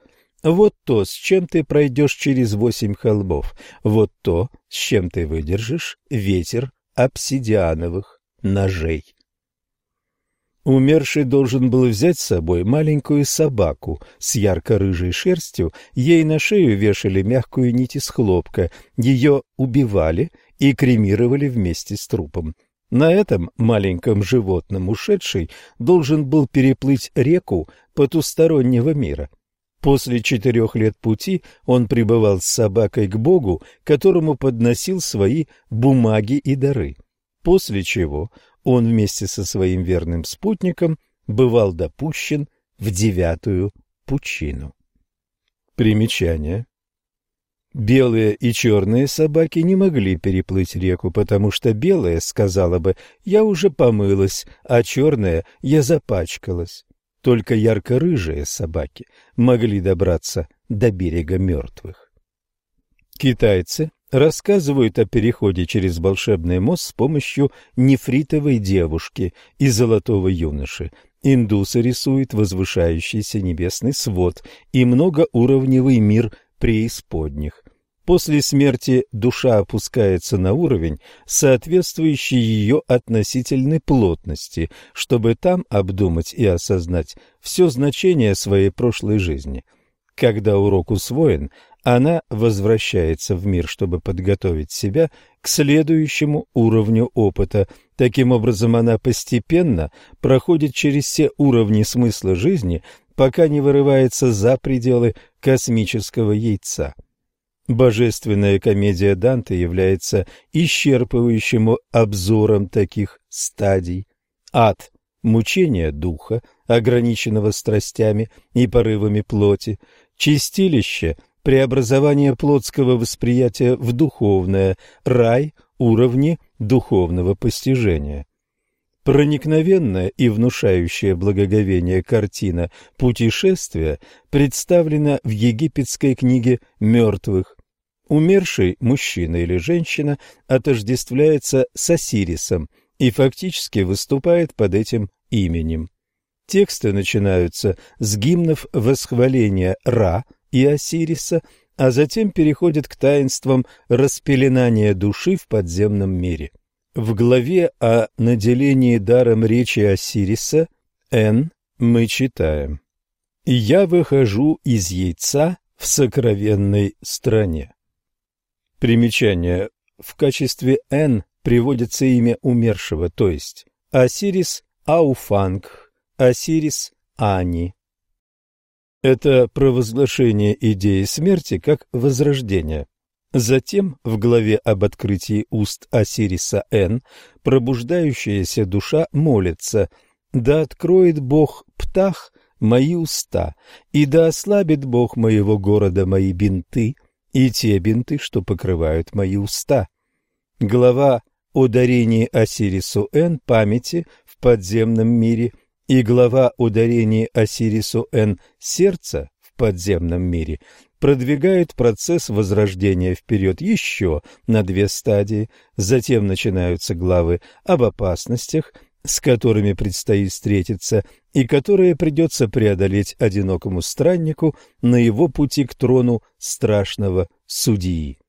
Speaker 1: Вот то, с чем ты пройдешь через восемь холмов, вот то, с чем ты выдержишь ветер обсидиановых ножей. Умерший должен был взять с собой маленькую собаку с ярко-рыжей шерстью, ей на шею вешали мягкую нить из хлопка, ее убивали и кремировали вместе с трупом. На этом маленьком животном ушедший должен был переплыть реку потустороннего мира. После четырех лет пути он пребывал с собакой к Богу, которому подносил свои бумаги и дары, после чего он вместе со своим верным спутником бывал допущен в девятую пучину. Примечание. Белые и черные собаки не могли переплыть реку, потому что белая сказала бы «я уже помылась», а черная «я запачкалась». Только ярко-рыжие собаки могли добраться до берега мертвых. Китайцы рассказывают о переходе через волшебный мост с помощью нефритовой девушки и золотого юноши. Индусы рисуют возвышающийся небесный свод и многоуровневый мир преисподних. После смерти душа опускается на уровень, соответствующий ее относительной плотности, чтобы там обдумать и осознать все значение своей прошлой жизни. Когда урок усвоен, она возвращается в мир, чтобы подготовить себя к следующему уровню опыта. Таким образом, она постепенно проходит через все уровни смысла жизни, пока не вырывается за пределы космического яйца. Божественная комедия Данте является исчерпывающим обзором таких стадий. Ад – мучение духа, ограниченного страстями и порывами плоти, чистилище – преобразование плотского восприятия в духовное, рай – уровни духовного постижения. Проникновенная и внушающая благоговение картина путешествия представлена в египетской книге «Мертвых». Умерший мужчина или женщина отождествляется с Осирисом и фактически выступает под этим именем. Тексты начинаются с гимнов восхваления Ра – и Осириса, а затем переходит к таинствам распеленания души в подземном мире. В главе о наделении даром речи Осириса Н мы читаем «Я выхожу из яйца в сокровенной стране». Примечание. В качестве Н приводится имя умершего, то есть Осирис Ауфанг, Осирис Ани. Это провозглашение идеи смерти как возрождения. Затем в главе об открытии уст Осириса Н пробуждающаяся душа молится «Да откроет Бог птах мои уста, и да ослабит Бог моего города мои бинты, и те бинты, что покрывают мои уста». Глава о дарении Осирису Н памяти в подземном мире и глава ударений Осирису Н «Сердце» в подземном мире продвигает процесс возрождения вперед еще на две стадии, затем начинаются главы об опасностях, с которыми предстоит встретиться и которые придется преодолеть одинокому страннику на его пути к трону страшного судьи.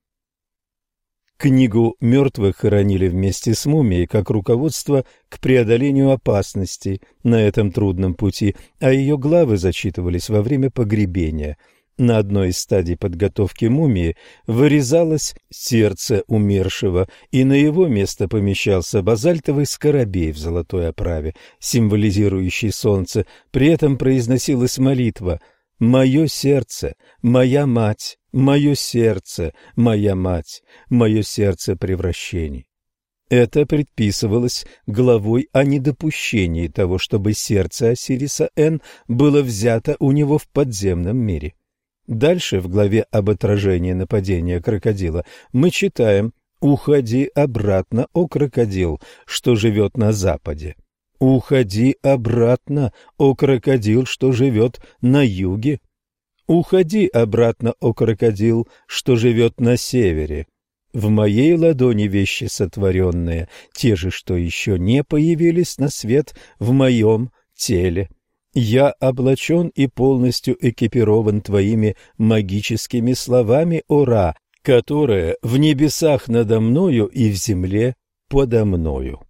Speaker 1: Книгу мертвых хоронили вместе с мумией как руководство к преодолению опасностей на этом трудном пути, а ее главы зачитывались во время погребения. На одной из стадий подготовки мумии вырезалось сердце умершего, и на его место помещался базальтовый скоробей в золотой оправе, символизирующий солнце. При этом произносилась молитва «Мое сердце, моя мать, Мое сердце, моя мать, мое сердце превращений. Это предписывалось главой о недопущении того, чтобы сердце Осириса Н было взято у него в подземном мире. Дальше в главе об отражении нападения крокодила мы читаем «Уходи обратно, о крокодил, что живет на западе». «Уходи обратно, о крокодил, что живет на юге». Уходи обратно, о крокодил, что живет на севере. В моей ладони вещи сотворенные, те же, что еще не появились на свет в моем теле. Я облачен и полностью экипирован твоими магическими словами, Ора, которые в небесах надо мною и в земле подо мною.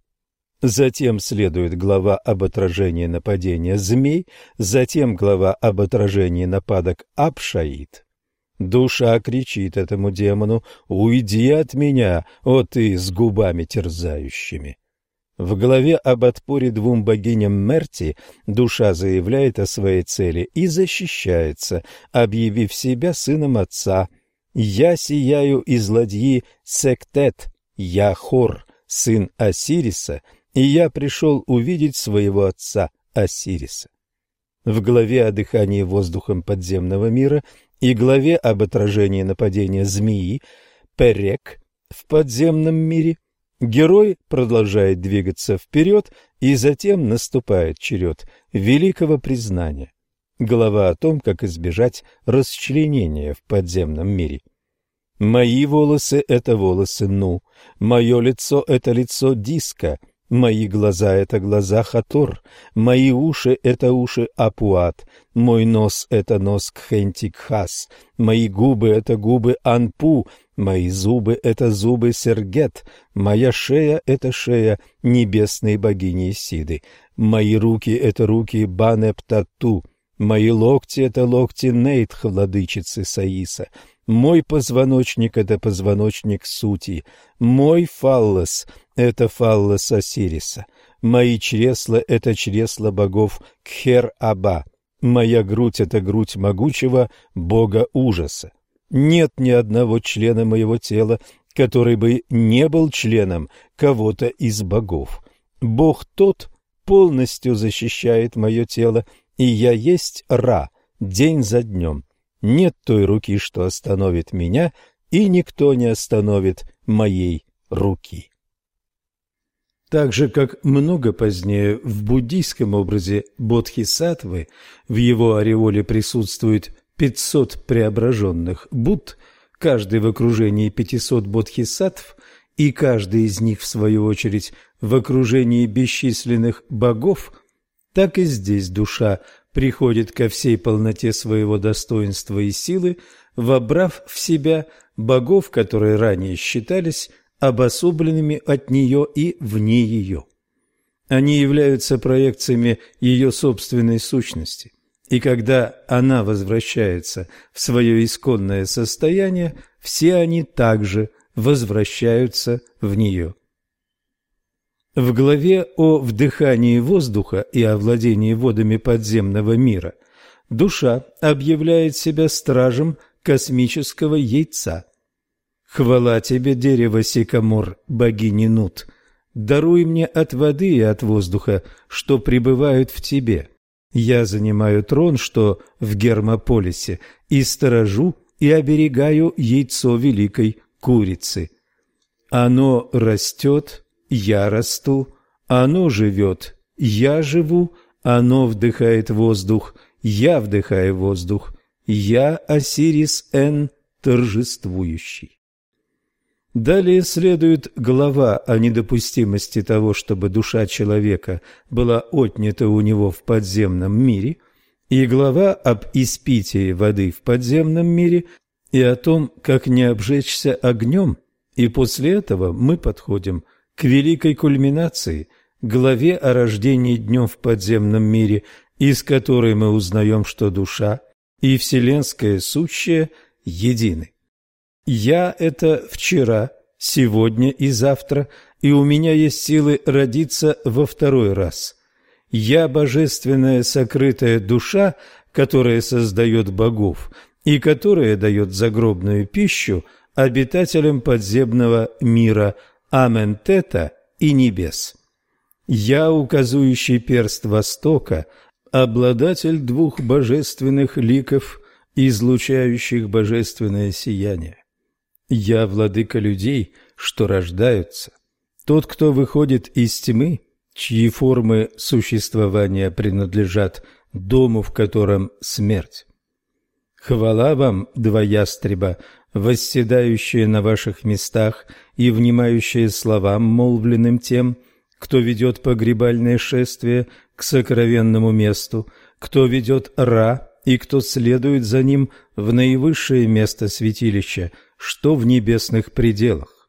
Speaker 1: Затем следует глава об отражении нападения змей, затем глава об отражении нападок Апшаид. Душа кричит этому демону «Уйди от меня, о ты с губами терзающими!» В главе об отпоре двум богиням Мерти душа заявляет о своей цели и защищается, объявив себя сыном отца. «Я сияю из ладьи Сектет, я Хор, сын Осириса, и я пришел увидеть своего отца Осириса». В главе о дыхании воздухом подземного мира и главе об отражении нападения змеи Перек в подземном мире Герой продолжает двигаться вперед, и затем наступает черед великого признания. Глава о том, как избежать расчленения в подземном мире. Мои волосы — это волосы Ну, мое лицо — это лицо Диска, мои глаза — это глаза Хатор, мои уши — это уши Апуат, мой нос — это нос Кхентикхас, мои губы — это губы Анпу, Мои зубы — это зубы Сергет, моя шея — это шея небесной богини Сиды, мои руки — это руки Банептату, мои локти — это локти Нейтх, владычицы Саиса, мой позвоночник — это позвоночник Сути, мой фаллос — это фаллос Осириса, мои чресла — это чресла богов Кхер-Аба, моя грудь — это грудь могучего бога ужаса. Нет ни одного члена моего тела, который бы не был членом кого-то из богов. Бог тот полностью защищает мое тело, и я есть Ра, день за днем. Нет той руки, что остановит меня, и никто не остановит моей руки. Так же, как много позднее в буддийском образе Бодхисаттвы в его ореоле присутствует пятьсот преображенных Будд, каждый в окружении пятисот бодхисаттв, и каждый из них, в свою очередь, в окружении бесчисленных богов, так и здесь душа приходит ко всей полноте своего достоинства и силы, вобрав в себя богов, которые ранее считались обособленными от нее и вне ее. Они являются проекциями ее собственной сущности – и когда она возвращается в свое исконное состояние, все они также возвращаются в нее. В главе о вдыхании воздуха и о владении водами подземного мира душа объявляет себя стражем космического яйца. «Хвала тебе, дерево Сикамор, богини Нут! Даруй мне от воды и от воздуха, что пребывают в тебе». Я занимаю трон, что в Гермополисе, и сторожу и оберегаю яйцо великой курицы. Оно растет, я расту, оно живет, я живу, оно вдыхает воздух, я вдыхаю воздух, я Осирис Н, торжествующий. Далее следует глава о недопустимости того, чтобы душа человека была отнята у него в подземном мире, и глава об испитии воды в подземном мире и о том, как не обжечься огнем, и после этого мы подходим к великой кульминации, главе о рождении днем в подземном мире, из которой мы узнаем, что душа и вселенское сущее едины. Я – это вчера, сегодня и завтра, и у меня есть силы родиться во второй раз. Я – божественная сокрытая душа, которая создает богов и которая дает загробную пищу обитателям подземного мира Аментета и небес. Я – указующий перст Востока, обладатель двух божественных ликов, излучающих божественное сияние. Я владыка людей, что рождаются. Тот, кто выходит из тьмы, чьи формы существования принадлежат дому, в котором смерть. Хвала вам, два ястреба, восседающие на ваших местах и внимающие словам, молвленным тем, кто ведет погребальное шествие к сокровенному месту, кто ведет Ра и кто следует за ним в наивысшее место святилища, что в небесных пределах.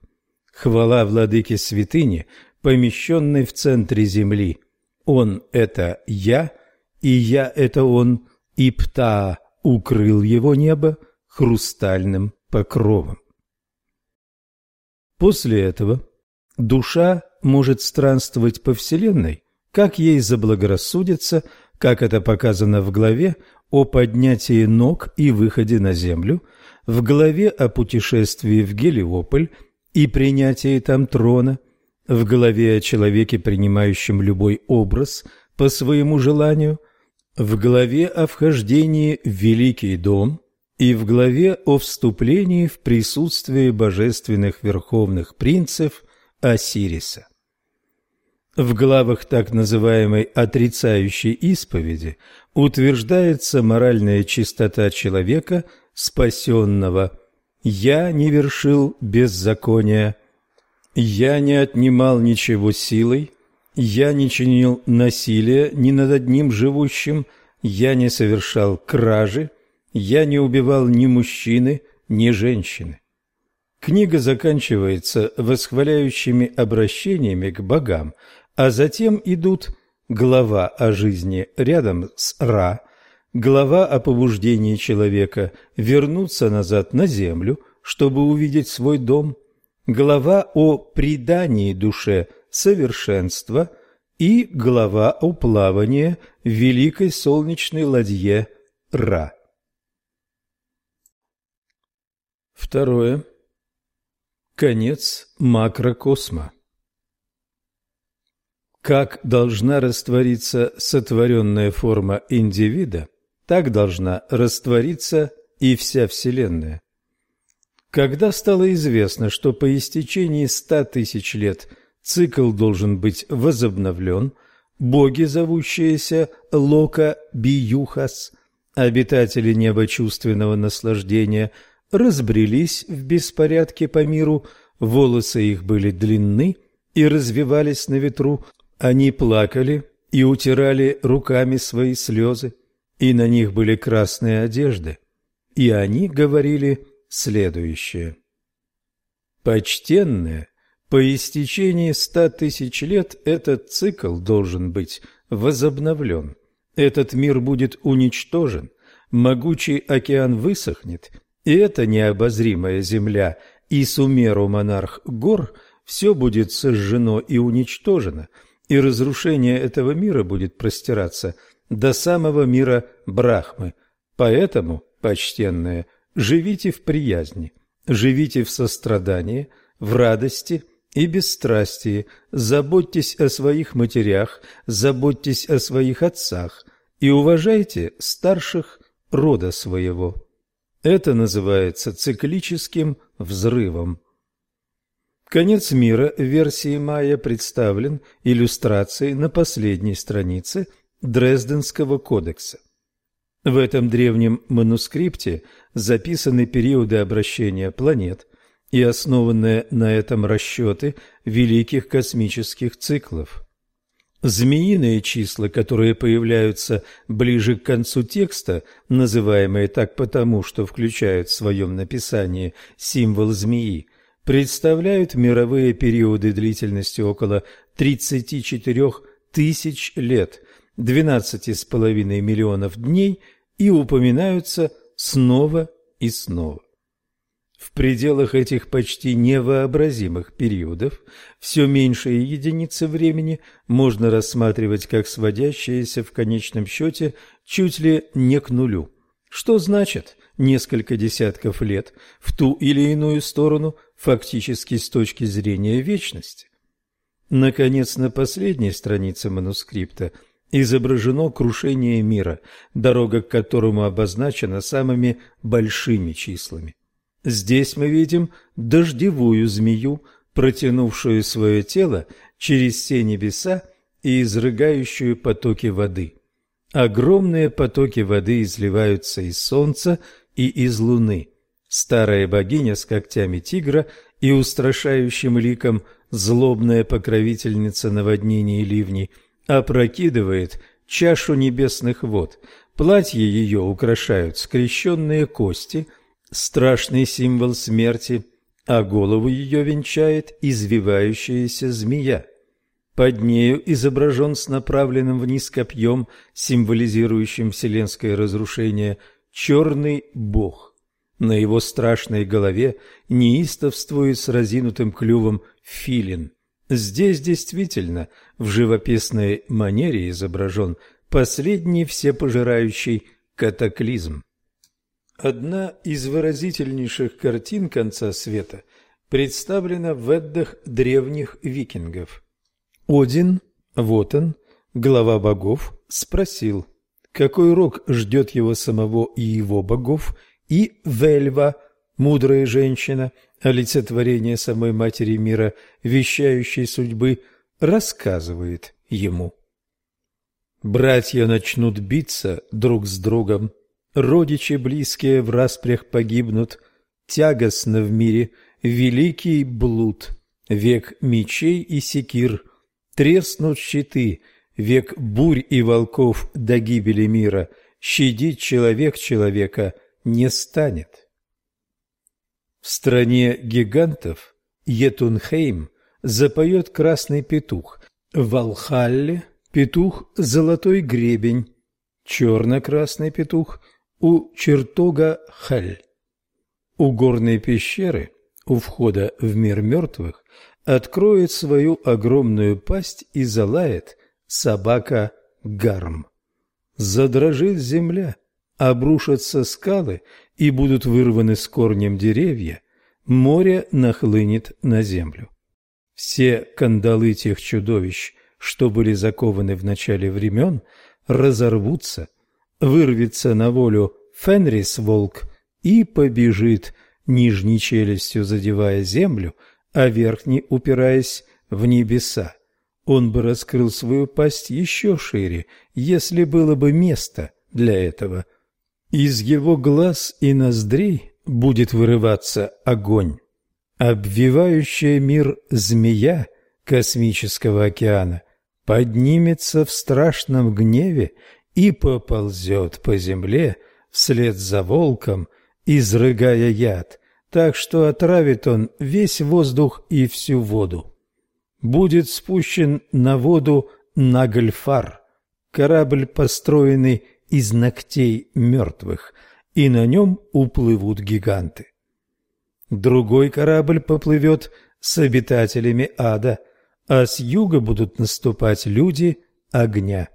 Speaker 1: Хвала владыке святыни, помещенной в центре земли. Он – это я, и я – это он, и Птаа укрыл его небо хрустальным покровом. После этого душа может странствовать по Вселенной, как ей заблагорассудится, как это показано в главе о поднятии ног и выходе на землю, в главе о путешествии в Гелиополь и принятии там трона, в главе о человеке, принимающем любой образ по своему желанию, в главе о вхождении в Великий дом и в главе о вступлении в присутствие божественных верховных принцев Осириса. В главах так называемой отрицающей исповеди утверждается моральная чистота человека, спасенного. «Я не вершил беззакония, я не отнимал ничего силой, я не чинил насилия ни над одним живущим, я не совершал кражи, я не убивал ни мужчины, ни женщины». Книга заканчивается восхваляющими обращениями к богам, а затем идут глава о жизни рядом с Ра, глава о побуждении человека вернуться назад на землю, чтобы увидеть свой дом, глава о предании душе совершенства и глава о плавании в великой солнечной ладье Ра. Второе. Конец макрокосма. Как должна раствориться сотворенная форма индивида, так должна раствориться и вся Вселенная. Когда стало известно, что по истечении ста тысяч лет цикл должен быть возобновлен, боги, зовущиеся Лока Биюхас, обитатели неба чувственного наслаждения, разбрелись в беспорядке по миру, волосы их были длинны и развивались на ветру, они плакали и утирали руками свои слезы, и на них были красные одежды, и они говорили следующее. «Почтенные, по истечении ста тысяч лет этот цикл должен быть возобновлен. Этот мир будет уничтожен, могучий океан высохнет, и эта необозримая земля и сумеру монарх гор все будет сожжено и уничтожено – и разрушение этого мира будет простираться до самого мира Брахмы. Поэтому, почтенные, живите в приязни, живите в сострадании, в радости и бесстрастии, заботьтесь о своих матерях, заботьтесь о своих отцах и уважайте старших рода своего. Это называется циклическим взрывом. Конец мира в версии Майя представлен иллюстрацией на последней странице Дрезденского кодекса. В этом древнем манускрипте записаны периоды обращения планет и основанные на этом расчеты великих космических циклов. Змеиные числа, которые появляются ближе к концу текста, называемые так потому, что включают в своем написании символ змеи, представляют мировые периоды длительностью около 34 тысяч лет, 12,5 миллионов дней и упоминаются снова и снова. В пределах этих почти невообразимых периодов все меньшие единицы времени можно рассматривать как сводящиеся в конечном счете чуть ли не к нулю. Что значит несколько десятков лет в ту или иную сторону фактически с точки зрения вечности. Наконец, на последней странице манускрипта изображено крушение мира, дорога к которому обозначена самыми большими числами. Здесь мы видим дождевую змею, протянувшую свое тело через все небеса и изрыгающую потоки воды. Огромные потоки воды изливаются из солнца и из луны. Старая богиня с когтями тигра и устрашающим ликом, злобная покровительница наводнений и ливней, опрокидывает чашу небесных вод. Платье ее украшают скрещенные кости, страшный символ смерти, а голову ее венчает извивающаяся змея. Под нею изображен с направленным вниз копьем, символизирующим вселенское разрушение, черный бог. На его страшной голове неистовствует с разинутым клювом филин. Здесь действительно в живописной манере изображен последний всепожирающий катаклизм. Одна из выразительнейших картин конца света представлена в Эддах древних викингов – один, вот он, глава богов, спросил, какой рок ждет его самого и его богов, и Вельва, мудрая женщина, олицетворение самой матери мира, вещающей судьбы, рассказывает ему. Братья начнут биться друг с другом, родичи близкие в распрях погибнут, тягостно в мире великий блуд, век мечей и секир – Треснут щиты, век бурь и волков до гибели мира, щадить человек человека не станет. В стране гигантов Етунхейм запоет красный петух, в Валхалле петух золотой гребень, черно-красный петух у чертога Халь. У горной пещеры, у входа в мир мертвых, откроет свою огромную пасть и залает собака Гарм. Задрожит земля, обрушатся скалы и будут вырваны с корнем деревья, море нахлынет на землю. Все кандалы тех чудовищ, что были закованы в начале времен, разорвутся, вырвется на волю Фенрис-волк и побежит, нижней челюстью задевая землю, а верхний упираясь в небеса. Он бы раскрыл свою пасть еще шире, если было бы место для этого. Из его глаз и ноздрей будет вырываться огонь. Обвивающая мир змея космического океана поднимется в страшном гневе и поползет по земле вслед за волком, изрыгая яд – так что отравит он весь воздух и всю воду. Будет спущен на воду Нагльфар, корабль, построенный из ногтей мертвых, и на нем уплывут гиганты. Другой корабль поплывет с обитателями ада, а с юга будут наступать люди огня.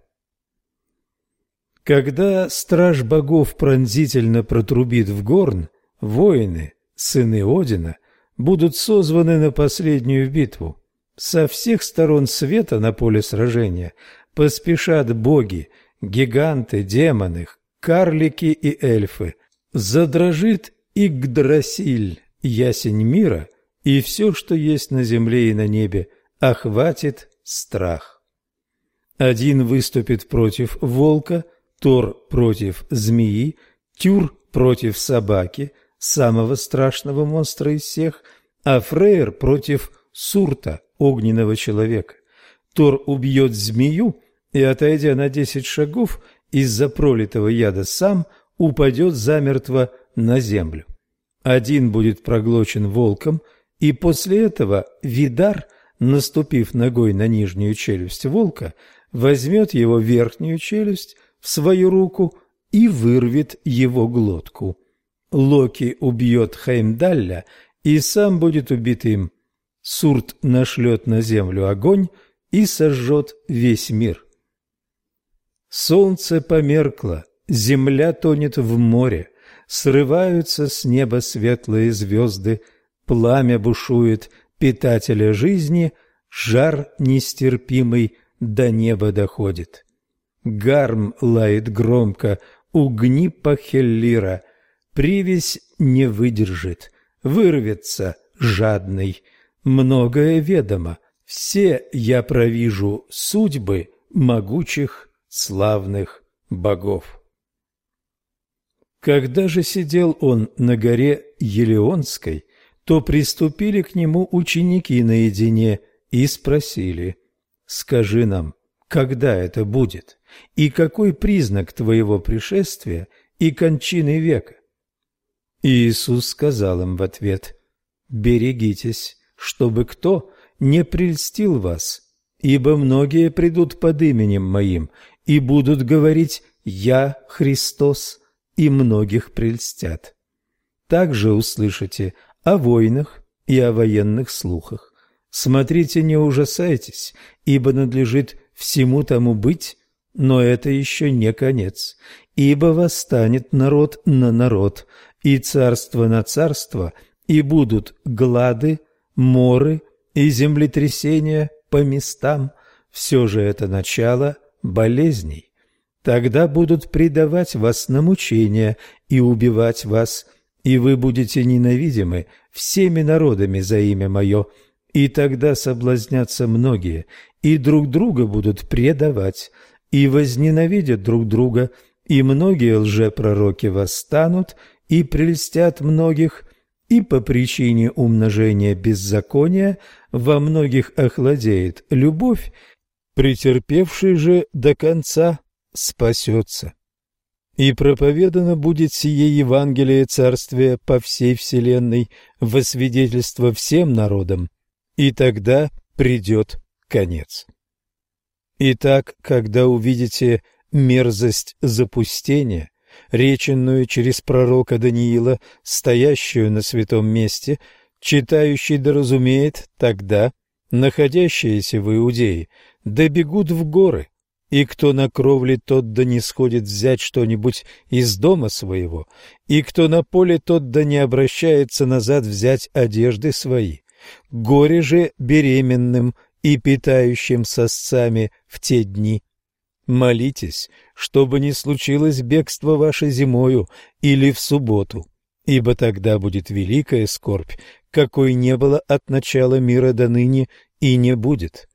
Speaker 1: Когда страж богов пронзительно протрубит в горн, воины – сыны Одина, будут созваны на последнюю битву. Со всех сторон света на поле сражения поспешат боги, гиганты, демоны, карлики и эльфы. Задрожит Игдрасиль, ясень мира, и все, что есть на земле и на небе, охватит страх. Один выступит против волка, Тор против змеи, Тюр против собаки – самого страшного монстра из всех, а Фрейр против Сурта, огненного человека. Тор убьет змею и, отойдя на десять шагов из-за пролитого яда, сам упадет замертво на землю. Один будет проглочен волком, и после этого Видар, наступив ногой на нижнюю челюсть волка, возьмет его верхнюю челюсть в свою руку и вырвет его глотку. Локи убьет Хеймдалля и сам будет убит им. Сурт нашлет на землю огонь и сожжет весь мир. Солнце померкло, земля тонет в море, срываются с неба светлые звезды, пламя бушует питателя жизни, жар нестерпимый до неба доходит. Гарм лает громко, угни Пахеллира, Привязь не выдержит, вырвется жадный. Многое ведомо, все я провижу судьбы могучих славных богов. Когда же сидел он на горе Елеонской, то приступили к нему ученики наедине и спросили, «Скажи нам, когда это будет, и какой признак твоего пришествия и кончины века?» Иисус сказал им в ответ, «Берегитесь, чтобы кто не прельстил вас, ибо многие придут под именем Моим и будут говорить «Я Христос», и многих прельстят. Также услышите о войнах и о военных слухах. Смотрите, не ужасайтесь, ибо надлежит всему тому быть, но это еще не конец, ибо восстанет народ на народ, и царство на царство, и будут глады, моры и землетрясения по местам. Все же это начало болезней. Тогда будут предавать вас на мучения и убивать вас, и вы будете ненавидимы всеми народами за имя Мое, и тогда соблазнятся многие, и друг друга будут предавать, и возненавидят друг друга, и многие лжепророки восстанут и прельстят многих, и по причине умножения беззакония во многих охладеет любовь, претерпевший же до конца спасется. И проповедано будет сие Евангелие Царствия по всей вселенной во свидетельство всем народам, и тогда придет конец. Итак, когда увидите мерзость запустения, реченную через пророка Даниила, стоящую на святом месте, читающий да разумеет, тогда находящиеся в Иудее добегут в горы, и кто на кровле, тот да не сходит взять что-нибудь из дома своего, и кто на поле, тот да не обращается назад взять одежды свои. Горе же беременным и питающим сосцами в те дни. Молитесь, чтобы не случилось бегство ваше зимою или в субботу, ибо тогда будет великая скорбь, какой не было от начала мира до ныне и не будет.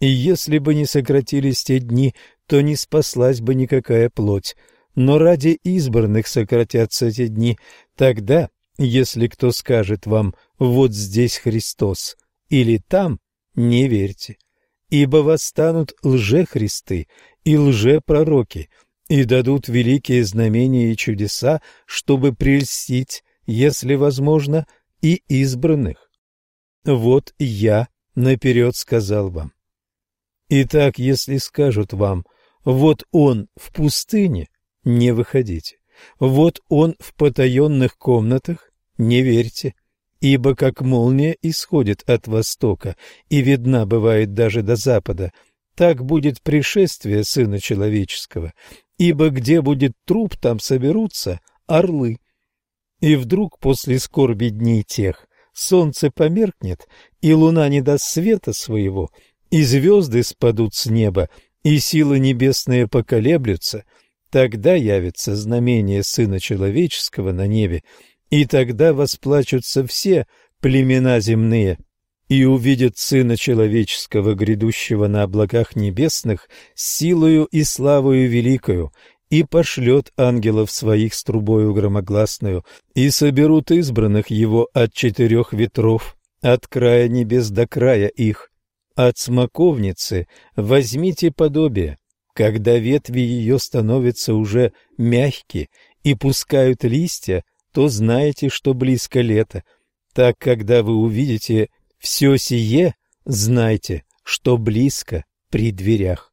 Speaker 1: И если бы не сократились те дни, то не спаслась бы никакая плоть. Но ради избранных сократятся те дни. Тогда, если кто скажет вам «вот здесь Христос» или «там», не верьте. Ибо восстанут лжехристы и лжепророки, и дадут великие знамения и чудеса, чтобы прельстить, если возможно, и избранных. Вот я наперед сказал вам. Итак, если скажут вам, вот он в пустыне, не выходите. Вот он в потаенных комнатах, не верьте. Ибо как молния исходит от востока и видна бывает даже до запада, так будет пришествие Сына Человеческого. Ибо где будет труп, там соберутся орлы. И вдруг после скорби дней тех солнце померкнет, и луна не даст света своего — и звезды спадут с неба, и силы небесные поколеблются, тогда явится знамение Сына Человеческого на небе, и тогда восплачутся все племена земные, и увидят Сына Человеческого, грядущего на облаках небесных, силою и славою великою, и пошлет ангелов своих с трубою громогласную, и соберут избранных его от четырех ветров, от края небес до края их, от смоковницы возьмите подобие, когда ветви ее становятся уже мягкие и пускают листья, то знаете, что близко лето. Так, когда вы увидите все сие, знайте, что близко при дверях.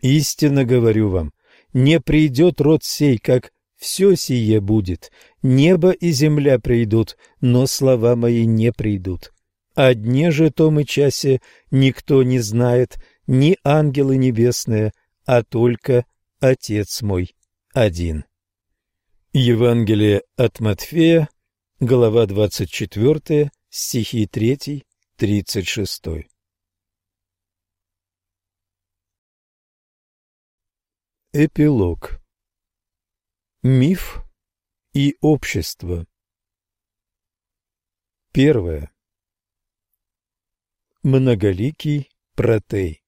Speaker 1: Истинно говорю вам, не придет род сей, как все сие будет. Небо и земля придут, но слова мои не придут. О дне же том и часе никто не знает, ни ангелы небесные, а только Отец мой один. Евангелие от Матфея, глава 24, стихи 3, 36. Эпилог Миф и общество Первое. Многоликий протей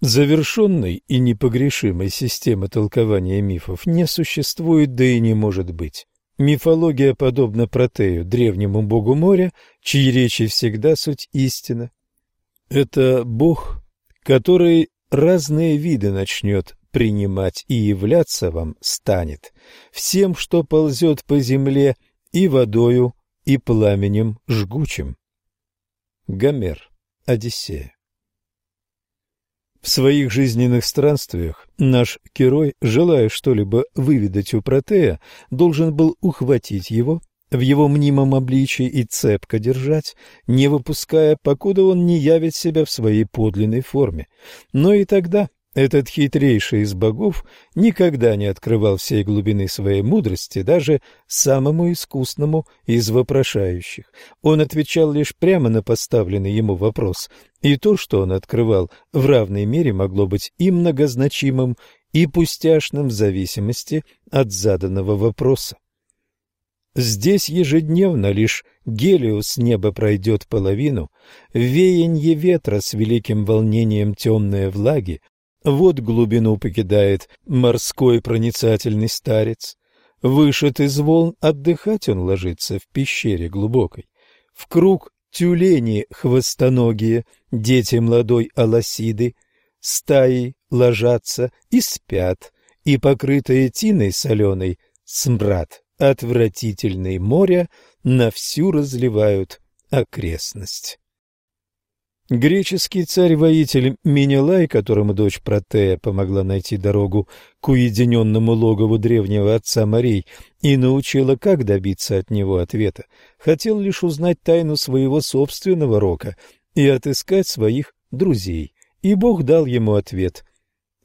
Speaker 1: Завершенной и непогрешимой системы толкования мифов не существует, да и не может быть. Мифология подобна Протею, древнему богу моря, чьи речи всегда суть истина. Это бог, который разные виды начнет принимать и являться вам станет, всем, что ползет по земле, и водою, и пламенем жгучим. Гомер. Одиссея. В своих жизненных странствиях наш герой, желая что-либо выведать у Протея, должен был ухватить его в его мнимом обличии и цепко держать, не выпуская, покуда он не явит себя в своей подлинной форме. Но и тогда этот хитрейший из богов никогда не открывал всей глубины своей мудрости даже самому искусному из вопрошающих. Он отвечал лишь прямо на поставленный ему вопрос, и то, что он открывал, в равной мере могло быть и многозначимым, и пустяшным в зависимости от заданного вопроса. Здесь ежедневно лишь Гелиос неба пройдет половину, веянье ветра с великим волнением темной влаги вот глубину покидает морской проницательный старец. Вышед из волн, отдыхать он ложится в пещере глубокой. В круг тюлени хвостоногие, дети молодой аласиды, стаи ложатся и спят, и покрытые тиной соленой смрад отвратительный моря на всю разливают окрестность. Греческий царь-воитель Менелай, которому дочь Протея помогла найти дорогу к уединенному логову древнего отца морей и научила, как добиться от него ответа, хотел лишь узнать тайну своего собственного рока и отыскать своих друзей, и Бог дал ему ответ.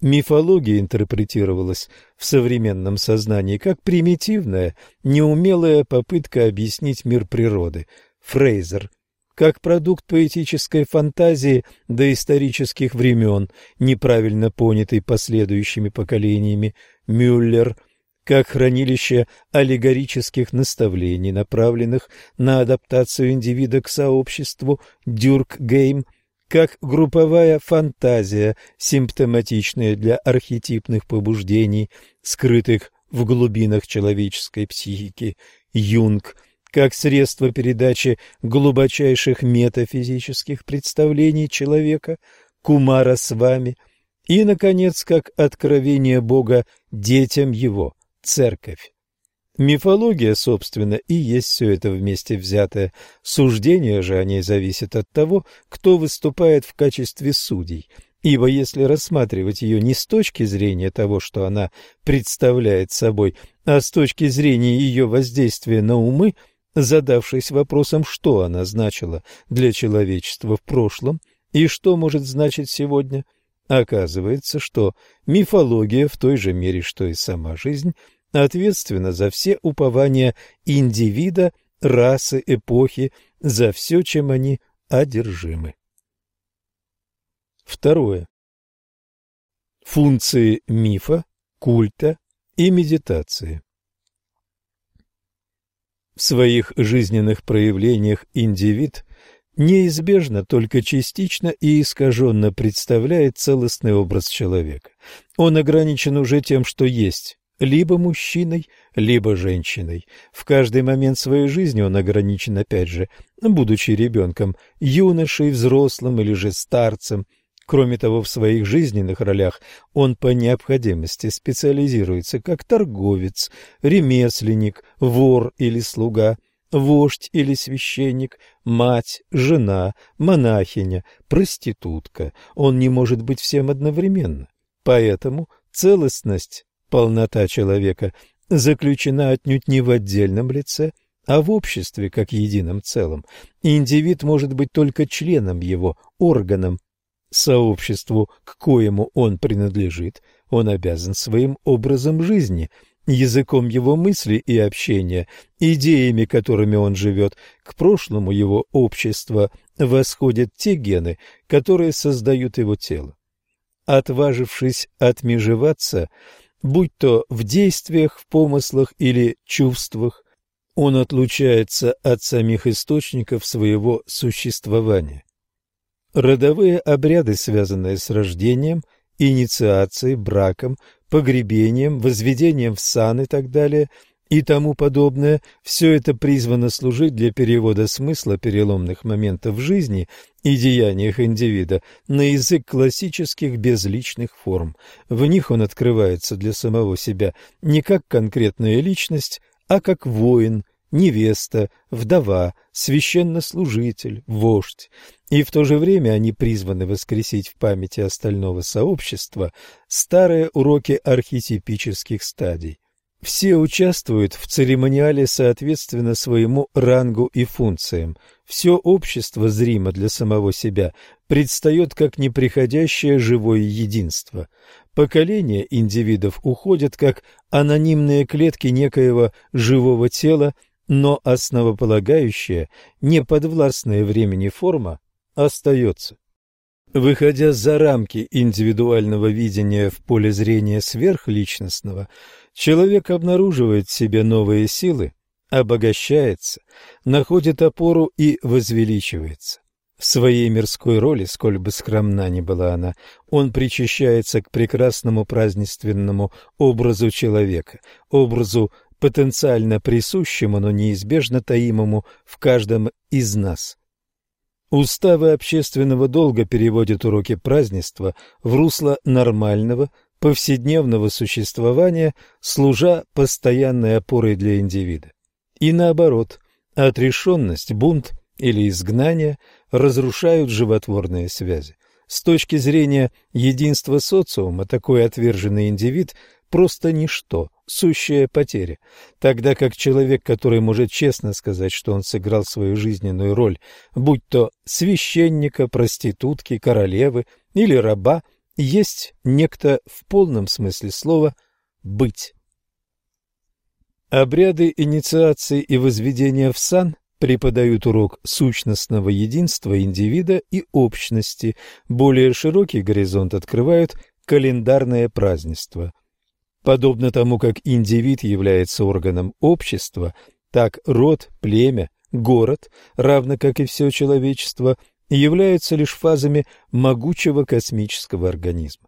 Speaker 1: Мифология интерпретировалась в современном сознании как примитивная, неумелая попытка объяснить мир природы. Фрейзер – как продукт поэтической фантазии доисторических времен, неправильно понятый последующими поколениями, Мюллер, как хранилище аллегорических наставлений, направленных на адаптацию индивида к сообществу, Дюркгейм, как групповая фантазия, симптоматичная для архетипных побуждений, скрытых в глубинах человеческой психики, Юнг, как средство передачи глубочайших метафизических представлений человека, кумара с вами, и, наконец, как откровение Бога детям его, церковь. Мифология, собственно, и есть все это вместе взятое. Суждение же о ней зависит от того, кто выступает в качестве судей. Ибо если рассматривать ее не с точки зрения того, что она представляет собой, а с точки зрения ее воздействия на умы – задавшись вопросом, что она значила для человечества в прошлом и что может значить сегодня, оказывается, что мифология в той же мере, что и сама жизнь, ответственна за все упования индивида, расы, эпохи, за все, чем они одержимы. Второе. Функции мифа, культа и медитации. В своих жизненных проявлениях индивид неизбежно только частично и искаженно представляет целостный образ человека. Он ограничен уже тем, что есть, либо мужчиной, либо женщиной. В каждый момент своей жизни он ограничен, опять же, будучи ребенком, юношей, взрослым или же старцем – Кроме того, в своих жизненных ролях он по необходимости специализируется как торговец, ремесленник, вор или слуга, вождь или священник, мать, жена, монахиня, проститутка. Он не может быть всем одновременно. Поэтому целостность, полнота человека заключена отнюдь не в отдельном лице, а в обществе как едином целом. Индивид может быть только членом его, органом, сообществу, к коему он принадлежит, он обязан своим образом жизни, языком его мысли и общения, идеями, которыми он живет. К прошлому его общества восходят те гены, которые создают его тело. Отважившись отмежеваться, будь то в действиях, в помыслах или чувствах, он отлучается от самих источников своего существования. Родовые обряды, связанные с рождением, инициацией, браком, погребением, возведением в сан и так далее – и тому подобное, все это призвано служить для перевода смысла переломных моментов жизни и деяниях индивида на язык классических безличных форм. В них он открывается для самого себя не как конкретная личность, а как воин, невеста, вдова, священнослужитель, вождь. И в то же время они призваны воскресить в памяти остального сообщества старые уроки архетипических стадий. Все участвуют в церемониале соответственно своему рангу и функциям. Все общество зримо для самого себя предстает как неприходящее живое единство. Поколения индивидов уходят как анонимные клетки некоего живого тела, но основополагающая, неподвластная времени форма остается. Выходя за рамки индивидуального видения в поле зрения сверхличностного, человек обнаруживает в себе новые силы, обогащается, находит опору и возвеличивается. В своей мирской роли, сколь бы скромна ни была она, он причащается к прекрасному празднественному образу человека, образу потенциально присущему, но неизбежно таимому в каждом из нас – Уставы общественного долга переводят уроки празднества в русло нормального, повседневного существования, служа постоянной опорой для индивида. И наоборот, отрешенность, бунт или изгнание разрушают животворные связи. С точки зрения единства социума, такой отверженный индивид просто ничто, сущая потеря, тогда как человек, который может честно сказать, что он сыграл свою жизненную роль, будь то священника, проститутки, королевы или раба, есть некто в полном смысле слова «быть». Обряды инициации и возведения в сан преподают урок сущностного единства индивида и общности, более широкий горизонт открывают календарное празднество – Подобно тому, как индивид является органом общества, так род, племя, город, равно как и все человечество, являются лишь фазами могучего космического организма.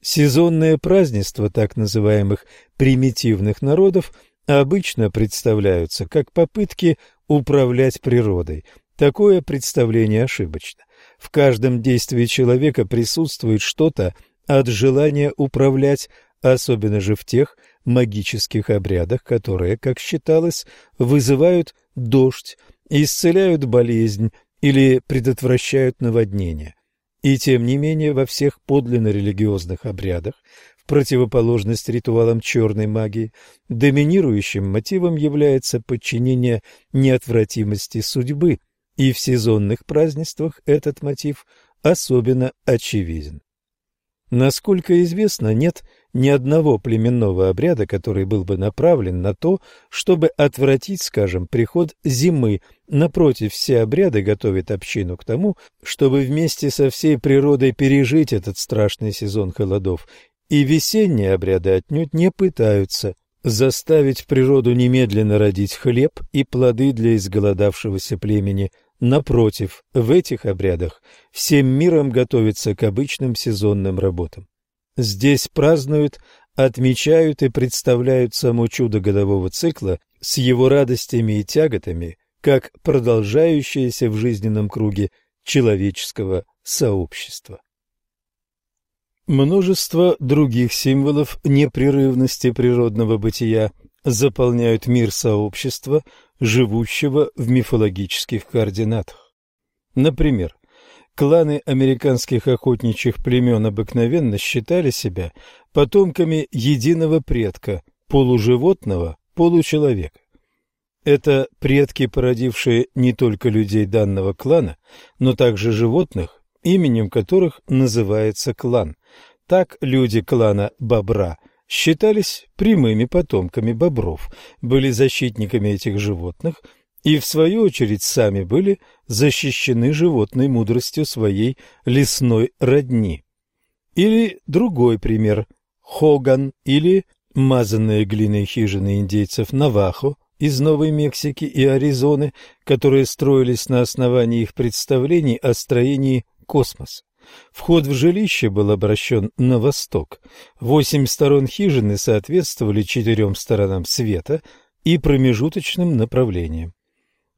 Speaker 1: Сезонные празднества так называемых примитивных народов обычно представляются как попытки управлять природой. Такое представление ошибочно. В каждом действии человека присутствует что-то от желания управлять, особенно же в тех магических обрядах, которые, как считалось, вызывают дождь, исцеляют болезнь или предотвращают наводнение. И тем не менее во всех подлинно религиозных обрядах, в противоположность ритуалам черной магии, доминирующим мотивом является подчинение неотвратимости судьбы, и в сезонных празднествах этот мотив особенно очевиден. Насколько известно, нет ни одного племенного обряда, который был бы направлен на то, чтобы отвратить, скажем, приход зимы. Напротив, все обряды готовят общину к тому, чтобы вместе со всей природой пережить этот страшный сезон холодов. И весенние обряды отнюдь не пытаются заставить природу немедленно родить хлеб и плоды для изголодавшегося племени – Напротив, в этих обрядах всем миром готовится к обычным сезонным работам. Здесь празднуют, отмечают и представляют само чудо годового цикла с его радостями и тяготами, как продолжающееся в жизненном круге человеческого сообщества. Множество других символов непрерывности природного бытия заполняют мир сообщества, живущего в мифологических координатах. Например, кланы американских охотничьих племен обыкновенно считали себя потомками единого предка, полуживотного, получеловека. Это предки, породившие не только людей данного клана, но также животных, именем которых называется клан. Так люди клана Бобра – считались прямыми потомками бобров, были защитниками этих животных и, в свою очередь, сами были защищены животной мудростью своей лесной родни. Или другой пример – Хоган или мазанные глиной хижины индейцев Навахо из Новой Мексики и Аризоны, которые строились на основании их представлений о строении космоса. Вход в жилище был обращен на восток. Восемь сторон хижины соответствовали четырем сторонам света и промежуточным направлениям.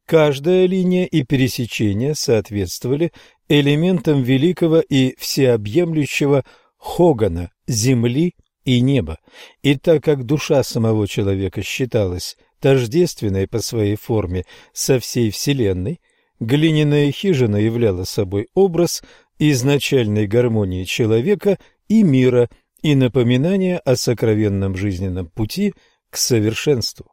Speaker 1: Каждая линия и пересечение соответствовали элементам великого и всеобъемлющего Хогана земли и неба. И так как душа самого человека считалась тождественной по своей форме со всей Вселенной, глиняная хижина являла собой образ изначальной гармонии человека и мира и напоминание о сокровенном жизненном пути к совершенству.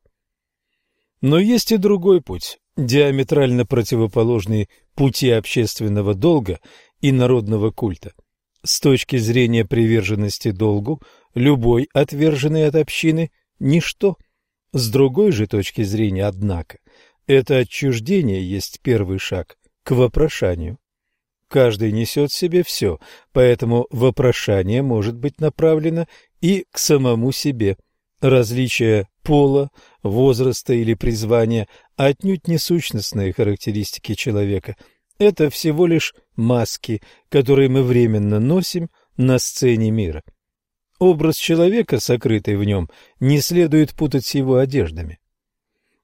Speaker 1: Но есть и другой путь, диаметрально противоположный пути общественного долга и народного культа. С точки зрения приверженности долгу, любой отверженный от общины – ничто. С другой же точки зрения, однако, это отчуждение есть первый шаг к вопрошанию. Каждый несет в себе все, поэтому вопрошание может быть направлено и к самому себе. Различие пола, возраста или призвания отнюдь не сущностные характеристики человека. Это всего лишь маски, которые мы временно носим на сцене мира. Образ человека, сокрытый в нем, не следует путать с его одеждами.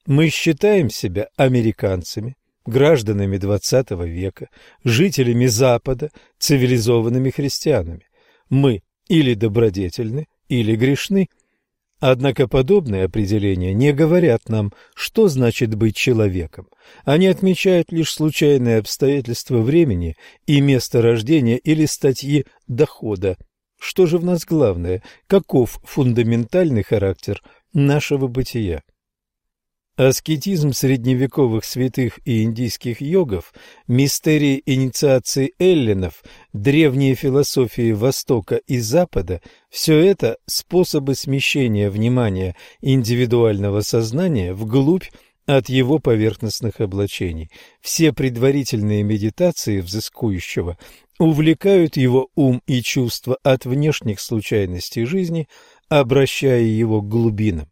Speaker 1: Мы считаем себя американцами, гражданами XX века, жителями Запада, цивилизованными христианами. Мы или добродетельны, или грешны. Однако подобные определения не говорят нам, что значит быть человеком. Они отмечают лишь случайные обстоятельства времени и места рождения или статьи дохода. Что же в нас главное? Каков фундаментальный характер нашего бытия? Аскетизм средневековых святых и индийских йогов, мистерии инициации эллинов, древние философии Востока и Запада – все это способы смещения внимания индивидуального сознания вглубь от его поверхностных облачений. Все предварительные медитации взыскующего увлекают его ум и чувства от внешних случайностей жизни, обращая его к глубинам.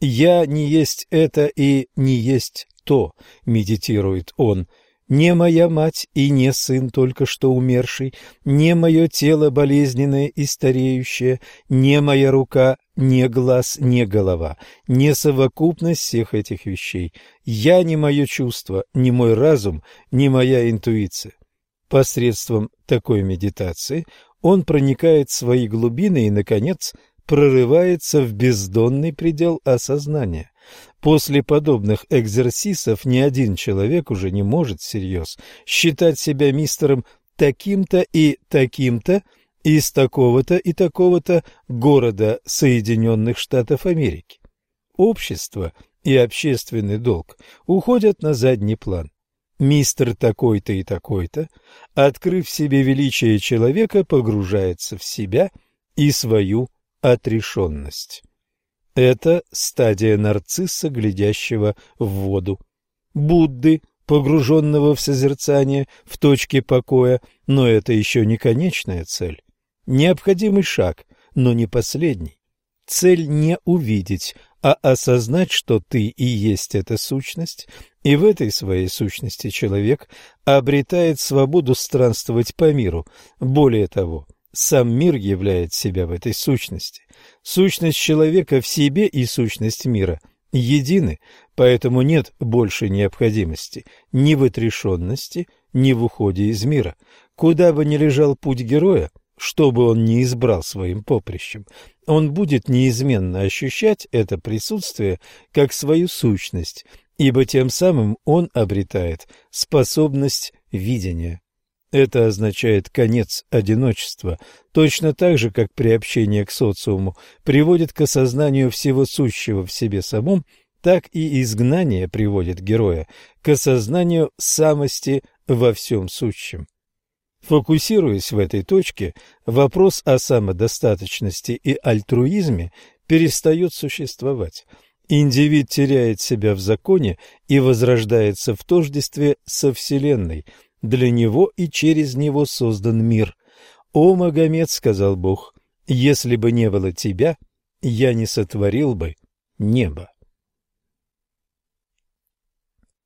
Speaker 1: «Я не есть это и не есть то», — медитирует он, — «не моя мать и не сын только что умерший, не мое тело болезненное и стареющее, не моя рука, не глаз, не голова, не совокупность всех этих вещей. Я не мое чувство, не мой разум, не моя интуиция». Посредством такой медитации он проникает в свои глубины и, наконец, прорывается в бездонный предел осознания. После подобных экзерсисов ни один человек уже не может всерьез считать себя мистером таким-то и таким-то из такого-то и такого-то города Соединенных Штатов Америки. Общество и общественный долг уходят на задний план. Мистер такой-то и такой-то, открыв себе величие человека, погружается в себя и свою отрешенность. Это стадия нарцисса, глядящего в воду. Будды, погруженного в созерцание в точке покоя, но это еще не конечная цель. Необходимый шаг, но не последний. Цель не увидеть, а осознать, что ты и есть эта сущность, и в этой своей сущности человек обретает свободу странствовать по миру. Более того, сам мир являет себя в этой сущности. Сущность человека в себе и сущность мира едины, поэтому нет больше необходимости ни в отрешенности, ни в уходе из мира. Куда бы ни лежал путь героя, что бы он ни избрал своим поприщем, он будет неизменно ощущать это присутствие как свою сущность, ибо тем самым он обретает способность видения. Это означает конец одиночества, точно так же, как приобщение к социуму приводит к осознанию всего сущего в себе самом, так и изгнание приводит героя к осознанию самости во всем сущем. Фокусируясь в этой точке, вопрос о самодостаточности и альтруизме перестает существовать. Индивид теряет себя в законе и возрождается в тождестве со Вселенной – для него и через него создан мир. «О, Магомед, — сказал Бог, — если бы не было тебя, я не сотворил бы небо».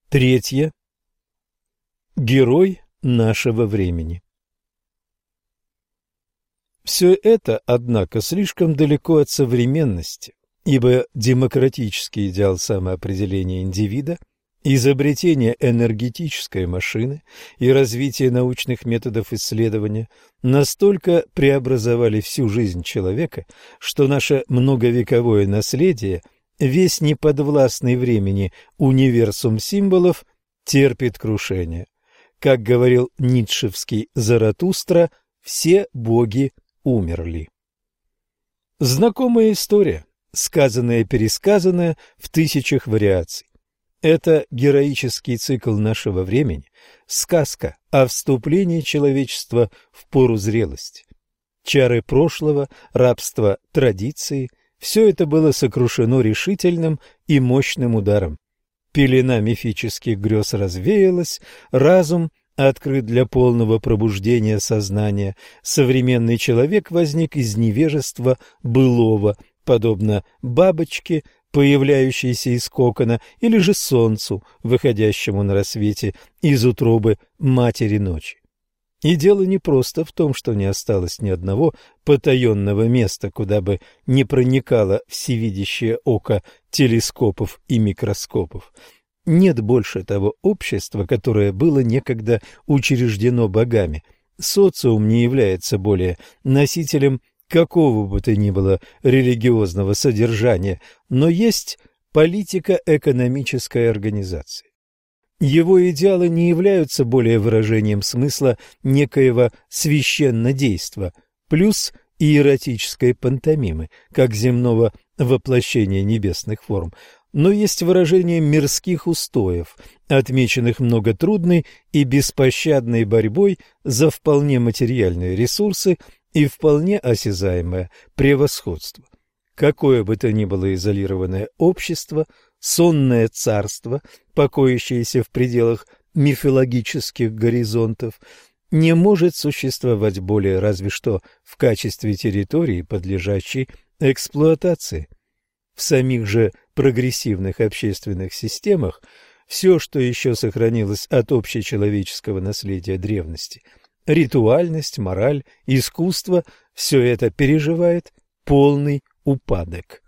Speaker 1: Третье. Герой нашего времени. Все это, однако, слишком далеко от современности, ибо демократический идеал самоопределения индивида, изобретение энергетической машины и развитие научных методов исследования настолько преобразовали всю жизнь человека, что наше многовековое наследие, весь неподвластный времени универсум символов, терпит крушение. Как говорил ницшевский Заратустра, все боги умерли. Знакомая история, сказанная и пересказанная в тысячах вариаций. Это героический цикл нашего времени, сказка о вступлении человечества в пору зрелости. Чары прошлого, рабство традиции – все это было сокрушено решительным и мощным ударом. Пелена мифических грез развеялась, разум – открыт для полного пробуждения сознания, современный человек возник из невежества былого, подобно бабочке, появляющейся из кокона, или же солнцу, выходящему на рассвете из утробы матери ночи. И дело не просто в том, что не осталось ни одного потаенного места, куда бы не проникало всевидящее око телескопов и микроскопов. Нет больше того общества, которое было некогда учреждено богами. Социум не является более носителем какого бы то ни было религиозного содержания, но есть политика экономической организации. Его идеалы не являются более выражением смысла некоего священнодейства, плюс иеротической пантомимы, как земного воплощения небесных форм, но есть выражение мирских устоев, отмеченных многотрудной и беспощадной борьбой за вполне материальные ресурсы и вполне осязаемое превосходство. Какое бы то ни было изолированное общество, сонное царство, покоящееся в пределах мифологических горизонтов, не может существовать более разве что в качестве территории, подлежащей эксплуатации. В самих же прогрессивных общественных системах все, что еще сохранилось от общечеловеческого наследия древности, ритуальность, мораль, искусство, все это переживает полный упадок.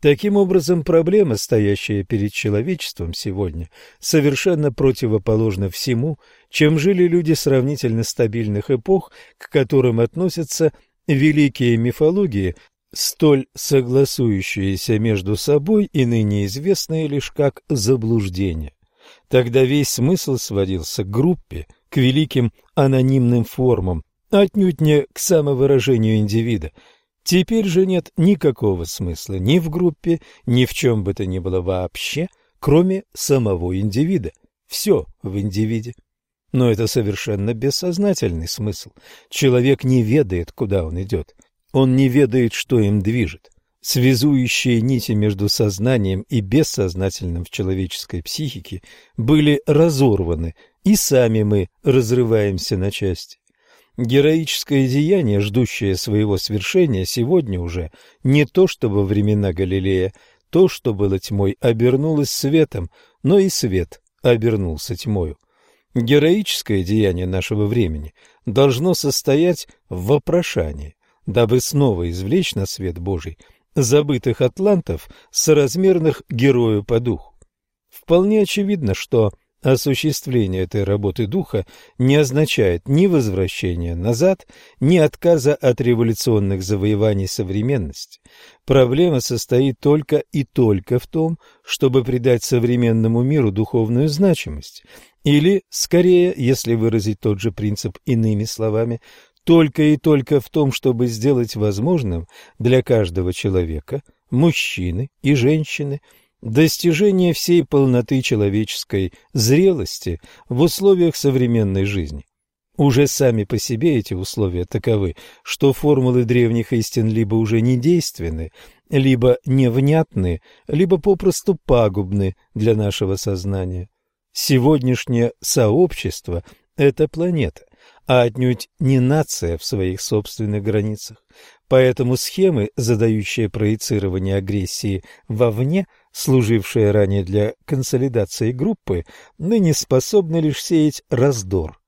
Speaker 1: Таким образом, проблема, стоящая перед человечеством сегодня, совершенно противоположна всему, чем жили люди сравнительно стабильных эпох, к которым относятся великие мифологии столь согласующиеся между собой и ныне известные лишь как заблуждение. Тогда весь смысл сводился к группе, к великим анонимным формам, отнюдь не к самовыражению индивида. Теперь же нет никакого смысла ни в группе, ни в чем бы то ни было вообще, кроме самого индивида. Все в индивиде. Но это совершенно бессознательный смысл. Человек не ведает, куда он идет. Он не ведает, что им движет. Связующие нити между сознанием и бессознательным в человеческой психике были разорваны, и сами мы разрываемся на части. Героическое деяние, ждущее своего свершения, сегодня уже не то, что во времена Галилея, то, что было тьмой, обернулось светом, но и свет обернулся тьмою. Героическое деяние нашего времени должно состоять в вопрошании дабы снова извлечь на свет Божий забытых атлантов, соразмерных герою по духу. Вполне очевидно, что осуществление этой работы духа не означает ни возвращения назад, ни отказа от революционных завоеваний современности. Проблема состоит только и только в том, чтобы придать современному миру духовную значимость, или, скорее, если выразить тот же принцип иными словами, только и только в том, чтобы сделать возможным для каждого человека, мужчины и женщины, достижение всей полноты человеческой зрелости в условиях современной жизни. Уже сами по себе эти условия таковы, что формулы древних истин либо уже не действенны, либо невнятны, либо попросту пагубны для нашего сознания. Сегодняшнее сообщество – это планета, а отнюдь не нация в своих собственных границах. Поэтому схемы, задающие проецирование агрессии вовне, служившие ранее для консолидации группы, ныне способны лишь сеять раздор.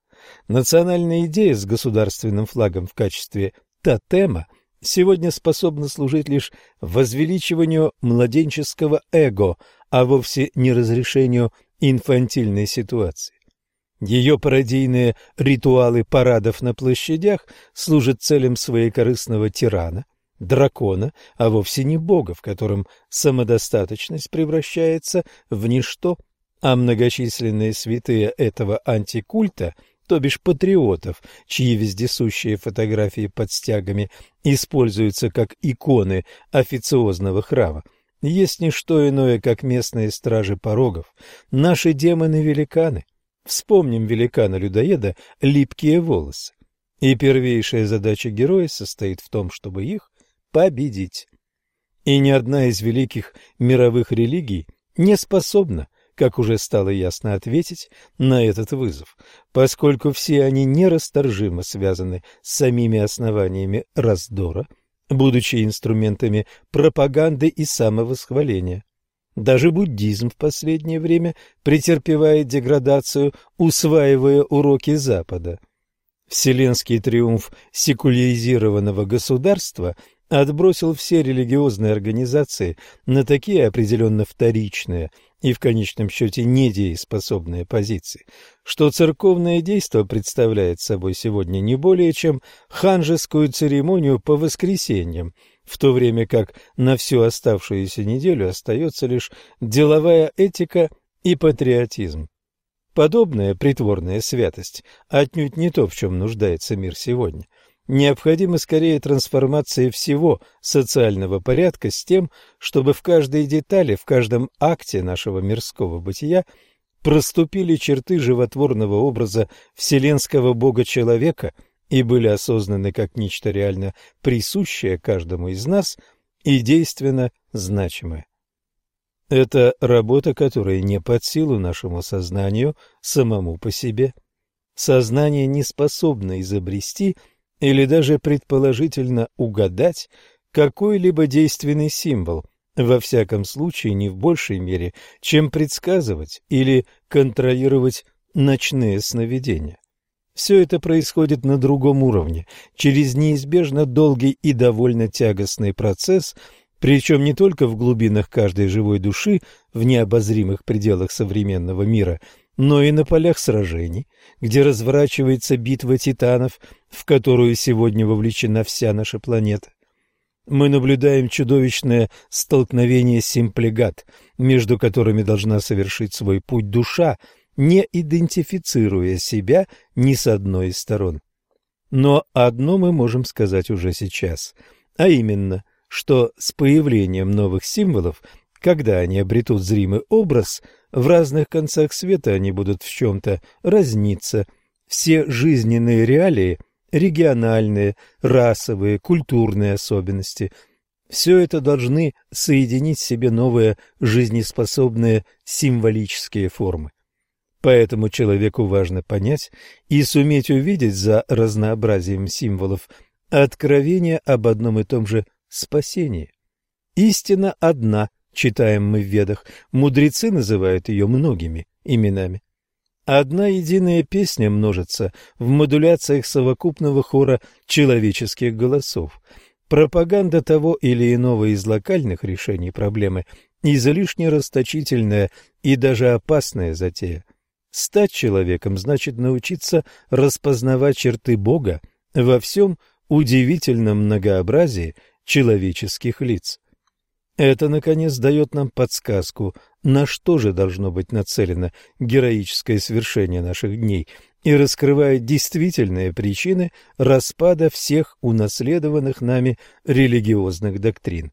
Speaker 1: Национальная идея с государственным флагом в качестве тотема сегодня способна служить лишь возвеличиванию младенческого эго, а вовсе не разрешению инфантильной ситуации. Ее пародийные ритуалы парадов на площадях служат целям своекорыстного тирана, дракона, а вовсе не бога, в котором самодостаточность превращается в ничто, а многочисленные святые этого антикульта, то бишь патриотов, чьи вездесущие фотографии под стягами используются как иконы официозного храма, есть не что иное, как местные стражи порогов, наши демоны-великаны, Вспомним великана-людоеда «Липкие волосы». И первейшая задача героя состоит в том, чтобы их победить. И ни одна из великих мировых религий не способна, как уже стало ясно, ответить на этот вызов, поскольку все они нерасторжимо связаны с самими основаниями раздора, будучи инструментами пропаганды и самовосхваления. Даже буддизм в последнее время претерпевает деградацию, усваивая уроки Запада. Вселенский триумф секуляризированного государства отбросил все религиозные организации на такие определенно вторичные и в конечном счете недееспособные позиции, что церковное действо представляет собой сегодня не более чем ханжескую церемонию по воскресеньям – в то время как на всю оставшуюся неделю остается лишь деловая этика и патриотизм. Подобная притворная святость отнюдь не то, в чем нуждается мир сегодня. Необходима скорее трансформация всего социального порядка с тем, чтобы в каждой детали, в каждом акте нашего мирского бытия проступили черты животворного образа вселенского бога-человека – и были осознаны как нечто реально присущее каждому из нас и действенно значимое. Это работа, которая не под силу нашему сознанию самому по себе. Сознание не способно изобрести или даже предположительно угадать какой-либо действенный символ, во всяком случае не в большей мере, чем предсказывать или контролировать ночные сновидения. Все это происходит на другом уровне, через неизбежно долгий и довольно тягостный процесс, причем не только в глубинах каждой живой души, в необозримых пределах современного мира, но и на полях сражений, где разворачивается битва титанов, в которую сегодня вовлечена вся наша планета. Мы наблюдаем чудовищное столкновение симплегат, между которыми должна совершить свой путь душа – не идентифицируя себя ни с одной из сторон. Но одно мы можем сказать уже сейчас, а именно, что с появлением новых символов, когда они обретут зримый образ, в разных концах света они будут в чем-то разниться. Все жизненные реалии, региональные, расовые, культурные особенности – все это должны соединить в себе новые жизнеспособные символические формы. Поэтому человеку важно понять и суметь увидеть за разнообразием символов откровение об одном и том же спасении. Истина одна, читаем мы в Ведах, мудрецы называют ее многими именами. Одна единая песня множится в модуляциях совокупного хора человеческих голосов. Пропаганда того или иного из локальных решений проблемы излишне расточительная и даже опасная затея. Стать человеком значит научиться распознавать черты Бога во всем удивительном многообразии человеческих лиц. Это, наконец, дает нам подсказку, на что же должно быть нацелено героическое свершение наших дней и раскрывает действительные причины распада всех унаследованных нами религиозных доктрин.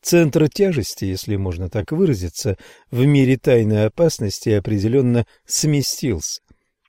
Speaker 1: Центр тяжести, если можно так выразиться, в мире тайной опасности определенно сместился.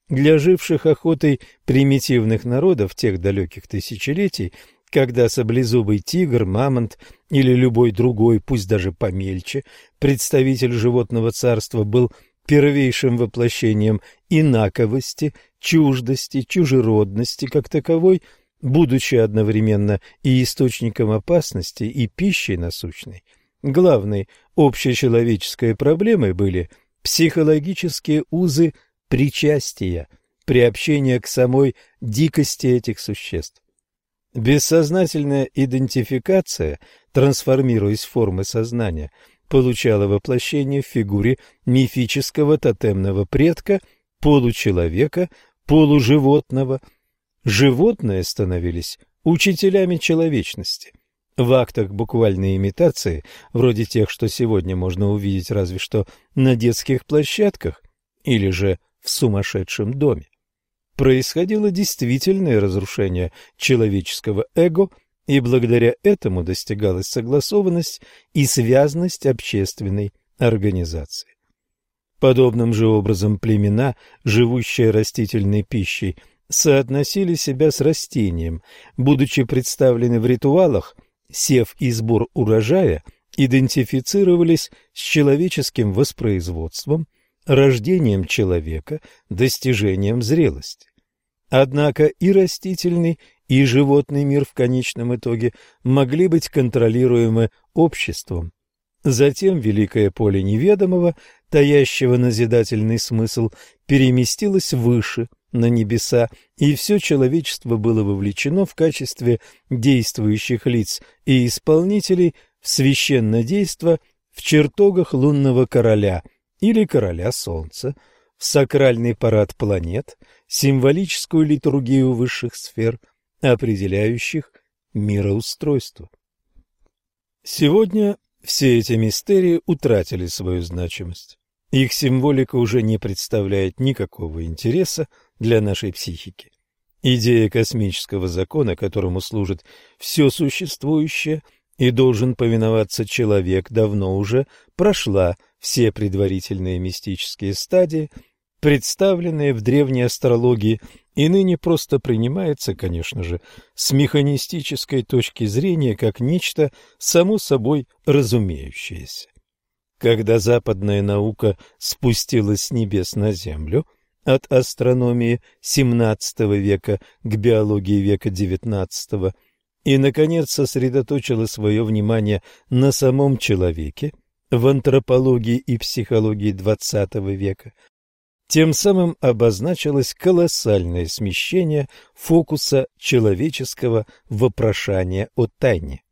Speaker 1: Для живших охотой примитивных народов тех далеких тысячелетий, когда саблезубый тигр, мамонт или любой другой, пусть даже помельче, представитель животного царства был первейшим воплощением инаковости, чуждости, чужеродности как таковой – будучи одновременно и источником опасности, и пищей насущной. Главной общечеловеческой проблемой были психологические узы причастия, приобщения к самой дикости этих существ. Бессознательная идентификация, трансформируясь в формы сознания, получала воплощение в фигуре мифического тотемного предка, получеловека, полуживотного. Животные становились учителями человечности. В актах буквальной имитации, вроде тех, что сегодня можно увидеть разве что на детских площадках или же в сумасшедшем доме, происходило действительное разрушение человеческого эго, и благодаря этому достигалась согласованность и связность общественной организации. Подобным же образом племена, живущие растительной пищей, соотносили себя с растением, будучи представлены в ритуалах, сев и сбор урожая идентифицировались с человеческим воспроизводством – рождением человека, достижением зрелости. Однако и растительный, и животный мир в конечном итоге могли быть контролируемы обществом. Затем великое поле неведомого, таящего назидательный смысл, переместилось выше, на небеса, и все человечество было вовлечено в качестве действующих лиц и исполнителей в священное действо в чертогах лунного короля, или короля Солнца, в сакральный парад планет, символическую литургию высших сфер, определяющих мироустройство. Сегодня все эти мистерии утратили свою значимость. Их символика уже не представляет никакого интереса для нашей психики. Идея космического закона, которому служит все существующее и должен повиноваться человек, давно уже прошла все предварительные мистические стадии, представленные в древней астрологии, и ныне просто принимается, конечно же, с механистической точки зрения как нечто само собой разумеющееся. Когда западная наука спустилась с небес на землю, от астрономии XVII века к биологии века XIX, и, наконец, сосредоточила свое внимание на самом человеке, в антропологии и психологии XX века, тем самым обозначилось колоссальное смещение фокуса человеческого вопрошания о тайне.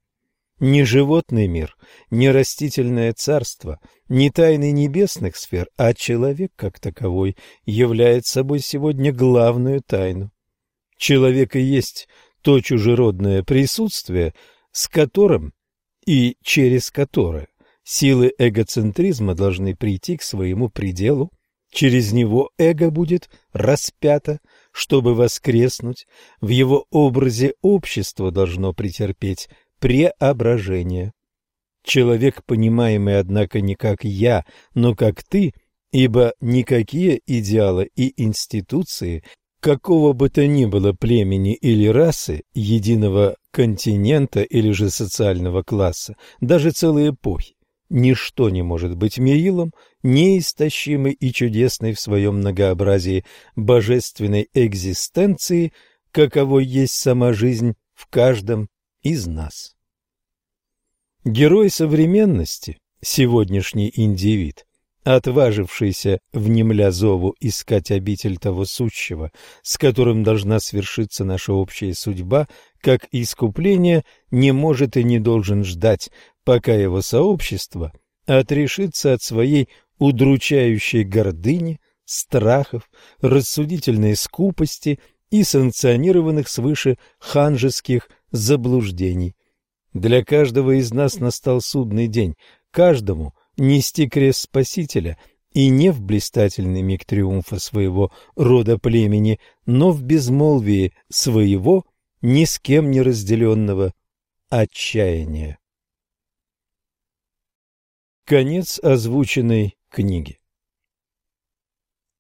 Speaker 1: Не животный мир, не растительное царство, не тайны небесных сфер, а человек как таковой является собой сегодня главную тайну. Человек и есть то чужеродное присутствие, с которым и через которое Силы эгоцентризма должны прийти к своему пределу, через него эго будет распято, чтобы воскреснуть, в его образе общество должно претерпеть преображение. Человек, понимаемый, однако, не как «я», но как «ты», ибо никакие идеалы и институции какого бы то ни было племени или расы, единого континента или же социального класса, даже целой эпохи, Ничто не может быть мерилом неистощимой и чудесной в своем многообразии божественной экзистенции, каковой есть сама жизнь в каждом из нас. Герой современности, сегодняшний индивид, отважившийся, внемля зову, искать обитель того сущего, с которым должна свершиться наша общая судьба, как искупление, не может и не должен ждать, пока его сообщество отрешится от своей удручающей гордыни, страхов, рассудительной скупости и санкционированных свыше ханжеских заблуждений. Для каждого из нас настал судный день, каждому нести крест Спасителя и не в блистательный миг триумфа своего рода племени, но в безмолвии своего, ни с кем не разделенного отчаяния. Конец озвученной книги.